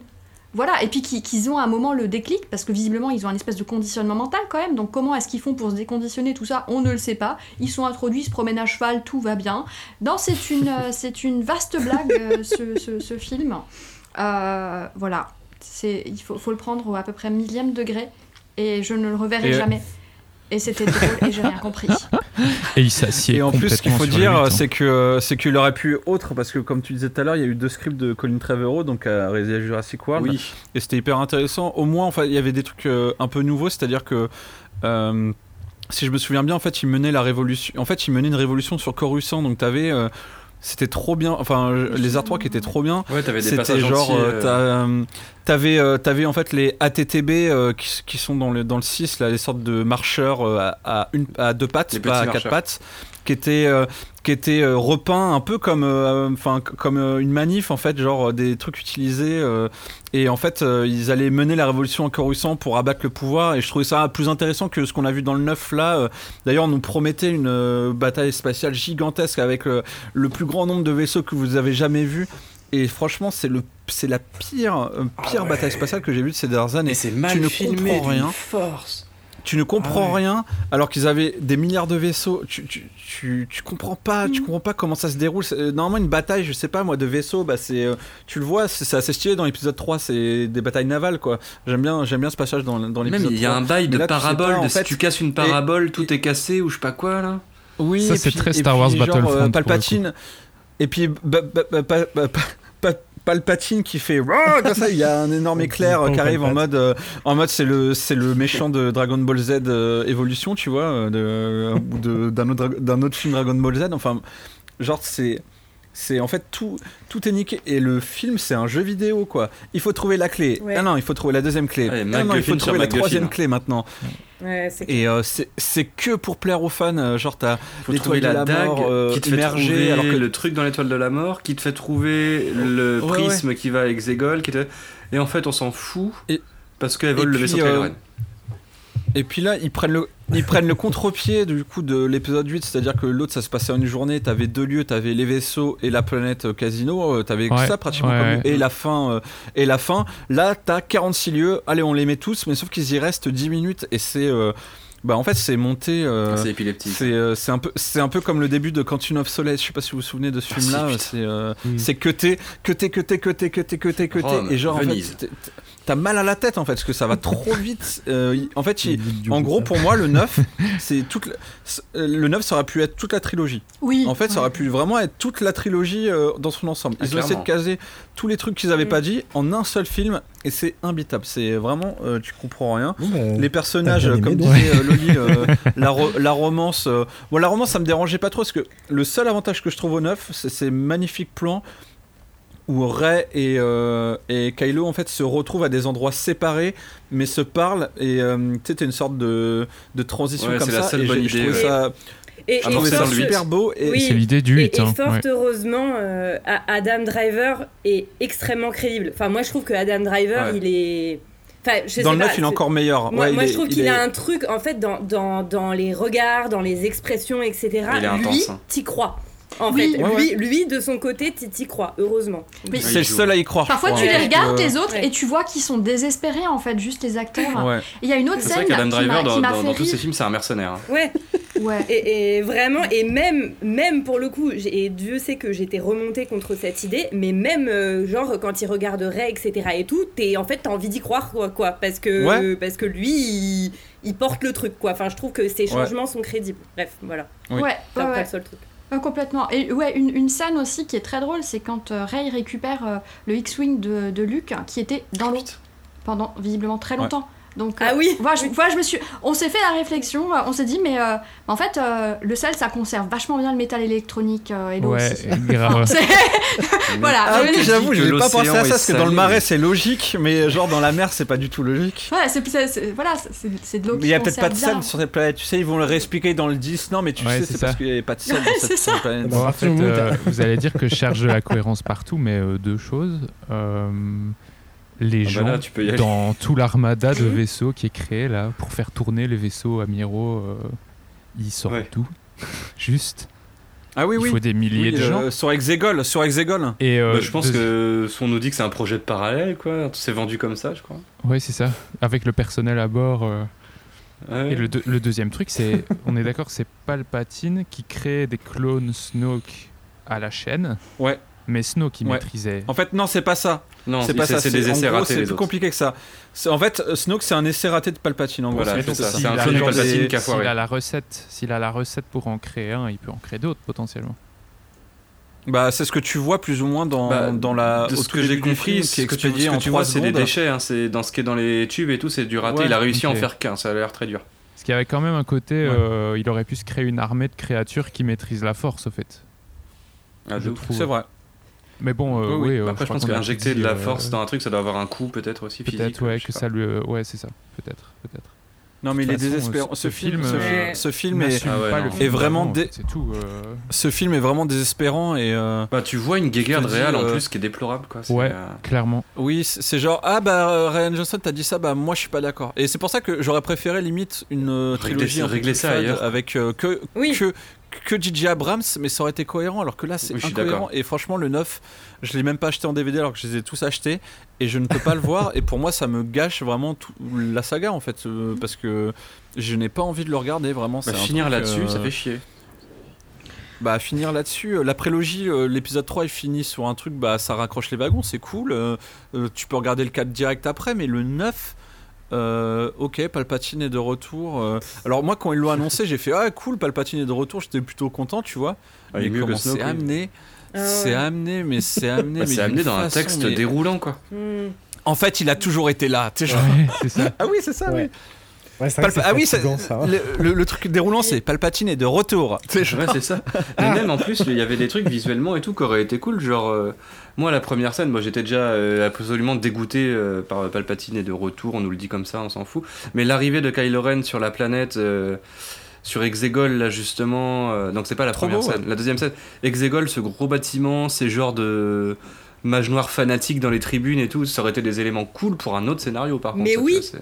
Voilà, et puis qui- qu'ils ont à un moment le déclic, parce que visiblement ils ont un espèce de conditionnement mental quand même, donc comment est-ce qu'ils font pour se déconditionner, tout ça, on ne le sait pas. Ils sont introduits, ils se promènent à cheval, tout va bien. Non, c'est une, euh, c'est une vaste blague, euh, ce, ce- ce film. Euh, voilà, c'est, il faut, faut le prendre au à peu près millième degré, et je ne le reverrai Et- jamais. Et c'était drôle, et j'ai rien compris. Et il s'assied Et en plus, ce qu'il faut dire, huit, hein. c'est que c'est qu'il aurait pu autre, parce que comme tu disais tout à l'heure, il y a eu deux scripts de Colin Trevorrow, donc à réaliser Jurassic World, Oui. et c'était hyper intéressant. Au moins, enfin, il y avait des trucs euh, un peu nouveaux, c'est-à-dire que euh, si je me souviens bien, en fait, il menait la révolution. En fait, il menait une révolution sur Coruscant. Donc, t'avais. euh, c'était trop bien. Enfin, les artworks étaient trop bien. Ouais, t'avais des C'était passages genre, euh, euh, euh, t'avais, euh, t'avais en fait les ATTB euh, qui, qui sont dans le, dans le 6, là, les sortes de marcheurs à, à une, à deux pattes, Les pas à quatre pattes, qui étaient, euh, qui étaient euh, repeints un peu comme, euh, enfin, comme euh, une manif, en fait, genre des trucs utilisés. euh, et en fait, ils allaient mener la révolution en Coruscant pour abattre le pouvoir. Et je trouvais ça plus intéressant que ce qu'on a vu dans le 9 là. D'ailleurs, on nous promettait une bataille spatiale gigantesque avec le plus grand nombre de vaisseaux que vous avez jamais vu. Et franchement, c'est le, c'est la pire, pire bataille spatiale que j'ai vue de ces dernières années. Et c'est mal tu ne filmé comprends rien. force. Tu ne comprends Ah ouais. rien alors qu'ils avaient des milliards de vaisseaux. Tu, tu, tu, tu comprends pas, tu comprends pas comment ça se déroule. Euh, Normalement, une bataille, je sais pas moi, de vaisseaux, bah c'est, euh, tu le vois, c'est c'est assez stylé dans l'épisode 3, c'est des batailles navales quoi. J'aime bien, j'aime bien ce passage dans, dans Même l'épisode il y a 3. un bail de là, tu sais pas, parabole. de fait, si tu casses une parabole, tout est cassé ou je sais pas quoi là. Oui, Ça, c'est très Star Wars Battlefront, euh, Palpatine. Et puis ba- ba- ba- ba- ba- ba- Palpatine qui fait Rah comme ça, il y a un énorme éclair euh, qui arrive en mode, euh, en mode c'est le c'est le méchant de Dragon Ball Z euh, Evolution, tu vois, euh, de, ou de- d'un autre d'un autre film Dragon Ball Z. Enfin, genre c'est c'est en fait tout tout est niqué et le film c'est un jeu vidéo quoi. Il faut trouver la clé. Ouais. Ah non, il faut trouver la deuxième clé. Ouais, ah non, il faut trouver la troisième clé maintenant. Ouais, Et euh, c'est c'est que pour plaire aux fans. euh, Genre t'as l'étoile trouver de la, la dague mort, euh, qui te fait immergée, trouver alors que- le truc dans l'étoile de la mort, qui te fait trouver le Ouais, prisme qui va avec Zégol, qui te... et en fait on s'en fout Et- parce qu'elle vole le vaisseau de euh, Kylo Ren. Et puis là, ils prennent le, ils prennent le contre-pied du coup de l'épisode 8, c'est-à-dire que l'autre ça se passait en une journée, t'avais deux lieux, t'avais les vaisseaux et la planète euh, Casino, euh, t'avais que Ouais, ça pratiquement ouais, comme- ouais. et la fin euh, et la fin. Là, t'as 46 lieux, allez, on les met tous, mais sauf qu'ils y restent 10 minutes et c'est euh, bah en fait c'est monté euh, C'est épileptique. c'est euh, c'est un peu c'est un peu comme le début de Quantum of Solace, je sais pas si vous vous souvenez de ce Ah, film là, putain. c'est euh, Mm. c'est cuté, cuté, cuté, cuté, cuté, cuté, cuté Rome, et genre en Venise. fait t'es- t'es- t'as mal à la tête en fait parce que ça va trop vite. Euh, en fait, il- en gros, pour moi, le 9, c'est toute la- euh, le 9, ça aurait pu être toute la trilogie. Oui. En fait, ça aurait pu vraiment être toute la trilogie euh, dans son ensemble. Ah, Ils ont essayé de caser tous les trucs qu'ils avaient pas dit en un seul film et c'est imbitable. C'est vraiment, euh, tu comprends rien. Bah, Les personnages, comme disait Loli, euh, la, ro- la romance. euh, Bon, la romance, ça me dérangeait pas trop parce que le seul avantage que je trouve au 9, c'est ces magnifiques plans où Rey et, euh, et Kylo en fait se retrouvent à des endroits séparés mais se parlent et euh, tu sais t'as une sorte de, de transition Ouais, comme c'est la ça seule et bonne idée, ouais. ça, Et, et ça fort- super beau et Oui. C'est l'idée du Et, 8. et hein, fort ouais. heureusement, euh, Adam Driver est extrêmement crédible. Enfin, moi, je trouve que Adam Driver, Ouais. il est. Enfin, je dans sais le 9 pas, il est encore meilleur Moi, Ouais, il moi, est- je trouve il qu'il est- a un truc, en fait, dans, dans, dans les regards, dans les expressions, etc. Il est lui, intense, hein. t'y crois. En Oui. fait, Ouais, lui, lui, de son côté, t'y t'y crois, heureusement. Mais- c'est le seul à y croire Parfois, tu les regardes, les autres, Ouais. et tu vois qu'ils sont désespérés, en fait, juste les acteurs. Il y a une autre C'est scène vrai qu'Adam Driver, dans, tous ses films, c'est un mercenaire. Ouais. Ouais. Et, et vraiment, et même, même pour le coup, et Dieu sait que j'étais remontée contre cette idée, mais même, euh, genre, quand il regarderait, etc. et tout, t'es, en fait, t'as envie d'y croire, quoi, quoi parce, que, Ouais. parce que lui, il, il porte le truc, quoi. Enfin, je trouve que ces changements sont crédibles. Bref, voilà. Oui. Ouais, C'est ouais. le seul truc. Complètement. Et ouais, une, une scène aussi qui est très drôle, c'est quand euh, Rey récupère euh, le X-Wing de, de Luke, qui était dans l'eau pendant visiblement très Ouais. Donc, Ah euh, oui. voilà, je, voilà, je me suis, on s'est fait la réflexion, euh, on s'est dit, mais euh, en fait, euh, le sel, ça conserve vachement bien le métal électronique euh, et l'eau Ouais, aussi. grave. Voilà. Ah, je- j'avoue, que j'ai pas pensé à ça parce que dans le marais c'est logique, mais genre dans la mer c'est pas du tout logique. Ouais, c'est, voilà, c'est, c'est de l'eau il y a peut-être pas de sel sur cette planète, tu sais, ils vont le réexpliquer dans le 10. Non, mais tu Ouais, sais, c'est parce qu'il n'y avait pas de sel Ouais, dans cette ça. planète. Bon, en fait, euh, vous allez dire que je cherche de la cohérence partout, mais euh, deux choses. Euh, les Ah bah gens là, tu peux y aller. dans tout l'armada de vaisseaux qui est créé là pour faire tourner les vaisseaux amiraux, euh, ils sortent Ouais. d'où? Juste. Ah oui, Il oui. faut des milliers Oui, de euh, gens. Sur Exegol, sur Exegol. Et euh, Bah, je pense deux- que on nous dit que c'est un projet de parallèle, quoi. C'est vendu comme ça, je crois. Ouais, c'est ça. Avec le personnel à bord. euh, Ouais. Et le, deux- le deuxième truc, c'est, on est d'accord, c'est Palpatine qui crée des clones Snoke à la chaîne. Ouais. Mais Snoke, il Ouais. maîtrisait. En fait, non, c'est pas ça. Non, c'est pas ça. C'est des en essais gros, ratés. C'est plus autres. compliqué que ça. En fait, euh, Snoke, c'est un essai raté de Palpatine. En gros, Voilà, c'est c'est juste ça. ça. C'est un S'il a clone de Palpatine qui a S'il a la recette, s'il a la recette pour en créer un, il peut en créer d'autres potentiellement. Bah, c'est ce que tu vois plus ou moins dans, Bah, dans la. de ce que j'ai compris, film, ce qui est que tu, expédié en tu 3 vois, c'est des déchets. hein, c'est dans ce qui est dans les tubes et tout, c'est du raté. Ouais, il a réussi à en faire qu'un. Ça a l'air très dur. Parce qu'il y avait quand même un côté, Ouais. euh, il aurait pu se créer une armée de créatures qui maîtrisent la force, au fait. Ah, je trouve. C'est vrai. Mais bon, euh, Oui, euh, Après, je pense qu'injecter de la euh, force dans un truc, ça doit avoir un coût peut-être aussi physique. Peut-être, ouais, que ça lui. euh, Ouais, c'est ça. Peut-être, peut-être. Non, mais il est désespérant. ce- film, film, ce, euh, ce film est, n'assume Ah ouais, pas non. le Et film vraiment vraiment, dé- C'est tout. euh, ce film est vraiment désespérant et euh, Bah, tu vois une guéguerre réelle en plus qui est déplorable, quoi. Ouais. euh, Clairement. oui, c'est genre ah bah Ryan Johnson t'as dit ça bah moi je suis pas d'accord. Et c'est pour ça que j'aurais préféré limite une euh, Régler trilogie régler ça ailleurs. avec euh, que Oui. que que J.J. Abrams, mais ça aurait été cohérent, alors que là c'est Oui, incohérent. d'accord. Et franchement, le 9, je l'ai même pas acheté en DVD alors que je les ai tous achetés, et je ne peux pas le voir. Et pour moi, ça me gâche vraiment tout, la saga en fait, euh, parce que je n'ai pas envie de le regarder vraiment. bah, finir là-dessus, euh, ça fait chier. Bah finir là-dessus, euh, la prélogie, euh, l'épisode 3 il finit sur un truc, bah ça raccroche les wagons, c'est cool. tu peux regarder le 4 direct après, mais le 9, euh, ok, Palpatine est de retour. euh. Alors moi quand ils l'ont annoncé, j'ai fait ah cool, Palpatine est de retour, j'étais plutôt content, tu vois. Ah, il est mais mieux que comment c'est amené? Ah C'est amené, mais c'est amené. Bah, mais c'est amené dans un texte mais- déroulant, quoi. Hmm. En fait, il a toujours été là. tu sais, genre- Ouais, c'est ça. Ah oui, c'est ça, Ouais. oui. Ouais, ah oui, c'est- fatigant, ça. le, le- le truc déroulant, c'est Palpatine est de retour. Tu sais, genre- Ouais, c'est ça. Mais même en plus, il y avait des trucs visuellement et tout qui auraient été cool. Genre, euh, moi, la première scène, moi j'étais déjà euh, absolument dégoûté euh, par Palpatine et de retour, on nous le dit comme ça, on s'en fout. Mais l'arrivée de Kylo Ren sur la planète. euh, sur Exegol, là justement, euh, donc c'est pas la Trop première beau, scène, la deuxième scène. Exegol, ce gros bâtiment, ces genres de mages noirs fanatiques dans les tribunes et tout, ça aurait été des éléments cool pour un autre scénario par contre. Mais ça,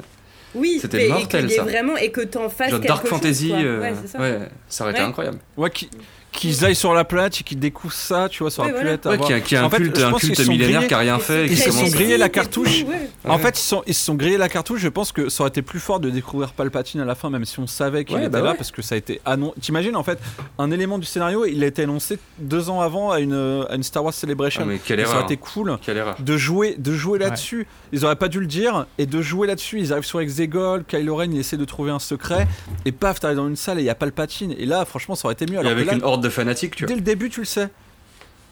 oui. C'était et mortel, ait ça. vraiment et que t'en fasses Genre quelque Dark chose, Fantasy, quoi. euh, Ouais, ça. ouais, ça aurait été incroyable. Ouais, qui- qu'ils aillent sur la planète et qu'ils découvrent ça, tu vois, ça aurait Ouais, pu voilà. voir. qui a, qui a un En fait, culte, je un pense qu'ils culte sont millénaire grillés- qui a rien fait. Ils se sont grillés la cartouche. ouais. En fait, ils sont, ils se sont grillés la cartouche. Je pense que ça aurait été plus fort de découvrir Palpatine à la fin, même si on savait qu'il Ouais, était bah là, ouais. parce que ça a été annoncé. T'imagines, en fait, un élément du scénario, il a été annoncé deux ans avant à une, à une Star Wars Celebration. Ah, mais quelle Et ça aurait été cool de jouer, de jouer là-dessus. Ils auraient pas dû le dire, et de jouer là-dessus. Ils arrivent sur Exegol, Kylo Ren, il essaie de trouver un secret, et paf, t'arrives dans une salle et il y a Palpatine. Et là, franchement, ça aurait été mieux. Alors horde de fanatiques, tu vois. Dès le début, tu le sais.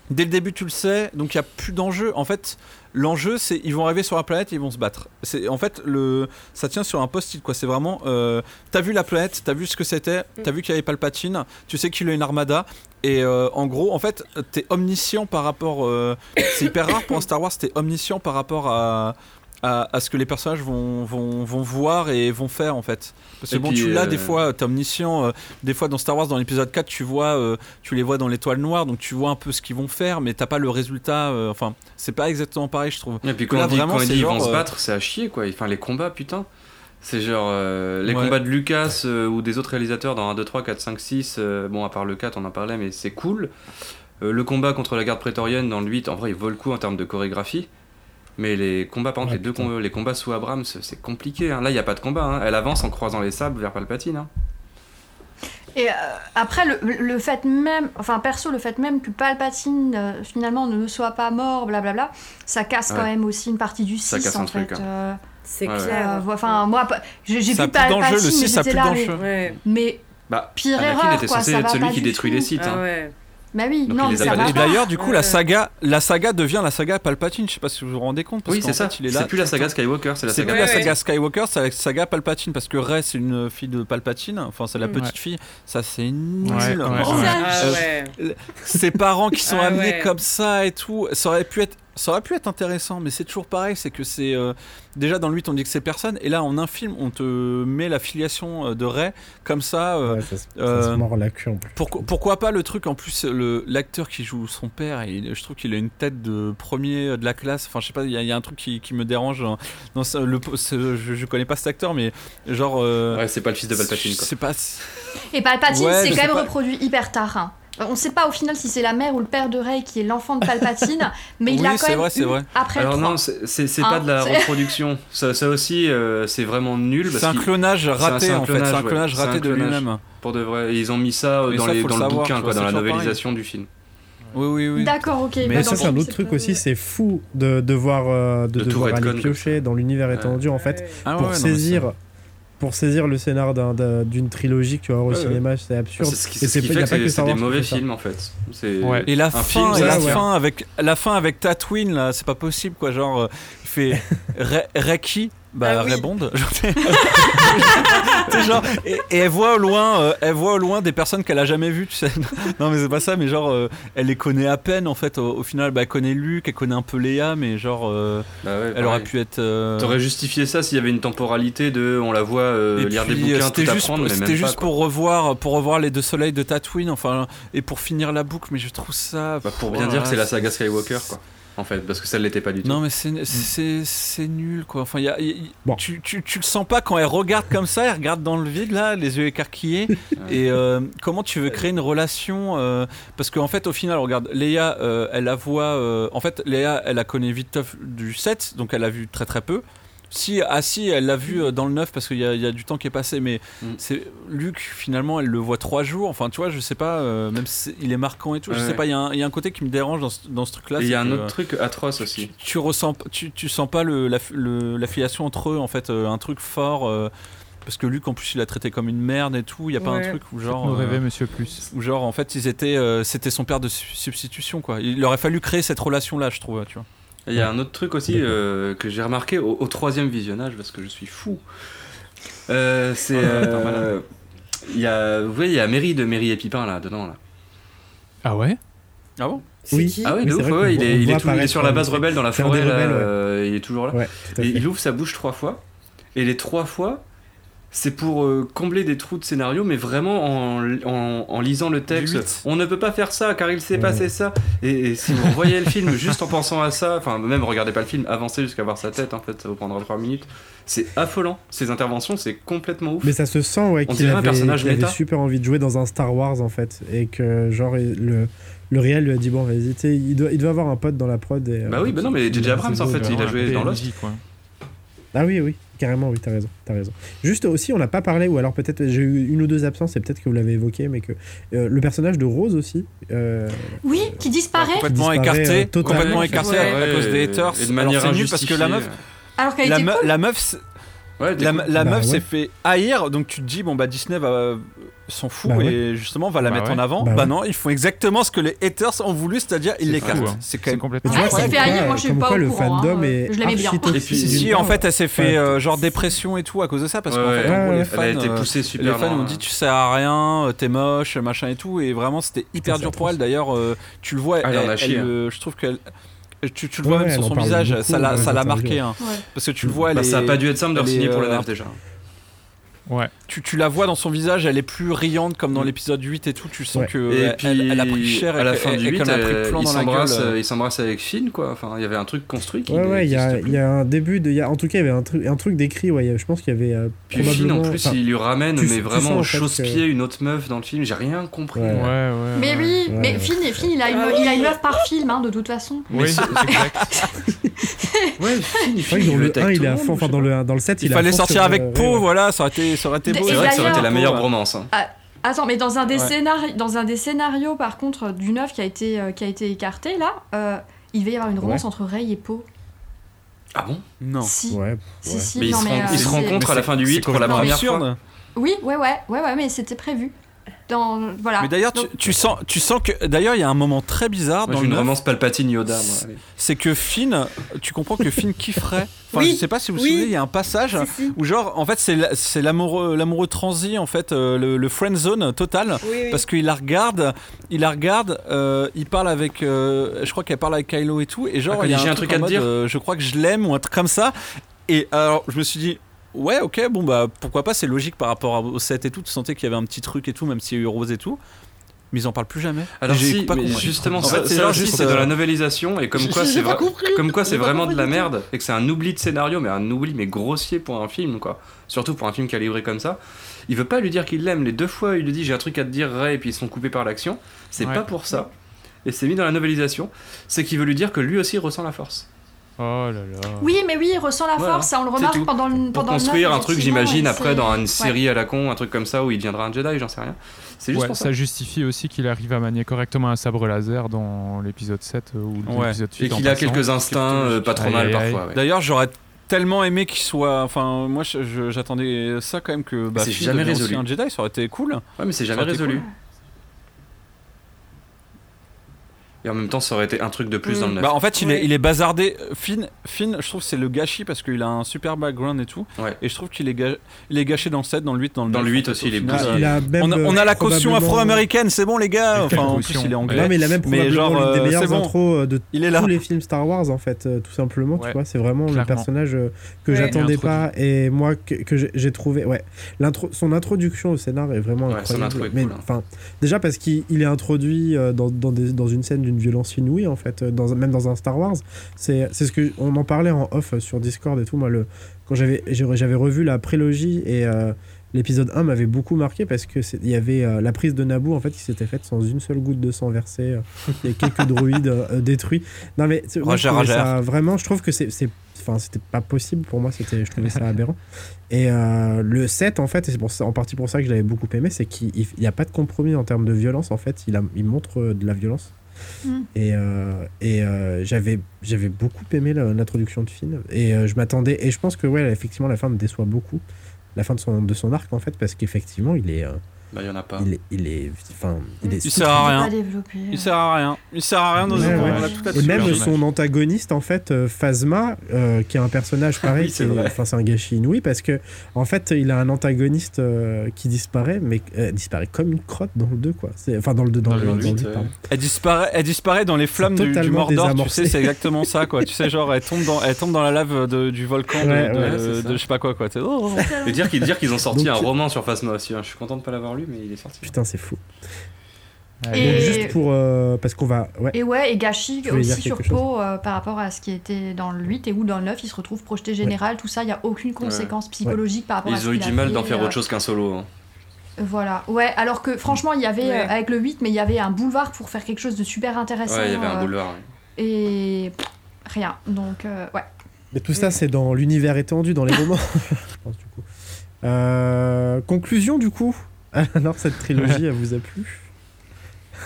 Dès le début, tu le sais, donc il n'y a plus d'enjeu. En fait, l'enjeu, c'est ils vont arriver sur la planète et ils vont se battre. C'est en fait le, ça tient sur un post-it quoi. C'est vraiment, euh, t'as vu la planète, t'as vu ce que c'était, t'as vu qu'il y avait Palpatine, tu sais qu'il a une armada et euh, en gros, en fait, t'es omniscient par rapport. euh, c'est hyper rare pour un Star Wars, t'es omniscient par rapport à, à, à ce que les personnages vont, vont, vont voir et vont faire en fait. Parce que Et bon, puis, tu l'as euh, des fois, t'es omniscient. euh, des fois dans Star Wars, dans l'épisode 4, tu vois, euh, tu les vois dans l'étoile noire, donc tu vois un peu ce qu'ils vont faire, mais t'as pas le résultat. enfin, c'est pas exactement pareil, je trouve. Et puis quand là, on dit, vraiment, quand on ils vont se battre, c'est à chier quoi. Enfin, les combats, putain. C'est genre les Ouais. combats de Lucas ou des autres réalisateurs dans 1, 2, 3, 4, 5, 6. euh, bon, à part le 4, on en parlait, mais c'est cool. Le combat contre la garde prétorienne dans le 8, en vrai, il vaut le coup en termes de chorégraphie. Mais les combats, par exemple, Ouais, les, deux les combats sous Abrams, c'est compliqué. hein. Là, il n'y a pas de combat. hein. Elle avance en croisant les sables vers Palpatine. hein. Et euh, après, le, le fait même, enfin perso, le fait même que Palpatine euh, finalement ne soit pas mort, blablabla, ça casse quand même aussi une partie du Ça 6 casse un en truc, fait. hein. euh, C'est Ouais, clair. Enfin, moi, j'ai Ça vu a plus d'enjeu, Palpatine, le mais 6 a j'étais plus là, mais, mais Bah, Pire Anakin erreur, était quoi, censé ça être va celui pas qui détruit tout. les sites. Ah hein. ouais. Bah oui, Donc, non, mais ça va Et d'ailleurs, du coup, Ouais. la saga, la saga devient la saga Palpatine. Je sais pas si vous vous rendez compte. Parce Oui, c'est ça. fait, il est là. C'est plus la saga Skywalker, c'est la C'est saga. plus la saga. Skywalker, c'est la saga Palpatine parce que Rey c'est une fille de Palpatine, enfin c'est la Mm. petite fille, ça c'est nul. Ouais, ouais. Ah Euh, ouais. Ses parents qui sont Ah amenés ouais. comme ça et tout, ça aurait pu être, ça aurait pu être intéressant, mais c'est toujours pareil, c'est que c'est euh, déjà dans le 8 on dit que c'est personne et là en un film on te met la filiation euh, de Rey comme ça. euh, Ouais, ça, se- ça euh, se mord la queue en plus. pourquoi, pourquoi pas le truc en plus le l'acteur qui joue son père il- je trouve qu'il a une tête de premier de la classe enfin je sais pas il y, a- il y a un truc qui, qui me dérange dans, dans ce- le ce- je, je connais pas cet acteur mais genre euh, Ouais, c'est pas le fils de Palpatine quoi. c'est pas Et Palpatine, Ouais, c'est quand même pas. reproduit hyper tard. hein. On sait pas au final si c'est la mère ou le père de Rey qui est l'enfant de Palpatine, mais il Oui, a quand c'est même vrai, c'est eu vrai. après Alors le 3. non, c'est Hein, pas de la c'est- reproduction. Ça, ça aussi, euh, c'est vraiment nul. c'est un clonage raté un en fait c'est un clonage, ouais. un raté de lui-même Pour de vrai. Ils ont mis ça euh, Mais dans, ça, les, faut dans le le savoir, bouquin, quoi, dans la toujours novélisation du film. oui oui oui D'accord, ok. Mais bah ça, c'est un autre truc aussi, c'est fou de devoir, euh, de devoir aller piocher dans l'univers étendu en fait. Ah pour saisir. Pour saisir le scénar d'un- d'un- d'une trilogie que tu vas voir au Ouais, ouais. cinéma, c'est absurde. C'est ce qui, Et c'est ce qui pas- y fait a que c'est des mauvais fait films en fait. Ouais. Et la un fin, film, et la fin avec la fin avec Tatooine là, c'est pas possible quoi. Genre, euh, il fait Re- Reki, bah Ah oui. genre, et, et elle voit au loin, euh, elle voit au loin des personnes qu'elle a jamais vues, tu sais. Non mais c'est pas ça, mais genre, euh, elle les connaît à peine en fait. Au, au final, bah, elle connaît Luc, elle connaît un peu Léa, mais genre, euh, Bah ouais, elle aurait pu être. euh, T'aurais justifié ça s'il y avait une temporalité de on la voit euh, lire des puis, euh, bouquins, tout c'était juste, apprendre, mais c'était juste pas, pour revoir, pour revoir les deux soleils de Tatooine, enfin, et pour finir la boucle. Mais je trouve ça. Bah, pour bien voilà, dire que c'est la saga Skywalker, quoi. En fait, parce que ça ne l'était pas du tout. Non mais c'est nul quoi. Enfin y a, y- y- Bon. tu, tu, tu le sens pas quand elle regarde comme ça, elle regarde dans le vide là, les yeux écarquillés. et euh, comment tu veux créer une relation euh, Parce qu'en fait au final regarde, Léa euh, elle la voit. euh, en fait Léa elle a connu Viteuf du 7 donc elle a vu très très peu. Si, ah si, elle l'a vu euh, dans le 9 parce qu'il y, a- il y a du temps qui est passé, mais Mm. c'est Luc finalement elle le voit trois jours. Enfin tu vois, je sais pas, euh, même si il est marquant et tout, je Ouais. sais pas, il y, a un- il y a un côté qui me dérange dans ce, dans ce truc là. Et il y a un autre truc atroce aussi. tu, tu ressens tu, tu sens pas le, la, le- l'affiliation entre eux en fait euh, un truc fort euh, parce que Luc en plus il l'a traité comme une merde et tout il y a pas un truc où genre Nous euh, monsieur plus. où genre en fait ils étaient euh, c'était son père de su- substitution quoi il aurait fallu créer cette relation là je trouve tu vois Il y a un autre truc aussi euh, que j'ai remarqué au, au troisième visionnage, parce que je suis fou. Euh, c'est. Un euh, malade. Il y a, vous voyez, il y a Mairie de Mairie et Pipin là dedans là. Ah ouais? Ah bon? C'est Oui. qui? Ah ouais, de ouf, ouais, il est, il est, tout- il est sur la base rebelle dans la forêt là, rebelles, euh, il est toujours là. Et il ouvre sa bouche trois fois. Et les trois fois, c'est pour euh, combler des trous de scénario, mais vraiment en, en- en lisant le texte. On ne peut pas faire ça car il s'est Ouais. passé ça. Et, et si vous voyez le film juste en pensant à ça, enfin même regardez pas le film, avancez jusqu'à voir sa tête en fait, ça vous prendra trois minutes. C'est affolant. Ces interventions, c'est complètement ouf. Mais ça se sent ouais, qu'il dirait un avait, personnage avait super envie de jouer dans un Star Wars en fait. Et que genre le, le réel lui a dit bon vas-y, tu sais, il doit, il doit avoir un pote dans la prod. Et, Bah euh, oui, bah non, mais J.J. Abrams, en fait, il a joué dans Lost. quoi. Ah oui, oui, carrément, oui, t'as raison, t'as raison. Juste aussi, on n'a pas parlé, ou alors peut-être j'ai eu une ou deux absences, et peut-être que vous l'avez évoqué, mais que euh, le personnage de Rose aussi. euh, Oui, qui disparaît complètement disparaît, écarté euh, totalement. complètement écarté Ouais, à, cause des haters Et de manière Alors, nul parce que la meuf injustifiée. alors qu'elle la, était me- cool. la meuf Ouais, la, Bah meuf ouais. s'est fait haïr donc tu te dis bon bah Disney va s'en fout Bah ouais. et justement va la Bah mettre ouais. en avant Bah bah, ouais. non ils font exactement ce que les haters ont voulu c'est-à-dire ils C'est l'écartent hein. c'est quand C'est même complètement. Mais tu vois, Ah, elle s'est fait haïr, moi, je suis pas au le courant, fandom hein. est Je l'aimais bien. Et puis, Si, en fait, elle s'est fait Ouais, euh, genre dépression et tout à cause de ça, parce Ouais, qu'en fait, ouais. en gros, Ouais, les ouais. fans, Elle a été euh, les fans ont dit tu sers à rien, euh, t'es moche, machin et tout, et vraiment c'était hyper dur pour elle. D'ailleurs, euh, tu le vois, Ah, euh, je trouve qu'elle, tu, tu le Ouais, vois même sur son visage, beaucoup, ça l'a, l'a marqué, hein. Ouais. parce que tu le vois, elle Bah, est, ça a pas dû être simple de signer pour le euh, 9 déjà. Ouais. tu, tu la vois dans son visage, elle est plus riante comme dans l'épisode 8 et tout. Tu sens Ouais. que Et elle, puis elle- elle a pris cher à la et fin du et 8, qu'elle a pris euh, plan il dans la s'embrasse, il s'embrasse avec Finn quoi. Enfin, il y avait un truc construit qui Ouais, ouais, il y, a, il y a un début de. il Y a, en tout cas, il y avait un truc, un truc d'écrit, ouais. a- Je pense qu'il y avait. euh, Puis Finn en plus, il lui ramène tu- mais tu vraiment chausse-pied une autre meuf dans le film. J'ai rien compris. Ouais. Ouais, ouais. Mais oui, Ouais, mais. Finn, et Finn, il a une, Ah il a une meuf par film, hein, de toute façon. Oui, c'est exact. Ouais, Finn, il que dans le être 1, avec il tout est à le fond, monde, enfin dans le, dans le 7, Il fallait sortir avec euh, Poe, voilà, ça aurait été, ça aurait été beau. C'est vrai que ça aurait été la meilleure Poe, bromance. hein. Attends, mais dans un des, Ouais. scénari- dans un des scénarios, par contre, du 9 qui a été, euh, qui a été écarté, là, euh, il va y avoir une romance entre Rey et Poe. Ah bon? Non. Si, Ouais, si, ouais. si, Mais ils non, se, mais, euh, ils se rencontrent à la fin du 8 pour la première fois. Oui, ouais, ouais, ouais, ouais, mais c'était prévu. Dans, voilà. Mais d'ailleurs, tu, Donc, tu sens, tu sens que d'ailleurs il y a un moment très bizarre Moi, dans une romance Palpatine Yoda. c'est que Finn, tu comprends que Finn kifferait. Enfin, Oui, je sais pas si vous vous oui. souvenez, il y a un passage Si, si. où genre, en fait, c'est la- c'est l'amoureux, l'amoureux transi en fait, euh, le, le friend zone total. Oui, oui. Parce qu'il la regarde, il la regarde, euh, il parle avec, euh, je crois qu'elle parle avec Kylo et tout, et genre Ah, il y a un, j'ai un truc, à te dire. euh, je crois que je l'aime ou un truc comme ça. Et alors je me suis dit, ouais, ok, bon bah pourquoi pas, c'est logique par rapport au set et tout. Tu sentais qu'il y avait un petit truc et tout, même s'il y a eu Rose et tout. Mais ils en parlent plus jamais. Alors si, pas mais justement, En ça, fait, c'est juste, dans euh, la novélisation et comme quoi c'est comme quoi vraiment de la merde et que c'est un oubli de scénario, mais un oubli mais grossier pour un film quoi. Surtout pour un film calibré comme ça. Il veut pas lui dire qu'il l'aime. Les deux fois, il lui dit j'ai un truc à te dire, Ray, et puis ils sont coupés par l'action. C'est Ouais. pas pour ça. Et c'est mis dans la novélisation. C'est qu'il veut lui dire que lui aussi ressent la force. Oh là là. Oui, mais oui, il ressent la Voilà, force, ça on le remarque pendant le Pour pendant construire un truc, j'imagine, après dans une ouais. série à la con, un truc comme ça où il deviendra un Jedi, j'en sais rien. C'est juste Ouais, pour ça. ça justifie aussi qu'il arrive à manier correctement un sabre laser dans l'épisode 7 euh, ou Ouais. l'épisode 8. Et qu'il a passant. quelques instincts euh, pas trop Aïe, mal aïe, parfois. ouais. D'ailleurs, j'aurais tellement aimé qu'il soit. Enfin, moi, j'attendais ça quand même que. Bah, C'est jamais résolu. Un Jedi, ça aurait été cool. Ouais, mais c'est jamais résolu. cool. Et en même temps, ça aurait été un truc de plus Mm. dans le 9. Bah en fait il, Ouais. est, il est bazardé. Finn, Finn, je trouve que c'est le gâchis parce qu'il a un super background et tout. Ouais. Et je trouve qu'il est, ga- il est gâché dans le 7, dans le 8, dans le Dans le 9, 8 en fait, aussi, au il est a même, On a, on a la caution probablement- afro-américaine, c'est bon les gars. Enfin en plus caution. il est anglais. Mais il a même probablement genre, des euh, meilleures c'est bon. intros euh, de Il est là. tous les films Star Wars en fait, euh, tout simplement. Ouais, Tu vois, c'est vraiment le personnage euh, que Ouais. j'attendais Il est pas et moi que, que j'ai- trouvé. Ouais, l'intro, son introduction au scénar est vraiment incroyable. intro est mais hein. enfin, déjà parce qu'il il est introduit euh, dans, dans, des- dans une scène d'une violence inouïe en fait, euh, dans, même dans un Star Wars. C'est ce que on en parlait en off euh, sur Discord et tout. Moi, le quand j'avais revu la prélogie et euh, L'épisode 1 m'avait beaucoup marqué parce que il y avait euh, la prise de Naboo en fait qui s'était faite sans une seule goutte de sang versé. euh, a quelques droïdes euh, détruits. Non mais moi, Roger, Roger. ça vraiment, je trouve que c'est enfin c'était pas possible pour moi, c'était je trouvais ça aberrant. Et le 7 en fait, et c'est en partie pour ça que je l'avais beaucoup aimé, c'est qu'il n'y a pas de compromis en termes de violence en fait, il, a, il montre de la violence. Mm. Et, euh, et euh, j'avais j'avais beaucoup aimé l'introduction de Finn et euh, je m'attendais et je pense que ouais effectivement la fin me déçoit beaucoup la fin de son de son arc en fait parce qu'effectivement il est euh, Bah, il y en a pas. il est il est enfin il est Il sert à rien. Développé. Il sert à rien. Il sert à rien dans Ouais, ce ouais. et même dommage. son antagoniste en fait euh, Phasma euh, qui est un personnage pareil Oui, enfin c'est un gâchis inouï parce que en fait il a un antagoniste euh, qui disparaît mais euh, disparaît comme une crotte dans le 2 quoi c'est enfin dans le 2 dans, Dans le, le dans le huit, huit, ouais. pardon. Elle disparaît, elle disparaît dans les flammes du, du Mordor, tu sais, c'est exactement ça, quoi. Tu sais, genre, elle tombe dans, elle tombe dans la lave de- du volcan de, Ouais, de- ouais, de- c'est ça. de je sais pas quoi, quoi. Oh. Et dire qu'ils dire qu'ils ont sorti un roman sur Phasma aussi. hein. Je suis content de pas l'avoir lu, mais il est sorti. putain c'est fou Et- Donc, juste pour euh, parce qu'on va ouais Et ouais, et aussi sur Poe euh, par rapport à ce qui était dans le 8 et où dans le 9 il se retrouve projeté général, tout ça, il n'y a aucune conséquence psychologique par rapport à Ils ont eu du mal d'en faire euh, autre chose qu'un solo. hein. Voilà, ouais, alors que franchement il y avait Ouais. euh, avec le 8, mais il y avait un boulevard pour faire quelque chose de super intéressant. Ouais, il y avait un boulevard. Et pff, rien, donc euh, ouais. Mais tout ça, c'est dans l'univers étendu, dans les romans. je pense, du coup. Euh, conclusion, du coup. Alors, cette trilogie, elle vous a plu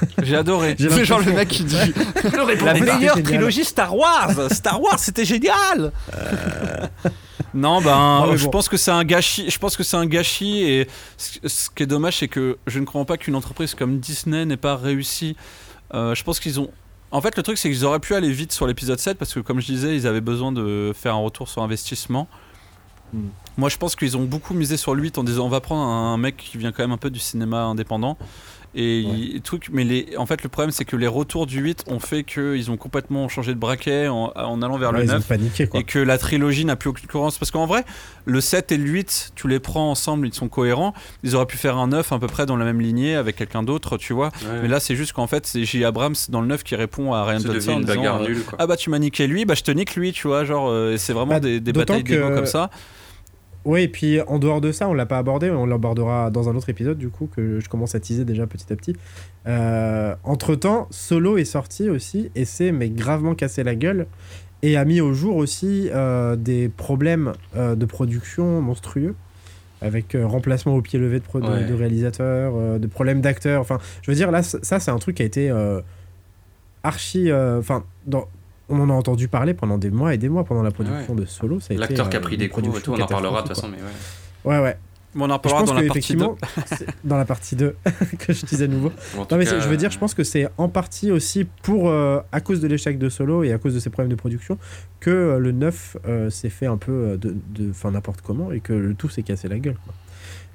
J'ai adoré. C'est genre le mec qui dit Ouais. la meilleure trilogie Star Wars. Star Wars, c'était génial. Non, ben, Non, mais je bon. pense que c'est un gâchis. Je pense que c'est un gâchis et ce, ce qui est dommage, c'est que je ne crois pas qu'une entreprise comme Disney n'ait pas réussi. Euh, je pense qu'ils ont. En fait, le truc, c'est qu'ils auraient pu aller vite sur l'épisode 7 parce que, comme je disais, ils avaient besoin de faire un retour sur investissement. Hmm. Moi, je pense qu'ils ont beaucoup misé sur le 8 en disant on va prendre un mec qui vient quand même un peu du cinéma indépendant. Et il- truc, mais les, en fait, le problème, c'est que les retours du 8 ont fait qu'ils ont complètement changé de braquet en, en allant vers Ouais, le Ils ont 9 paniqué, quoi. et que la trilogie n'a plus aucune cohérence. Parce qu'en vrai, le 7 et le 8, tu les prends ensemble, ils sont cohérents. Ils auraient pu faire un 9 à peu près dans la même lignée avec quelqu'un d'autre, tu vois. Ouais. Mais là, c'est juste qu'en fait, c'est J. Abrams dans le 9 qui répond à Ryan Johnson en disant, euh, nulle. Ah bah tu m'as niqué lui, bah je te nique lui, tu vois. Genre, euh, c'est vraiment Bah, des, des batailles d'ego que- comme ça. Oui, et puis en dehors de ça, on l'a pas abordé, on l'abordera dans un autre épisode, du coup, que je commence à teaser déjà petit à petit. entre temps, Solo est sorti aussi, et c'est mais gravement cassé la gueule, et a mis au jour aussi euh, des problèmes euh, de production monstrueux, avec euh, remplacement au pied levé de, Ouais. de réalisateurs, euh, de problèmes d'acteurs. Enfin, je veux dire, là, ça, c'est un truc qui a été euh, archi. euh, Enfin, dans. On en a entendu parler pendant des mois et des mois pendant la production de Solo. ça a été, L'acteur qui a euh, pris des coups et production tout, on en parlera de toute façon, mais ouais. Ouais, ouais. Bon, on en parlera dans la partie 2. qu'effectivement, c'est dans la partie 2 que je disais de nouveau. Non, mais cas, je veux dire, je pense que c'est en partie aussi pour, euh, à cause de l'échec de Solo et à cause de ses problèmes de production, que euh, le 9 euh, s'est fait un peu euh, de, de, enfin, n'importe comment et que le tout s'est cassé la gueule. quoi.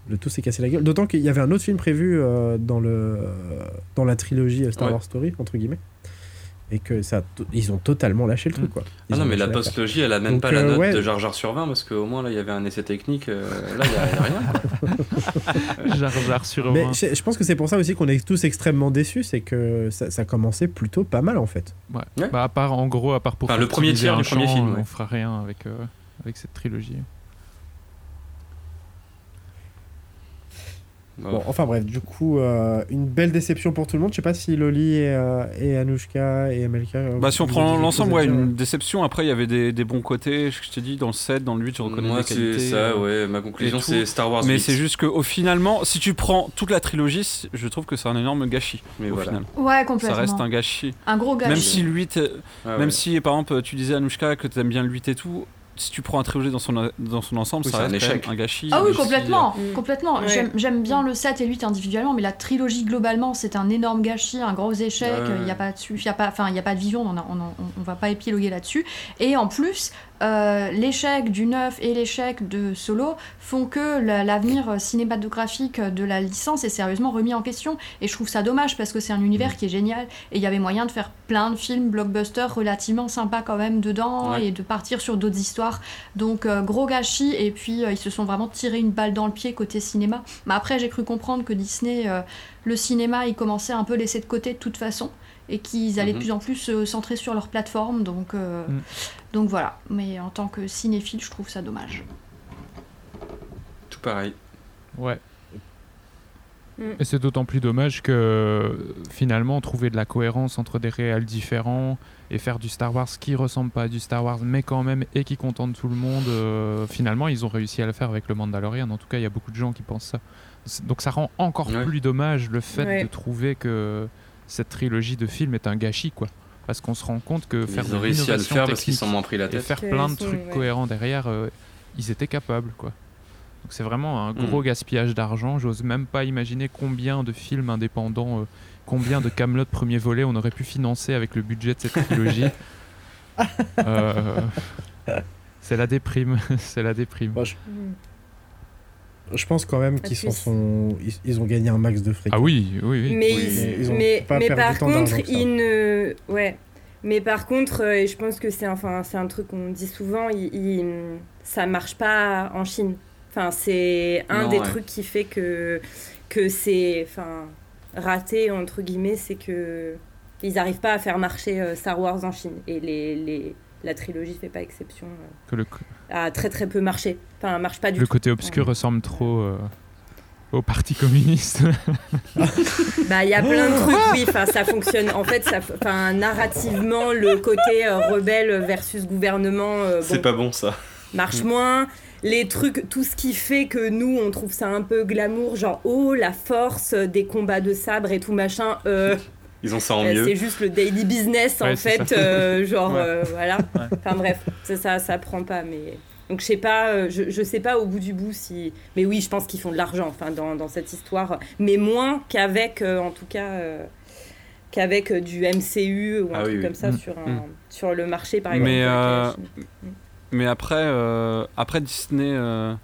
Le tout s'est cassé la gueule. D'autant qu'il y avait un autre film prévu euh, dans, le, euh, dans la trilogie euh, Star Ouais. Wars Story, entre guillemets. Et que ça, ils ont totalement lâché le truc, quoi. Ils Ah non, mais la postlogie, elle a même Donc, pas la euh, note ouais. de Jar Jar sur 20 parce qu'au moins là, il y avait un essai technique. euh, là, il y y a rien. Jar Jar sur Mais 20. je, je pense que c'est pour ça aussi qu'on est tous extrêmement déçus, c'est que ça, ça commençait plutôt pas mal en fait. Ouais. Ouais. Bah, à part, en gros, à part pour Enfin, le premier tiers du premier film, On ouais. fera rien avec, euh, avec cette trilogie. Bon, enfin bref, du coup, euh, une belle déception pour tout le monde. Je sais pas si Loli et, euh, et Anushka et Amelka. euh, Bah, si on prend l'ensemble, ouais, une déception. Après, il y avait des, des bons côtés. Je t'ai dit, dans le 7, dans le 8, je reconnais Moi, des c'est qualités. ça, euh, ouais. Ma conclusion, c'est Star Wars. Mais 8. c'est juste qu'au finalement, si tu prends toute la trilogie, je trouve que c'est un énorme gâchis. Mais au voilà. final. Ouais, Ça complètement. reste un gâchis. Un gros gâchis. Même si le 8, euh, Ah, même ouais. si par exemple tu disais Anushka que tu aimes bien le 8 et tout, si tu prends la trilogie dans son, dans son ensemble, Oui, ça c'est un reste quand même échec. un gâchis. Ah oui, complètement, Mm. complètement. Ouais. J'aime- J'aime bien le 7 et le 8 individuellement, mais la trilogie globalement, c'est un énorme gâchis, un gros échec. Ouais. Il n'y a pas de, y a pas, enfin, il y a pas de vision, on, on va pas épiloguer là-dessus. Et en plus, euh, l'échec du 9 et l'échec de Solo font que la- l'avenir cinématographique de la licence est sérieusement remis en question. Et je trouve ça dommage parce que c'est un univers qui est génial et il y avait moyen de faire plein de films blockbusters relativement sympas quand même dedans Ouais. et de partir sur d'autres histoires. Donc euh, gros gâchis et puis euh, ils se sont vraiment tiré une balle dans le pied côté cinéma. Mais après j'ai cru comprendre que Disney, le cinéma, ils commençaient un peu laissé de côté de toute façon et qu'ils allaient de Mhm. plus en plus se centrer sur leur plateforme. Donc, euh, Mm. donc voilà. Mais en tant que cinéphile, je trouve ça dommage. Tout pareil. Ouais. Mm. Et c'est d'autant plus dommage que finalement trouver de la cohérence entre des réels différents et faire du Star Wars qui ressemble pas à du Star Wars mais quand même et qui contente tout le monde, euh, finalement ils ont réussi à le faire avec le Mandalorian. En tout cas, il y a beaucoup de gens qui pensent ça. Donc ça rend encore Ouais. plus dommage le fait Ouais. de trouver que cette trilogie de films est un gâchis quoi. Parce qu'on se rend compte que faire Ils ont réussi à le l'innovation faire parce qu'ils technique s'en moins pris la et tête. faire Que plein de trucs ouais. cohérents derrière, euh, ils étaient capables quoi. Donc c'est vraiment un gros Mm. gaspillage d'argent. J'ose même pas imaginer combien de films indépendants, euh, combien de Camelot premier volet on aurait pu financer avec le budget de cette trilogie. Euh, c'est la déprime, c'est la déprime. Moi, je, Mm. Je pense quand même qu'ils sont. Ils, ont gagné un max de fric. Ah oui, oui, oui. Mais, Oui, ils- ils ont mais, pas mais perdu par tant d'argent contre, ils ne. Ouais. Mais par contre, euh, et je pense que c'est enfin, c'est un truc qu'on dit souvent, il, il- ça marche pas en Chine. Enfin, c'est un Non, des ouais. trucs qui fait que, que c'est enfin, raté, entre guillemets, c'est que ils n'arrivent pas à faire marcher euh, Star Wars en Chine. Et les, les, la trilogie fait pas exception. euh, Que le, a très très peu marché. Enfin, marche pas du le tout. côté obscur Ouais. ressemble trop euh, au Parti communiste. Bah, il y a plein de trucs, oui, enfin, ça fonctionne. En fait, ça, enfin, narrativement, le côté euh, rebelle versus gouvernement euh, C'est pas bon ça. marche moins. Les trucs, tout ce qui fait que nous, on trouve ça un peu glamour, genre, oh, la force des combats de sabre et tout machin. Ils ont ça en euh, mieux. c'est juste le daily business, en Ouais, fait. euh, genre, Ouais. euh, voilà. Enfin, bref, ça, ça, ça prend pas, mais. Donc, je sais pas, euh, je, je sais pas au bout du bout si. Mais oui, je pense qu'ils font de l'argent, enfin, dans, dans cette histoire. Mais moins qu'avec, euh, en tout cas. euh, qu'avec du MCU ou un Ah truc oui, oui. comme ça Mm. sur, un- Mm. sur le marché, par exemple. Mais, euh. Mais après, euh, après Disney, euh,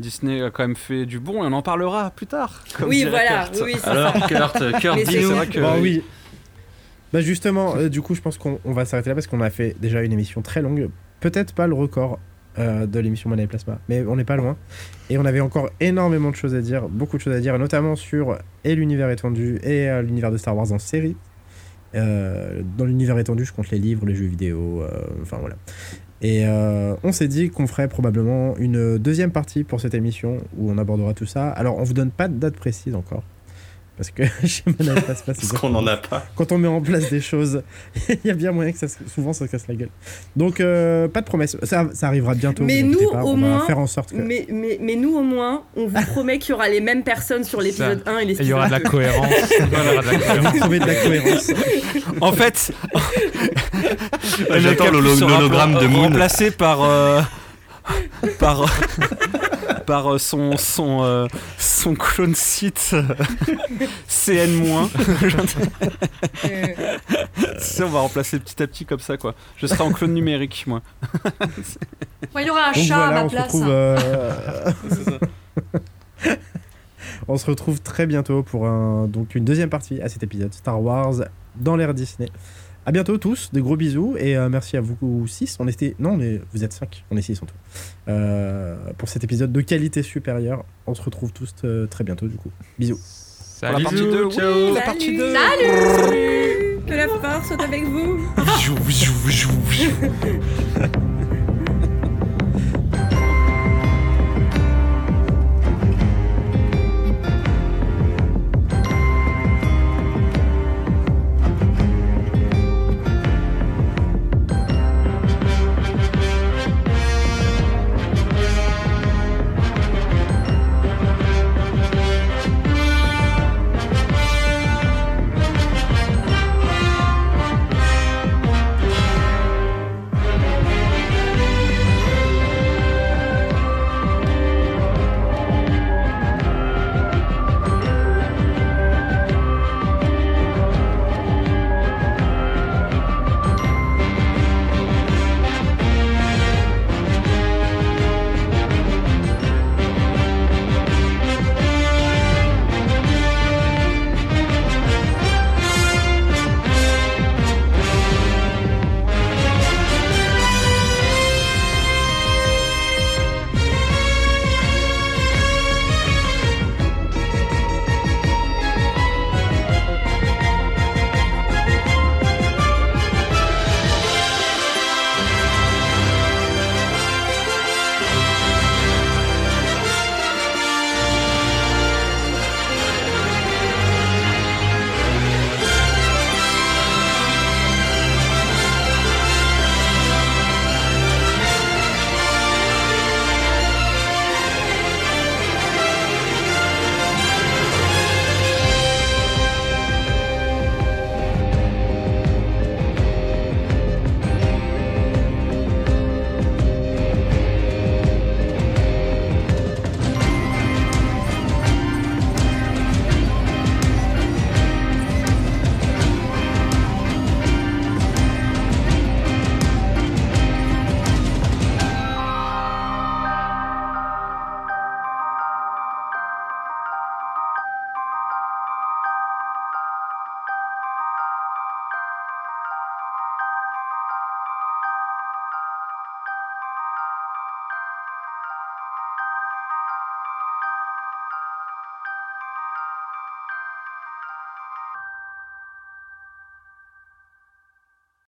Disney a quand même fait du bon et on en parlera plus tard. comme Oui, voilà, Kurt. oui, oui, c'est Alors, ça. Kurt, Kurt dis-nous. vrai que- Bah oui. Bah justement, euh, du coup, je pense qu'on on va s'arrêter là parce qu'on a fait déjà une émission très longue. Peut-être pas le record euh, de l'émission Mana et Plasma, mais on n'est pas loin. Et on avait encore énormément de choses à dire, beaucoup de choses à dire, notamment sur et l'univers étendu et euh, l'univers de Star Wars en série. Euh, dans l'univers étendu, je compte les livres, les jeux vidéo, euh, enfin voilà. Et euh, on s'est dit qu'on ferait probablement une deuxième partie pour cette émission où on abordera tout ça. Alors, on vous donne pas de date précise encore. Parce que chez Plasma, c'est Parce qu'on en a pas. quand on met en place des choses, il y a bien moyen que ça, se- souvent ça se casse la gueule. Donc, euh, pas de promesse. Ça, ça arrivera bientôt. Mais nous, pas, au on moins, va faire en sorte que. Mais, mais, mais nous, au moins, on vous promet qu'il y aura les mêmes personnes sur l'épisode 1 et Et il y l'épisode aura de la 2. cohérence. Il y aura de la cohérence. Vous de la cohérence. En fait, J'attends l'hologramme de Moon. remplacé par euh, par par euh, son son euh, son clone site euh, CN-. On va remplacer petit à petit comme ça quoi. Je serai en clone numérique moi. Il y aura un Donc chat voilà, à ma on se place. retrouve. euh, on se retrouve très bientôt pour un, donc une deuxième partie à cet épisode Star Wars dans l'ère Disney. À bientôt tous, des gros bisous et euh, merci à vous 6. On était non mais vous êtes 5, on est 6 en tout. Euh, pour cet épisode de qualité supérieure. On se retrouve tous euh, très bientôt du coup. Bisous. Pour la Salut. partie 2, oui, la partie 2. Salut Que la force soit avec vous